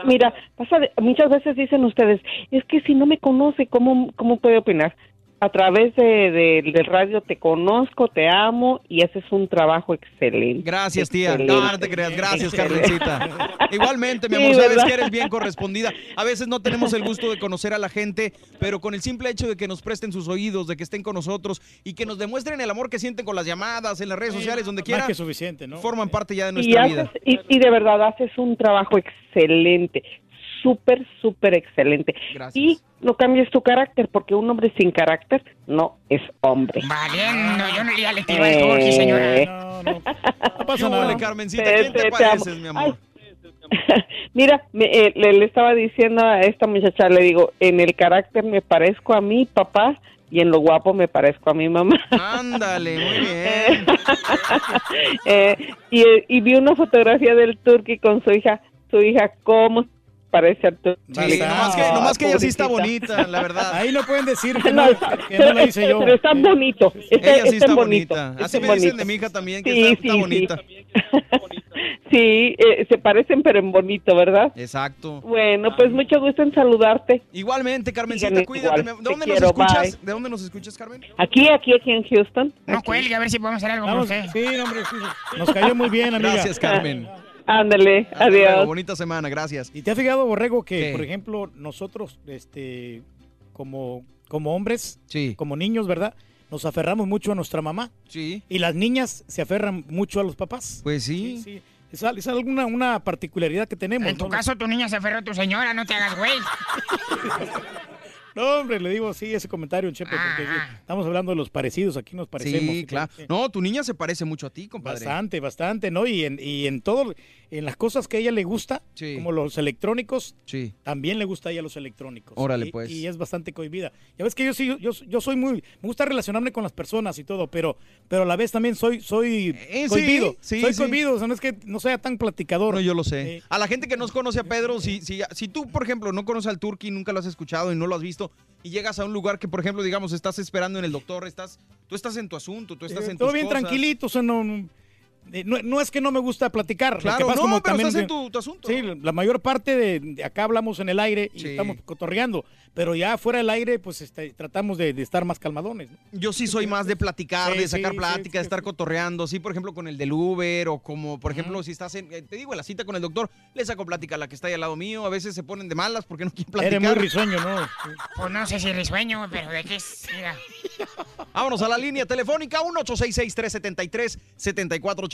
Mira, pasa de- muchas veces dicen ustedes, es que si no me conoce, ¿cómo, cómo puede opinar? A través de, de- del radio te conozco, te amo y haces un trabajo excelente. Gracias, tía. Excelente. No, no te creas. Gracias. Carmencita. Igualmente, mi Sí, amor, sabes que eres bien correspondida. A veces no tenemos el gusto de conocer a la gente, pero con el simple hecho de que nos presten sus oídos, de que estén con nosotros y que nos demuestren el amor que sienten con las llamadas, en las redes sociales, donde Más quiera, que suficiente, ¿no? forman parte ya de y, nuestra vida. y de verdad haces un trabajo excelente, súper, súper excelente. Y no cambies tu carácter, porque un hombre sin carácter no es hombre. Valiendo, yo no le Turki, señora. No pasa nada. nada. Carmencita, ¿quién te, te- te pareces, amo. mi amor? Mira, me- eh, le, le estaba diciendo a esta muchacha, le digo, en el carácter me parezco a mi papá y en lo guapo me parezco a mi mamá. Ándale, muy bien. Eh, y, y vi una fotografía del Turqui con su hija, su hija, ¿cómo parece al Turqui? Sí, nomás que, nomás que ella sí está bonita, la verdad. Ahí no pueden decir que No, que no la hice yo. Pero está bonito. Está, Ella sí está está bonito. bonita. Así está me dicen bonito. de mi hija también, que Sí, está, sí, está sí. bonita. Sí, eh, se parecen pero en bonito, ¿verdad? Exacto. Bueno, pues mucho gusto en saludarte. Igualmente, Carmencita, cuídate. igual. ¿De Te dónde nos quiero, escuchas? bye. ¿De dónde nos escuchas, Carmen? Aquí, aquí, aquí en Houston. No cuelgue, a ver si podemos hacer algo Vamos, con usted. sí, hombre, sí, sí. Nos cayó muy bien, amiga. Gracias, Carmen. Ándale, luego, adiós. Bonita semana, gracias. ¿Y te has fijado, Borrego, que, ¿Qué? por ejemplo, nosotros, este, como, como hombres, Sí. como niños, ¿verdad? Nos aferramos mucho a nuestra mamá. Sí. Y las niñas se aferran mucho a los papás. Pues sí. Sí, Es, al- es alguna una particularidad que tenemos. En tu ¿no? caso, tu niña se aferró a tu señora, no te hagas güey. No, hombre, le digo sí ese comentario, Chepe, porque sí, estamos hablando de los parecidos, aquí nos parecemos. Ah. Sí, claro. No, tu niña se parece mucho a ti, compadre. Bastante, bastante, ¿no? Y en, y en todo, en las cosas que a ella le gusta, Sí. como los electrónicos, Sí. también le gusta a ella los electrónicos. Órale, Y- pues. Y es bastante cohibida. Ya ves que yo sí, yo, yo soy muy, me gusta relacionarme con las personas y todo, pero, pero a la vez también soy, soy Eh, cohibido. sí, soy cohibido, o sea, no es que no sea tan platicador. No, yo lo sé. A la gente que nos conoce a Pedro, si, si, si tú, por ejemplo, no conoces al Turqui, nunca lo has escuchado y no lo has visto, y llegas a un lugar que, por ejemplo, digamos, estás esperando en el doctor, estás, tú estás en tu asunto, tú estás Eh, en todo tus bien cosas. tranquilito, o sea, no, no, eh, no- es que no me gusta platicar. lo Claro, que pasa no, como pero también estás en tu, tu asunto. Sí, la mayor parte de, de acá hablamos en el aire y Sí. estamos cotorreando, pero ya fuera del aire, pues este, tratamos de, de estar más calmadones. ¿no? Yo sí soy más de platicar, Sí, de sacar sí, plática, sí, de estar cotorreando, sí, por ejemplo, con el del Uber o como, por ejemplo, si estás en, eh, te digo, en la cita con el doctor, le saco plática a la que está ahí al lado mío, a veces se ponen de malas porque no quieren platicar. Eres muy risueño, ¿no? Pues no sé si risueño, pero de qué es. Vámonos a la línea telefónica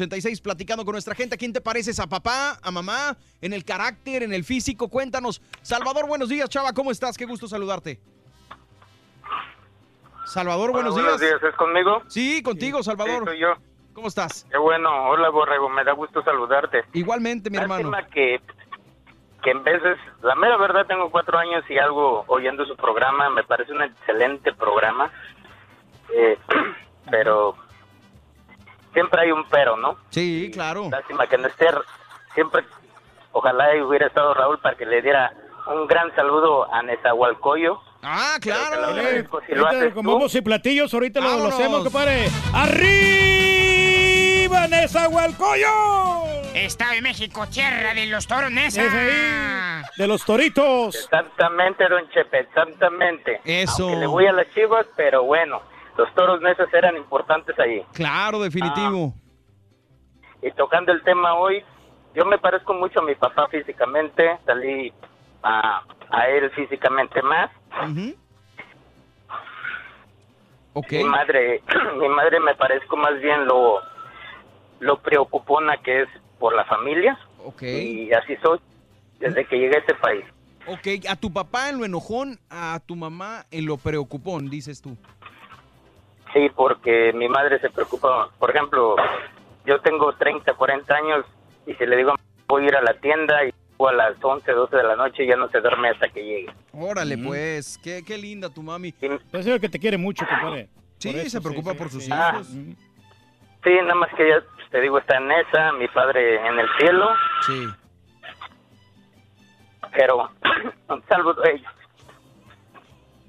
1-866-373-7486 platicando con nuestra gente. ¿A quién te pareces? ¿A papá? ¿A mamá? ¿En el carácter? ¿En el físico? Cuéntanos. Salvador, buenos días, chava. ¿Cómo estás? Qué gusto saludarte. Salvador, buenos Hola, días. buenos días, ¿es conmigo? Sí, contigo, Salvador. Sí, soy yo. ¿Cómo estás? Qué bueno, hola Borrego, me da gusto saludarte. Igualmente, mi hermano. Lástima que, que en veces, la mera verdad tengo cuatro años y algo oyendo su programa, me parece un excelente programa, eh, pero siempre hay un pero, ¿no? Sí, claro. Lástima que no esté, siempre, ojalá hubiera estado Raúl para que le diera un gran saludo a Nezahualcoyo. Ah, claro. Agradezco si lo Ahorita haces con bombos y platillos, ahorita lo, lo hacemos, compadre. ¡Arriba ¡Viva Nezahualcóyotl! Estado de México, tierra de los toros Nesa. Ese ahí, de los toritos. Exactamente, don Chepe, exactamente. Eso. Aunque le voy a las chivas, pero bueno, los toros nesas eran importantes ahí. Claro, definitivo. Y tocando el tema hoy, yo me parezco mucho a mi papá físicamente, salí a, a él físicamente más. Ok. Mi madre, mi madre me parezco más bien lo, lo preocupona que es por la familia. Ok. Y así soy desde que llegué a este país. Ok, a tu papá en lo enojón, a tu mamá en lo preocupón, dices tú. Sí, porque mi madre se preocupa. Por ejemplo, yo tengo 30, 40 años y si le digo voy a ir a la tienda y a las 11, 12 de la noche ya no se duerme hasta que llegue. Órale, pues, qué, qué linda tu mami. Pues es que te quiere mucho, compadre. Sí, eso, se preocupa sí, por sí, sus sí. hijos. Sí, nada más que pues, te digo, está en esa, mi padre en el cielo, Sí. pero salvo ellos.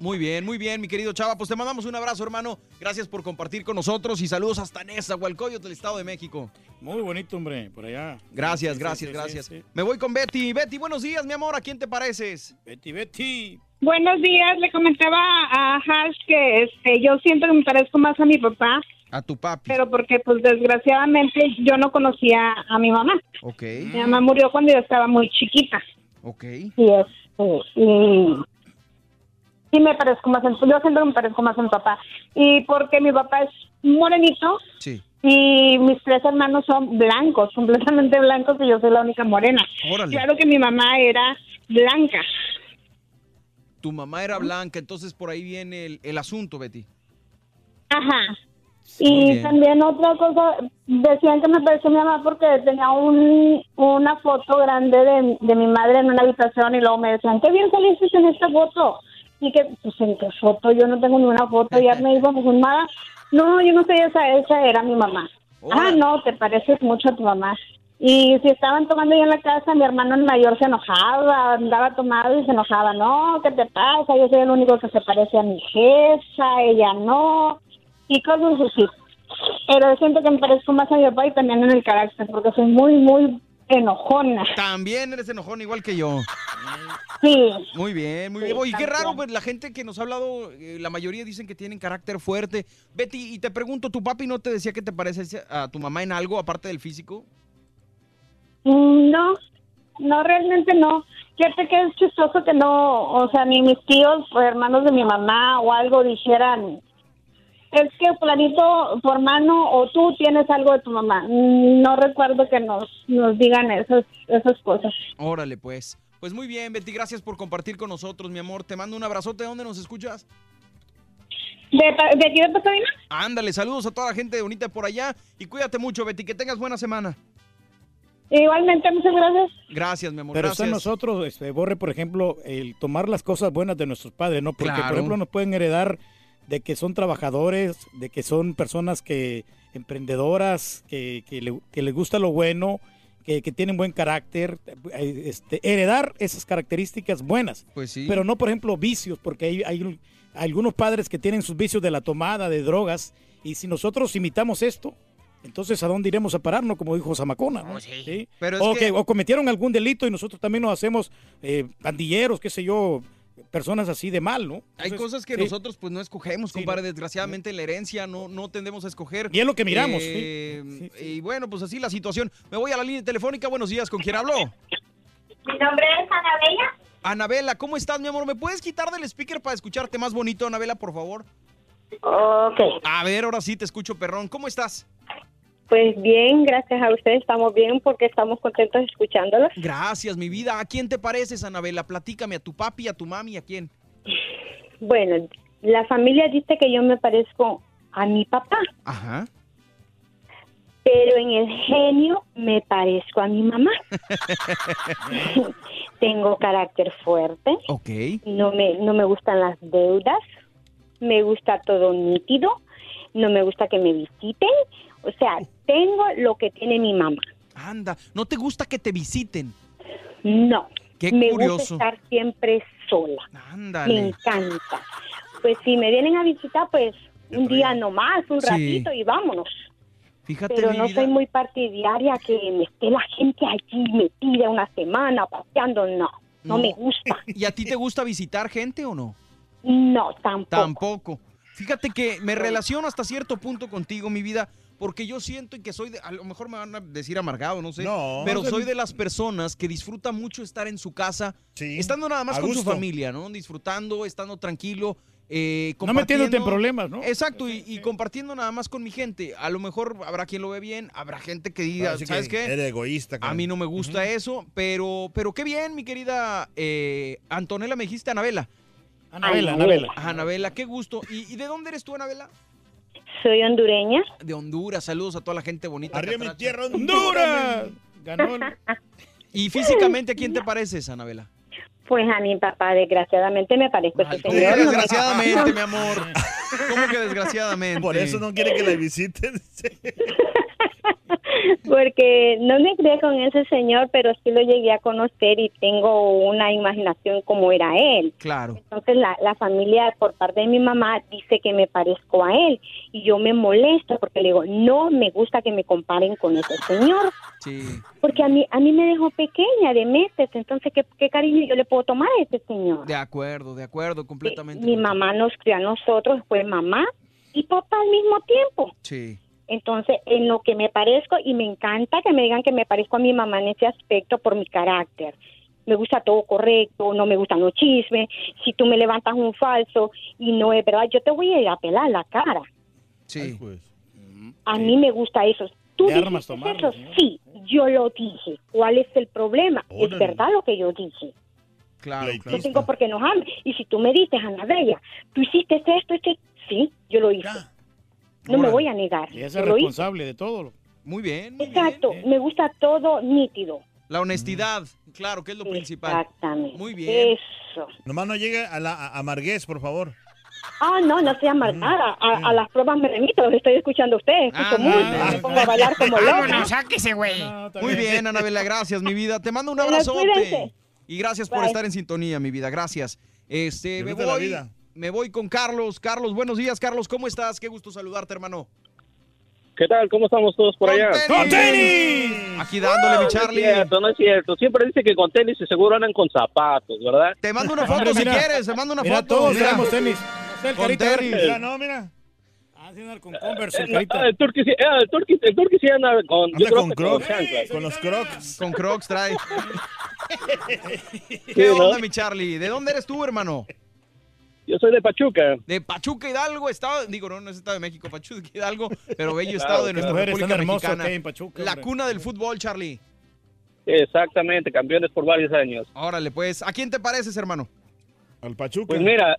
Muy bien, muy bien, mi querido Chava. Pues te mandamos un abrazo, hermano. Gracias por compartir con nosotros y saludos hasta Nesa, Hualcoyot, del Estado de México. Muy bonito, hombre, por allá. Gracias, Sí, sí, gracias, sí, gracias. sí, sí. Me voy con Betty. Betty, buenos días, mi amor. ¿A quién te pareces? Betty, Betty. Buenos días, le comentaba a Hash que este, yo siento que me parezco más a mi papá, A tu papi. pero porque pues desgraciadamente yo no conocía a mi mamá. Ok, Mi mamá murió cuando yo estaba muy chiquita ok. y este, y, y me parezco más, en, yo que me parezco más a mi papá y porque mi papá es morenito Sí. y mis tres hermanos son blancos, completamente blancos y yo soy la única morena. Órale. Claro que mi mamá era blanca. Tu mamá era blanca, entonces por ahí viene el, el asunto, Betty. Ajá. Y también otra cosa, decían que me pareció mi mamá porque tenía un, una foto grande de, de mi madre en una habitación y luego me decían, qué bien saliste en esta foto. Y que, pues, ¿en qué foto? Yo no tengo ninguna foto, ya me iba fumada. No, yo no sé, esa, esa era mi mamá. Ah, no, te pareces mucho a tu mamá. Y si estaban tomando ahí en la casa, mi hermano el mayor se enojaba, andaba tomado y se enojaba. No, ¿qué te pasa? Yo soy el único que se parece a mi jefa, ella no. Y cosas así. Pero siento que me parezco más a mi papá y también en el carácter, porque soy muy, muy enojona. También eres enojón igual que yo. Sí. Muy bien, muy Sí, bien. Oye, qué raro, pues la gente que nos ha hablado, eh, la mayoría dicen que tienen carácter fuerte. Betty, y te pregunto, ¿tu papi no te decía que te pareces a tu mamá en algo aparte del físico? No, no, realmente no. Fíjate que es chistoso que no, o sea, ni mis tíos o hermanos de mi mamá o algo dijeran, es que planito, tu hermano o tú tienes algo de tu mamá. No recuerdo que nos, nos digan esas, esas cosas. Órale, pues. Pues muy bien, Betty, gracias por compartir con nosotros, mi amor. Te mando un abrazote. ¿Dónde nos escuchas? ¿De, pa- de aquí de Pasadena? Ándale, saludos a toda la gente bonita por allá y cuídate mucho, Betty. Que tengas buena semana. Igualmente, muchas gracias. Gracias, mi amor. Pero gracias. nosotros, este, Borre, por ejemplo, el tomar las cosas buenas de nuestros padres, ¿no? Porque, Claro. por ejemplo, nos pueden heredar de que son trabajadores, de que son personas que emprendedoras, que, que, le- que les gusta lo bueno, que, que tienen buen carácter, eh, este, heredar esas características buenas. Pues sí. Pero no, por ejemplo, vicios, porque hay, hay un- algunos padres que tienen sus vicios de la tomada, de drogas, y si nosotros imitamos esto, entonces ¿a dónde iremos a pararnos? Como dijo Zamacona, ¿no? ¿Sí? Pero es o, que- que- o cometieron algún delito y nosotros también nos hacemos eh, pandilleros, qué sé yo, personas así de mal, ¿no? Hay cosas que sí. nosotros pues no escogemos, compadre. Desgraciadamente en la herencia no, no tendemos a escoger. Y es lo que miramos, Eh, Y bueno, pues así la situación. Me voy a la línea telefónica. Buenos días, ¿con quién hablo? Mi nombre es Anabella. Anabela, ¿cómo estás, mi amor? ¿Me puedes quitar del speaker para escucharte más bonito, Anabela, por favor? Ok. A ver, ahora sí te escucho, perrón. ¿Cómo estás? Pues bien, gracias a ustedes estamos bien porque estamos contentos escuchándolos. Gracias, mi vida. ¿A quién te pareces, Anabela? Platícame, ¿a tu papi, a tu mami, a quién? Bueno, la familia dice que yo me parezco a mi papá, Ajá. pero en el genio me parezco a mi mamá. Tengo carácter fuerte, Ok. no me, no me gustan las deudas, me gusta todo nítido, no me gusta que me visiten, o sea, tengo lo que tiene mi mamá. Anda, ¿no te gusta que te visiten? No, Qué me curioso. gusta estar siempre sola. Me Ándale. encanta. Pues si me vienen a visitar, pues un día nomás, un Sí. ratito y vámonos. Fíjate, pero no vida. soy muy partidaria que me esté la gente allí metida una semana paseando, no, no, me gusta. ¿Y a ti te gusta visitar gente o no? No, tampoco. Tampoco. Fíjate que me relaciono hasta cierto punto contigo, mi vida, porque yo siento que soy, de- a lo mejor me van a decir amargado, no sé, No. pero No sé. soy de las personas que disfruta mucho estar en su casa, estando nada más con su familia, ¿no? Disfrutando, estando tranquilo. eh, No metiéndote en problemas, ¿no? Exacto, y, y compartiendo nada más con mi gente. A lo mejor habrá quien lo ve bien, habrá gente que diga, que ¿sabes qué? Eres egoísta. A mí no me gusta eso, pero, pero qué bien, mi querida eh, Antonella, me dijiste Anabela. Anabela, Anabela. Anabela, qué gusto. ¿Y, y de dónde eres tú, Anabela? Soy hondureña. De Honduras, saludos a toda la gente bonita. Arriba mi tierra, Honduras. Ganó. el- ¿Y físicamente a quién te pareces, Anabela? Pues a mi papá, desgraciadamente, me parezco a ese ¿Cómo señor. que no me- desgraciadamente, mi amor? ¿Cómo que desgraciadamente? Por eso no quiere que la visiten. Porque no me crié con ese señor, pero sí lo llegué a conocer y tengo una imaginación como era él. Claro. Entonces la, la familia por parte de mi mamá dice que me parezco a él y yo me molesto porque le digo, no me gusta que me comparen con ese señor, Sí. porque a mí, a mí me dejó pequeña de meses, entonces ¿qué, qué cariño yo le puedo tomar a ese señor? De acuerdo, de acuerdo, completamente. Mi mamá nos crió a nosotros, fue mamá y papá al mismo tiempo. Sí. Entonces, en lo que me parezco, y me encanta que me digan que me parezco a mi mamá en ese aspecto por mi carácter. Me gusta todo correcto, no me gustan los chismes. Si tú me levantas un falso y no es verdad, yo te voy a ir a pelar la cara. Sí. A mí me gusta eso. ¿Tú armas tomarlo, eso? Sí, yo lo dije. ¿Cuál es el problema? Es verdad lo que yo dije. Claro, No tengo por qué enojarme. Y si tú me dices, Ana Bella, tú hiciste esto, esto, sí, yo lo hice. No me voy a negar. Y ella es hice. responsable de todo. Muy bien. Exacto, me gusta todo nítido. La honestidad, claro, que es lo principal. Exactamente. Muy bien. Eso. Nomás no llegue a la a amarguez, por favor. Ah, no, no sea amargada. A, a las pruebas me remito, lo estoy escuchando a usted. Escucho música, me pongo a bailar como loca. Vámonos, sáquese, güey. Muy bien, Anabela, gracias, mi vida. Te mando un cuídense. Y gracias por Bye. estar en sintonía, mi vida. Gracias. Este, me Disfruta la voy, vida. Me voy con Carlos. Carlos, buenos días, Carlos. ¿Cómo estás? Qué gusto saludarte, hermano. ¿Qué tal? ¿Cómo estamos todos por allá? ¡Con tenis! Aquí dándole, mi No, Charlie. No es cierto, no es cierto. Siempre dice que con tenis y seguro andan con zapatos, ¿verdad? Te mando una foto si quieres, te mando una Mira, foto. todos Mira. tenemos tenis. El Con carita, tenis. Mira, no, mira. Ah, con Converse, el Ah, Turqui sí, ah, el Turqui, el Turqui sí anda con, Anda con crocs. chanclas. Con los crocs. Con Crocs trae. ¿Qué onda, mi Charlie? ¿De dónde eres tú, hermano? Yo soy de Pachuca. De Pachuca Hidalgo, estado, digo, no, no es estado de México, Pachuca Hidalgo, pero bello Claro, estado de nuestra Mujeres República Mexicana. en Pachuca, La hombre. cuna del fútbol, Charlie. Exactamente, campeones por varios años. Órale, pues, ¿a quién te pareces, hermano? Al Pachuca. Pues mira,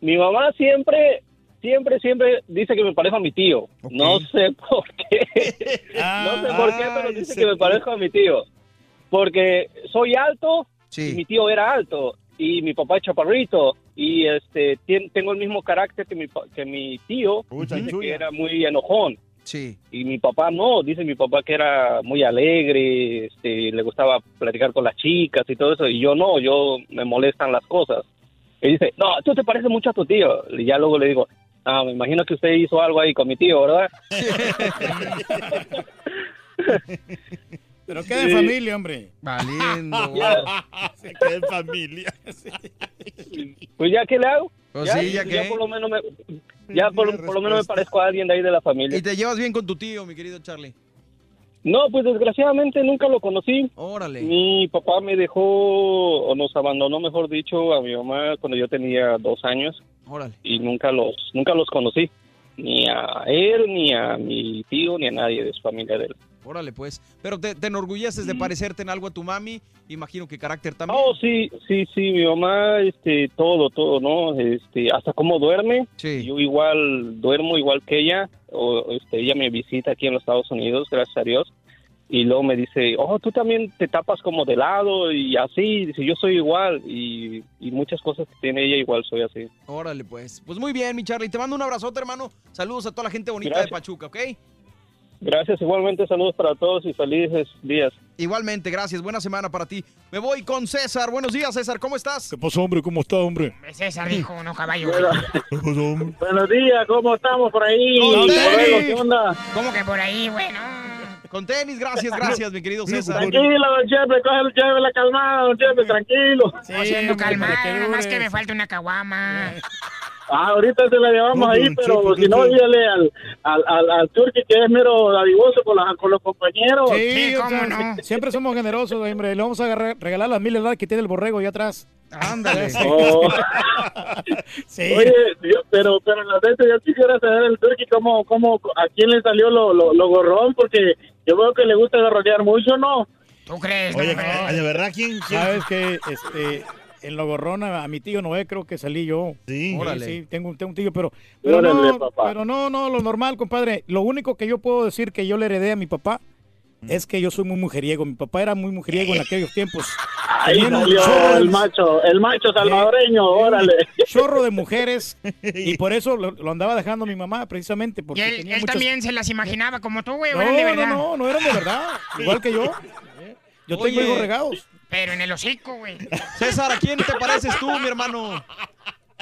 mi mamá siempre, siempre, siempre dice que me parezco a mi tío. No sé por qué. no sé por qué, pero dice que me parezco a mi tío. Porque soy alto y mi tío era alto y mi papá es chaparrito y este tien- tengo el mismo carácter que mi pa- que mi tío dice que era muy enojón Sí. y mi papá no dice mi papá que era muy alegre este le gustaba platicar con las chicas y todo eso y yo no yo me molestan las cosas y dice no tú te pareces mucho a tu tío y ya luego le digo ah me imagino que usted hizo algo ahí con mi tío verdad Pero queda en Sí. familia, hombre. Valiendo. Se queda en familia. pues ya qué le hago Pues sí, ya qué. por lo menos me ya por, por lo menos me parezco a alguien de ahí de la familia ¿Y te llevas bien con tu tío, mi querido Charlie? No, pues desgraciadamente nunca lo conocí. Órale. Mi papá me dejó, o nos abandonó, mejor dicho, a mi mamá cuando yo tenía dos años Órale. y nunca los, nunca los conocí. Ni a él, ni a mi tío, ni a nadie de su familia de él. Órale, pues. Pero te, te enorgulleces de parecerte en algo a tu mami. Imagino que carácter también. Oh, sí, sí, sí, mi mamá, este, todo, todo, ¿no? Este, hasta cómo duerme. Sí. Yo igual duermo igual que ella. O, este, ella me visita aquí en los Estados Unidos, gracias a Dios. Y luego me dice, oh, tú también te tapas como de lado y así. Dice, yo soy igual. Y, y muchas cosas que tiene ella igual soy así. Órale, pues. Pues muy bien, mi Charlie. Te mando un abrazote, hermano. Saludos a toda la gente bonita Gracias. de Pachuca, ¿ok? Gracias, igualmente saludos para todos y felices días. Igualmente, gracias. Buena semana para ti. Me voy con César. Buenos días, César. ¿Cómo estás? ¿Qué pasó, hombre? ¿Cómo está, hombre? César, hijo, no caballo. Buenos días, ¿cómo estamos por ahí? Con tenis. ¿Qué onda? ¿Cómo que por ahí, bueno? Con tenis, gracias, gracias, mi querido César. Tranquilo, don Chepe, coge Chepe la calmada, don Chepe, tranquilo. Siendo calmado, nada más que me falta una caguama. Ah, ahorita se la llevamos No, ahí, pero si no, dígale al, al, al, al Turqui que es mero dadivoso con, la- con los compañeros. Sí, o sea, siempre somos generosos, hombre. Le vamos a regalar las mil heladas que tiene el borrego ahí atrás. Ándale. Oh. Sí. Oye, yo- pero, pero la neta, yo quisiera saber el Turqui cómo, cómo, a quién le salió lo, lo, lo gorrón, porque yo veo que le gusta garrotear mucho, ¿no? ¿Tú crees? Oye, ¿de verdad quién? quién? ¿Sabes que este, en lo gorrón a, mi tío Noé creo que salí yo. Sí. Órale. Sí, tengo, un- tengo un tío, pero, pero, Órale, no, papá. pero no, no, lo normal, compadre. Lo único que yo puedo decir que yo le heredé a mi papá es que yo soy muy mujeriego. Mi papá era muy mujeriego en aquellos tiempos. Ahí salió chorro el de- macho, el macho salvadoreño, órale. chorro de mujeres y por eso lo, lo andaba dejando mi mamá precisamente Y porque él, tenía él muchas- también se las imaginaba como tú, güey, no, eran de no, verdad. no, no eran de verdad, igual que yo. Yo tengo Oye. hijos regados. Pero en el hocico, güey. César, ¿a quién te pareces tú, mi hermano?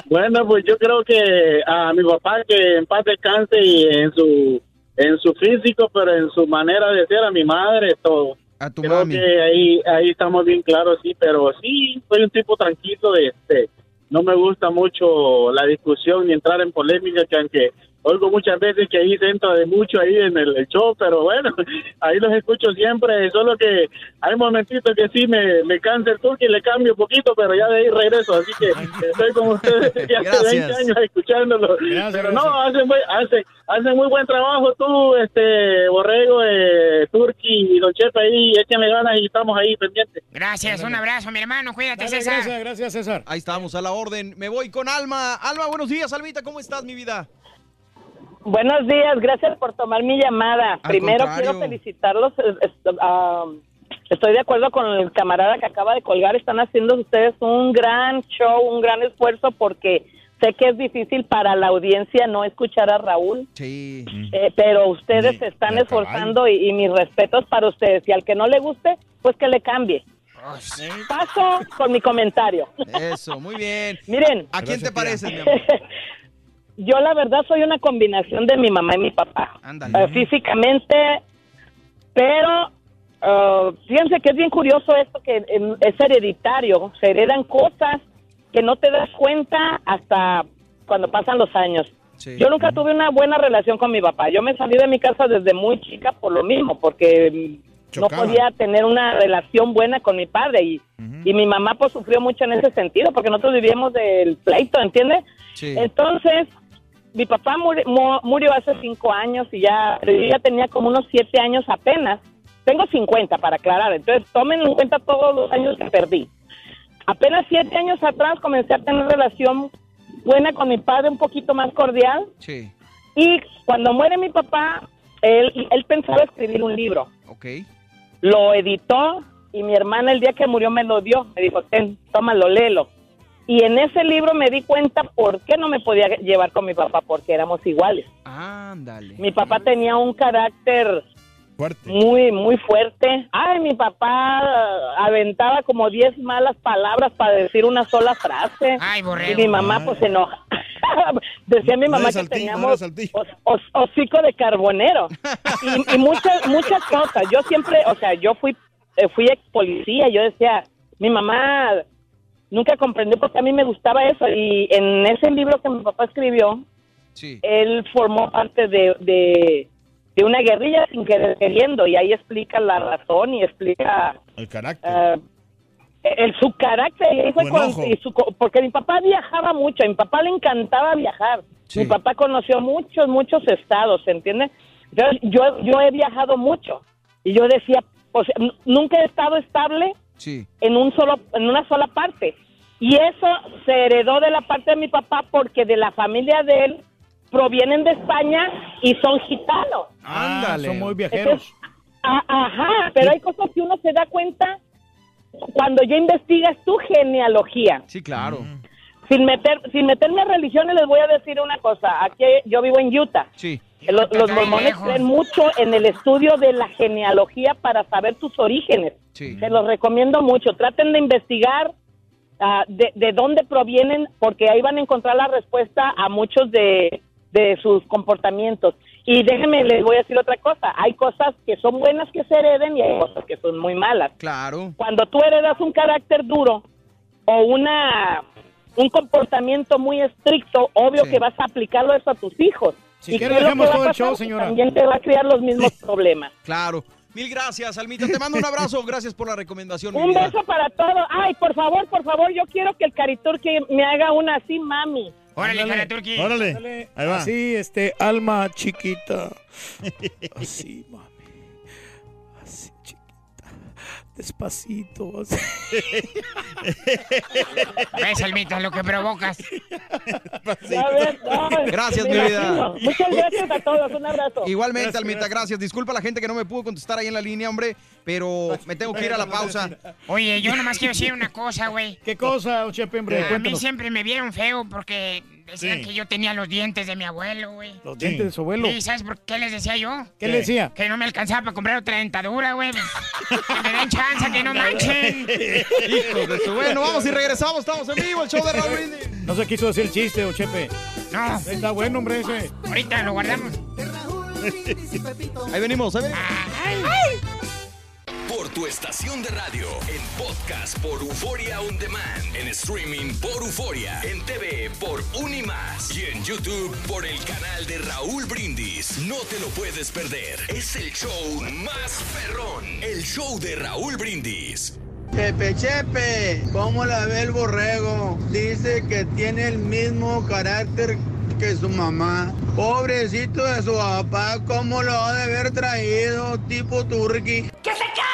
Bueno, pues yo creo que a mi papá que en paz descanse y en su en su físico, pero en su manera de ser a mi madre, todo. A tu creo mami. que ahí ahí estamos bien claros, sí, pero sí, soy un tipo tranquilo, este, no me gusta mucho la discusión ni entrar en polémica, que aunque oigo muchas veces que ahí se entra de mucho ahí en el, el show, pero bueno, ahí los escucho siempre, solo que hay momentitos que sí me, me cansa el turque y le cambio un poquito, pero ya de ahí regreso, así que estoy con ustedes ya hace Gracias. 20 años escuchándolo. Gracias, pero gracias. no, hacen, muy- hacen, hacen muy buen trabajo tú, este, Borrego, eh, Turqui y Don Chepe ahí, échenle ganas y estamos ahí pendientes. Gracias, un abrazo, mi hermano. Cuídate, César. gracias, gracias, César. Ahí estamos, a la orden. Me voy con Alma. Alma, buenos días, Almita. ¿Cómo estás, mi vida? Buenos días, gracias por tomar mi llamada. Al Primero contrario. quiero felicitarlos. ah, estoy de acuerdo con el camarada que acaba de colgar. Están haciendo ustedes un gran show, un gran esfuerzo porque sé que es difícil para la audiencia no escuchar a Raúl. Sí. Eh, pero ustedes se están esforzando y, y mis respetos para ustedes. Y al que no le guste, pues que le cambie. Paso con mi comentario. Eso, muy bien. Miren, ¿A quién te pareces, mi amor? yo la verdad soy una combinación de mi mamá y mi papá. Eh, físicamente, pero eh, fíjense que es bien curioso esto que es hereditario, se heredan cosas que no te das cuenta hasta cuando pasan los años. Sí. Yo nunca tuve una buena relación con mi papá. Yo me salí de mi casa desde muy chica por lo mismo, porque no podía tener una relación buena con mi padre y, y mi mamá pues sufrió mucho en ese sentido porque nosotros vivíamos del pleito, ¿entiendes? Sí. Entonces, mi papá muri- mu- murió hace cinco años y ya, pero yo ya tenía como unos siete años apenas. Tengo 50 para aclarar, entonces tomen en cuenta todos los años que perdí. Apenas siete años atrás comencé a tener relación buena con mi padre, un poquito más cordial. Sí. Y cuando muere mi papá, él, él pensaba escribir un libro. Ok. Lo editó y mi hermana el día que murió me lo dio. Me dijo, ten, tómalo, léelo. Y en ese libro me di cuenta por qué no me podía llevar con mi papá, porque éramos iguales. Ándale. Mi papá tenía un carácter Fuerte. muy, muy fuerte. Ay, mi papá eh, aventaba como 10 malas palabras para decir una sola frase. Ay, y borrego. mi mamá pues se enoja. Decía mi No mamá que Saltillo, no teníamos Saltillo. hos- hos- hocico de carbonero. Y, y muchas, muchas cosas. Yo siempre, o sea, yo fui, eh, fui ex policía. Yo decía, mi mamá nunca comprendió por qué a mí me gustaba eso. Y en ese libro que mi papá escribió, Sí. él formó parte de, de, de una guerrilla sin querer queriendo y ahí explica la razón y explica El carácter. eh, el, su carácter y ahí fue Su y porque mi papá viajaba mucho, a mi papá le encantaba viajar. Sí. Mi papá conoció muchos, muchos estados, ¿se entiende? Entonces, yo, yo he viajado mucho y yo decía, o sea, nunca he estado estable Sí. en un solo en una sola parte y eso se heredó de la parte de mi papá porque de la familia de él provienen de España y son gitanos. Ah, Ándale. son muy viajeros. Entonces, a- ajá, pero hay cosas que uno se da cuenta cuando ya investigas tu genealogía. Sí, claro. Sin meter sin meterme a religiones les voy a decir una cosa. Aquí yo vivo en Utah. Sí. Lo- los Está mormones creen mucho en el estudio de la genealogía para saber tus orígenes. Se los recomiendo mucho. Traten de investigar ah, de, de dónde provienen, porque ahí van a encontrar la respuesta a muchos de, de sus comportamientos. Y déjenme, les voy a decir otra cosa. Hay cosas que son buenas que se hereden y hay cosas que son muy malas. Claro. Cuando tú heredas un carácter duro o una un comportamiento muy estricto, obvio que vas a aplicarlo eso a tus hijos. Si ¿Y quiere, dejemos todo el show, señora. También te va a crear los mismos problemas. Claro. Mil gracias, Almita. Te mando un abrazo. Gracias por la recomendación. Un beso para todos. Ay, por favor, por favor, yo quiero que el Caritur que me haga una así, mami. Órale. Caraturki. Órale. Ahí va. Así, este, alma chiquita. Así, mami. Despacito. Ves, Almita, lo que provocas. Gracias, mi vida. Muchas gracias a todos. Un abrazo. Igualmente, Almita, gracias. Disculpa a la gente que no me pudo contestar ahí en la línea, hombre, pero me tengo que ir a la pausa. Oye, yo nomás quiero decir una cosa, güey. ¿Qué cosa, Chepe, hombre? A mí siempre me vieron feo porque decían Sí. que yo tenía los dientes de mi abuelo, güey. Los dientes de su abuelo. ¿Y sabes por qué les decía yo? ¿Qué le decía? Que no me alcanzaba para comprar otra dentadura, güey. que me den chance, que no manchen. Hijos de su- Bueno, vamos y regresamos. Estamos en vivo, el show de Raúl Brindis. No se quiso decir el chiste, don Chepe. No. Está bueno, hombre, ese. Ahorita lo guardamos. Ahí venimos, ¿sabes? Por tu estación de radio, en podcast por Euforia On Demand, en streaming por Euforia, en TV por Unimás y en YouTube por el canal de Raúl Brindis. No te lo puedes perder. Es el show más perrón, el show de Raúl Brindis. Chepe, Chepe, ¿cómo la ve el borrego? Dice que tiene el mismo carácter que su mamá. Pobrecito de su papá, ¿cómo lo ha de haber traído tipo turqui? ¡Que se Benjamín!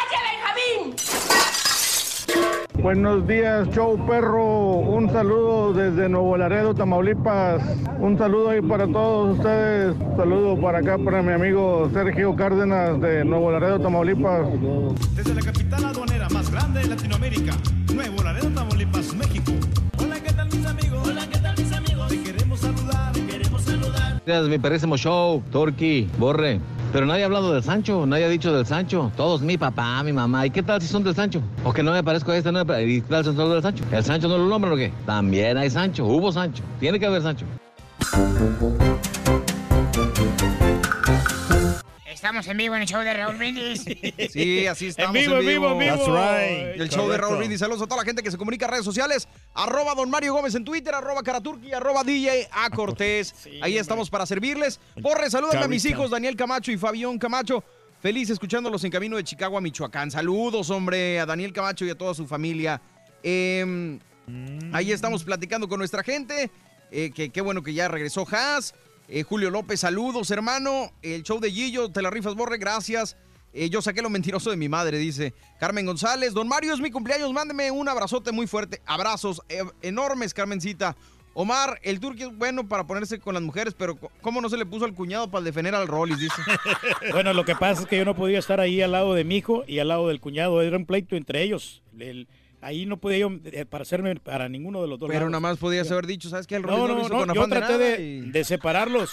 Buenos días, show perro. Un saludo desde Nuevo Laredo, Tamaulipas. Un saludo ahí para todos ustedes. Saludo para acá para mi amigo Sergio Cárdenas de Nuevo Laredo, Tamaulipas. Desde la capital aduanera más grande de Latinoamérica, Nuevo Laredo, Tamaulipas, México. Hola, ¿qué tal mis amigos? Hola, ¿qué tal mis amigos? Te queremos saludar, te queremos saludar. Gracias, mi perrísimo show, Turkey, Borre. Pero nadie ha hablado del Sancho, nadie ha dicho del Sancho. Todos mi papá, mi mamá. ¿Y qué tal si son del Sancho? O que no me parezco a este, no me ¿Y qué tal si son del Sancho? ¿El Sancho no lo nombran o qué? También hay Sancho, hubo Sancho. Tiene que haber Sancho. Estamos en vivo en el show de Raúl Brindis. Sí, así estamos En vivo, en vivo, en vivo. That's right. El show de. Raúl Brindis. Saludos a toda la gente que se comunica en redes sociales. Arroba Don Mario Gómez en Twitter, arroba Caraturki, arroba DJ A Cortés. Ahí estamos para servirles. Porre, salúdame a mis hijos Daniel Camacho y Fabián Camacho. Feliz escuchándolos en camino de Chicago a Michoacán. Saludos, hombre, a Daniel Camacho y a toda su familia. Em, Ahí estamos platicando con nuestra gente. Eh, que qué bueno que ya regresó Haas. Eh, Julio López, saludos, hermano. El show de Gillo, te la rifas, Borre, gracias. Eh, yo saqué lo mentiroso de mi madre, dice Carmen González. Don Mario, es mi cumpleaños, mándeme un abrazote muy fuerte. Abrazos eh, enormes, Carmencita. Omar, el turqui es bueno para ponerse con las mujeres, pero ¿cómo no se le puso al cuñado para defender al Rollis? Dice. Bueno, lo que pasa es que yo no podía estar ahí al lado de mi hijo y al lado del cuñado. Era un pleito entre ellos. El- ahí no podía yo eh, parecerme para ninguno de los dos Pero lados. nada más podías haber dicho, ¿sabes qué? El No, no, no, no, con yo traté nada de, y- de separarlos.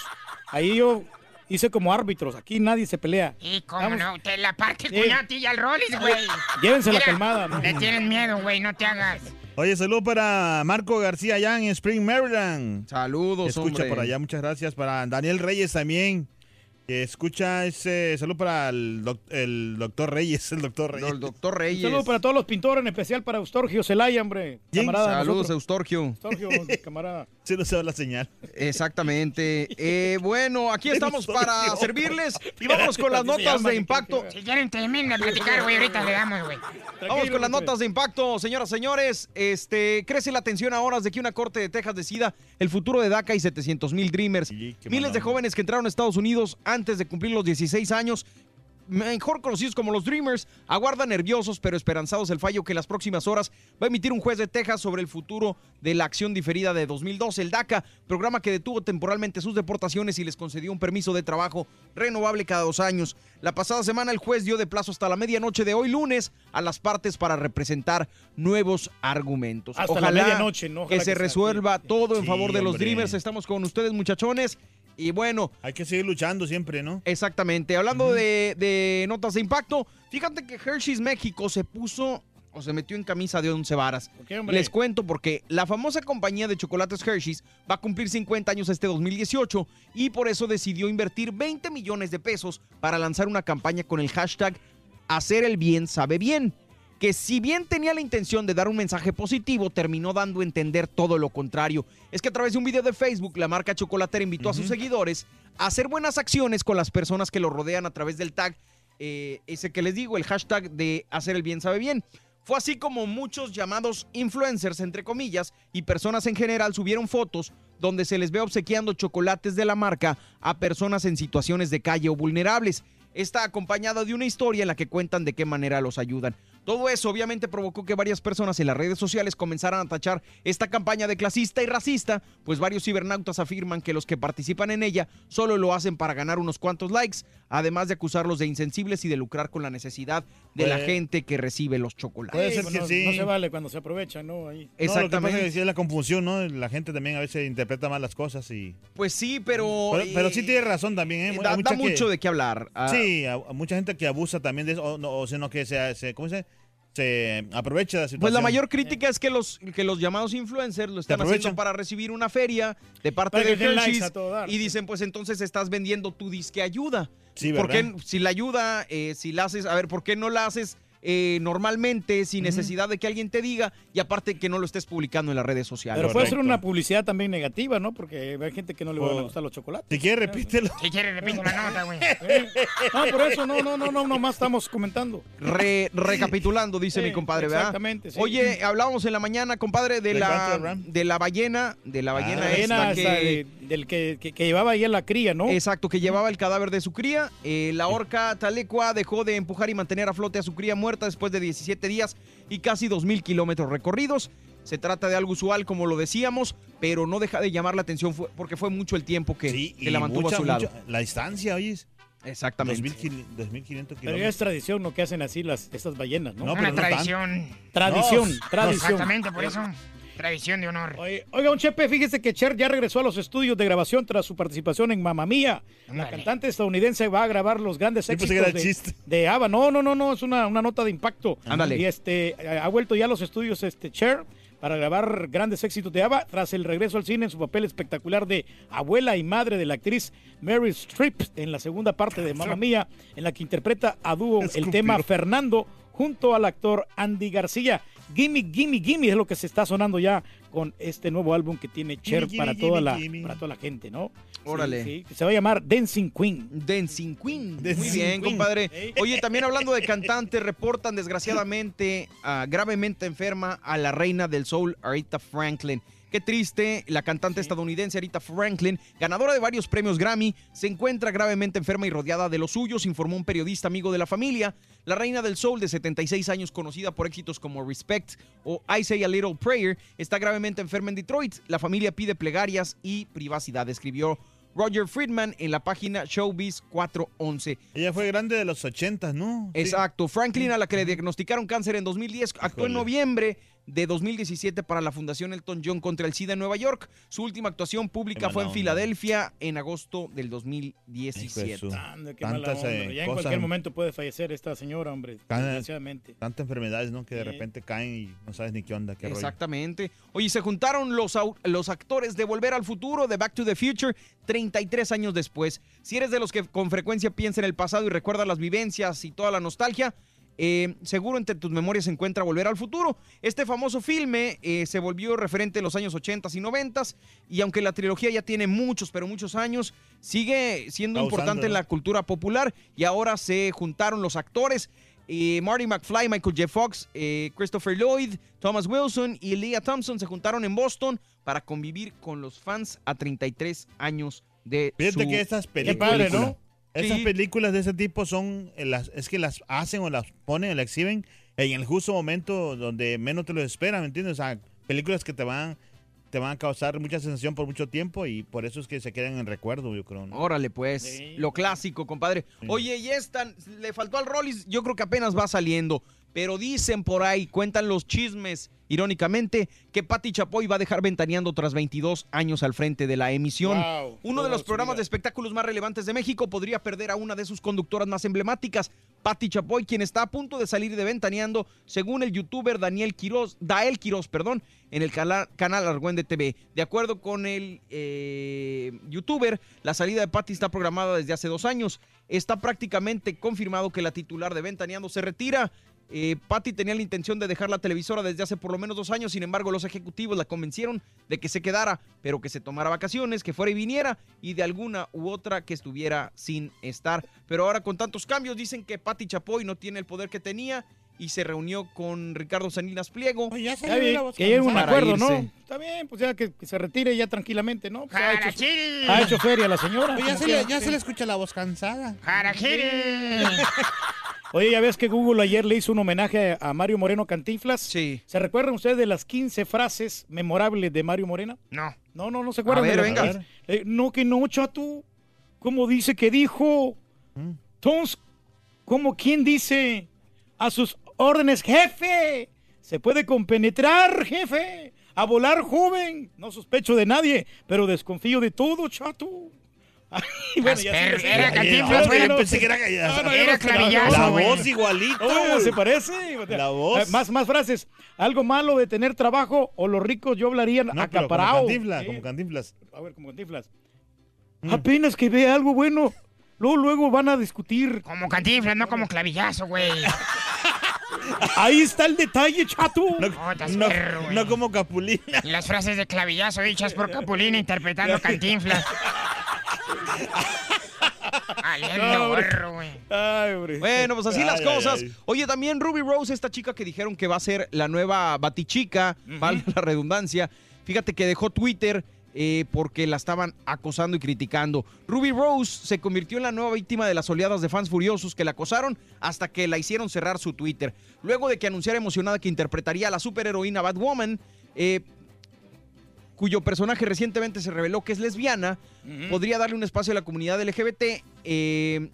Ahí yo hice como árbitros. Aquí nadie se pelea. Y cómo Vamos. no, te la parte el Sí. cuñado a ti y al Rollis, güey. Llévense la Mira, calmada, ¿no? Le tienen miedo, güey, no te hagas. Oye, saludo para Marco García allá en Spring, Maryland. Saludos, Escucha hombre. por allá, muchas gracias. Para Daniel Reyes también. Que escucha ese saludo para el, doc- el doctor Reyes, el doctor Reyes. el doctor Un Reyes. saludo para todos los pintores, en especial para Eustorgio Celaya, hombre. ¿Quién? Camarada Saludos. Eustorgio. Eustorgio, camarada. Sí, no se va la señal. Exactamente. Eh, bueno, aquí estamos Eustorgio. para servirles y vamos con las notas de impacto. Si quieren terminar de platicar, güey, ahorita le damos, güey. Vamos con las notas de impacto, señoras, señores. Este, crece la tensión a horas de que una corte de Texas decida el futuro de DACA y 700 mil Dreamers. Miles de jóvenes que entraron a Estados Unidos antes de cumplir los 16 años, mejor conocidos como los Dreamers, aguardan nerviosos pero esperanzados el fallo que en las próximas horas va a emitir un juez de Texas sobre el futuro de la acción diferida de 2012, el DACA, programa que detuvo temporalmente sus deportaciones y les concedió un permiso de trabajo renovable cada dos años. La pasada semana el juez dio de plazo hasta la medianoche de hoy lunes a las partes para representar nuevos argumentos. Hasta la medianoche, ¿no? Ojalá que que se resuelva todo en Sí, favor de los hombre. Dreamers. Estamos con ustedes, muchachones. Y bueno. Hay que seguir luchando siempre, ¿no? Exactamente. Hablando de, de notas de impacto, fíjate que Hershey's México se puso o se metió en camisa de once varas. Les cuento porque la famosa compañía de chocolates Hershey's va a cumplir 50 años este 2018 y por eso decidió invertir 20 millones de pesos para lanzar una campaña con el hashtag Hacer el bien sabe bien que si bien tenía la intención de dar un mensaje positivo, terminó dando a entender todo lo contrario. Es que a través de un video de Facebook, la marca chocolatera invitó a sus seguidores a hacer buenas acciones con las personas que lo rodean a través del tag, eh, ese que les digo, el hashtag de hacer el bien sabe bien. Fue así como muchos llamados influencers, entre comillas, y personas en general subieron fotos donde se les ve obsequiando chocolates de la marca a personas en situaciones de calle o vulnerables. Está acompañada de una historia en la que cuentan de qué manera los ayudan. Todo eso obviamente provocó que varias personas en las redes sociales comenzaran a tachar esta campaña de clasista y racista, pues varios cibernautas afirman que los que participan en ella solo lo hacen para ganar unos cuantos likes, además de acusarlos de insensibles y de lucrar con la necesidad de la Puede- gente que recibe los chocolates. Puede ser no, que no- sí. no se vale cuando se aprovecha, ¿no? Ahí. No, lo que Exactamente. pasa es que es la confusión, ¿no? La gente también a veces interpreta mal las cosas y... Pues sí, pero... Pero, pero sí eh, tiene razón también, ¿eh? da, da mucha que- mucho de qué hablar. Ah, Sí, a, a mucha gente que abusa también de eso, o, no, o sino que se, se- ¿cómo se dice? Se aprovecha de la situación. Pues la mayor crítica es que los, que los llamados influencers lo están haciendo para recibir una feria de parte Para de Hershey's y dicen, pues entonces estás vendiendo tu disque ayuda. Sí, ¿Por qué, si la ayuda, eh, si la haces, a ver, ¿por qué no la haces eh, normalmente sin necesidad de que alguien te diga y aparte que no lo estés publicando en las redes sociales? Pero puede ser una publicidad también negativa, ¿no? Porque hay gente que no le van a Oh. gustar los chocolates. Si quieres, repítelo. Si quieres, repito la nota, güey. Eh, No, por eso, no, no, no, no, nomás estamos comentando. Re- recapitulando, dice Sí, mi compadre, ¿verdad? exactamente, sí. Oye, hablábamos en la mañana, compadre, de ¿De la, de la ballena, de la ballena esta ballena que... esa de- del que, que- que llevaba ahí a la cría, ¿no? Exacto, que llevaba el cadáver de su cría. Eh, la orca talecua dejó de empujar y mantener a flote a su cría muerta después de 17 días y casi 2.000 kilómetros recorridos. Se trata de algo usual, como lo decíamos, pero no deja de llamar la atención fue- porque fue mucho el tiempo que, Sí, que y la mantuvo mucha- a su lado. mucha- la distancia, oyes. Exactamente. 2.500 2.500 Pero ya es tradición lo que hacen así las, estas ballenas, ¿no? No, pero Una no tan- tradición. Tradición, No, tradición. Exactamente, por eso. Tradición de honor. Oye, Oiga, un Chepe, fíjese que Cher ya regresó a los estudios de grabación tras su participación en Mamma Mía. La cantante estadounidense va a grabar los grandes éxitos de, de ABBA. No, no, no, no, es una, una nota de impacto. Ándale. Y este ha vuelto ya a los estudios este Cher para grabar grandes éxitos de ABBA tras el regreso al cine en su papel espectacular de abuela y madre de la actriz Mary Streep en la segunda parte de Mamma Mía, en la que interpreta a dúo el tema Fernando junto al actor Andy García. Gimme, gimme, gimme es lo que se está sonando ya con este nuevo álbum que tiene Cher Gimme, para, gimme, toda gimme, la, para toda la gente, ¿no? Órale. Sí, sí, que se va a llamar Dancing Queen. Dancing Queen. Muy bien, Queen. compadre. Oye, también hablando de cantantes, reportan desgraciadamente ah, gravemente enferma a la reina del soul, Aretha Franklin. Qué triste, la cantante estadounidense Aretha Franklin, ganadora de varios premios Grammy, se encuentra gravemente enferma y rodeada de los suyos, informó un periodista amigo de la familia. La reina del soul de 76 años, conocida por éxitos como Respect o I Say a Little Prayer, está gravemente enferma en Detroit. La familia pide plegarias y privacidad, escribió Roger Friedman en la página Showbiz 411. Ella fue grande de los 80, ¿no? Exacto. Franklin, a la que le diagnosticaron cáncer en 2010, actuó en noviembre de 2017 para la Fundación Elton John contra el SIDA en Nueva York. Su última actuación pública fue en onda. Filadelfia en agosto del Hijo de 2017. su- Anda, qué mala onda, eh, ya en cualquier momento puede fallecer esta señora, hombre, desgraciadamente. Tantas enfermedades, ¿no? Que de repente caen y no sabes ni qué onda, qué rollo. Exactamente. Oye, se juntaron los, los actores de Volver al Futuro, de Back to the Future, 33 años después. Si eres de los que con frecuencia piensa en el pasado y recuerda las vivencias y toda la nostalgia, eh, seguro entre tus memorias se encuentra Volver al Futuro. Este famoso filme eh, se volvió referente en los años 80 y 90 y aunque la trilogía ya tiene muchos, pero muchos años, sigue siendo Causando, importante en la cultura popular y ahora se juntaron los actores. eh, Marty McFly, Michael J. Fox, eh, Christopher Lloyd, Thomas Wilson y Leah Thompson se juntaron en Boston para convivir con los fans a 33 años de Fíjate su que estas padre, películas, ¿no? Estas Sí. películas de ese tipo son, eh, las, es que las hacen o las ponen o las exhiben en el justo momento donde menos te lo esperan, ¿me entiendes? O sea, películas que te van, te van a causar mucha sensación por mucho tiempo y por eso es que se quedan en recuerdo, yo creo. ¿no? Órale, pues, Sí. lo clásico, compadre. Oye, y esta, le faltó al Rollis, yo creo que apenas va saliendo, pero dicen por ahí, cuentan los chismes irónicamente, que Patti Chapoy va a dejar ventaneando tras 22 años al frente de la emisión. Wow, Uno de los programas vida. de espectáculos más relevantes de México podría perder a una de sus conductoras más emblemáticas, Patti Chapoy, quien está a punto de salir de ventaneando, según el youtuber Daniel Quiroz, Dael Quiroz, perdón, en el cala- canal Argüende TV. De acuerdo con el eh, youtuber, la salida de Patti está programada desde hace dos años. Está prácticamente confirmado que la titular de Ventaneando se retira. Eh, Patti tenía la intención de dejar la televisora desde hace por lo menos dos años, sin embargo los ejecutivos la convencieron de que se quedara, pero que se tomara vacaciones, que fuera y viniera, y de alguna u otra que estuviera sin estar. Pero ahora con tantos cambios dicen que Patti Chapoy no tiene el poder que tenía y se reunió con Ricardo Salinas Pliego. Ya bien, que lleguen a un para acuerdo, ¿no? Está bien, pues ya que, que se retire ya tranquilamente, ¿no? Pues ha, hecho, ha hecho feria la señora. Oye, ya se, le, ya se escucha la voz cansada. Jarajiri. Oye, ya ves que Google ayer le hizo un homenaje a Mario Moreno Cantinflas. Sí. ¿Se recuerdan ustedes de las 15 frases memorables de Mario Moreno? No. No, no, no se acuerdan. A ver, de venga. Eh, no, que no, chato. ¿Cómo dice que dijo? Entonces, ¿cómo quién dice a sus órdenes, jefe? Se puede compenetrar, jefe. A volar, joven. No sospecho de nadie, pero desconfío de todo, chato. Ay, bueno, ya Asper- sí, era sí, Cantinflas, sí, güey. sí, Yo sí. pensé que era- No, no, era yo no sé, clavillazo, La güey. voz igualito. Oh, se parece. La voz. Más, más frases. Algo malo de tener trabajo o los ricos yo hablarían No, pero como acaparado. Cantinflas, como Cantinflas. A ver, como cantinflas. Mm. Apenas que vea algo bueno, luego, luego van a discutir. Como cantinflas, no como clavillazo, güey. Ahí está el detalle, chato. No, no- perro, no como Capulina. Las frases de clavillazo dichas por Capulina interpretando cantinflas. No. Ay, hombre. Bueno, pues así Ay, las cosas. ay. Oye, también Ruby Rose, esta chica que dijeron que va a ser la nueva Batichica, valga la redundancia. Fíjate que dejó Twitter eh, porque la estaban acosando y criticando. Ruby Rose se convirtió en la nueva víctima de las oleadas de fans furiosos que la acosaron hasta que la hicieron cerrar su Twitter. Luego de que anunciara emocionada que interpretaría a la superheroína Batwoman, eh, cuyo personaje recientemente se reveló que es lesbiana, podría darle un espacio a la comunidad LGBT. eh,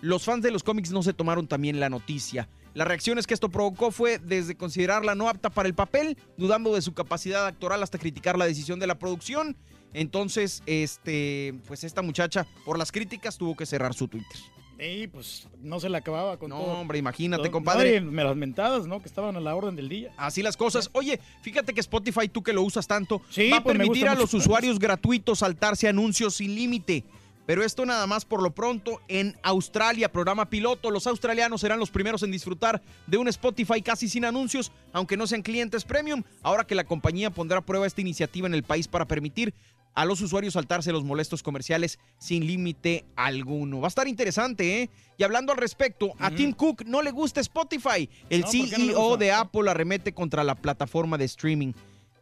los fans de los cómics no se tomaron también la noticia. Las reacciones que esto provocó fue desde considerarla no apta para el papel, dudando de su capacidad actoral hasta criticar la decisión de la producción. Entonces, este, pues esta muchacha, por las críticas, tuvo que cerrar su Twitter. Sí, pues no se la acababa con No, todo. hombre, imagínate, No, compadre. no, y me las mentadas, ¿no? Que estaban a la orden del día. Así las cosas. Oye, fíjate que Spotify, tú que lo usas tanto, Sí, va a pues permitir a los usuarios gratuitos saltarse anuncios sin límite. Pero esto nada más por lo pronto en Australia, programa piloto. Los australianos serán los primeros en disfrutar de un Spotify casi sin anuncios, aunque no sean clientes premium. Ahora que la compañía pondrá a prueba esta iniciativa en el país para permitir a los usuarios saltarse los molestos comerciales sin límite alguno. Va a estar interesante, ¿eh? Y hablando al respecto, a Tim Cook no le gusta Spotify. El No, ¿por qué no le CEO gusta? de Apple arremete contra la plataforma de streaming.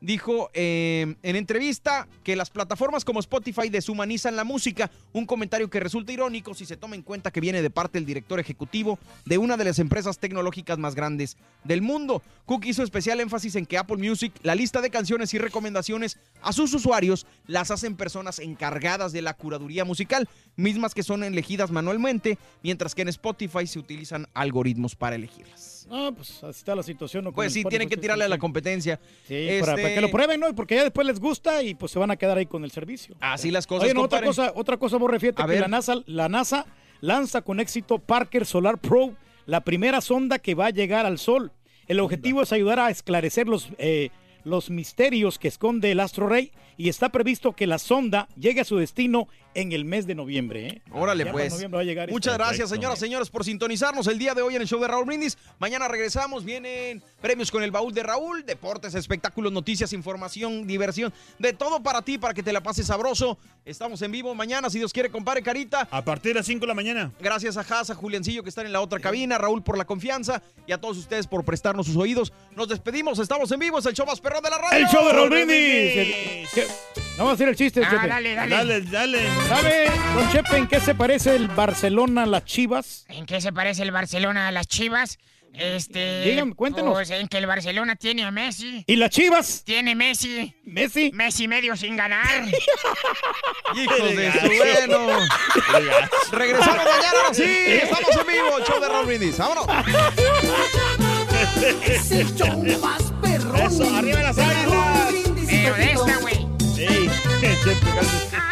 Dijo eh, en entrevista que las plataformas como Spotify deshumanizan la música, un comentario que resulta irónico si se toma en cuenta que viene de parte del director ejecutivo de una de las empresas tecnológicas más grandes del mundo. Cook hizo especial énfasis en que Apple Music, la lista de canciones y recomendaciones a sus usuarios, las hacen personas encargadas de la curaduría musical, mismas que son elegidas manualmente, mientras que en Spotify se utilizan algoritmos para elegirlas. No, pues así está la situación. Pues sí, tienen que tirarle a la competencia. Sí, para, para Este- que lo prueben, ¿no? Y porque ya después les gusta y pues se van a quedar ahí con el servicio. Así las cosas, Oye, no, otra cosa, otra cosa, vos A que ver. la NASA, la NASA lanza con éxito Parker Solar Probe, la primera sonda que va a llegar al Sol. El objetivo es ayudar a esclarecer los, eh, los misterios que esconde el astro rey y está previsto que la sonda llegue a su destino en el mes de noviembre. ¿eh? Órale, Ya pues. noviembre va a llegar Muchas esto. gracias, señoras, señores, por sintonizarnos el día de hoy en el show de Raúl Brindis. Mañana regresamos, vienen premios con el baúl de Raúl, deportes, espectáculos, noticias, información, diversión, de todo para ti, para que te la pases sabroso. Estamos en vivo mañana, si Dios quiere, compadre Carita. A partir de las 5 de la mañana. Gracias a Haas, a Juliancillo que están en la otra cabina, Raúl por la confianza y a todos ustedes por prestarnos sus oídos. Nos despedimos, estamos en vivo, es el show más perrón de la radio. El show de Raúl Brindis. Vamos a decir el chiste. Ah, dale, dale. Dale, dale. ¿Sabe, don Chepe, en qué se parece el Barcelona a las Chivas? ¿En qué se parece el Barcelona a las Chivas? Este. Dígame, cuéntenos. Pues en que el Barcelona tiene a Messi. ¿Y las Chivas? Tiene Messi. ¿Messi? Messi medio sin ganar. Hijos de su bueno. Regresamos mañana, ahora sí. Estamos en vivo, el show de Raúl Brindis. Vámonos. Es el show más perrón Eso, arriba las águilas. Pero de esta, güey. Sí, Chepe,